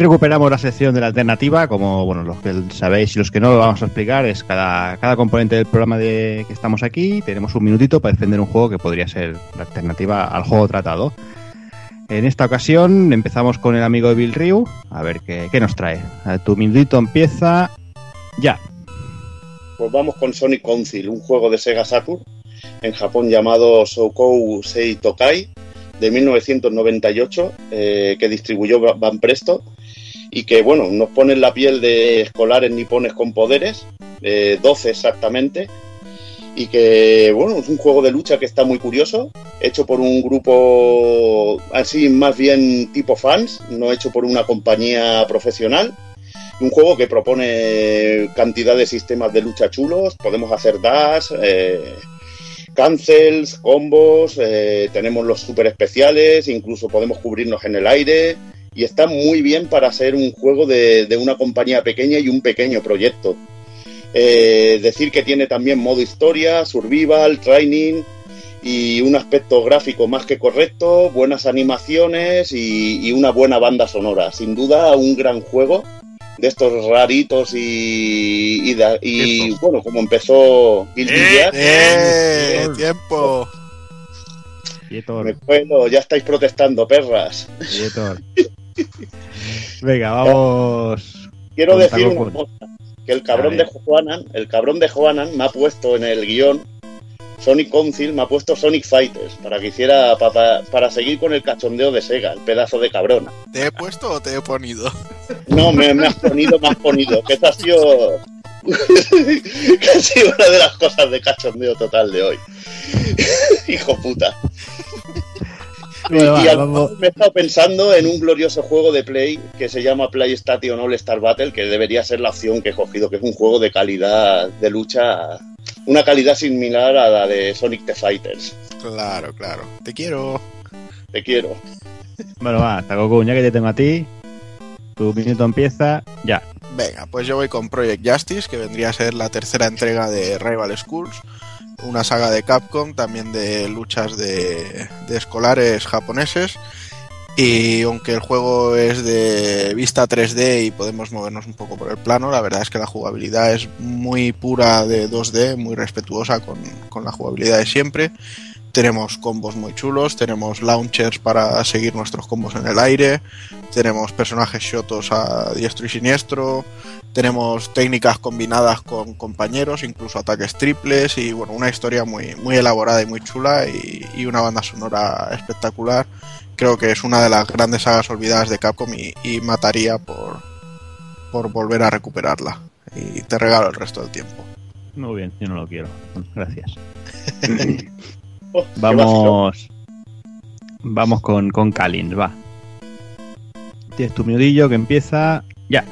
Recuperamos la sección de la alternativa, como bueno, los que sabéis y los que no lo vamos a explicar, es cada, cada componente del programa de que estamos aquí, tenemos un minutito para defender un juego que podría ser la alternativa al juego tratado. En esta ocasión empezamos con el amigo de Bill Ryu, a ver qué, nos trae. Tu minutito empieza ya. Pues vamos con Sonic Council, un juego de Sega Saturn en Japón llamado Sokou Sei Tokai de 1998 eh, que distribuyó Van Presto y que bueno nos pone en la piel de escolares nipones con poderes, eh, 12 exactamente, y que bueno es un juego de lucha que está muy curioso, hecho por un grupo así más bien tipo fans, no hecho por una compañía profesional. Un juego que propone cantidad de sistemas de lucha chulos, podemos hacer dash, eh, cancels, combos, eh, tenemos los super especiales, incluso podemos cubrirnos en el aire y está muy bien para ser un juego de, de una compañía pequeña y un pequeño proyecto. Eh, decir que tiene también modo historia, survival, training y un aspecto gráfico más que correcto, buenas animaciones y, y una buena banda sonora. Sin duda, un gran juego de estos raritos y, y, de- y, bueno, como empezó Guilty Gear, ¡Eh! ¡Tiempo! me cuelo, ya estáis protestando, perras. <laughs> <laughs> Venga, vamos. Quiero decir una cosa, que el cabrón de. Juanan, el cabrón de Juanan me ha puesto en el guion Sonic Council, me ha puesto Sonic Fighters para que hiciera pa- pa- para, seguir con el cachondeo de Sega, el pedazo de cabrón. ¿Te he puesto o te he ponido? <laughs> No, me, me has ponido, me has ponido, que esta ha sido <laughs> que ha sido una de las cosas de cachondeo total de hoy. Hijo puta. Y, va, y al- vamos. me he estado pensando en un glorioso juego de Play que se llama PlayStation All Star Battle, que debería ser la opción que he cogido, que es un juego de calidad de lucha, una calidad similar a la de Sonic the Fighters. Claro, claro. Te quiero. Te quiero. Bueno, va, Takokun, ya que te tengo a ti, tu minuto empieza ya. Venga, pues yo voy con Project Justice, que vendría a ser la tercera entrega de Rival Schools, una saga de Capcom, también de luchas de, escolares japoneses. Y aunque el juego es de vista 3D y podemos movernos un poco por el plano, la verdad es que la jugabilidad es muy pura de 2D, muy respetuosa con, con la jugabilidad de siempre. Tenemos combos muy chulos, tenemos launchers para seguir nuestros combos en el aire, tenemos personajes shotos a diestro y siniestro, tenemos técnicas combinadas con compañeros, incluso ataques triples y bueno, una historia muy, muy elaborada y muy chula y, y una banda sonora espectacular. Creo que es una de las grandes sagas olvidadas de Capcom y, y mataría por, por volver a recuperarla. Y te regalo el resto del tiempo. Muy bien, yo no lo quiero. Gracias. <laughs> Oh, Vamos. Vamos con, con Kalins, va. Tienes tu minudillo que empieza ya.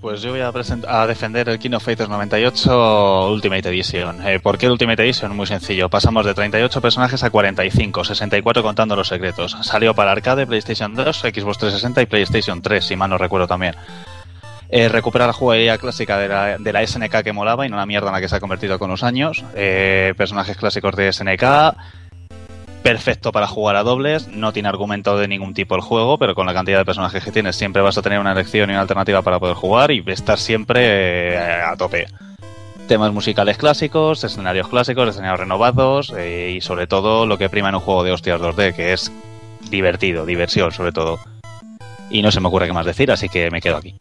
Pues yo voy a, a defender el King of Fighters 98 Ultimate Edition. Eh, ¿Por qué el Ultimate Edition? Muy sencillo. Pasamos de 38 personajes a 45, 64 contando los secretos. Salió para arcade, PlayStation 2, Xbox 360 y PlayStation 3, si mal no recuerdo también. Eh, recupera la jugabilidad clásica de la, de la SNK que molaba y no la mierda en la que se ha convertido con los años. Eh, personajes clásicos de SNK, perfecto para jugar a dobles, no tiene argumento de ningún tipo el juego, pero con la cantidad de personajes que tienes siempre vas a tener una elección y una alternativa para poder jugar y estar siempre eh, a tope. Temas musicales clásicos, escenarios clásicos, escenarios renovados eh, y sobre todo lo que prima en un juego de hostias 2D, que es divertido, diversión sobre todo. Y no se me ocurre qué más decir, así que me quedo aquí.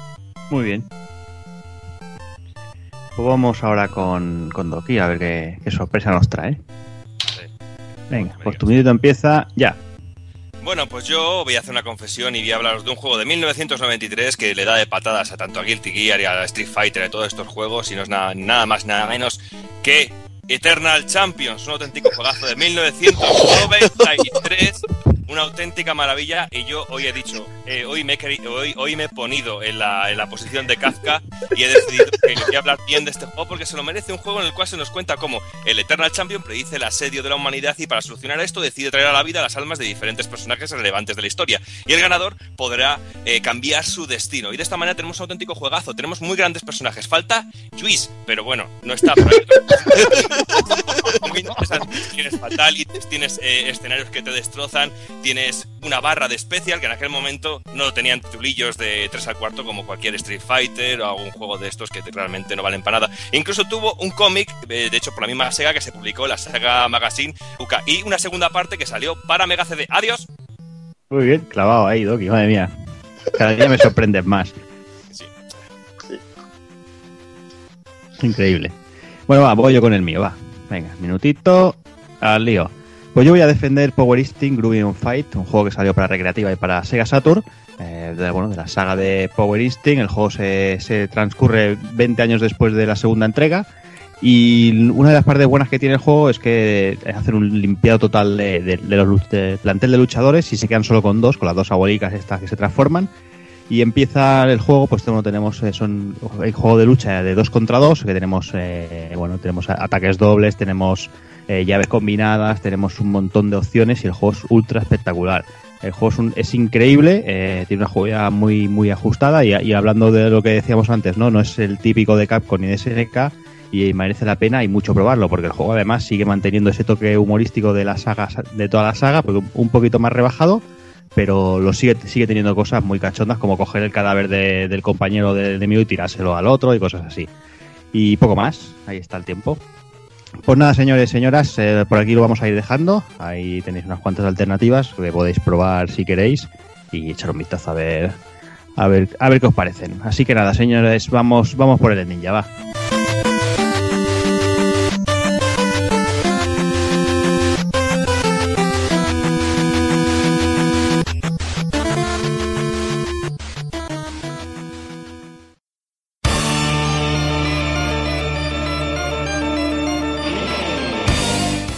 Muy bien. Pues vamos ahora con, con Doki a ver qué, qué sorpresa nos trae. Venga, pues tu minuto empieza ya. Bueno, pues yo voy a hacer una confesión y voy a hablaros de un juego de 1993 que le da de patadas a tanto a Guilty Gear y a Street Fighter y a todos estos juegos y no es nada, nada más, nada menos que Eternal Champions, un auténtico juegazo de 1993, una auténtica maravilla y yo hoy he dicho, eh, hoy, me he hoy, hoy me he ponido en la, en la posición de Kafka y he decidido que voy a hablar bien de este juego porque se lo merece un juego en el cual se nos cuenta cómo el Eternal Champion predice el asedio de la humanidad y para solucionar esto decide traer a la vida las almas de diferentes personajes relevantes de la historia. Y el ganador podrá eh, cambiar su destino. Y de esta manera tenemos un auténtico juegazo, tenemos muy grandes personajes, falta Luis, pero bueno, no está por <laughs> ahí. Tienes tienes eh, escenarios que te destrozan, tienes una barra de especial que en aquel momento no tenían titulillos de 3 al cuarto como cualquier Street Fighter o algún juego de estos que te- realmente no valen para nada. Incluso tuvo un cómic, eh, de hecho por la misma Sega, que se publicó en la Sega Magazine UK y una segunda parte que salió para Mega CD. Adiós. Muy bien, clavado ahí, Doki, madre mía. Cada día me sorprendes más. Sí. Increíble. Bueno, va, voy yo con el mío, va. Venga, minutito al lío. Pues yo voy a defender Power Instinct Groovy Fight, un juego que salió para recreativa y para Sega Saturn. eh, de, bueno, de la saga de Power Instinct. El juego se, transcurre 20 años después de la segunda entrega. Y una de las partes buenas que tiene el juego es que es hacer un limpiado total de, los plantel de luchadores y se quedan solo con dos, con las dos abuelicas estas que se transforman. Y empieza el juego, pues tenemos, eh, son el juego de lucha de dos contra dos, que tenemos eh, bueno, tenemos ataques dobles, tenemos eh, llaves combinadas, tenemos un montón de opciones y el juego es ultra espectacular. El juego es, un- es increíble, eh, tiene una jugabilidad muy, muy ajustada y, hablando de lo que decíamos antes, ¿no? No es el típico de Capcom ni de SNK y merece la pena y mucho probarlo porque el juego además sigue manteniendo ese toque humorístico de la saga, de toda la saga, porque un- poquito más rebajado, pero lo sigue, sigue teniendo cosas muy cachondas como coger el cadáver de- del compañero de enemigo y tirárselo al otro y cosas así. Y poco más, ahí está el tiempo. Pues nada, señores, señoras, eh, por aquí lo vamos a ir dejando. Ahí tenéis unas cuantas alternativas que podéis probar si queréis y echar un vistazo a ver, a ver, a ver qué os parecen. Así que nada, señores, vamos, vamos por el ninja, va.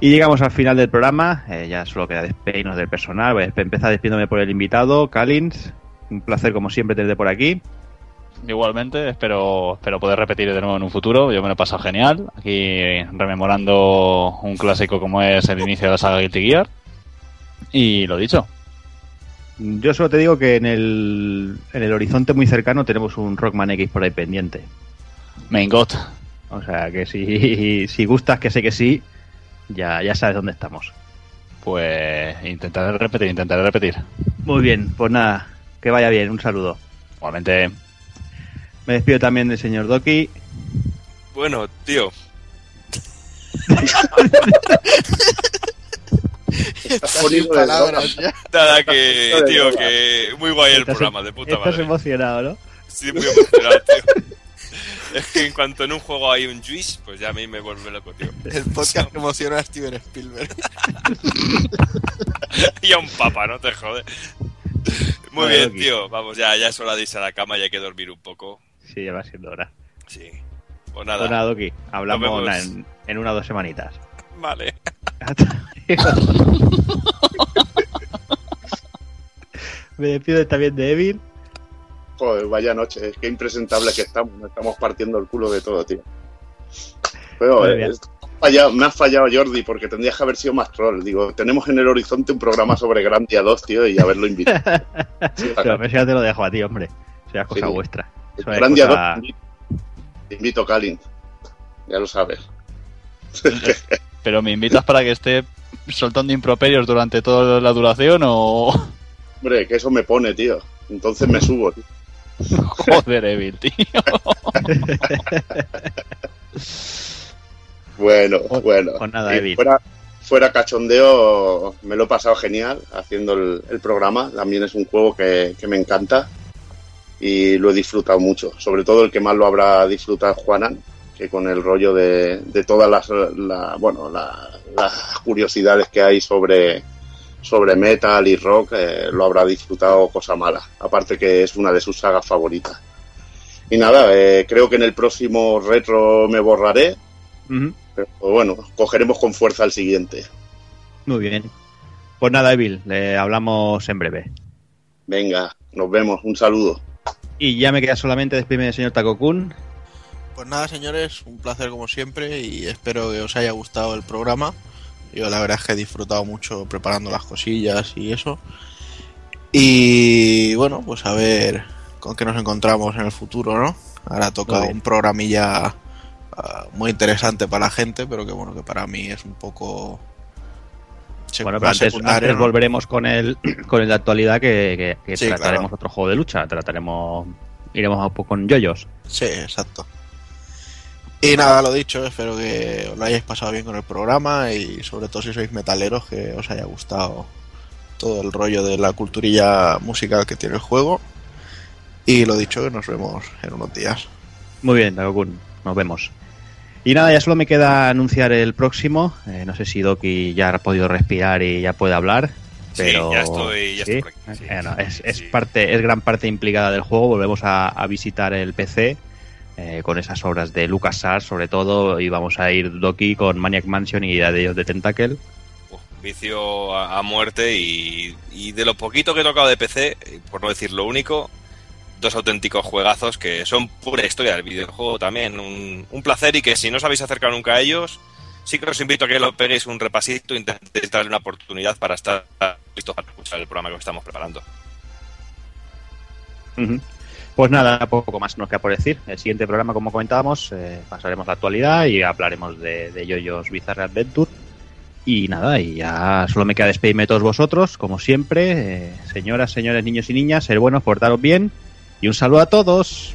Y llegamos al final del programa. eh, ya solo queda despedirnos del personal. Voy a empezar despidiéndome por el invitado, Kalins. Un placer, como siempre, tenerte por aquí. Igualmente, espero, espero poder repetir de nuevo en un futuro. Yo me lo he pasado genial. Aquí rememorando un clásico como es el inicio de la saga Guilty Gear. Y lo dicho. Yo solo te digo que en el, en el horizonte muy cercano tenemos un Rockman X por ahí pendiente. Main God. O sea que si, <laughs> si gustas, que sé que sí, ya, ya sabes dónde estamos. Pues intentaré repetir, intentaré repetir. Muy bien, pues nada, que vaya bien, un saludo. Igualmente. Me despido también del señor Doki. Bueno, tío. Sin palabras, ya. Nada, que, tío, que muy guay el Estás- programa, de puta Estás madre. emocionado, ¿no? Sí, muy emocionado, tío. Es que en cuanto en un juego hay un juice, pues ya a mí me vuelve loco, tío. <laughs> El podcast <laughs> que emociona a Steven Spielberg. <laughs> y a un papa, no te jode. Muy bien, tío. Vamos, ya, ya es hora de irse a la cama y hay que dormir un poco. Sí, ya va siendo hora. Sí. Pues nada. Pues nada, Doki, hablamos en una o dos semanitas. Vale. Me despido también de Evil. Joder, vaya noche, es que impresentable que estamos, nos estamos partiendo el culo de todo, tío. Pero eh, fallado- me has fallado, Jordi, porque tendrías que haber sido más troll. Digo, tenemos en el horizonte un programa sobre Grandia 2, tío, y haberlo invitado. <laughs> Sí, Pero eso ya te lo dejo a ti, hombre. Eso ya es cosa Sí. vuestra. Eso es Grandia cosa- 2, te invito, te invito, Kalin. Ya lo sabes. <laughs> Pero me invitas para que esté soltando improperios durante toda la duración o. Hombre, que eso me pone, tío. Entonces me subo, tío. <laughs> Joder, Evil, tío. Bueno, bueno. pues nada, Y Evil. fuera, fuera cachondeo, me lo he pasado genial haciendo el, el programa. También es un juego que, que me encanta y lo he disfrutado mucho. Sobre todo el que más lo habrá disfrutado Juanan, que con el rollo de, de todas las, la- bueno, la- las curiosidades que hay sobre, sobre metal y rock, eh, lo habrá disfrutado cosa mala. Aparte que es una de sus sagas favoritas. Y nada, eh, creo que en el próximo retro me borraré, pero bueno, cogeremos con fuerza el siguiente. Muy bien. Pues nada, Evil, le hablamos en breve. Venga, nos vemos, un saludo. Y ya me queda solamente despedirme del señor Takokun. Pues nada, señores, un placer como siempre y espero que os haya gustado el programa. Yo la verdad es que he disfrutado mucho preparando las cosillas y eso. Y bueno, pues a ver con qué nos encontramos en el futuro, ¿no? Ahora toca un programilla ah, muy interesante para la gente, pero que bueno, que para mí es un poco... Bueno, pero antes, antes ¿no? volveremos con el, <clears throat> con el de actualidad que, que- que Sí, trataremos claro. otro juego de lucha. Trataremos. Iremos a poco con yoyos. Sí, exacto. Y nada, lo dicho, espero que os lo hayáis pasado bien con el programa y sobre todo si sois metaleros que os haya gustado todo el rollo de la culturilla musical que tiene el juego. Y lo dicho, que nos vemos en unos días. Muy bien, Dagokun, nos vemos. Y nada, ya solo me queda anunciar el próximo. Eh, no sé si Doki ya ha podido respirar y ya puede hablar. Pero Sí, ya estoy, ya ¿sí? estoy por aquí, sí, Eh, no, sí, es, parte, es gran parte implicada del juego. Volvemos a, a visitar el PC eh, con esas obras de LucasArts, sobre todo, y vamos a ir Doki con Maniac Mansion y Idea de Dios de Tentacle. Uf, vicio a, a muerte y, y de lo poquito que he tocado de PC, eh, por no decir lo único, dos auténticos juegazos que son pura historia del videojuego también. Un, un placer y que si no os habéis acercado nunca a ellos, sí que os invito a que lo peguéis un repasito intentéis darle una oportunidad para estar listos para escuchar el programa que os estamos preparando. Ujú. Pues nada, poco más nos queda por decir. El siguiente programa, como comentábamos, eh, pasaremos la actualidad y hablaremos de, de Yoyos Bizarre Adventure. Y nada, y ya solo me queda despedirme de todos vosotros, como siempre. Eh, señoras, señores, niños y niñas, ser buenos, portaros bien. Y un saludo a todos.